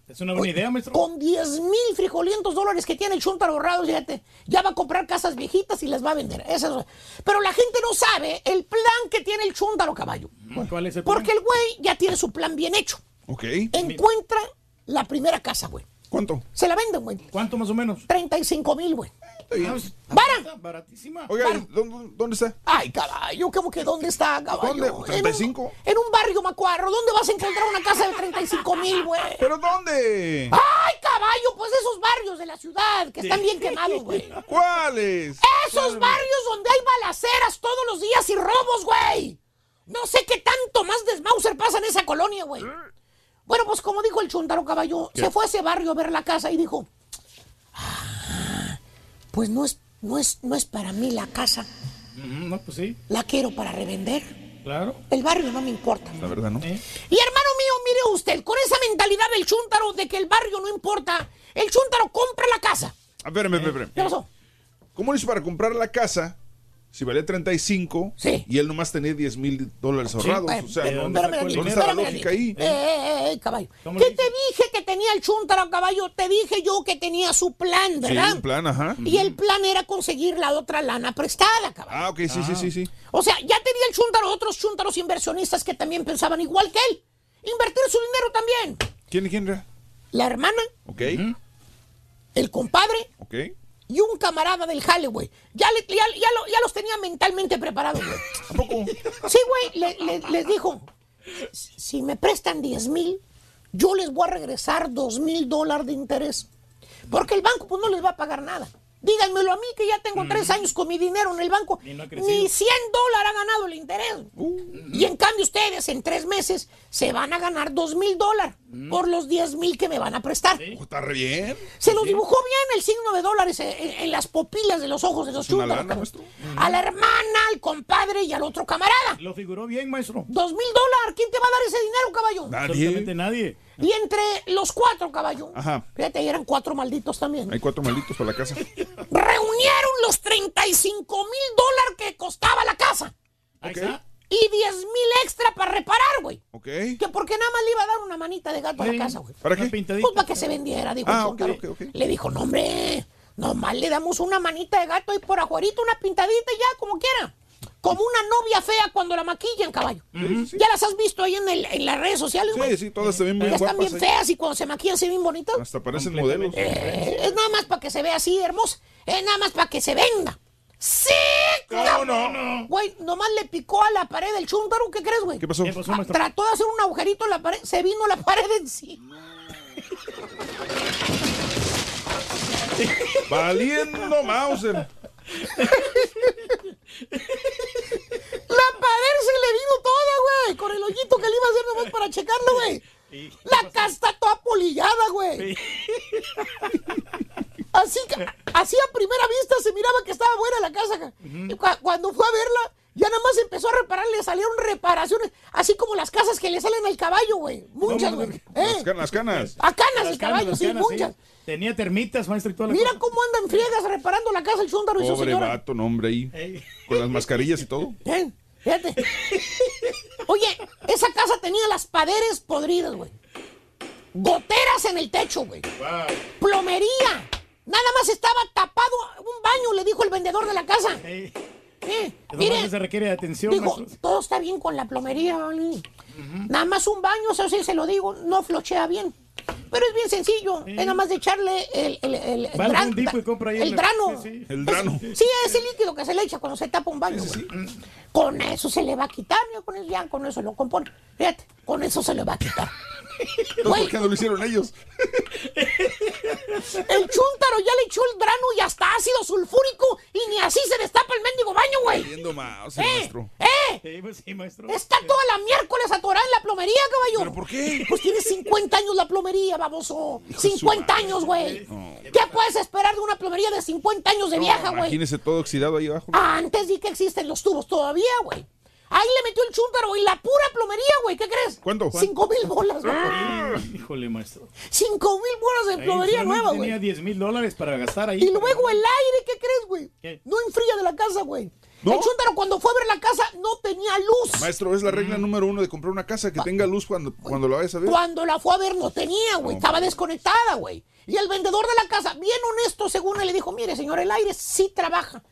Es una buena idea, maestro. Con 10 mil frijolientos dólares que tiene el chúntaro ahorrado, fíjate, ya va a comprar casas viejitas y las va a vender. Eso es- Pero la gente no sabe el plan que tiene el chúntaro caballo. ¿Cuál es el plan? Porque el güey ya tiene su plan bien hecho. Ok. Encuentra la primera casa, güey. ¿Cuánto? Se la venden, güey. ¿Cuánto más o menos? 35 mil, güey. Pues, ¡Vara! Baratísima. Oiga, ¿dónde, dónde está? Ay, caballo, ¿cómo que dónde está, caballo? ¿Dónde? En un- ¿35? En un, barrio macuarro. ¿Dónde vas a encontrar una casa de 35 mil, güey? ¿Pero dónde? ¡Ay, caballo! Pues esos barrios de la ciudad que están bien quemados, güey. ¿Cuáles? Esos barrios donde hay balaceras todos los días y robos, güey. No sé qué tanto más desmauser pasa en esa colonia, güey. Bueno, pues como dijo el chuntaro caballo, ¿Qué? se fue a ese barrio a ver la casa y dijo, "Ah, pues no es, no es, no es para mí la casa, No, pues sí, la quiero para revender. claro. El barrio no me importa. La verdad, ¿no? Y hermano mío, mire usted, con esa mentalidad del chuntaro de que el barrio no importa, el chuntaro compra la casa. A ver, espérame, espérame. ¿Qué pasó? ¿Cómo lo hizo para comprar la casa si valía 35 y él nomás tenía 10 mil dólares ahorrados? O sea, pero- ¿dónde, espérame, ¿dónde espérame, está la lógica ahí? Eh, eh, eh, caballo. ¿Cómo ¿Qué te dije que tenía el chuntaro, caballo? Te dije yo que tenía su plan, Sí, ¿verdad? un plan, ajá. Y el plan era conseguir la otra lana prestada, caballo. Ah, ok, sí, sí, sí, sí. O sea, ya tenía el chuntaro otros chuntaros inversionistas que también pensaban igual que él. Invertir su dinero también. ¿Quién, quién era? La hermana, Ok, el compadre ok. Y un camarada del jale, güey. Ya, le- ya, ya lo- ya los tenía mentalmente preparados, güey. ¿A poco? Sí, güey, le- le- les dijo, si me prestan 10 mil, yo les voy a regresar 2 mil dólares de interés. Porque el banco pues no les va a pagar nada. Díganmelo a mí que ya tengo tres años con mi dinero en el banco. No. Ni 100 dólares ha ganado el interés. Y en cambio ustedes en tres meses se van a ganar 2 mil dólares por los 10 mil que me van a prestar. Oh, Está re bien. Se lo dibujó bien el signo de dólares en, en- en las pupilas de los ojos de los maestro. A la hermana, al compadre y al otro camarada. Lo figuró bien, maestro. Dos mil dólares. ¿Quién te va a dar ese dinero, caballo? Absolutamente nadie. Y entre los cuatro, caballo. Ajá. Fíjate, eran cuatro malditos también. Hay cuatro malditos para la casa. (laughs) Reunieron los 35 mil dólares que costaba la casa. Ok. Y 10 mil extra para reparar, güey. Ok. Que porque nada más le iba a dar una manita de gato a la casa, güey. ¿Para qué? Pues para que se vendiera, dijo Ah, el ok, chúntaro. ok, ok. Le dijo, no, hombre, nomás le damos una manita de gato y por ajuerito una pintadita y ya, como quiera. Como una novia fea cuando la maquillan, caballo. Ya las has visto ahí en, el- en las redes sociales, güey. Sí, sí, todas se ven muy Ya están guapas. bien ahí. feas y cuando se maquillan se ven bonitas. Hasta parecen modelos. Eh, es nada más para que se vea así hermosa. Es nada más para que se venda. ¡Sí! No, no, no. Güey, nomás le picó a la pared del chúntaro. ¿Qué crees, güey? ¿Qué pasó? ¿Qué pasó, Ah? Trató de hacer un agujerito en la pared. Se vino la pared encima. Valiendo Mauser. La pared se le vino toda, güey. Con el hoyito que le iba a hacer nomás para checarlo, güey. La casa está toda polillada, güey. Así, así a primera vista se miraba que estaba buena la casa. ca. Y cua- cuando fue a verla, Ya nada más empezó a reparar, le salieron reparaciones, así como las casas que le salen al caballo, güey. Muchas, güey. Las, ¿Eh? las canas. A canas Las el canas, caballo, sí, canas, muchas. Tenía termitas, maestro, y toda la Mira cosa. cómo anda en friegas reparando la casa el chúndaro y su Pobre señora. vato, no, hombre, ahí. Con las mascarillas y todo. Bien, fíjate. Oye, esa casa tenía las paredes podridas, güey. Goteras en el techo, güey. Plomería. Nada más estaba tapado un baño, le dijo el vendedor de la casa. Eh, mire, se requiere de atención, maestro. todo está bien con la plomería, ¿vale? Nada más un baño, eso sí se lo digo, no flochea bien. Pero es bien sencillo, es nada más de echarle el, el, el, el gran- y compra ahí el el- drano. sí, sí. El drano. Sí, ese líquido que se le echa cuando se tapa un baño. Con eso se le va a quitar, ya con eso, ya con eso lo compone. Fíjate, con eso se le va a quitar. (laughs) Entonces, Güey. ¿Por qué no lo hicieron ellos? (laughs) El chúntaro ya le echó el drano y hasta ácido sulfúrico y ni así se destapa el mendigo baño, güey. Viendo más, ¡Eh! maestro. ¡Eh! Sí, pues sí, maestro. Está toda la miércoles atorada en la plomería, caballo. ¿Pero por qué? Pues tiene 50 años la plomería, baboso. Hijo de su 50 madre. años, güey. No. ¿Qué puedes esperar de una plomería de 50 años de vieja, güey? Imagínese todo oxidado ahí abajo. Antes di que existen los tubos todavía, güey. Ahí le metió el chúntaro y la pura plomería, güey. ¿Qué crees? ¿Cuánto? Cinco mil bolas, güey. Híjole, maestro. Cinco mil bolas de Ahí plomería nueva, güey. Tenía 10 mil dólares para gastar ahí. Y luego el aire, ¿qué crees, güey? ¿Qué? No enfría de la casa, güey. ¿No? El chúntaro cuando fue a ver la casa no tenía luz. Maestro, es la regla número uno de comprar una casa que tenga luz cuando, cuando la vayas a ver. Cuando la fue a ver no tenía, güey. Estaba desconectada, güey. Y el vendedor de la casa, bien honesto, según él, le dijo, mire, señor, el aire sí trabaja.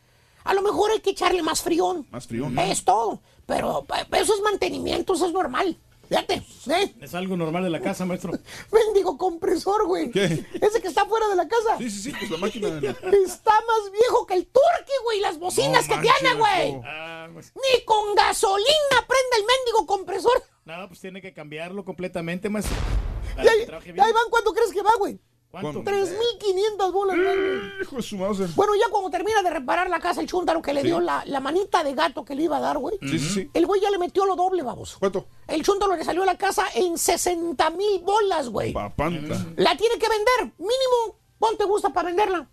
A lo mejor hay que echarle más frión. Más frío, ¿no? Es todo. Pero eh, eso es mantenimiento, eso es normal. Fíjate, ¿eh? Es algo normal de la casa, maestro. (laughs) Mendigo compresor, güey. ¿Qué? Ese que está fuera de la casa. Sí, sí, sí, pues la máquina. Está más viejo que el turqui, güey. Las bocinas No que tiene, manches, güey. no. Ah, pues, Ni con gasolina prende el mendigo compresor. no, pues tiene que cambiarlo completamente, maestro. Y ahí, ahí van, ¿cuánto crees que va, güey? ¿Cuánto? 3.500 bolas, güey. Hijo de su Mauser. Bueno, ya cuando termina de reparar la casa, el chúntaro que le dio la, la manita de gato que le iba a dar, güey. Sí, sí, sí. El güey ya le metió lo doble, vamos. ¿Cuánto? El chúntaro le salió a la casa en 60 mil bolas, güey. Papanta. La tiene que vender. Mínimo, ¿cuánto te gusta para venderla?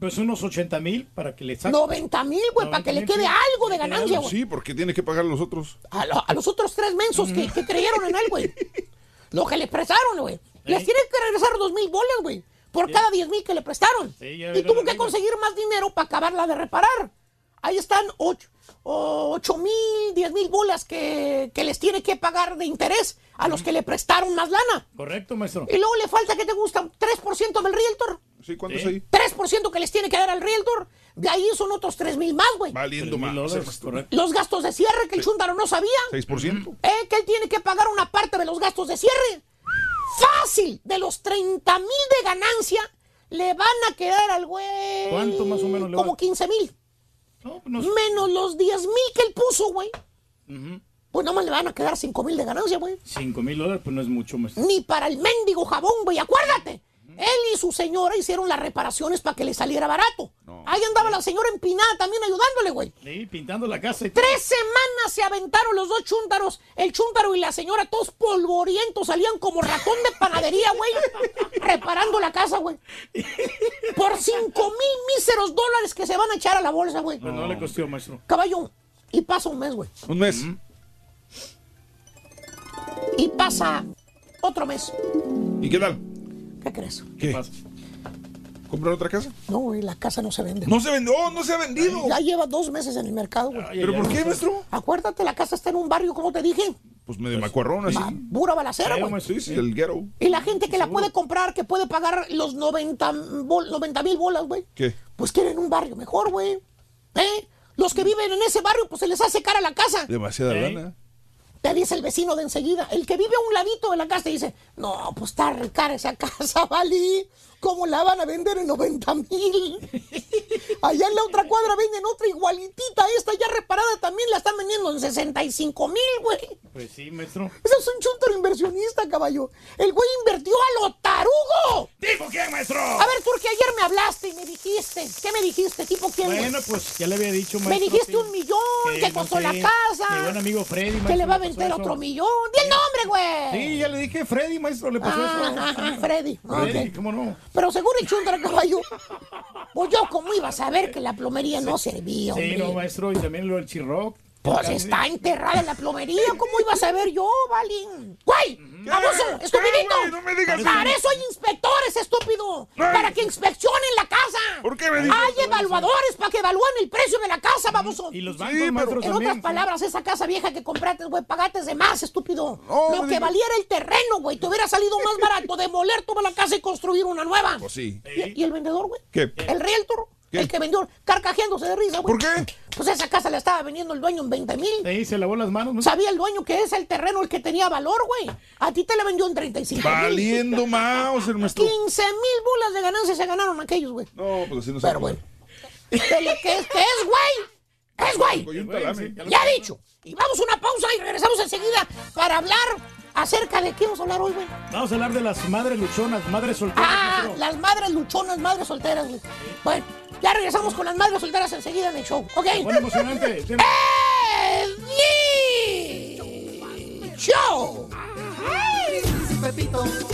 Pues unos 80 mil para que le saque. 90 mil, güey, para que le 90,000, quede sí. algo de ganancia, güey. Sí, porque tiene que pagar los otros. A, lo- a los otros tres mensos que, que creyeron en él, güey. (laughs) Lo que le prestaron, güey. Les ¿Eh? tiene que regresar dos mil bolas, güey. Por cada diez mil que le prestaron. Sí, ya y tuvo que conseguir más dinero para acabarla de reparar. Ahí están ocho, ocho mil, diez mil bolas que, que les tiene que pagar de interés a los que le prestaron más lana. Correcto, maestro. Y luego le falta, ¿qué te gusta? ¿3% del realtor? Sí, ¿cuánto Sí. es ahí? 3% que les tiene que dar al realtor. De ahí son otros tres mil más, güey. Valiendo 3,000 más. dólares. Los gastos de cierre que el chúndaro no sabía. 6%. Eh, que él tiene que pagar una parte de los gastos de cierre. Fácil, de los 30 mil de ganancia, le van a quedar al güey. ¿Cuánto más o menos le va? Como 15 mil. No, pues no- Menos los 10 mil que él puso, güey. Pues nomás le van a quedar 5 mil de ganancia, güey. 5 mil dólares, pues no es mucho, maestro. Ni para el mendigo jabón, güey. Acuérdate. Él y su señora hicieron las reparaciones para que le saliera barato. Ahí andaba la señora empinada también ayudándole, güey. Sí, pintando la casa y todo. Tres semanas se aventaron los dos chúntaros. El chúntaro y la señora, todos polvorientos, salían como ratón de panadería, güey. (laughs) reparando la casa, güey. Por cinco mil míseros dólares que se van a echar a la bolsa, güey. Pues no le costó, maestro. Caballo. Y pasa un mes, güey. Un mes. Y pasa otro mes. ¿Y qué tal? ¿Qué crees? ¿Qué? pasa? ¿Comprar otra casa? No, güey, la casa no se vende. No se vendió, oh, no se ha vendido. Ya lleva dos meses en el mercado, güey. ¿Pero por qué, maestro? Acuérdate, la casa está en un barrio, como te dije. Pues medio macuarrón así. Pura balacera, güey. Sí, sí, el ghetto. Y la gente que la puede comprar, que puede pagar los 90 mil bolas, güey. ¿Qué? Pues quieren un barrio mejor, güey. ¿Eh? Los que viven en ese barrio, pues se les hace cara la casa. Demasiada ¿Eh? lana. Te dice el vecino de enseguida. El que vive a un ladito de la casa te dice, no, pues está cara esa casa, (laughs) ¿vale? ¿Cómo la van a vender en 90 mil? (laughs) Allá en la otra cuadra venden otra igualitita. Esta ya reparada también la están vendiendo en 65 mil, güey. Pues sí, maestro. Ese es un chuntero inversionista, caballo. El güey invirtió a lo tarugo. ¿Tipo quién, maestro? A ver, porque ayer me hablaste y me dijiste. ¿Qué me dijiste? ¿Tipo quién? Bueno, pues ya le había dicho, maestro. me dijiste que- un millón, que, no costó sé, la casa. Mi buen amigo Freddy, maestro. que le va a pasó eso. otro millón. ¡Di el nombre, güey! Sí, ya le dije Freddy, maestro, le pasó Ah, eso. ah, ah, Freddy. Freddy, Ok. ¿cómo no? Pero según el chundra caballo, pues yo cómo iba a saber que la plomería no servía, Sí, hombre. no, maestro, y también lo del chirroc. Pues está enterrada en la plomería. ¿Cómo iba a saber yo, Valín? ¡Güey! ¡Baboso! ¡Estupidito! güey, no me digas Para eso. hay inspectores, estúpido. Para que inspeccionen la casa. ¿Por qué me dices Hay eso? evaluadores para que evalúen el precio de la casa, baboso. Y los bancos, maestro, En también, otras sí. palabras, esa casa vieja que compraste, güey, pagaste de más, estúpido. No, Lo que digas- valiera el terreno, güey. Te hubiera salido más barato demoler toda la casa y construir una nueva. Pues sí. ¿Y, y el vendedor, güey? ¿Qué? El realtor. El que vendió carcajeándose de risa, güey. ¿Por qué? Pues esa casa la estaba vendiendo el dueño en 20 mil. Ahí se lavó las manos. ¿no? Sabía el dueño que es el terreno el que tenía valor, güey. A ti te la vendió en 35 mil. Valiendo más, el maestro. 15 mil bolas de ganancia se ganaron aquellos, güey. No, pues así no se Pero bueno. Que es, que es, güey. Es, güey. Ya dicho. Y vamos a una pausa y regresamos enseguida para hablar acerca de qué vamos a hablar hoy, güey. Vamos a hablar de las madres luchonas, madres solteras. Ah, las madres luchonas, madres solteras, güey. Bueno, ya regresamos con las madres solteras enseguida en el show, ¿ok? Bueno, emocionante. (laughs) ¡El show! Y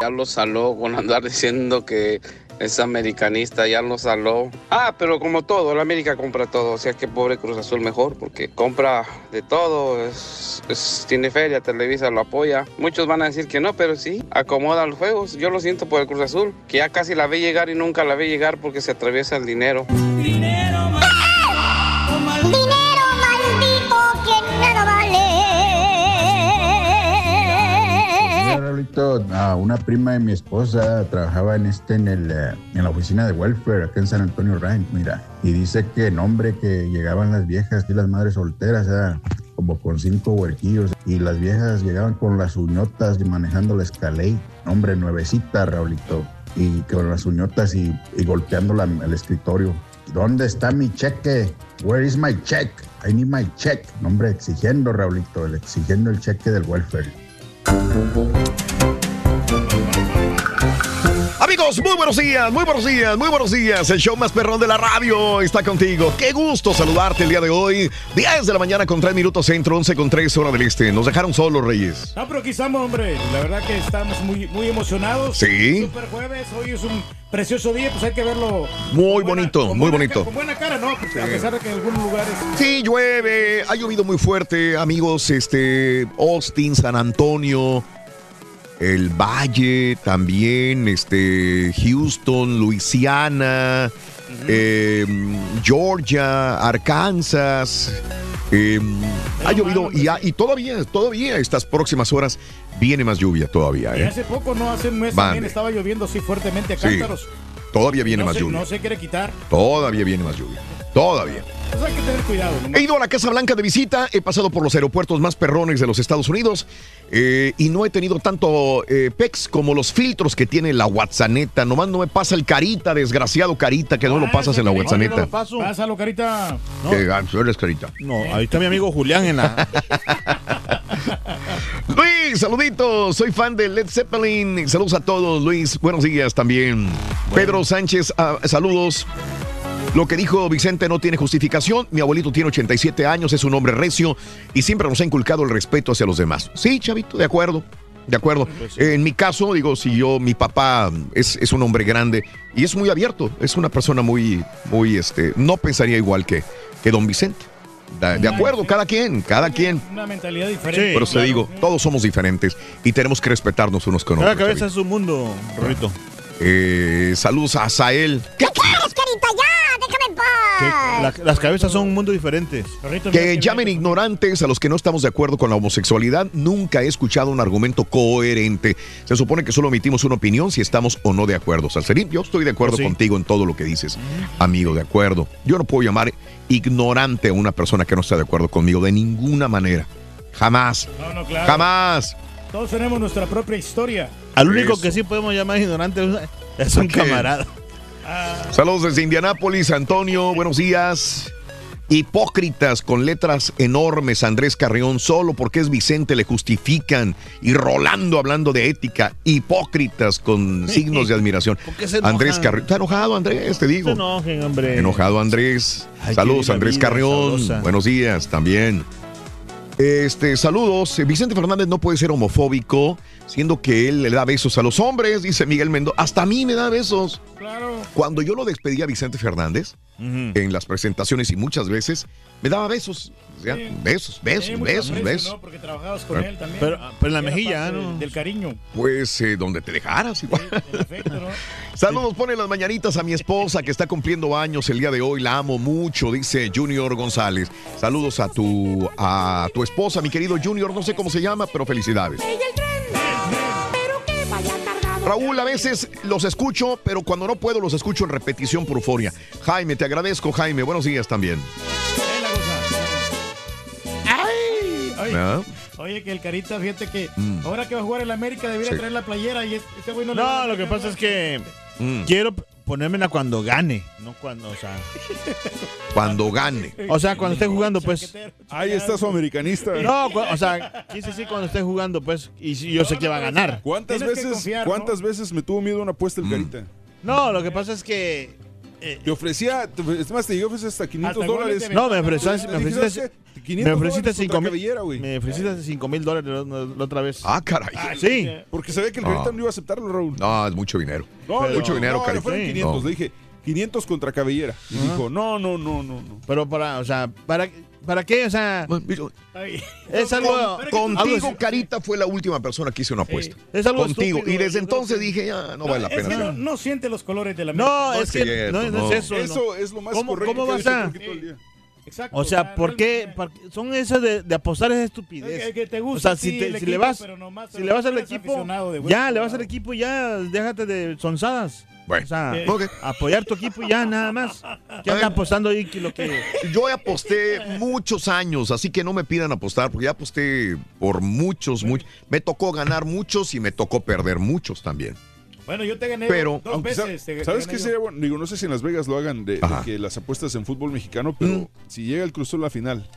ya lo saló con andar diciendo que es americanista, ya lo saló. Ah, pero como todo, la América compra todo, o sea que pobre Cruz Azul mejor, porque compra de todo, es, tiene feria, Televisa lo apoya. Muchos van a decir que no, pero sí, acomoda los juegos. Yo lo siento por el Cruz Azul, que ya casi la ve llegar y nunca la ve llegar porque se atraviesa el dinero. Dinero maldito Ah, una prima de mi esposa trabajaba en este en el eh, en la oficina de welfare acá en San Antonio Ranch, mira, y dice que nombre que llegaban las viejas y las madres solteras, ah, como con cinco huerquillos y las viejas llegaban con las uñotas y manejando la escalé, hombre nuevecita, Raulito, y con las uñotas y, y golpeando la- el escritorio. ¿Dónde está mi cheque? Where is my check? I need my check. Hombre, exigiendo, Raulito, exigiendo el cheque del welfare. 嗯。Amigos, muy buenos días, muy buenos días, muy buenos días. El show más perrón de la radio está contigo. Qué gusto saludarte el día de hoy. 10 de la mañana con 3 minutos centro, 11 con 3 hora del este. Nos dejaron solos, Reyes. No, pero aquí estamos, hombre. La verdad que estamos muy, muy emocionados. Sí. Super jueves, hoy es un precioso día, pues hay que verlo Muy bonito, muy bonito. con buena cara, ¿no? Porque A pesar de que en algunos lugares. Sí, llueve, ha llovido muy fuerte, amigos, este, Austin, San Antonio, el Valle también, este, Houston, Luisiana, eh, Georgia, Arkansas. eh, ha llovido y, ha- y todavía, todavía estas próximas horas viene más lluvia todavía. Y ¿eh? hace poco, no hace un mes también estaba lloviendo así fuertemente a Sí, cántaros. Todavía viene no más se, lluvia. No se quiere quitar. Todavía viene más lluvia. Todavía. Pues hay que tener cuidado. ¿no? He ido a la Casa Blanca de visita, he pasado por los aeropuertos más perrones de los Estados Unidos eh, y no he tenido tanto eh, PEX como los filtros que tiene la WhatsApp. Nomás no me pasa el carita, desgraciado carita, que no lo pasas en la WhatsApp. Pásalo, carita. Que, ah, tú eres carita. No, ahí está mi amigo Julián en la. (laughs) Luis, saluditos, soy fan de Led Zeppelin. Saludos a todos, Luis. Buenos días también. Pedro Sánchez, ah, saludos. Lo que dijo Vicente no tiene justificación. Mi abuelito tiene 87 años, es un hombre recio y siempre nos ha inculcado el respeto hacia los demás. Sí, chavito, de acuerdo. De acuerdo. En mi caso, digo, si yo, mi papá es, es un hombre grande y es muy abierto, es una persona muy, muy, este, no pensaría igual que, que don Vicente. De, de acuerdo, cada quien, cada quien. Una mentalidad diferente. Pero te digo, todos somos diferentes y tenemos que respetarnos unos con Cada otros. cabeza es un mundo, Rorito. Eh, saludos a Sael. ¿Qué quieres, carita? Ya, déjame en paz. La- las cabezas son un mundo diferentes. Que llamen ignorantes a los que no estamos de acuerdo con la homosexualidad. Nunca he escuchado un argumento coherente. Se supone que solo emitimos una opinión si estamos o no de acuerdo. Salserín, yo estoy de acuerdo Sí. contigo en todo lo que dices, amigo, de acuerdo. Yo no puedo llamar ignorante a una persona que no está de acuerdo conmigo de ninguna manera. Jamás. No, no, claro. Jamás. Todos tenemos nuestra propia historia. Al único Eso. que sí podemos llamar ignorante es un camarada. Saludos desde Indianápolis, Antonio, buenos días. Hipócritas con letras enormes, Andrés Carrión, solo porque es Vicente le justifican. Y Rolando hablando de ética, hipócritas con signos de admiración. (laughs) Andrés Carrión, está enojado Andrés, te digo. No se enojen, hombre. Enojado Andrés. Saludos Andrés vida Carrión. sabrosa. Buenos días también. Este, saludos. Vicente Fernández no puede ser homofóbico, siendo que él le da besos a los hombres, dice Miguel Mendoza. Hasta a mí me da besos. Claro. Cuando yo lo despedí a Vicente Fernández en las presentaciones y muchas veces me daba besos. Besos, besos, besos, aprecio, besos. ¿no? Porque trabajabas con Pero- él también. pero- pero en la mejilla, ¿no? del- Del cariño. Pues eh, donde te dejaras igual. El afecto, ¿no? (laughs) Saludos, pone las mañanitas a mi esposa que está cumpliendo años el día de hoy. La amo mucho, dice Junior González. Saludos a tu, a tu esposa, mi querido Junior. No sé cómo se llama, pero felicidades. Raúl, a veces los escucho, pero cuando no puedo los escucho en repetición por euforia. Jaime, te agradezco, Jaime. Buenos días también. Oye, oye, que el Carita, fíjate que Mm. ahora que va a jugar en la América debería Sí. traer la playera y este güey no le No, lo que pasa es que Mm. quiero ponérmela cuando gane, no cuando, o sea. (laughs) Cuando gane. O sea, cuando esté jugando, pues. Ahí está su americanista. No, o sea, quise decir cuando esté jugando, pues, y yo sé que va a ganar. ¿Cuántas veces, confiar, ¿cuántas veces me tuvo miedo una apuesta el Mm. Carita? No, lo que pasa es que. Te ofrecía, te- es más, te llegué a ofrecer hasta 500 Hasta dólares. No, me ofreciste, Te me ofreciste, ¿sabes qué? me 500 ofreciste dólares 5 contra mil, cabellera, güey. me ofreciste 5 mil dólares la, otra vez. Ah, caray. Sí. Porque sabía que el No. Carita no iba a aceptarlo, Raúl. No, es mucho dinero. No, mucho dinero, no, Carita. fueron 500. No. Le dije, 500 contra cabellera. Y dijo, no, no, no, no, no. Pero para, o sea, ¿para, para qué? O sea, es algo. Con- contigo, algo- Carita fue la última persona que hizo una apuesta. Es algo Contigo. estúpido, y desde entonces dije, ya, no vale la Es pena. que no, no siente los colores de la No, América. es que cierto, no, es eso. Eso es lo más ¿Cómo, correcto ¿Cómo vas a...? Exacto, O sea, ¿por qué? Son esas de, de apostar es estupidez. Que- que te o gusta sea, a si, te- le vas, si le vas al equipo, ya, le vas al equipo, ya, déjate de sonzadas. Bueno, o sea, ok. apoyar tu equipo y ya, nada más. (laughs) ¿Qué anda apostando ahí que lo que... Yo aposté muchos años, así que no me pidan apostar, porque ya aposté por muchos, muchos. Me tocó ganar muchos y me tocó perder muchos también. Bueno, yo te gané Pero, dos Aunque veces. te- ¿Sabes qué sería bueno? Digo, no sé si en Las Vegas lo hagan de, que las apuestas en fútbol mexicano, pero Mm. si llega el Cruz Azul a la final,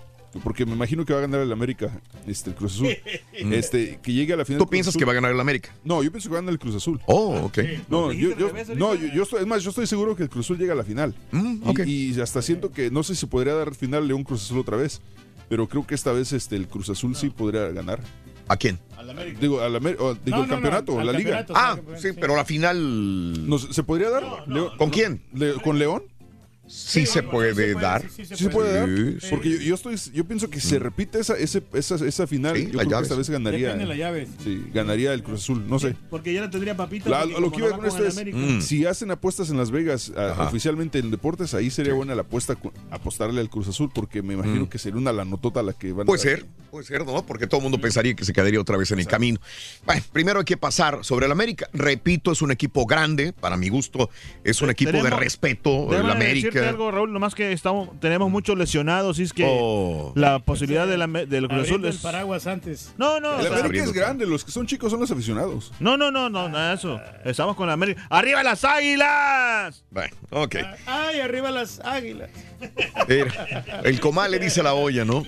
porque me imagino que va a ganar el América, este, el Cruz Azul, (laughs) este, que llegue a la final. ¿Tú piensas Azul. que va a ganar el América? No, yo pienso que va a ganar el Cruz Azul. Oh, ok. No, yo, no, yo, estoy, es más, yo estoy seguro que el Cruz Azul llega a la final. Mm, y, hasta siento que, no sé si podría dar final León Cruz Azul otra vez, pero creo que esta vez este, el Cruz Azul sí podría ganar. ¿A quién? Digo, al Amer- o, digo No, el no, no, campeonato, al la liga. campeonato. Ah, sí, pero la final. No, ¿Se podría dar? ¿Con quién? Le- ¿Con León? Sí se puede dar. ¿Sí se puede dar? Porque yo, yo estoy, yo pienso que se repite esa, ese, esa, esa final. Sí, yo creo que esta vez ganaría. Depende de las llaves. Sí, ganaría el Cruz Azul. No sé. Porque ya no tendría papita. La- lo que iba no con va esto el es, América. Mm. si hacen apuestas en Las Vegas a- Ajá. oficialmente en deportes, ahí sería buena la apuesta apostarle al Cruz Azul, porque me imagino Mm. que sería una la notota la que van a Puede dar. ser, puede ser, ¿no? Porque todo el mundo pensaría que se quedaría otra vez en el camino. Bueno, primero hay que pasar sobre el América. Repito, es un equipo grande, para mi gusto, es un equipo de respeto, el Déjame decirte algo, Raúl, nomás que estamos, tenemos muchos lesionados, y es que Oh. la posibilidad de la, del Cruz Azul el es... paraguas antes. No, no, o El sea, América es grande, los que son chicos son los aficionados. no, no, no, no, nada de eso. Estamos con la América. ¡Arriba las águilas! Bueno, ok. Ay, arriba las águilas. Mira, (laughs) el comal le dice a la olla, ¿no?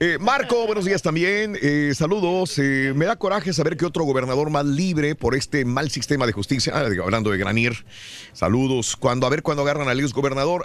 Eh, Marco, buenos días también. Eh, saludos. Eh, me da coraje saber que otro gobernador más libre por este mal sistema de justicia. Ah, hablando de Granier. Saludos. Cuando a ver cuando agarran al ex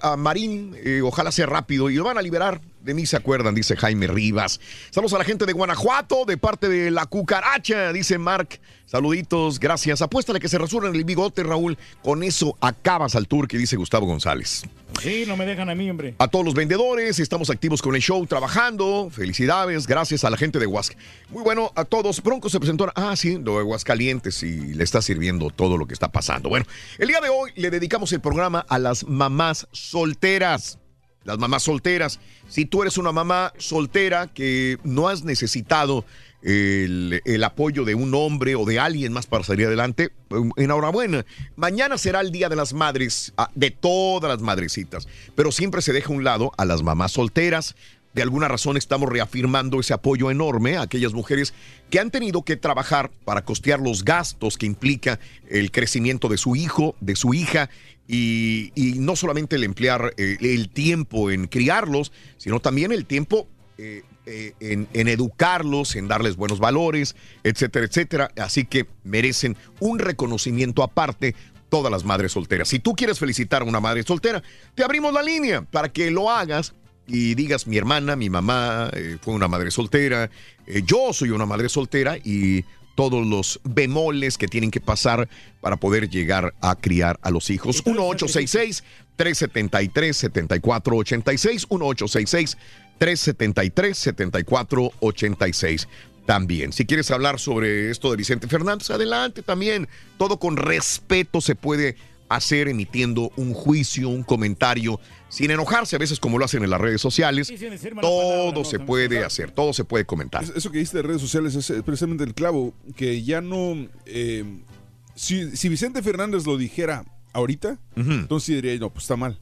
a Marín, eh, ojalá sea rápido y lo van a liberar. De mí se acuerdan, dice Jaime Rivas. Saludos a la gente de Guanajuato, de parte de la cucaracha, dice Mark. Saluditos, gracias. Apuéstale que se rasuren el bigote, Raúl. Con eso acabas al tour que dice Gustavo González. Sí, no me dejan a mí, hombre. A todos los vendedores, estamos activos con el show, trabajando. Felicidades, gracias a la gente de Huasca. Muy bueno, a todos. Bronco se presentó. Ah, sí, de Aguascalientes y le está sirviendo todo lo que está pasando. Bueno, el día de hoy le dedicamos el programa a las mamás solteras. Las mamás solteras. Si tú eres una mamá soltera que no has necesitado el, apoyo de un hombre o de alguien más para salir adelante, enhorabuena. Mañana será el Día de las Madres, ah, de todas las madrecitas, pero siempre se deja a un lado a las mamás solteras de alguna razón estamos reafirmando ese apoyo enorme a aquellas mujeres que han tenido que trabajar para costear los gastos que implica el crecimiento de su hijo, de su hija, y, no solamente el emplear eh, el tiempo en criarlos, sino también el tiempo eh, eh, en, educarlos, en darles buenos valores, etcétera, etcétera. Así que merecen un reconocimiento aparte todas las madres solteras. Si tú quieres felicitar a una madre soltera, te abrimos la línea para que lo hagas y digas, mi hermana, mi mamá fue una madre soltera, yo soy una madre soltera y todos los bemoles que tienen que pasar para poder llegar a criar a los hijos. 1866-373-7486, 1866-373-7486 también. Si quieres hablar sobre esto de Vicente Fernández, adelante también. Todo con respeto se puede hacer emitiendo un juicio, un comentario, sin enojarse a veces como lo hacen en las redes sociales. Todo palabra, se no, puede hacer, todo se puede comentar. Es- Eso que dijiste de redes sociales es eh, precisamente el clavo, que ya no... eh, si, si Vicente Fernández lo dijera ahorita, entonces diría, no, pues está mal.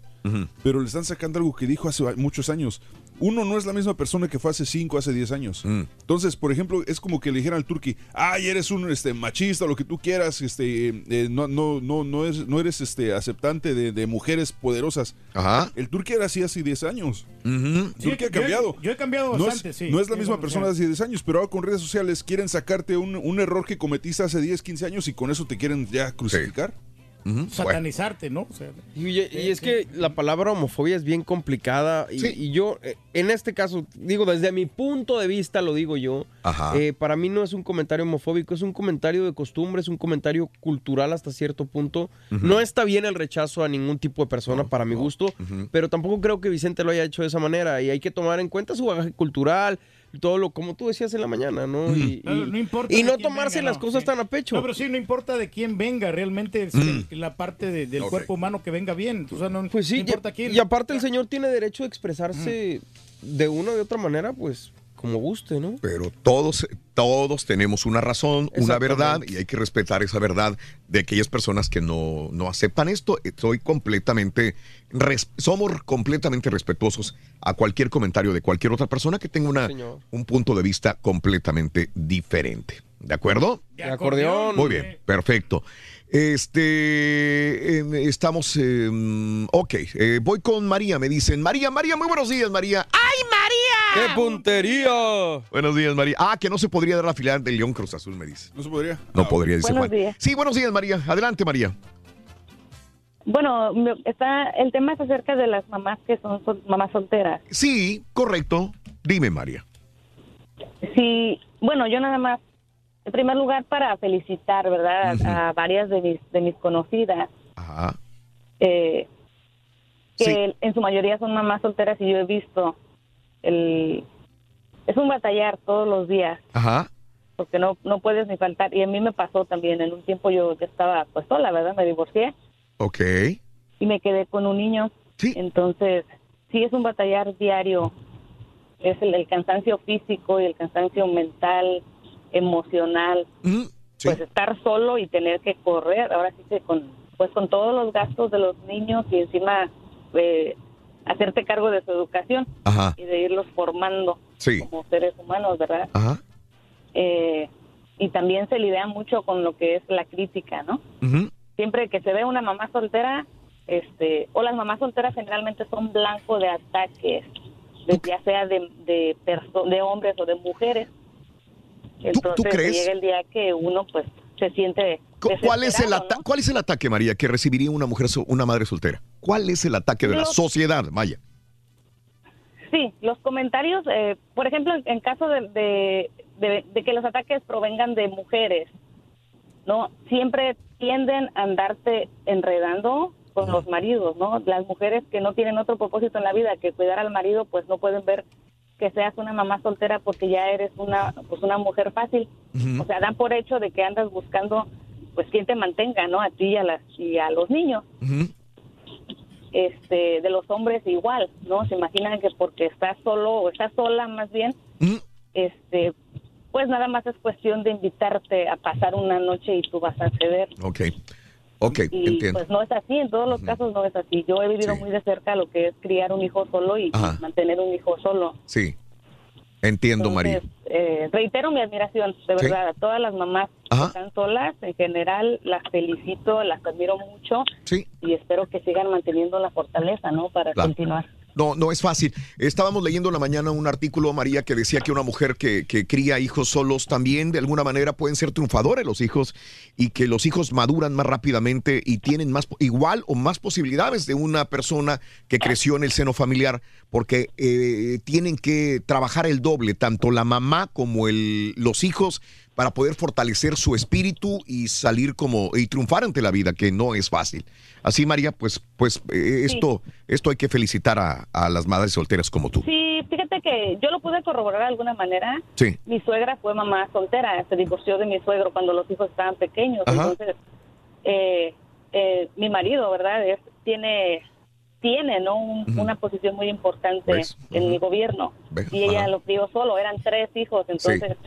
Pero le están sacando algo que dijo hace muchos años. Uno no es la misma persona que fue hace 5, hace 10 años. Mm. Entonces, por ejemplo, es como que le dijeran al turqui, ay, eres un este, machista, lo que tú quieras, este, eh, eh, no, no, no, no eres, no eres este, aceptante de, de mujeres poderosas. Ajá. El turqui era así hace 10 años. Turqui ha yo he- cambiado. yo he cambiado No es- bastante, sí. No es la misma bueno, persona hace 10 años, pero ahora con redes sociales quieren sacarte un, un error que cometiste hace 10, 15 años y con eso te quieren ya crucificar. Satanizarte, ¿no? O sea, Y, y es que la palabra homofobia es bien complicada y, y yo, eh, en este caso, digo, desde mi punto de vista, lo digo yo, Ajá. eh, para mí no es un comentario homofóbico, es un comentario de costumbre, es un comentario cultural hasta cierto punto. No está bien el rechazo a ningún tipo de persona para mi gusto, pero tampoco creo que Vicente lo haya hecho de esa manera y hay que tomar en cuenta su bagaje cultural, todo lo como tú decías en la mañana, ¿no? Y, No, y- no importa y de no quién tomarse venga, las no, cosas sí. tan a pecho. No, pero sí, no importa de quién venga, realmente es Mm. la parte de- del cuerpo humano que venga bien. O sea, no, Pues sí, no importa quién. y aparte el señor tiene derecho a expresarse de una o de otra manera, pues como guste, ¿no? Pero todos, todos tenemos una razón, una verdad, y hay que respetar esa verdad de aquellas personas que no, no aceptan esto. Soy completamente, res- somos completamente respetuosos a cualquier comentario de cualquier otra persona que tenga una, señor. un punto de vista completamente diferente. ¿De acuerdo? De acordeón. Muy bien, perfecto. Este, em, estamos, em, ok, eh, voy con María, me dicen, María, María, muy buenos días, María. ¡Ay, María! ¡Qué puntería! Buenos días, María. Ah, que no se podría dar la final del León Cruz Azul, me dice. No se podría. No podría, dice Buenos Juan. días. Sí, buenos días, María. Adelante, María. Bueno, está el tema es acerca de las mamás que son sol- mamás solteras. Sí, correcto. Dime, María. Sí, bueno, yo nada más, en primer lugar, para felicitar, ¿verdad? A- A, varias de mis, de mis conocidas, Ajá. eh, que Sí. en su mayoría son mamás solteras y yo he visto el... Es un batallar todos los días, Ajá. porque no, no puedes ni faltar. Y a mí me pasó también, en un tiempo yo ya estaba pues sola, ¿verdad? Me divorcié Ok. y me quedé con un niño. Entonces, sí es un batallar diario. Es el, el cansancio físico y el cansancio mental, emocional. Pues estar solo y tener que correr, ahora sí que con, pues con todos los gastos de los niños y encima eh, hacerte cargo de su educación Ajá. y de irlos formando Sí. como seres humanos, ¿verdad? Ajá. Eh, y también se lidia mucho con lo que es la crítica, ¿no? Siempre que se ve una mamá soltera, este, o las mamás solteras generalmente son blanco de ataques, de- ya sea de, de, de hombres o de mujeres. Entonces crees? llega el día que uno pues se siente Cu- ¿Cuál es, el ata- ¿Cuál es el ataque, María, que recibiría una mujer, so- una madre soltera? ¿Cuál es el ataque de la sociedad, Maya? Sí, los comentarios, eh, por ejemplo, en, en caso de, de, de- de que los ataques provengan de mujeres, ¿no? Siempre tienden a andarte enredando con los maridos, ¿no? Las mujeres que no tienen otro propósito en la vida que cuidar al marido, pues no pueden ver que seas una mamá soltera porque ya eres una pues una mujer fácil. O sea, dan por hecho de que andas buscando pues quien te mantenga, ¿no? A ti y a las y a los niños este de los hombres igual, ¿no? Se imaginan que porque estás solo o estás sola más bien, este pues nada más es cuestión de invitarte a pasar una noche y tú vas a ceder. Ok. Ok, Y entiendo. pues no es así, en todos los casos no es así. Yo he vivido muy de cerca lo que es criar un hijo solo y Ajá. mantener un hijo solo. Sí, entiendo, María. Eh, reitero mi admiración, de Sí. verdad, a todas las mamás que Ajá. están solas. En general, las felicito, las admiro mucho. Sí. Y espero que sigan manteniendo la fortaleza, ¿no? Para Claro. continuar. No, no es fácil. Estábamos leyendo en la mañana un artículo, María, que decía que una mujer que, que cría hijos solos también de alguna manera pueden ser triunfadores los hijos y que los hijos maduran más rápidamente y tienen más igual o más posibilidades de una persona que creció en el seno familiar porque eh, tienen que trabajar el doble, tanto la mamá como los hijos para poder fortalecer su espíritu y salir como y triunfar ante la vida, que no es fácil. Así, María, pues, pues eh, esto, esto hay que felicitar a, a las madres solteras como tú. Sí, fíjate que yo lo pude corroborar de alguna manera. Sí. Mi suegra fue mamá soltera, se divorció de mi suegro cuando los hijos estaban pequeños. Ajá. Entonces, eh, eh, mi marido, ¿verdad? Es- tiene tiene no Un- una posición muy importante ¿Ves? en mi gobierno ¿Ves? y ella Ajá. lo crió solo eran tres hijos entonces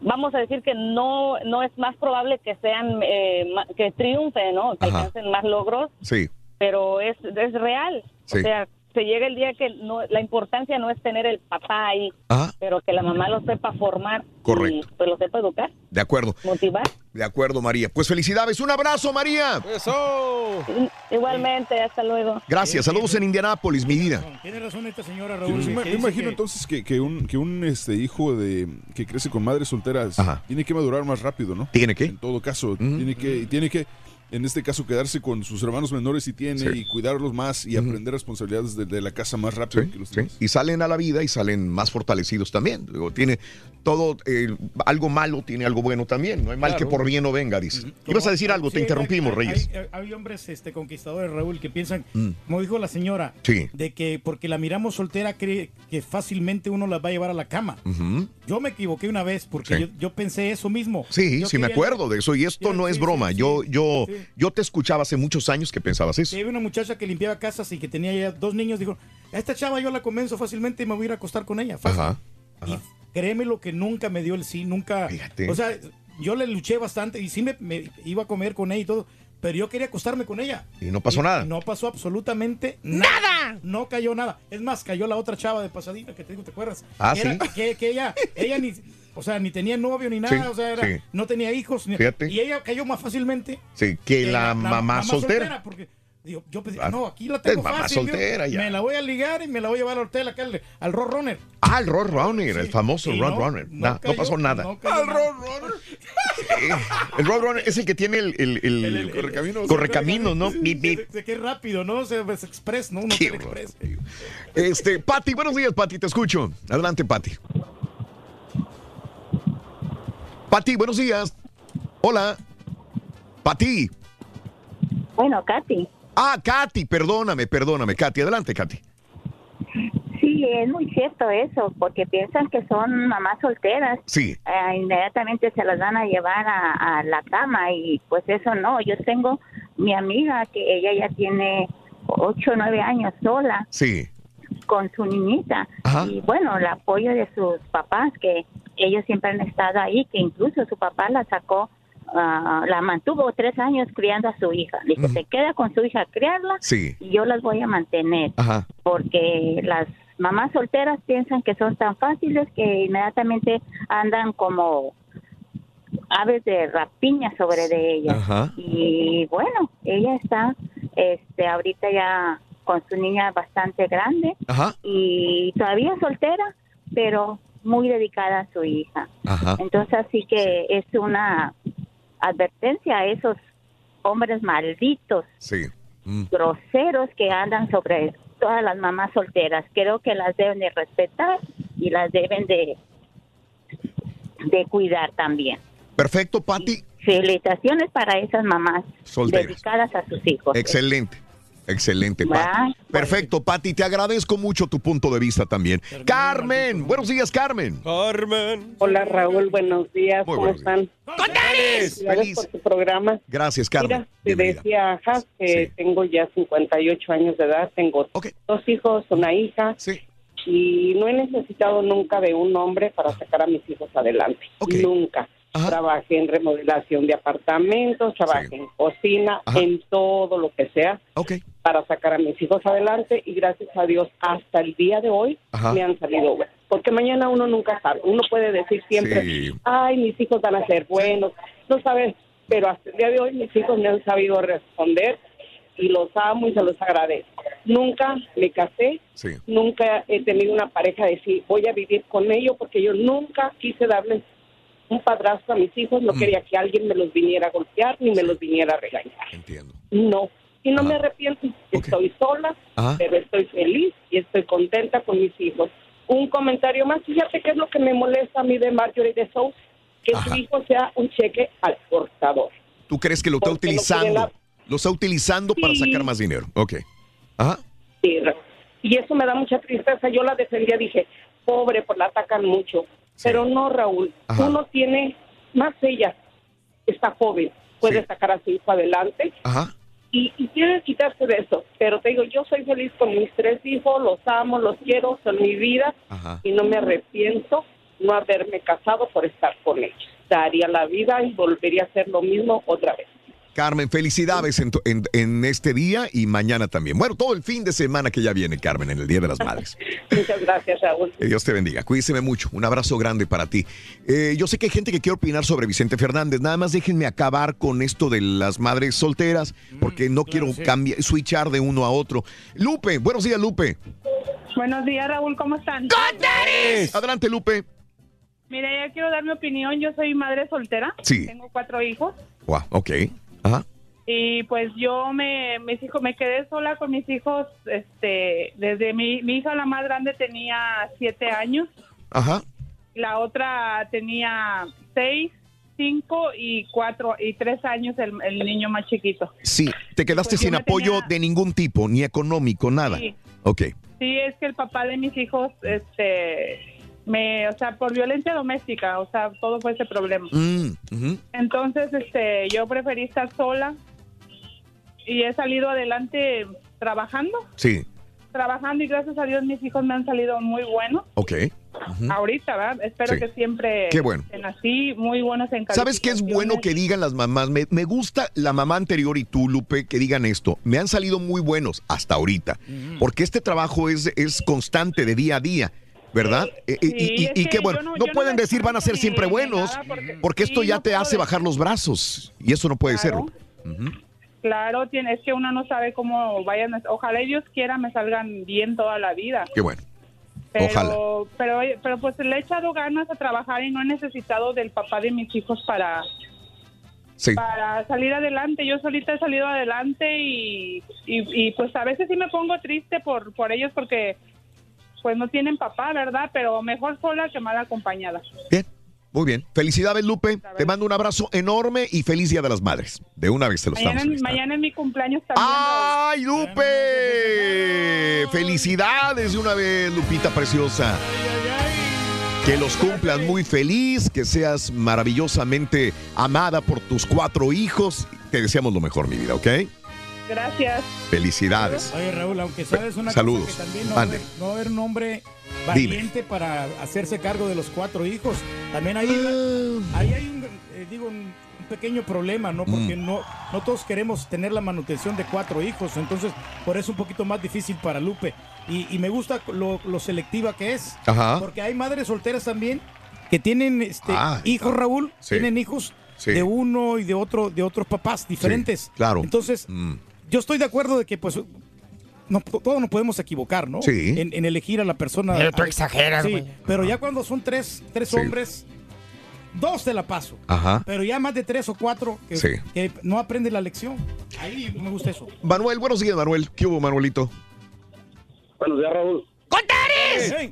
vamos a decir que no no es más probable que sean eh, que triunfen no que Ajá. alcancen más logros Sí. pero es, es real. Sí. O sea, se llega el día que no, la importancia no es tener el papá ahí, Ajá. pero que la mamá lo sepa formar Correcto. y pues lo sepa educar, De acuerdo. motivar. De acuerdo, María. Pues felicidades. Un abrazo, María. ¡Eso! Igualmente, hasta luego. Gracias. Saludos en Indianápolis, mi vida. Tiene razón esta señora Raúl. me, imagino que- entonces que, que un, que un este, hijo de que crece con madres solteras tiene que madurar más rápido, ¿no? ¿Tiene que? En todo caso, tiene que tiene que en este caso quedarse con sus hermanos menores si tiene Sí. y cuidarlos más y aprender responsabilidades de, de la casa más rápido que los demás. Y salen a la vida y salen más fortalecidos también. Digo, tiene todo, eh, algo malo, tiene algo bueno también. No hay mal Claro. que por bien no venga, dice. Ibas a decir algo, te interrumpimos, hay- Reyes. Hay, hay hombres este, conquistadores, Raúl, que piensan, Mm. como dijo la señora, Sí. de que porque la miramos soltera cree que fácilmente uno la va a llevar a la cama. Yo me equivoqué una vez porque Sí. yo, yo pensé eso mismo. Sí, Yo sí me acuerdo de eso. Y esto no es broma. Yo, yo, yo te escuchaba hace muchos años que pensabas eso. Sí, había una muchacha que limpiaba casas y que tenía ya dos niños. Dijo, a esta chava yo la convenzo fácilmente y me voy a ir a acostar con ella. fácil". Ajá. Y créeme lo que nunca me dio el sí, nunca. O sea, yo le luché bastante y sí me, me iba a comer con ella y todo. Pero yo quería acostarme con ella. Y no pasó Y nada. No pasó absolutamente nada. No cayó nada. Es más, cayó la otra chava de pasadita que te digo, ¿te acuerdas? Ah, Que era- sí. que, que ella, ella ni, o sea, ni tenía novio ni nada, Sí, o sea, era- sí. no tenía hijos. ni- Fíjate. y ella cayó más fácilmente Sí, que la, mamá, soltera. porque digo, yo pensé, Ah, no, aquí la tengo es mamá fácil. digo, soltera ya. Me la voy a ligar y me la voy a llevar al hotel acá al, al Roadrunner. Ah, el Roadrunner, el famoso Y Roadrunner. no, No, no no cayó, pasó nada. no cayó nada. El Roadrunner es el que tiene el, el, el- El- el- correcaminos. correcaminos, ¿no? Qué rápido, ¿no? O sea, es express, ¿no? Un Qué hotel express. Este, Pati, buenos días, Pati, te escucho. Adelante, Pati. Pati, buenos días. Hola. Pati. Bueno, Katy. Ah, Katy, perdóname, perdóname. Katy, adelante, Katy. Sí, es muy cierto eso, porque piensan que son mamás solteras. Sí. Eh, inmediatamente se las van a llevar a, a la cama y pues eso no. Yo tengo mi amiga que ella ya tiene ocho o nueve años sola Sí. Con su niñita Ajá. y bueno, el apoyo de sus papás que ellos siempre han estado ahí, que incluso su papá la sacó, ah, la mantuvo tres años criando a su hija. Dice, se queda con su hija a criarla Sí. y yo las voy a mantener Ajá. porque las mamás solteras piensan que son tan fáciles que inmediatamente andan como aves de rapiña sobre de ellas. Ajá. Y bueno, ella está este ahorita ya con su niña bastante grande Ajá. y todavía soltera, pero muy dedicada a su hija. Ajá. Entonces así que es una advertencia a esos hombres malditos Sí. Mm. groseros que andan sobre todas las mamás solteras. Creo que las deben de respetar y las deben de, de cuidar también. Perfecto, Pati. Felicitaciones para esas mamás Solteras. dedicadas a sus hijos. Excelente. Excelente. Pati. Perfecto, Pati. Te agradezco mucho tu punto de vista también. Carmen, buenos días, Carmen. Carmen. Hola Raúl, buenos días, Muy ¿cómo buenos están? Feliz. Por tu programa. Gracias, Carmen. Mira, te decía Has que tengo ya 58 años de edad, tengo dos hijos, una hija. Y no he necesitado nunca de un hombre para sacar a mis hijos adelante. Nunca. Trabajé en remodelación de apartamentos, trabajé en cocina, en todo lo que sea para sacar a mis hijos adelante y gracias a Dios hasta el día de hoy Ajá. me han salido buenos. Porque mañana uno nunca sabe, uno puede decir siempre, Sí. ay, mis hijos van a ser buenos, no sabes, pero hasta el día de hoy mis hijos me han sabido responder y los amo y se los agradezco. Nunca me casé, Sí. nunca he tenido una pareja de decir voy a vivir con ellos porque yo nunca quise darles un padrastro a mis hijos, no quería que alguien me los viniera a golpear ni me los viniera a regañar. Entiendo. No, y no me arrepiento, estoy sola, Ajá. pero estoy feliz y estoy contenta con mis hijos. Un comentario más, fíjate qué es lo que me molesta a mí de Marjorie de Sousa, que su hijo sea un cheque al portador. ¿Tú crees que lo está Porque utilizando? la- Lo está utilizando para Sí. sacar más dinero. Ok. Ajá. Sí, y eso me da mucha tristeza. Yo la defendía, dije, pobre, pues la atacan mucho. Pero no, Raúl. Ajá. Uno tiene, más ella, está joven, puede sacar a su hijo adelante Ajá. y, y quiere quitarse de eso. Pero te digo, yo soy feliz con mis tres hijos, los amo, los quiero, son mi vida Ajá. y no me arrepiento no haberme casado por estar con ellos. Daría la vida y volvería a hacer lo mismo otra vez. Carmen, felicidades en, tu- en- en este día y mañana también. Bueno, todo el fin de semana que ya viene, Carmen, en el Día de las Madres. (laughs) Muchas gracias, Raúl. Que Dios te bendiga. Cuídese mucho. Un abrazo grande para ti. Eh, yo sé que hay gente que quiere opinar sobre Vicente Fernández. Nada más déjenme acabar con esto de las madres solteras, porque no quiero sí. cambiar, switchar de uno a otro. Lupe, buenos días, Lupe. Buenos días, Raúl, ¿cómo están? Adelante, Lupe. Mire, ya quiero dar mi opinión. Yo soy madre soltera. Sí. Tengo cuatro hijos. Wow, ok. Ajá. Y pues yo me, mis hijos, me quedé sola con mis hijos, este, desde mi, mi hija la más grande tenía siete años, Ajá. la otra tenía seis, cinco y cuatro y tres años el, el niño más chiquito. Sí, te quedaste Pues sin apoyo tenía- de ningún tipo, ni económico, nada. Sí. Ok. Sí, es que el papá de mis hijos, este, me, o sea, por violencia doméstica, o sea, todo fue ese problema. Mm. Entonces, este, yo preferí estar sola y he salido adelante trabajando, Sí, trabajando y gracias a Dios mis hijos me han salido muy buenos. ok. Ahorita, ¿verdad? Espero Sí. que siempre Qué bueno. estén así, muy buenos en ¿Sabes qué es bueno que digan las mamás? Me, me gusta la mamá anterior y tú, Lupe, que digan esto. Me han salido muy buenos hasta ahorita. Porque este trabajo es, es constante de día a día. ¿Verdad? Y- y, que bueno. no- No, no pueden me decir van a ser siempre buenos, porque, esto ya te hace bajar los brazos. Y eso no puede ser. Claro. Lupe. Ujú. Claro, tiene, es que uno no sabe cómo vayan. Ojalá y Dios quiera me salgan bien toda la vida. Qué bueno. Pero, Ojalá. Pero, pero pues le he echado ganas a trabajar y no he necesitado del papá de mis hijos para, Sí. para salir adelante. Yo solita he salido adelante y, y, y, pues a veces sí me pongo triste por, por ellos porque pues no tienen papá, ¿verdad? Pero mejor sola que mal acompañada. Muy bien. Felicidades, Lupe. Te mando un abrazo enorme y feliz Día de las Madres. De una vez te lo Mañana, estamos. mañana es mi cumpleaños también. ¡Ay, Lupe! Felicidades de una vez, Lupita preciosa. Que los cumplas muy feliz, que seas maravillosamente amada por tus cuatro hijos. Te deseamos lo mejor, mi vida, ¿ok? Gracias. Felicidades. Oye, Raúl, aunque sabes una Saludos. cosa que también no, haber- no haber un hombre Dime. valiente para hacerse cargo de los cuatro hijos. También ahí, ahí hay un, eh, digo, un, un pequeño problema, ¿no? Porque Mm. no, no todos queremos tener la manutención de cuatro hijos. Entonces, por eso es un poquito más difícil para Lupe. Y, y me gusta lo, lo selectiva que es. Ajá. Porque hay madres solteras también que tienen este, Ah, hijos, Raúl. Sí. Tienen hijos Sí. de uno y de otro, de otros papás diferentes. claro. Entonces, Mm. Yo estoy de acuerdo de que pues no, todos nos podemos equivocar, ¿no? Sí. En, en elegir a la persona. Pero tú a- exageras, Sí, güey. pero ya cuando son tres, tres Sí. hombres, dos te la paso. Ajá. Pero ya más de tres o cuatro que, Sí. que no aprenden la lección. Ahí me gusta eso. Manuel, buenos días, Manuel. ¿Qué hubo, Manuelito? Buenos días, Raúl.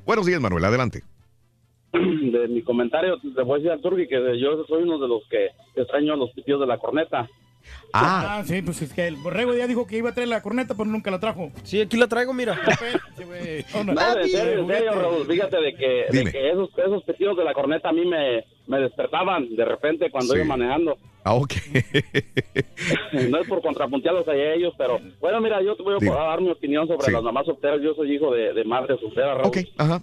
Buenos días, Manuel. Adelante. (clears throat) De mi comentario, te voy a decir al Turgi que yo soy uno de los que extraño los pitidos de la corneta. Ah, sí, pues es que el borrego ya dijo que iba a traer la corneta, pero nunca la trajo. Sí, aquí la traigo, mira. No, en serio, en serio, Raúl. Fíjate de que, de que esos, esos pitidos de la corneta a mí me, me despertaban de repente cuando Sí. iba manejando. Ah, ok. (laughs) No es por contrapuntearlos a ellos, pero bueno, mira, yo te voy a Dime. dar mi opinión sobre Sí. las mamás solteras. Yo soy hijo de, de madre soltera, Raúl. Ok, ajá.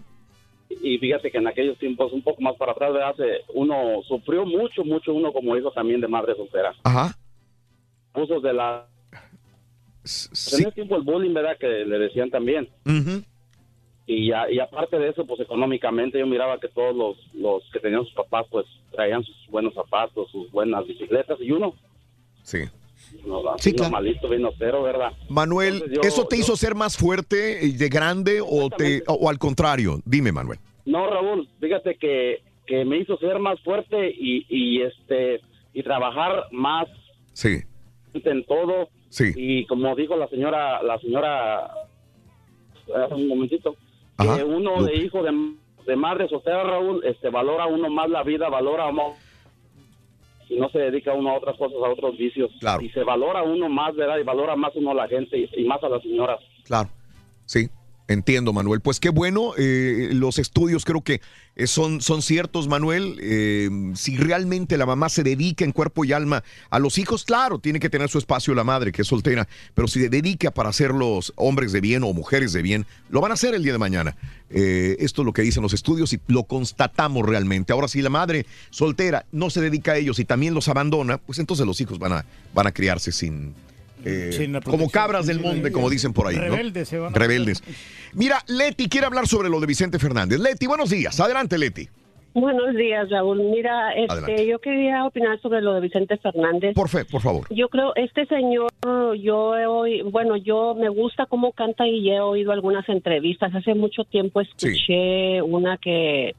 y fíjate que en aquellos tiempos, un poco más para atrás, ¿verdad? Se- uno sufrió mucho, mucho, uno como hijo también de madre soltera. Ajá. Abusos de la... En ese tiempo el bullying, ¿verdad? Que le decían también. Y, ya, y aparte de eso, pues económicamente yo miraba que todos los, los que tenían sus papás, pues traían sus buenos zapatos, sus buenas bicicletas, y uno, Sí. no, vino cero, ¿verdad? Manuel, Entonces, yo- ¿eso te hizo ser más fuerte y de grande o, te, o, o al contrario? Dime, Manuel. No, Raúl, fíjate que, que me hizo ser más fuerte y, y este y trabajar más Sí. En todo. Sí. Y como dijo la señora, la señora, hace un momentito, Ajá. que uno de hijo de, de madre soltera, Raúl, este valora uno más la vida, valora más y no se dedica uno a otras cosas, a otros vicios. Claro. Y se valora uno más, ¿verdad? Y valora más uno a la gente y, y más a las señoras. Claro, sí, entiendo, Manuel. Pues qué bueno, eh, los estudios creo que eh, son, son ciertos, Manuel. Eh, si realmente la mamá se dedica en cuerpo y alma a los hijos, claro, tiene que tener su espacio la madre, que es soltera, pero si se dedica para ser los hombres de bien o mujeres de bien, lo van a hacer el día de mañana. Esto es lo que dicen los estudios y lo constatamos realmente. Ahora, si la madre soltera no se dedica a ellos y también los abandona, pues entonces los hijos van a, van a criarse sin... eh, como cabras del de monte, como dicen por ahí. ¿no? Rebeldes se van a- Rebeldes. Mira, Leti quiere hablar sobre lo de Vicente Fernández. Leti, buenos días. Adelante, Leti. Buenos días, Raúl. Mira, este, yo quería opinar sobre lo de Vicente Fernández. Por fe, por favor. Yo creo, este señor, yo he oído, bueno, yo me gusta cómo canta y he oído algunas entrevistas. Hace mucho tiempo escuché una que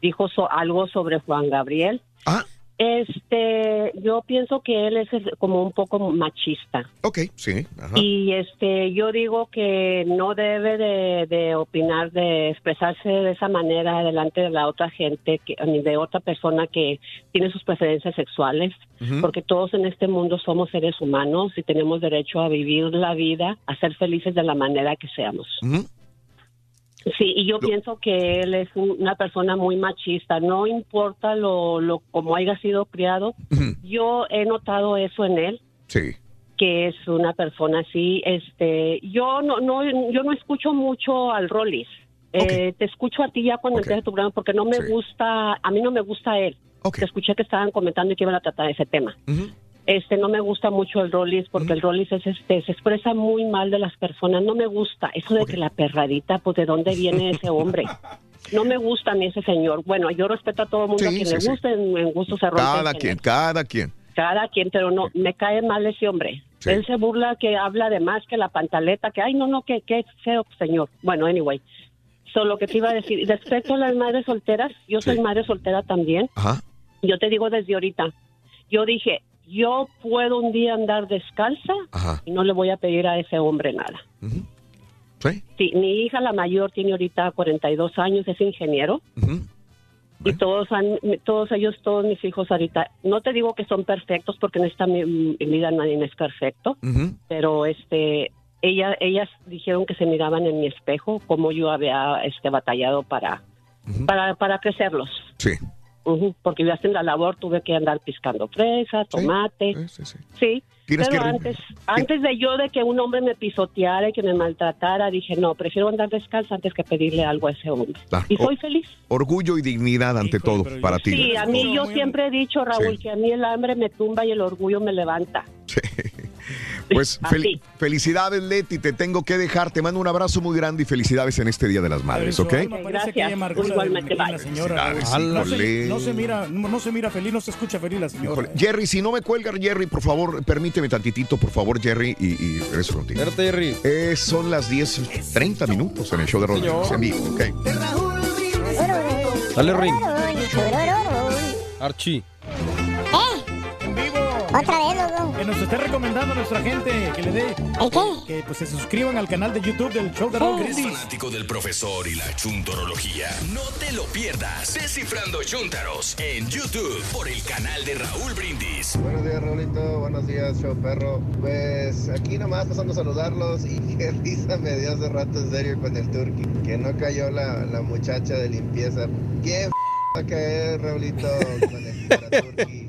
dijo so- algo sobre Juan Gabriel. Ah. Este, yo pienso que él es como un poco machista. Ok, sí. Ajá. Y este, yo digo que no debe de, de opinar, de expresarse de esa manera delante de la otra gente, que, ni de otra persona que tiene sus preferencias sexuales, porque todos en este mundo somos seres humanos y tenemos derecho a vivir la vida, a ser felices de la manera que seamos. Sí, y yo pienso que él es un- una persona muy machista, no importa lo, lo como haya sido criado, yo he notado eso en él Sí. que es una persona así. Este, yo no, no, yo no escucho mucho al Rollis. Eh, Te escucho a ti ya cuando empieza tu programa porque no me gusta, a mí no me gusta él. Te escuché que estaban comentando y que iban a tratar ese tema. Este, no me gusta mucho el Rollis porque el Rollis es, este, se expresa muy mal de las personas. No me gusta eso de que la perradita, pues de dónde viene ese hombre. (laughs) No me gusta a mí ese señor. Bueno, yo respeto a todo el mundo, a Sí, quien sí, le sí. guste, en, en gusto se rompe. Cada quien, cada quien. cada quien, pero no, me cae mal ese hombre. Él se burla que habla de más que la pantaleta, que, ay, no, no, que, que feo, señor. Bueno, anyway. Solo que te iba a decir, respecto a las madres solteras, yo soy madre soltera también. Ajá. Yo te digo desde ahorita, yo dije, yo puedo un día andar descalza y no le voy a pedir a ese hombre nada. Sí. mi hija, la mayor, tiene ahorita 42 años, es ingeniero. Y todos han, todos ellos, todos mis hijos ahorita, no te digo que son perfectos porque en esta mi- mi vida nadie es perfecto, pero este, ella, ellas dijeron que se miraban en mi espejo como yo había este batallado para, para, para crecerlos. Sí. Ujú, Porque yo haciendo la labor tuve que andar piscando fresa, tomate. Sí. Tienes pero que antes, antes de yo de que un hombre me pisoteara y que me maltratara, dije, no, prefiero andar descalza antes que pedirle algo a ese hombre. Claro. Y soy O- feliz. Orgullo y dignidad ante todo para ti. Sí, a mí yo siempre he dicho, Raúl, Sí. que a mí el hambre me tumba y el orgullo me levanta. Pues fel- felicidades, Leti. Te tengo que dejar. Te mando un abrazo muy grande y felicidades en este Día de las Madres, ¿ok? De Igualmente, la bye. señora. Felicidades, No se, híjole. no se mira, no, no se mira feliz, no se escucha feliz la señora. Híjole. Jerry, si no me cuelga, Jerry, por favor, permíteme tantitito, por favor, Jerry, y, y regreso contigo. Jerry. Eh, son las 10.30 minutos en el show de Rodríguez en vivo, ¿ok? Dale, Ring. Archie. Otra vez, Que nos esté recomendando a nuestra gente que le dé. Que pues se suscriban al canal de YouTube del show de Raúl ¿Eres Brindis. fanático del profesor y la chuntorología? No te lo pierdas. Descifrando Chuntaros en YouTube por el canal de Raúl Brindis. Buenos días, Raulito. Buenos días, show perro. Pues aquí nomás pasando a saludarlos y (laughs) qué risa me dio hace rato en serio con el turqui. Que no cayó la, la muchacha de limpieza. ¿Quién f- va a caer, Raulito, con el (laughs) turqui?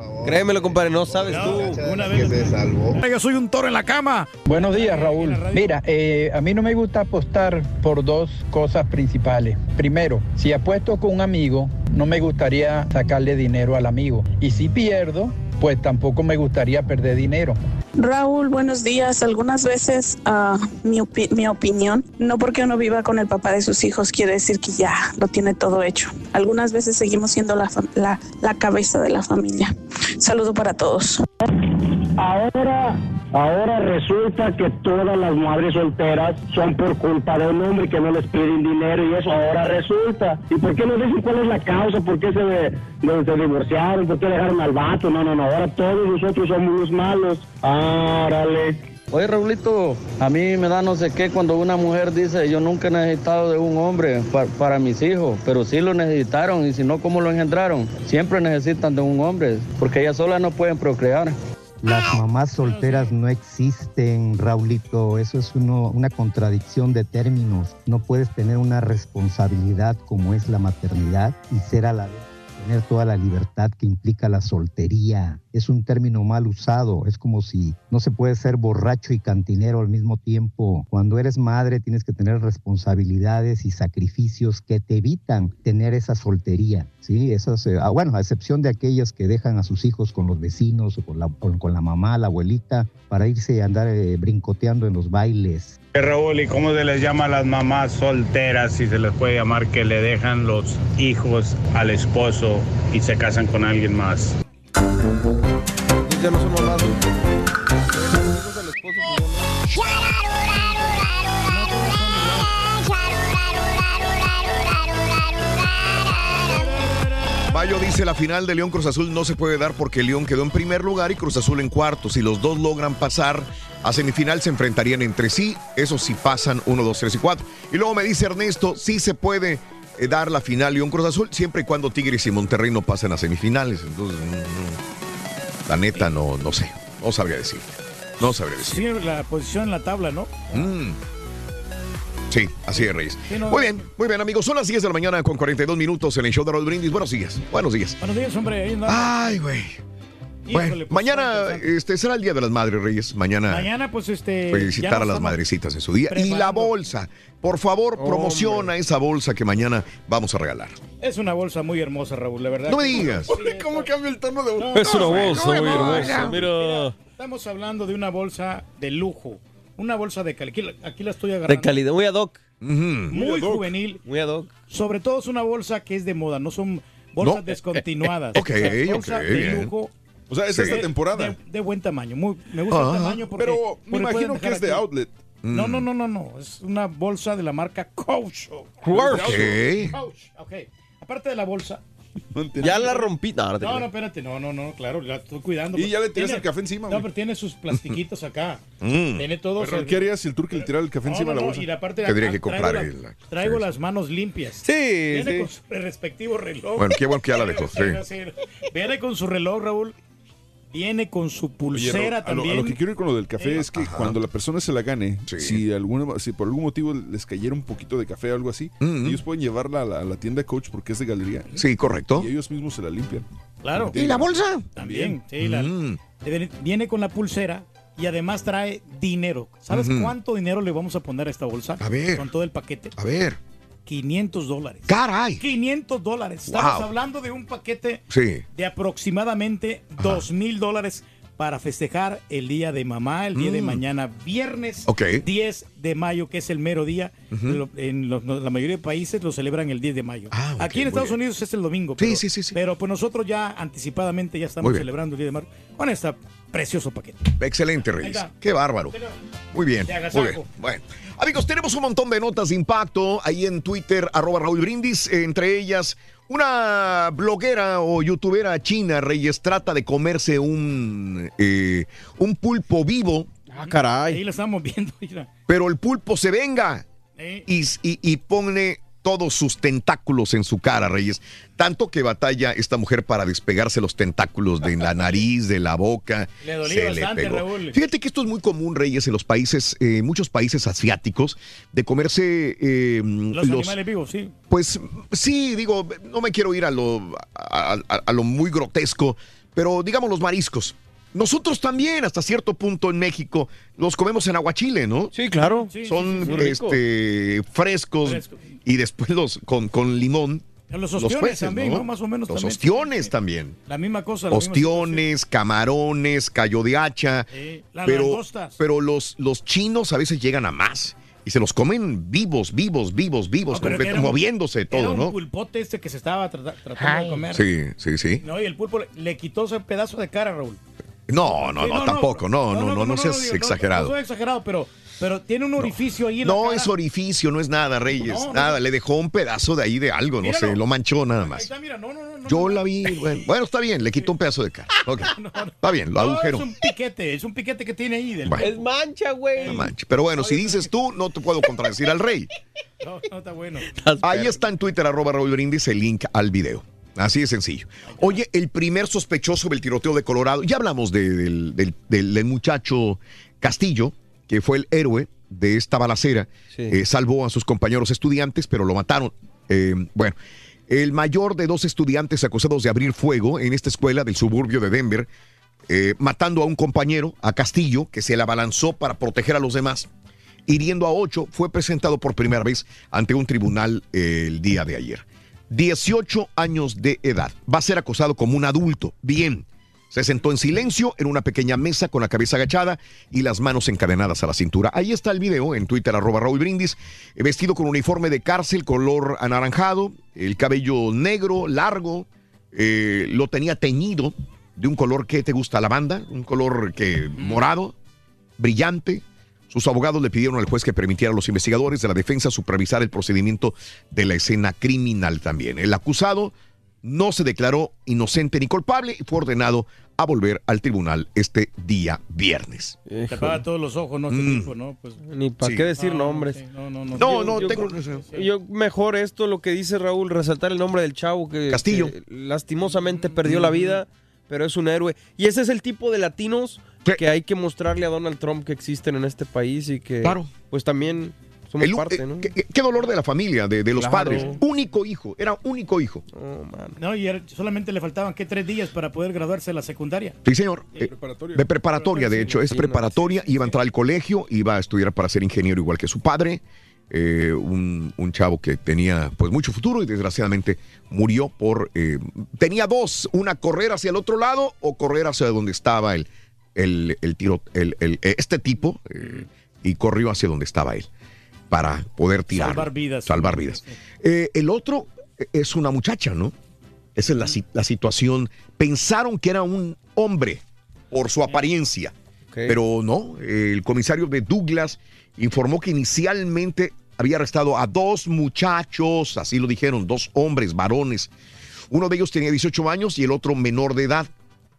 Favor. Créemelo, compadre, no sabes tú. Una vez. se salvó. Yo soy un toro en la cama. Buenos días, Raúl. Mira, eh, a mí no me gusta apostar por dos cosas principales. Primero, si apuesto con un amigo, no me gustaría sacarle dinero al amigo. Y si pierdo, pues tampoco me gustaría perder dinero. Raúl, buenos días. Algunas veces ah, mi, opi- mi opinión, no porque uno viva con el papá de sus hijos quiere decir que ya lo tiene todo hecho. Algunas veces seguimos siendo la, la, la cabeza de la familia. Saludo para todos. Ahora, ahora resulta que todas las madres solteras son por culpa de un hombre que no les piden dinero y eso ahora resulta. ¿Y por qué no dicen cuál es la causa? ¿Por qué se, de- se divorciaron? ¿Por qué dejaron al vato? No, no, no. Ahora todos nosotros somos los malos. Árale. Oye, Raulito, a mí me da no sé qué cuando una mujer dice, yo nunca he necesitado de un hombre pa- para mis hijos, pero sí lo necesitaron y si no, ¿cómo lo engendraron? Siempre necesitan de un hombre, porque ellas solas no pueden procrear. Las mamás solteras no existen, Raulito. Eso es uno- una contradicción de términos. No puedes tener una responsabilidad como es la maternidad y ser a la vez tener toda la libertad que implica la soltería. Es un término mal usado. Es como si no se puede ser borracho y cantinero al mismo tiempo. Cuando eres madre tienes que tener responsabilidades y sacrificios que te evitan tener esa soltería. Sí, esas, eh, ah, bueno, a excepción de aquellas que dejan a sus hijos con los vecinos o con la, mamá, la abuelita, para irse a andar eh, brincoteando en los bailes. Eh, Raúl, ¿y cómo se les llama a las mamás solteras si se les puede llamar que le dejan los hijos al esposo y se casan con alguien más? Ya no son mamados. Bayo dice la final de León Cruz Azul no se puede dar porque León quedó en primer lugar y Cruz Azul en cuarto. Si los dos logran pasar a semifinal se enfrentarían entre sí. Eso sí pasan 1, 2, 3 y 4. Y luego me dice Ernesto, sí se puede dar la final León Cruz Azul siempre y cuando Tigres y Monterrey no pasen a semifinales. Entonces, mm, la neta no, no sé. No sabría decir. No sabría decir. Sí, la posición en la tabla, ¿no? Mm. Sí, así es, Reyes. Sí, no, muy bien, muy bien, amigos. Son las 10 de la mañana con 42 minutos en el show de Raúl Brindis. Buenos días, buenos días. Buenos días, hombre. Ahí. Ay, güey. Híjole, Bueno, pues, mañana este, será el Día de las Madres, Reyes. Mañana, Mañana, pues, este. felicitar a las madrecitas en su día. Y la bolsa. Por favor, Hombre. promociona esa bolsa que mañana vamos a regalar. Es una bolsa muy hermosa, Raúl, la verdad. No me digas. ¿Cómo cambia el tono de Es una bolsa muy hermosa, mira. Estamos hablando de una bolsa de lujo. Una bolsa de calidad. Aquí, la- estoy agarrando. De calidad, muy ad hoc. Muy juvenil. Muy ad hoc. Sobre todo es una bolsa que es de moda, no son bolsas No. descontinuadas. Ok, Es bolsa ok, de bien. lujo. O sea, es de- esta temporada. De, de buen tamaño. Muy, me gusta el tamaño porque. Pero porque me imagino que es de outlet. No, Mm. no, no, no, no. Es una bolsa de la marca Coach. Ok. Coach, ok. Aparte de la bolsa. (laughs) Ya la rompí. No, no No, no, espérate, no, no, no, claro, la estoy cuidando. Y ya le tiras el café encima, No, güey. pero tiene sus plastiquitos acá. (laughs) Mm. Tiene todo. Pero, o sea, ¿Qué harías si el turco le tirara el café no, encima no, de la no, bolsa? y la parte de Tendría acá que comprar traigo, el- la- traigo las manos limpias. Sí, Viene sí. con su respectivo reloj. Bueno, qué bueno que ya la dejó, (laughs) sí. Viene con su reloj, Raúl. Viene con su Oye, pulsera Raúl, a, lo, a también. lo que quiero ir con lo del café Eh, es que Ajá. cuando la persona se la gane, si, alguna, si por algún motivo les cayera un poquito de café o algo así, ellos pueden llevarla a la, a la tienda Coach porque es de galería. Sí, correcto. Y ellos mismos se la limpian. Claro. ¿Y la bolsa? También, sí. la- Mm. viene- con la pulsera y además trae dinero. ¿Sabes Ujú. cuánto dinero le vamos a poner a esta bolsa? A ver. Con todo el paquete. A ver. 500 dólares. ¡Caray! 500 dólares. Estamos Wow. hablando de un paquete Sí. de aproximadamente 2 mil dólares para festejar el día de mamá, el día de Mm. mañana, viernes Ok. 10 de mayo, que es el mero día. En los- la mayoría de países lo celebran el 10 de mayo. Ah, Aquí en Estados bien. Unidos es el domingo. Sí, Pero, sí, sí, sí. Pero pues nosotros ya anticipadamente ya estamos celebrando el día de mayo con este precioso paquete. Excelente, Reyes. Qué bárbaro. Muy bien. Muy bien. Bueno. Amigos, tenemos un montón de notas de impacto ahí en Twitter, arroba Raúl Brindis. Entre ellas, una bloguera o youtubera china, Reyes, trata de comerse un, eh, un pulpo vivo, Ah, caray. Ahí lo estamos viendo. mira. pero el pulpo se venga Eh, y, y- y pone todos sus tentáculos en su cara, Reyes. Tanto que batalla esta mujer para despegarse los tentáculos de la (laughs) nariz, de la boca. Le dolía Se bastante, pegó. Raúl. Fíjate que esto es muy común, Reyes, en los países, eh, muchos países asiáticos, de comerse eh, los, animales vivos, sí. pues sí, digo, no me quiero ir a lo, a, a- a lo muy grotesco, Pero digamos los mariscos. Nosotros también, hasta cierto punto en México, los comemos en aguachile, ¿no? Sí, claro. Son este, frescos y después los con, con limón. Los ostiones también, ¿no? Más o menos Los también. ostiones también. La misma cosa. la misma Ostiones, camarones, callo de hacha. Sí, las pero langostas. pero los, los chinos a veces llegan a más. Y se los comen vivos, vivos, vivos, vivos, No, completo- que era un- moviéndose Era todo, un ¿no? pulpote este que se estaba trata- tratando de comer. Sí, sí, sí. No, y el pulpo le, le quitó ese pedazo de cara, Raúl. No, no, Sí, no, tampoco, no, no, no, no, seas digo, exagerado. No, soy exagerado, pero, pero tiene un orificio ahí en la No cara. es orificio, no es nada, Reyes. No, no. nada, le dejó un pedazo de ahí de algo, no Míralo. sé, lo manchó nada más. Está, mira, no, no, no. no, Yo no. la vi, bueno, bueno, está bien, le quitó un pedazo de cara. (laughs) Está bien, lo No, agujeró. es un piquete, es un piquete que tiene ahí. Del Bueno. Es mancha, güey. No manches. Pero bueno, si dices tú, no te puedo contradecir al rey. (laughs) No, no está bueno. Ahí está en Twitter, arroba Raúl Brindis, el link al video. Así de sencillo. Oye, el primer sospechoso del tiroteo de Colorado, ya hablamos de- del, del- del- del muchacho Castillo, que fue el héroe de esta balacera, Eh, salvó a sus compañeros estudiantes, pero lo mataron. Eh, bueno, el mayor de dos estudiantes acusados de abrir fuego en esta escuela del suburbio de Denver, eh, matando a un compañero, a Castillo, que se la abalanzó para proteger a los demás hiriendo a ocho, fue presentado por primera vez ante un tribunal eh, el día de ayer. 18 años de edad. Va a ser acosado como un adulto. Bien. Se sentó en silencio en una pequeña mesa con la cabeza agachada y las manos encadenadas a la cintura. Ahí está el video en Twitter, arroba Raúl Brindis, vestido con uniforme de cárcel, color anaranjado, el cabello negro, largo, eh, lo tenía teñido de un color que te gusta, lavanda, un color que morado, brillante. Sus abogados le pidieron al juez que permitiera a los investigadores de la defensa supervisar el procedimiento de la escena criminal también. El acusado no se declaró inocente ni culpable y fue ordenado a volver al tribunal este día viernes. Tapaba todos los ojos, ¿no? Este Mm. tipo, ¿no? Pues, Ni para Sí. qué decir No, nombres. sí, no, no, no. No, Yo- no, yo tengo- creo- Yo mejor esto, lo que dice Raúl, resaltar el nombre del chavo que, Castillo. que lastimosamente perdió la vida, pero es un héroe. Y ese es el tipo de latinos que hay que mostrarle a Donald Trump que existen en este país y que Claro. pues también somos El- parte, eh, ¿no? qué, qué dolor de la familia, de, de los Claro. padres. Único hijo, era único hijo. No, y era- solamente le faltaban, ¿qué? Tres días para poder graduarse de la secundaria. Sí, señor. De Eh, preparatoria. de preparatoria, de hecho, es preparatoria, iba a entrar al colegio, iba a estudiar para ser ingeniero igual que su padre. Eh, un, un chavo que tenía pues mucho futuro y desgraciadamente murió por... eh, tenía dos, una correr hacia el otro lado o correr hacia donde estaba el, el, el tiro, el, el- este tipo eh, y corrió hacia donde estaba él para poder tirar. Salvar vidas. Salvar vidas. Eh, el otro es una muchacha, ¿no? Esa es la, la situación. Pensaron que era un hombre por su apariencia, pero no. El comisario de Douglas informó que inicialmente había arrestado a dos muchachos, así lo dijeron, dos hombres, varones. Uno de ellos tenía 18 años y el otro menor de edad.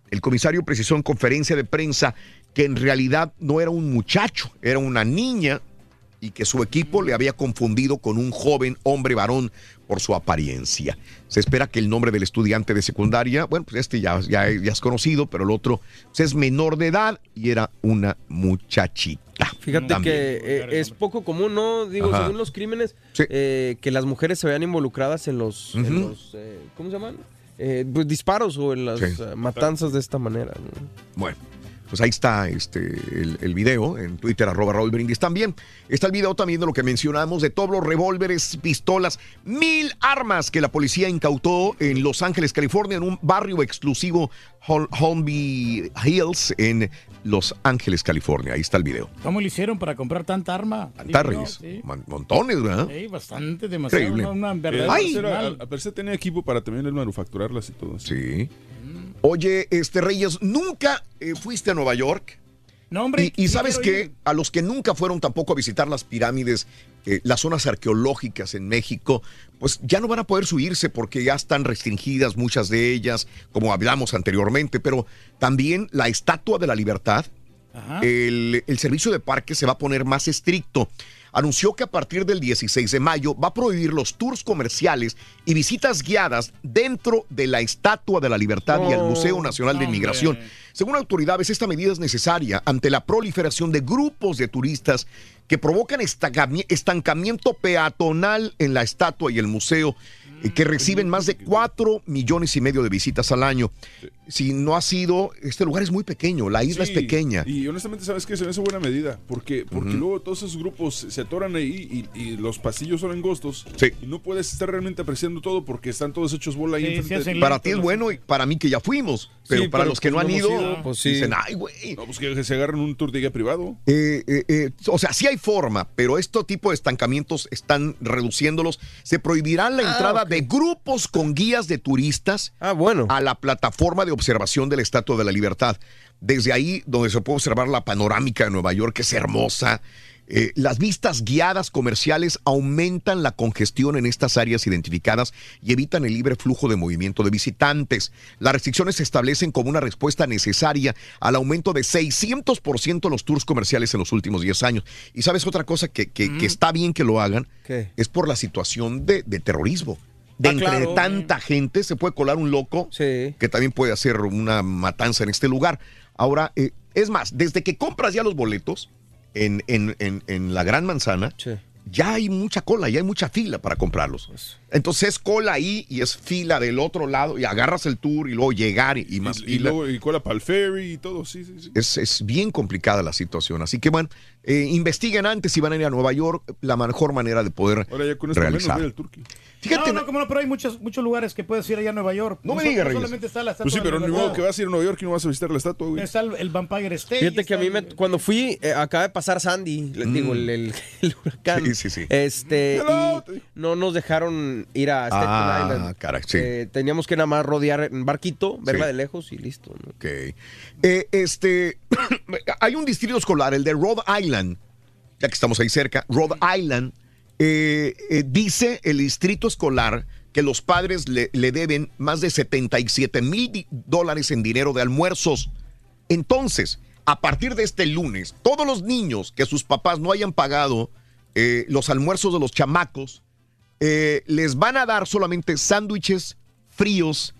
El comisario precisó en conferencia de prensa que en realidad no era un muchacho, era una niña y que su equipo le había confundido con un joven hombre varón por su apariencia. Se espera que el nombre del estudiante de secundaria, bueno, pues este ya, ya, ya es conocido, pero el otro pues, es menor de edad y era una muchachita. Fíjate También. que eh, es poco común, ¿no? Digo, Ajá. según los crímenes, eh, que las mujeres se vean involucradas en los, en Ujú. los, eh, ¿cómo se llaman? Eh, pues, disparos o en las Sí. eh, matanzas de esta manera. ¿no? Bueno, pues ahí está este, el, el video en Twitter, arroba Raúl Brindis. También está el video también de lo que mencionamos, de todos los revólveres, pistolas, mil armas que la policía incautó en Los Ángeles, California, en un barrio exclusivo, Hol- Holmby Hills, en Los Ángeles, California. Ahí está el video. ¿Cómo le hicieron para comprar tanta arma? Digo, no, sí. Montones, ¿verdad? Sí, bastante, demasiado. Increíble. Una, una verdadera al parecer, arsenal. al- al parecer tenía equipo para también el manufacturarlas y todo. Sí. Oye, este Reyes, ¿nunca eh, fuiste a Nueva York? No, hombre. Y, sabes que a los que nunca fueron tampoco a visitar las pirámides, eh, las zonas arqueológicas en México, pues ya no van a poder subirse porque ya están restringidas muchas de ellas, como hablamos anteriormente, pero también la Estatua de la Libertad, el, el servicio de parque se va a poner más estricto. Anunció que a partir del 16 de mayo va a prohibir los tours comerciales y visitas guiadas dentro de la Estatua de la Libertad y el Museo Nacional de. Inmigración. Según autoridades, esta medida es necesaria ante la proliferación de grupos de turistas que provocan estancami- estancamiento peatonal en la estatua y el museo, eh, que reciben más de 4 millones y medio de visitas al año. Si no ha sido, este lugar es muy pequeño, la isla es pequeña. Y honestamente, ¿sabes qué? Se me hace buena medida. Porque, porque luego todos esos grupos se atoran ahí y, y los pasillos son angostos. Sí. Y no puedes estar realmente apreciando todo porque están todos hechos bola ahí enfrente de ti. Para ti es bueno y para mí que ya fuimos, pero Sí, para pero los que pues no han no ido, ido, pues sí. dicen, ay, güey. No, pues que se agarren un tour de guía privado. Eh, eh, eh, o sea, sí hay forma, pero este tipo de estancamientos están reduciéndolos. Se prohibirá la Ah, entrada de grupos con guías de turistas a la plataforma de observación de la Estatua de la Libertad. Desde ahí, donde se puede observar la panorámica de Nueva York, que es hermosa. Eh, las vistas guiadas comerciales aumentan la congestión en estas áreas identificadas y evitan el libre flujo de movimiento de visitantes. Las restricciones se establecen como una respuesta necesaria al aumento de 600% los tours comerciales en los últimos 10 años. Y sabes otra cosa que, que- que está bien que lo hagan, ¿Qué? es por la situación de, de terrorismo. De Ah, entre claro. tanta gente se puede colar un loco que también puede hacer una matanza en este lugar. Ahora, eh, es más, desde que compras ya los boletos en, en- en- en la Gran Manzana, ya hay mucha cola, ya hay mucha fila para comprarlos. Entonces es cola ahí y es fila del otro lado y agarras el tour y luego llegar y, y más Y, fila. luego y cola para el ferry y todo, sí, sí, sí. Es, es bien complicada la situación. Así que, bueno, eh, investiguen antes si van a ir a Nueva York la mejor manera de poder Ahora ya con esto menos realizar. el turqui. Fíjate, no, no, como no, pero hay muchos, muchos lugares que puedes ir allá a Nueva York. No me digas, Reyes. solamente está la estatua Pues sí, de pero ni modo que vas a ir a Nueva York y no vas a visitar la estatua, güey. Está el, el Vampire State. Fíjate que a mí me, cuando fui, eh, acaba de pasar Sandy, les digo, el, el- el huracán. Mm. Sí, sí, sí. Este, y no nos dejaron ir a Staten Ah, Island. caray, sí. Eh, teníamos que nada más rodear en barquito, verla Sí. de lejos y listo. ¿no? Ok. Eh, este, (coughs) hay un distrito escolar, el de Rhode Island, ya que estamos ahí cerca, Rhode Island, eh, dice el distrito escolar que los padres le, le deben más de 77 mil dólares en dinero de almuerzos. Entonces, a partir de este lunes, todos los niños que sus papás no hayan pagado eh, los almuerzos de los chamacos, eh, les van a dar solamente sándwiches fríos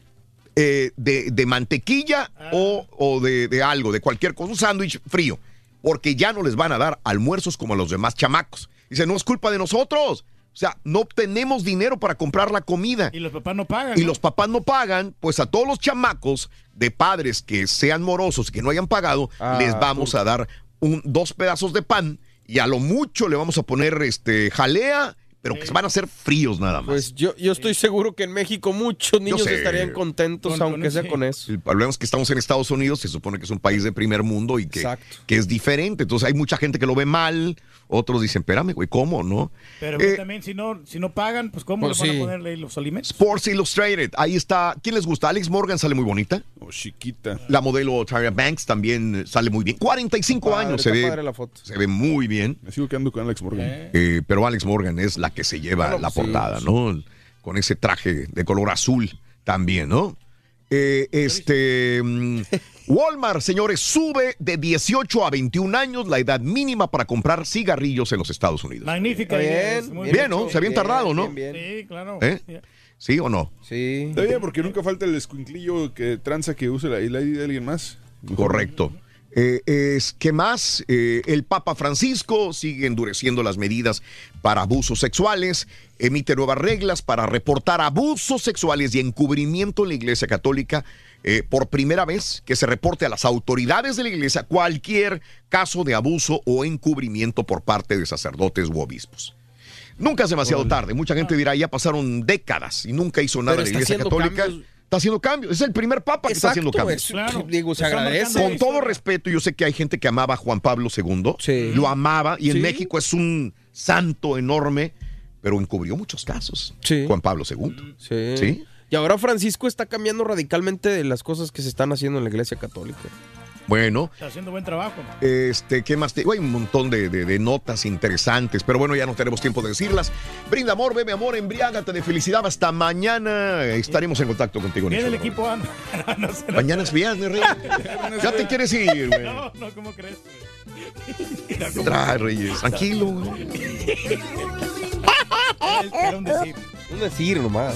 eh, de, de mantequilla o, o de, de algo, de cualquier cosa, un sándwich frío, porque ya no les van a dar almuerzos como a los demás chamacos. Dice, no es culpa de nosotros. O sea, no tenemos dinero para comprar la comida. Y los papás no pagan. Y ¿no? los papás no pagan, pues a todos los chamacos de padres que sean morosos y que no hayan pagado, Ah, les vamos a dar un, dos pedazos de pan y a lo mucho le vamos a poner este jalea, pero que van a ser fríos nada más. Pues yo, yo estoy seguro que en México muchos niños estarían contentos, Con- aunque con sea con eso. El problema es que estamos en Estados Unidos, se supone que es un país de primer mundo y que, que es diferente. Entonces hay mucha gente que lo ve mal, otros dicen, espérame, güey, ¿cómo, no? Pero Eh, también si no, si no pagan, pues ¿cómo Pues le van sí. a ponerle los alimentos? Sports Illustrated, ahí está. ¿Quién les gusta? Alex Morgan sale muy bonita. Oh, chiquita. La modelo Tyra Banks también sale muy bien. 45 Padre, años se ve. padre la foto. Se ve muy bien. Me sigo quedando con Alex Morgan. Eh, pero Alex Morgan es la que se lleva Bueno, la sí, portada, sí. ¿no? Con ese traje de color azul también, ¿no? Eh, este mm, Walmart, señores, sube de 18 a 21 años la edad mínima para comprar cigarrillos en los Estados Unidos. Magnífica. Bien, bien, ¿no? Se habían Bien, tardado, ¿no? bien, bien. Sí, claro. ¿Eh? ¿Sí o no? Sí. Está bien, porque nunca falta el escuinclillo que tranza que use la, el ID de alguien más. Correcto. Eh, es, ¿Qué más? Eh, el Papa Francisco sigue endureciendo las medidas para abusos sexuales, emite nuevas reglas para reportar abusos sexuales y encubrimiento en la Iglesia Católica. eh, por primera vez que se reporte a las autoridades de la Iglesia cualquier caso de abuso o encubrimiento por parte de sacerdotes u obispos. Nunca es demasiado tarde. Mucha gente dirá, ya pasaron décadas y nunca hizo nada la Iglesia Católica. cambios. Está haciendo cambios. Es el primer papa que está haciendo cambios. es- Claro. digo, se agradece. Con todo respeto, yo sé que hay gente que amaba a Juan Pablo II, Sí. lo amaba y en Sí. México es un santo enorme, pero encubrió muchos casos. Sí. Juan Pablo II. Sí. ¿Sí? Y ahora Francisco está cambiando radicalmente de las cosas que se están haciendo en la iglesia católica. Bueno, Está haciendo buen trabajo. este, ¿qué más? te- Hay un montón de, de- de notas interesantes, pero bueno, ya no tenemos tiempo de decirlas. Brinda amor, bebe amor, embriágate de felicidad. Hasta mañana estaremos en contacto contigo. en Viene el equipo A. (laughs) No, no. Mañana es viernes, Rey. (laughs) ya te quieres ir, güey. (laughs) No, no, ¿cómo crees? Trae, Reyes. Tranquilo, güey. Era un decir. Un decir nomás.